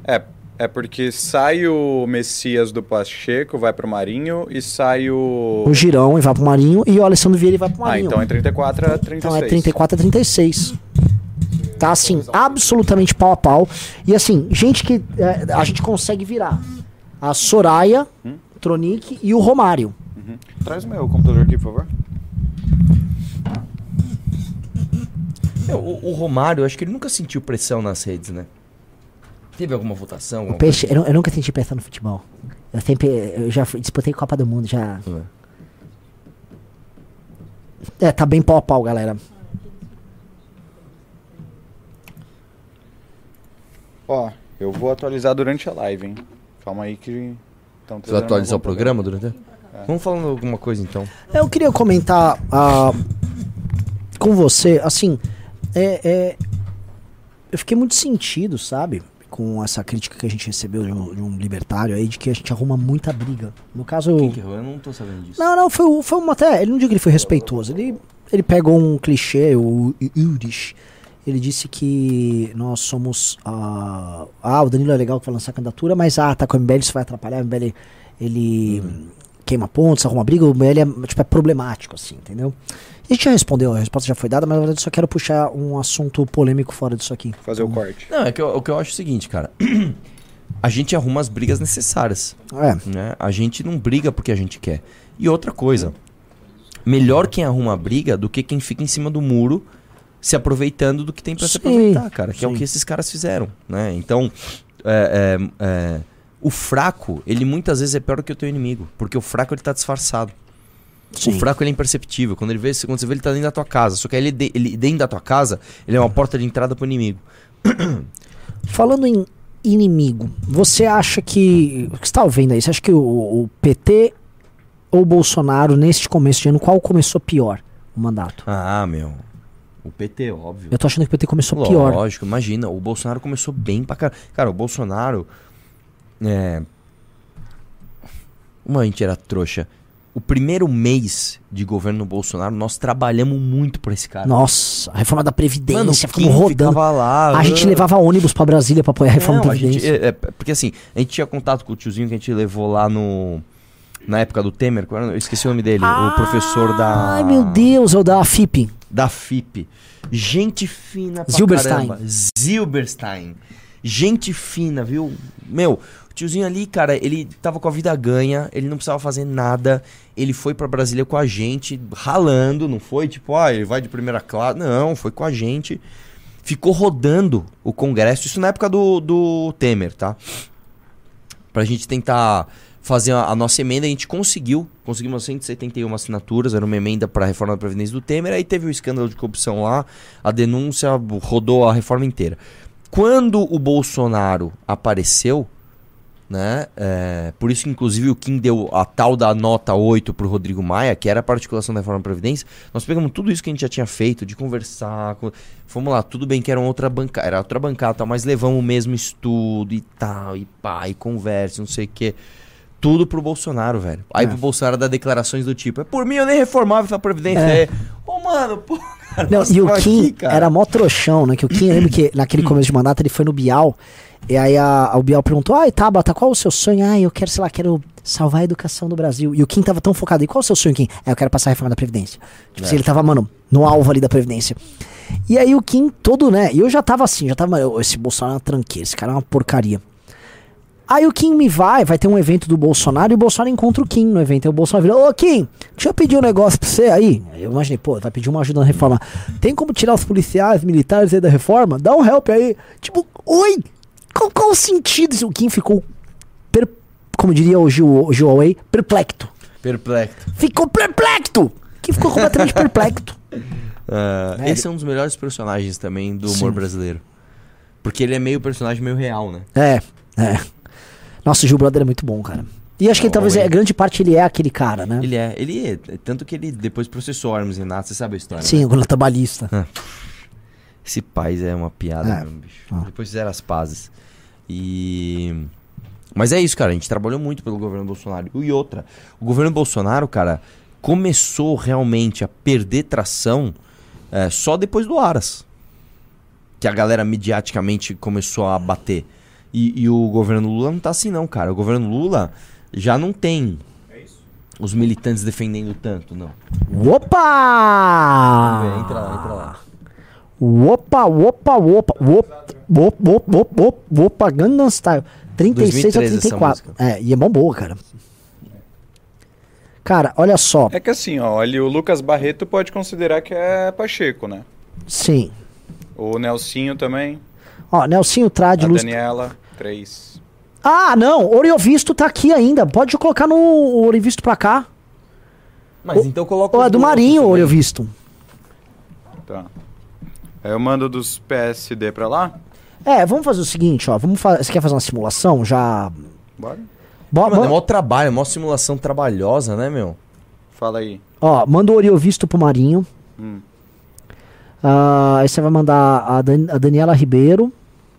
É, é porque sai o Messias do Pacheco, vai pro Marinho, e sai o. O girão e vai pro Marinho e o Alessandro Vieira e vai pro Ah, Marinho. então é 34 a 36. Então é 34 a 36. Tá assim, absolutamente pau a pau. E assim, gente que é, a gente consegue virar. A Soraya, Tronic e o Romário. Uhum. Traz o meu computador aqui, por favor. É, o, o Romário, eu acho que ele nunca sentiu pressão nas redes, né? Teve alguma votação? O alguma Peixe, eu, eu nunca senti pressão no futebol. Eu sempre. Eu já fui- disputei Copa do Mundo, já. É, tá bem pau a pau, galera. Ó, eu vou atualizar durante a live, hein? Calma aí que... Então, Você vai atualizar o programa durante a... É. Vamos falando alguma coisa então. Eu queria comentar ah, com você, assim, é, é, eu fiquei muito sentido, sabe? Com essa crítica que a gente recebeu de um, de um libertário aí, de que a gente arruma muita briga. No caso. Quem que errou? Eu não tô sabendo disso. Não, não, foi, foi uma até. Ele não digo que ele foi respeitoso. Ele, ele pegou um clichê, o Urish. Ele disse que nós somos. ah, ah, o Danilo é legal que vai lançar candidatura, mas ah, tá com o MBL, isso vai atrapalhar. O MBL ele queima pontos, arruma briga. O MBL é, tipo, é problemático, assim, entendeu? A gente já respondeu, a resposta já foi dada, mas na verdade eu só quero puxar um assunto polêmico fora disso aqui. Fazer o corte. Não, é que eu, o que eu acho é o seguinte, cara. A gente arruma as brigas necessárias. É. Né? A gente não briga porque a gente quer. E outra coisa, melhor quem arruma a briga do que quem fica em cima do muro se aproveitando do que tem pra se Sim, aproveitar, cara. Que é o sim. que esses caras fizeram, né? Então, é, é, é, o fraco, ele muitas vezes é pior do que o teu inimigo. Porque o fraco, ele tá disfarçado. Sim. O fraco, ele é imperceptível. Quando, ele vê, quando você vê, ele tá dentro da tua casa. Só que aí ele, de- ele dentro da tua casa, ele é uma porta de entrada pro inimigo. Falando em inimigo, você acha que. O que você tá ouvindo aí? Você acha que o, o PT ou o Bolsonaro, neste começo de ano, qual começou pior o mandato? Ah, meu. O PT, óbvio. Eu tô achando que o PT começou pior. Lógico, imagina. O Bolsonaro começou bem pra caralho. Cara, o Bolsonaro. É. Uma gente era trouxa. O primeiro mês de governo Bolsonaro, nós trabalhamos muito pra esse cara. Nossa, a reforma da Previdência, Mano, ficamos rodando. lá, a gente ah. levava ônibus pra Brasília pra apoiar a reforma Não, da a gente- Previdência. é, é, porque assim, a gente tinha contato com o tiozinho que a gente levou lá no. Na época do Temer, eu esqueci o nome dele. o professor da. Ai, meu Deus, é o da FIP. Da FIP. Gente fina pra Zilberstein. caramba. Zilberstein. Gente fina, viu? Meu, tiozinho ali, cara, ele tava com a vida ganha, ele não precisava fazer nada. Ele foi pra Brasília com a gente, ralando, não foi tipo, ah, ele vai de primeira classe. Não, foi com a gente. Ficou rodando o Congresso, isso na época do, do Temer, tá? Pra gente tentar fazer a, a nossa emenda, a gente conseguiu. Conseguimos 171 assinaturas, era uma emenda para reforma da Previdência do Temer. Aí teve o escândalo de corrupção lá, a denúncia rodou a reforma inteira. Quando o Bolsonaro apareceu, né? é, por isso, inclusive, o Kim deu a tal da nota 8 pro Rodrigo Maia, que era a articulação da reforma da Previdência. Nós pegamos tudo isso que a gente já tinha feito, de conversar. com- Fomos lá, tudo bem que era outra bancada, era outra bancada, tal, mas levamos o mesmo estudo e tal, e pá, e conversa, não sei o quê. Tudo pro Bolsonaro, velho. Aí É. pro Bolsonaro dar declarações do tipo, é por mim eu nem reformava a Previdência. É. É. Ô, mano, pô. cara, Não, e o Kim aqui, era mó trouxão, né? Que o Kim, eu lembro que naquele começo de mandato ele foi no Bial. E aí a, o Bial perguntou: Ai, Tabata, qual o seu sonho? Ah, eu quero, sei lá, quero salvar a educação do Brasil. E o Kim tava tão focado. E qual o seu sonho, Kim? Ah, eu quero passar a reforma da Previdência. Tipo É. assim, ele tava, mano, no alvo ali da Previdência. E aí o Kim todo, né? E eu já tava assim, já tava. "Mano, Esse Bolsonaro é uma tranqueira, esse cara é uma porcaria. Aí o Kim me vai, vai ter um evento do Bolsonaro e o Bolsonaro encontra o Kim no evento. Aí o Bolsonaro vira, ô Kim, deixa eu pedir um negócio pra você. Aí Eu imaginei, pô, vai pedir uma ajuda na reforma. Tem como tirar os policiais, militares aí da reforma? Dá um help aí. Tipo, oi! Qual, qual o sentido? O Kim ficou, per- como diria o Gil, o Gil Away, perplexo. Perplexo. Ficou perplexo! Que ficou completamente perplexo. Ah, Né, esse é um dos melhores personagens também do humor Sim. brasileiro. Porque ele é meio personagem meio real, né? É, é. Nossa, o Gil Brother é muito bom, cara. E acho que talvez ele- é, grande parte ele é aquele cara, né? Ele é, ele é. Tanto que ele depois processou Hermes e Renato, você sabe a história. Sim, né? o trabalhista. Esse pais é uma piada, É. mesmo, bicho. Depois fizeram as pazes. E. Mas é isso, cara. A gente trabalhou muito pelo governo Bolsonaro. E outra, o governo Bolsonaro, cara, começou realmente a perder tração é, só depois do Aras. Que a galera mediaticamente começou a bater. E, e o governo Lula não tá assim, não, cara. O governo Lula já não tem os militantes defendendo tanto, não. Opa! Entra lá, entra lá. Opa, opa, opa, opa, opa, opa, opa, opa, opa, Gangnam Style. 36 a 2013 essa 34. música. É, e é mó boa, cara. Cara, olha só. É que assim, ó, ali o Lucas Barreto pode considerar que é Pacheco, né? Sim. O Nelsinho também. Ó, Nelsinho Trad, a Luz. Daniela, três. Ah, não, Oriovisto tá aqui ainda. Pode colocar no Oriovisto pra cá. Mas então coloca Ó, os é do Marinho, também. Oriovisto. Tá. Aí eu mando dos PSD pra lá? É, vamos fazer o seguinte, ó. Vamos fa- Você quer fazer uma simulação? Já. Bora. Bo- Mano, é mó trabalho, é mó simulação trabalhosa, né, meu? Fala aí. Ó, manda o Oriovisto pro Marinho. Hum. Ah, aí você vai mandar a, Dan- a Daniela Ribeiro,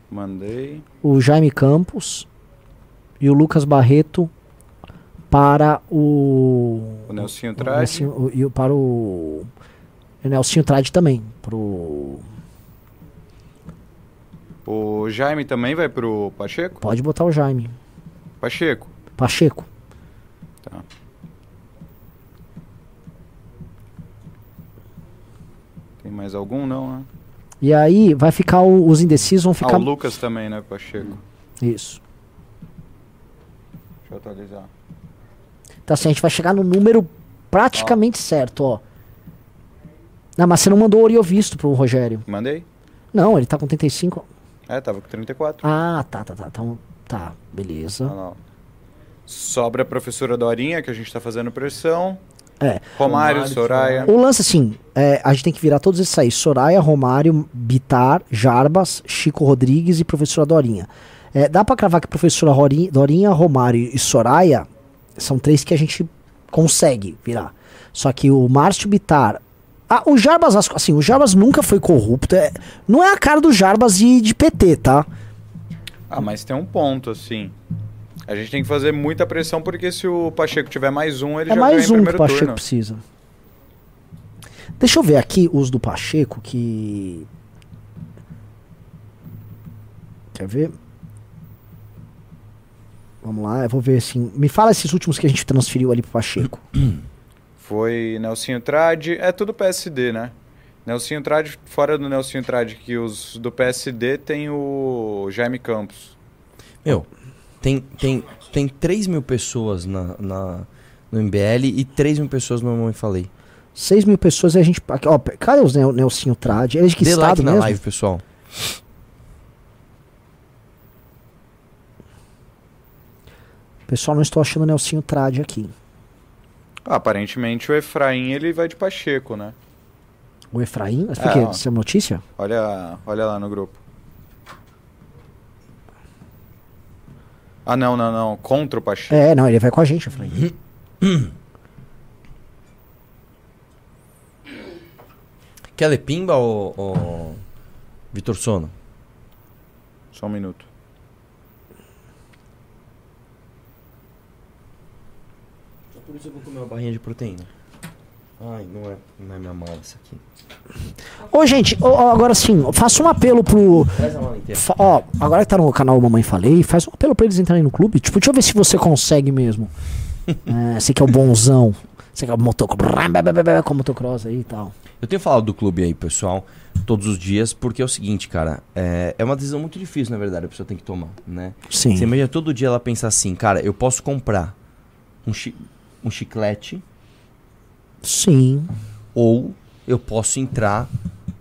Mandei. o Jaime Campos e o Lucas Barreto para o. O Nelsinho o Trade. Nelsinho- o- e para o. O Nelsinho Trade também. Pro. O Jaime também vai pro Pacheco? Pode botar o Jaime. Pacheco. Pacheco. Tá. Tem mais algum? Não, né? E aí vai ficar o- os indecisos vão Ah, ficar. o Lucas também, né, Pacheco? Isso. Deixa eu atualizar. Então assim, a gente vai chegar no número praticamente certo, ó. Não, mas você não mandou o Oriovisto pro Rogério. Mandei? Não, ele tá com 35. É, tava com 34. Ah, tá, tá, tá. Então, tá, beleza. Lá, ó. Sobra a professora Dorinha, que a gente tá fazendo pressão. É. Romário, Soraya. O lance, assim, é, a gente tem que virar todos esses aí: Soraya, Romário, Bitar, Jarbas, Chico Rodrigues e professora Dorinha. É, dá pra cravar que professora Dorinha, Romário e Soraya são três que a gente consegue virar. Só que o Márcio Bitar. Ah, o Jarbas, as- assim, o Jarbas nunca foi corrupto. é- não é a cara do Jarbas de, de PT, tá? Ah, mas tem um ponto, assim. A gente tem que fazer muita pressão, porque se o Pacheco tiver mais um, ele é já mais ganha em um que o primeiro Pacheco turno. precisa. Deixa eu ver aqui os do Pacheco que. Quer ver? Vamos lá, eu vou ver assim. Me fala esses últimos que a gente transferiu ali pro Pacheco. Foi Nelsinho Trade, é tudo PSD, né? Nelsinho Trade, fora do Nelsinho Trade, que os do PSD tem o Jaime Campos. Meu, tem, tem, tem 3 mil pessoas na, na, no MBL e 3 mil pessoas no Mamãe Falei. 6 mil pessoas e a gente. Ó, cadê os Nel, Nelsinho Trade? Ele é de que Dê estado like na mesmo? live, pessoal. Pessoal, não estou achando o Nelsinho Trade aqui. Ah, aparentemente o Efraim ele vai de Pacheco, né? O Efraim? Mas É, por quê? ó. Isso é uma notícia? Olha, olha lá no grupo. Ah, não, não, não. Contra o Pacheco. É, não, ele vai com a gente, Efraim. Quer ler pimba ou, ou Vitor Sono? Só um minuto. Por isso eu vou comer uma barrinha de proteína. Ai, não é, não é minha mala essa aqui. Ô, gente, ô, ó, agora sim, faça um apelo pro. Traz a mala inteira. Fa- ó, agora que tá no canal Mamãe Falei, faz um apelo pra eles entrarem no clube. Tipo, deixa eu ver se você consegue mesmo. é, você que é o bonzão. Você que é o motocross, com motocross aí e tal. Eu tenho falado do clube aí, pessoal, todos os dias, porque é o seguinte, cara, é, é uma decisão muito difícil, na verdade, a pessoa tem que tomar, né? Sim. Você imagina todo dia ela pensar assim, cara, eu posso comprar um, chi um chiclete Sim. ou eu posso entrar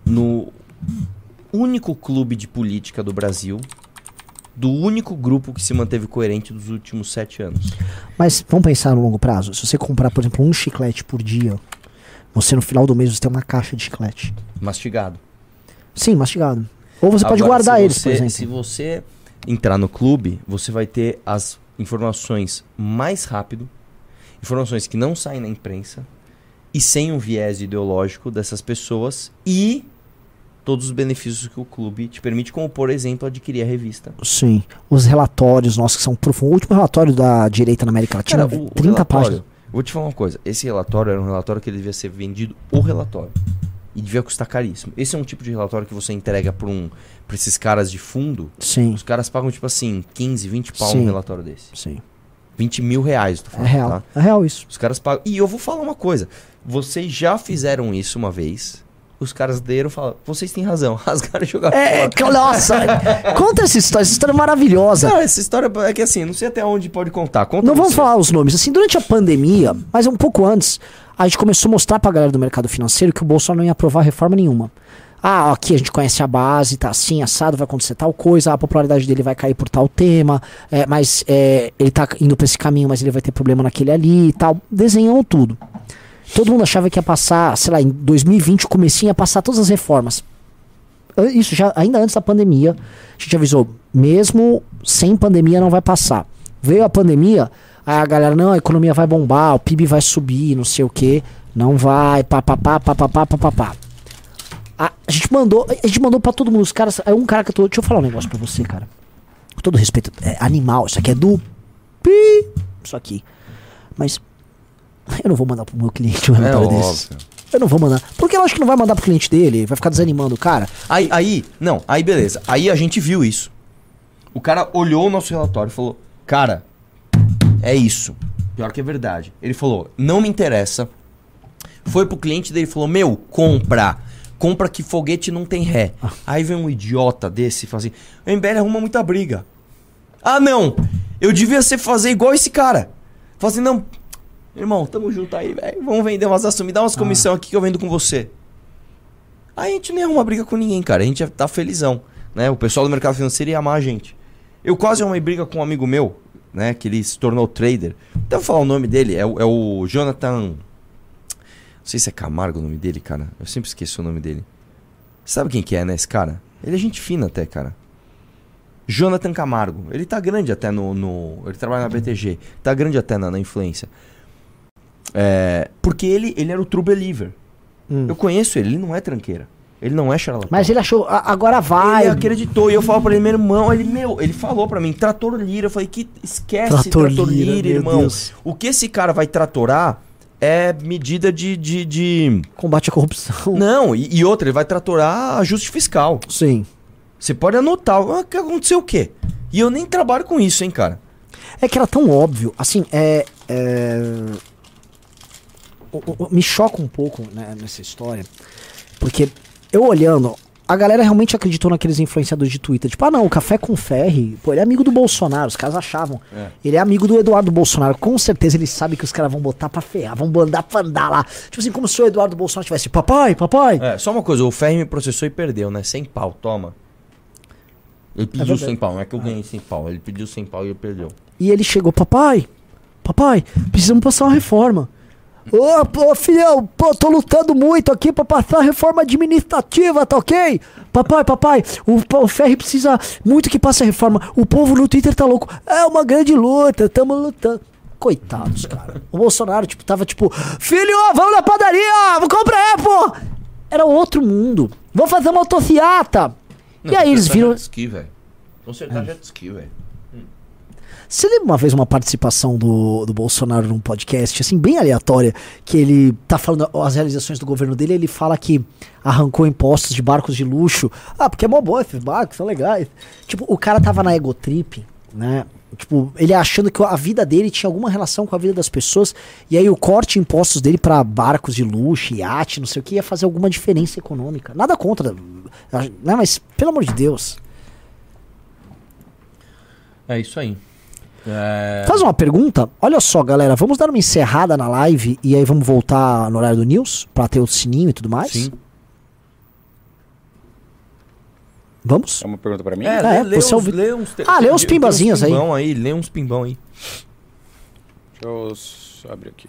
no único clube de política do Brasil, do único grupo que se manteve coerente dos últimos sete anos. Mas vamos pensar no longo prazo. Se você comprar, por exemplo, um chiclete por dia, você no final do mês você tem uma caixa de chiclete. Mastigado. Sim, mastigado. Ou você pode Agora, guardar se eles, você- por exemplo. Se você entrar no clube, você vai ter as informações mais rápido, informações que não saem na imprensa e sem um viés ideológico dessas pessoas e todos os benefícios que o clube te permite, como por exemplo adquirir a revista. Sim. Os relatórios nossos que são profundos. O último relatório da direita na América Latina, Cara, o- o 30 relatório- páginas. Vou te falar uma coisa, esse relatório era um relatório que devia ser vendido o relatório. E devia custar caríssimo. Esse é um tipo de relatório que você entrega para um, pra esses caras de fundo. Sim. Os caras pagam, tipo assim, 15, 20 pau Sim. um relatório desse. Sim. 20 mil reais, tô É falando. real. Tá? É real isso. Os caras pagam. E eu vou falar uma coisa. Vocês já fizeram isso uma vez Os caras leram e falaram, vocês têm razão, rasgaram e jogaram É, fora. nossa, conta essa história, essa história é maravilhosa. Não, essa história é que assim, não sei até onde pode contar. Conta Não vamos falar os nomes. Assim, durante a pandemia, mas um pouco antes, a gente começou a mostrar pra galera do mercado financeiro que o Bolsonaro não ia aprovar reforma nenhuma. Ah, aqui a gente conhece a base, tá assim, assado, vai acontecer tal coisa, a popularidade dele vai cair por tal tema, é, mas é, ele tá indo pra esse caminho, mas ele vai ter problema naquele ali e tal. Desenhou tudo. Todo mundo achava que ia passar, sei lá, em 2020, o comecinho ia passar todas as reformas. Isso já ainda antes da pandemia, a gente avisou, mesmo sem pandemia não vai passar. Veio a pandemia, a galera, não, a economia vai bombar, o PIB vai subir, não sei o que, não vai, papapá, papapá, papapá. A, a gente mandou, a gente mandou pra todo mundo, os caras, aí um cara que eu tô, deixa eu falar um negócio pra você, cara. Com todo respeito, é animal, isso aqui é do pi, isso aqui. Mas eu não vou mandar pro meu cliente um É relatório óbvio. desses. Eu não vou mandar. Porque eu acho que não vai mandar pro cliente dele, vai ficar desanimando o cara. Aí, aí, não, aí beleza. Aí a gente viu isso. O cara olhou o nosso relatório e falou: Cara, é isso. Pior que é verdade. Ele falou: Não me interessa. Foi pro cliente dele e falou: Meu, compra. Compra que foguete não tem ré. Aí vem um idiota desse e fala assim: O MBL arruma muita briga. Ah, não! Eu devia ser fazer igual esse cara. Fala assim: Não, irmão, tamo junto aí, velho. Vamos vender umas ações. Me dá umas comissão aqui que eu vendo com você. Aí a gente nem arruma briga com ninguém, cara. A gente tá felizão. Né? O pessoal do mercado financeiro ia amar a gente. Eu quase arrumei briga com um amigo meu, né? Que ele se tornou trader. Até vou falar o nome dele. É, é o Jonathan. Não sei se é Camargo o nome dele, cara. Eu sempre esqueço o nome dele. Sabe quem que é, né, esse cara? Ele é gente fina até, cara. Jonathan Camargo. Ele tá grande até no. no- ele trabalha na BTG. Tá grande até na, na influência. É, porque ele, ele era o true believer. Eu conheço ele, ele não é tranqueira. Ele não é charlatão. Mas ele achou, "A- agora vai. Ele acreditou. E eu falo pra ele, meu irmão, ele, meu, ele falou pra mim, trator lira. Eu falei, que esquece Trator trator, lira, lira, irmão. Deus. O que esse cara vai tratorar é medida de. de, de- Combate à corrupção. Não, e, e outra, ele vai tratorar ajuste fiscal. Sim. Você pode anotar. Ah, que aconteceu o quê? E eu nem trabalho com isso, hein, cara. É que era tão óbvio. Assim, é. é... o- o- me choca um pouco né, nessa história. Porque eu olhando, a galera realmente acreditou naqueles influenciadores de Twitter. Tipo, ah não, o Café com Ferre, pô, ele é amigo do Bolsonaro. Os caras achavam. É. Ele é amigo do Eduardo Bolsonaro. Com certeza ele sabe que os caras vão botar pra ferrar, vão mandar pra andar lá. Tipo assim, como se o Eduardo Bolsonaro tivesse, papai, papai. É, só uma coisa, o Ferri me processou e perdeu, né? Sem pau, toma. Ele pediu verdade. 100 pau, não é que eu ganhei 100 pau. Ele pediu 100 pau e ele perdeu. E ele chegou, papai, papai, precisamos passar uma reforma. Ô, pô, filhão, pô, tô lutando muito aqui pra passar a reforma administrativa, tá ok? Papai, papai, o, o Ferri precisa muito que passe a reforma. O povo no Twitter tá louco. É uma grande luta, tamo lutando. Coitados, cara. O Bolsonaro, tipo, tava tipo, filho, vamos na padaria, compra aí, pô. Era outro mundo. Vamos fazer uma motociata. e aí eles viram... Jet ski, velho. Consertar jet ski, velho. Você lembra uma vez uma participação do, do Bolsonaro num podcast, assim, bem aleatória, que ele tá falando as realizações do governo dele, ele fala que arrancou impostos de barcos de luxo. Ah, porque é mó bom esses barcos, são legais. Tipo, o cara tava na egotrip, né? Tipo, ele achando que a vida dele tinha alguma relação com a vida das pessoas, e aí o corte de impostos dele pra barcos de luxo, iate, não sei o que, ia fazer alguma diferença econômica. Nada contra, né? Mas, pelo amor de Deus. É isso aí. É... Faz uma pergunta. Olha só, galera, vamos dar uma encerrada na live e aí vamos voltar no horário do news pra ter o sininho e tudo mais? Sim. Vamos? É uma pergunta pra mim? É, É, lê, lê você uns, ouvi- lê uns te- Ah, lê uns pimbazinhos aí. pimbão aí. Lê uns pimbão aí. Deixa eu abrir aqui.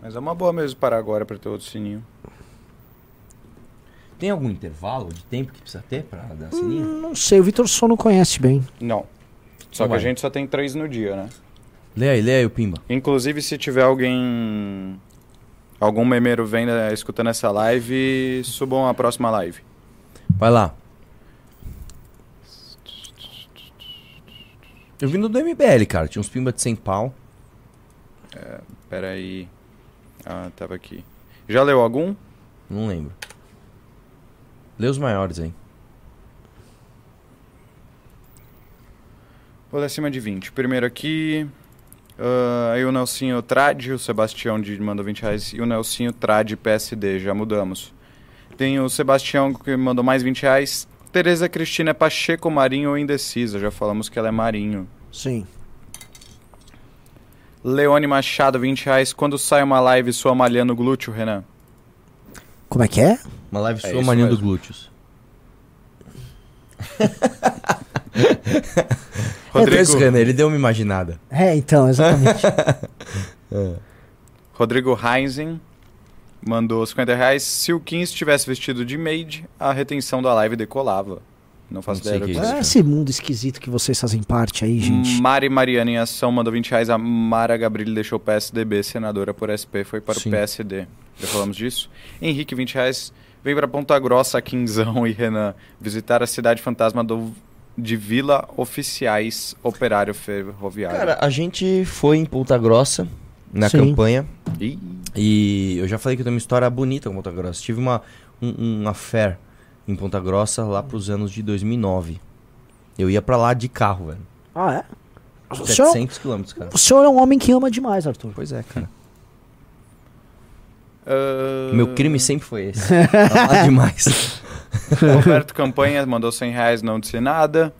Mas é uma boa mesmo parar agora pra ter outro sininho. Tem algum intervalo de tempo que precisa ter pra dar sininho? Não sei, o Vitor só não conhece bem. Não. Só Então que a gente só tem três no dia, né? Lê aí, lê aí o pimba. Inclusive, se tiver alguém. Algum memeiro vendo, eh, escutando essa live, subam a próxima live. Vai lá. Eu vim do MBL, cara. Tinha uns pimba de 100 pau. Pera aí. Ah, tava aqui. Já leu algum? Não lembro. Lê os maiores aí. Vou ler acima de 20. Primeiro aqui. Ah, aí o Nelsinho Trad, o Sebastião de mandou 20 reais e o Nelsinho Trad PSD, já mudamos. Tem o Sebastião que mandou mais 20 reais. Tereza Cristina é Pacheco Marinho ou indecisa, já falamos que ela é Marinho. Sim. Leone Machado, 20 reais. Quando sai uma live sua malhando glúteo, Renan? Como é que é? Uma live É sua isso manhã mesmo. do glúteos. Rodrigo, Esse Renan, ele deu uma imaginada. É, então, exatamente. Rodrigo Heinzen mandou 50 reais. Se o Kim estivesse vestido de maid, a retenção da live decolava. Não faço Não ideia que é é esse mundo esquisito que vocês fazem parte aí, gente. Mari Mariana em ação mandou 20 reais. A Mara Gabrilli deixou o PSDB, senadora por SP, foi para Sim. o PSD. Já falamos disso. Henrique, 20 reais. Vem para Ponta Grossa, Quinzão e Renan visitar a cidade fantasma do, de Vila Oficiais Operário Ferroviário. Cara, a gente foi em Ponta Grossa na Sim. campanha. Ih, E eu já falei que eu tenho uma história bonita com Ponta Grossa. Tive uma, um, um affair em Ponta Grossa lá pros anos de 2009. Eu ia pra lá de carro, velho. Ah, é? O senhor, 700 quilômetros, cara. o senhor é um homem que ama demais, Arthur. Pois é, cara. Ah, Meu crime sempre foi esse. Amar demais. Roberto Campanha mandou 100 reais, não disse nada.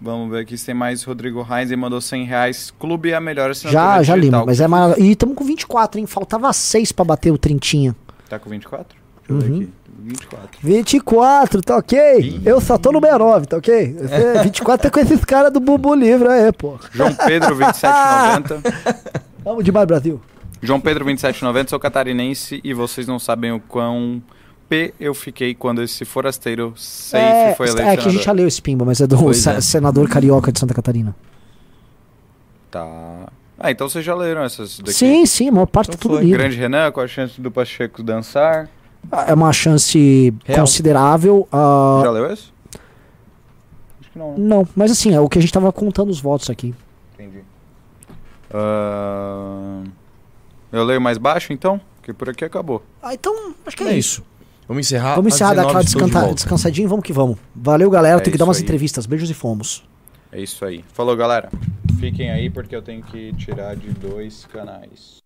Vamos ver aqui se tem mais. Rodrigo Heinz mandou 100 reais. Clube é a melhor assinatura Já, já digital. limo, mas é maravilhoso. E estamos com 24, hein? Faltava 6 pra bater o trintinha. Tá com 24? Deixa eu ver Uhum. aqui. 24. 24, tá ok? Eu só tô no 69, tá ok? Esse 24 é com esses caras do Bubu Livre, aí, pô. João Pedro, 27,90. Vamos demais, Brasil. João Pedro, 27,90. Sou catarinense e vocês não sabem o quão P eu fiquei quando esse forasteiro safe é, foi eleito é que a gente já senador. leu esse pimba, mas é do é. senador carioca de Santa Catarina. Tá. Ah, então vocês já leram essas daqui. Sim, sim, a maior parte tá Então tudo foi. lido. Grande Renan, qual a chance do Pacheco dançar? É uma chance Real. considerável. ah, Já leu esse? Acho que não. né? não, mas assim, é o que a gente tava contando os votos aqui. Entendi. Ah, eu leio mais baixo então? Porque por aqui acabou. Ah, então, acho que é, É isso. Vamos encerrar. Vamos encerrar 19 daquela estou de descanta- volta. descansadinha, vamos que vamos. Valeu, galera. É Tem que dar isso umas aí. entrevistas. Beijos e fomos. É isso aí. Falou, galera. Fiquem aí porque eu tenho que tirar de dois canais.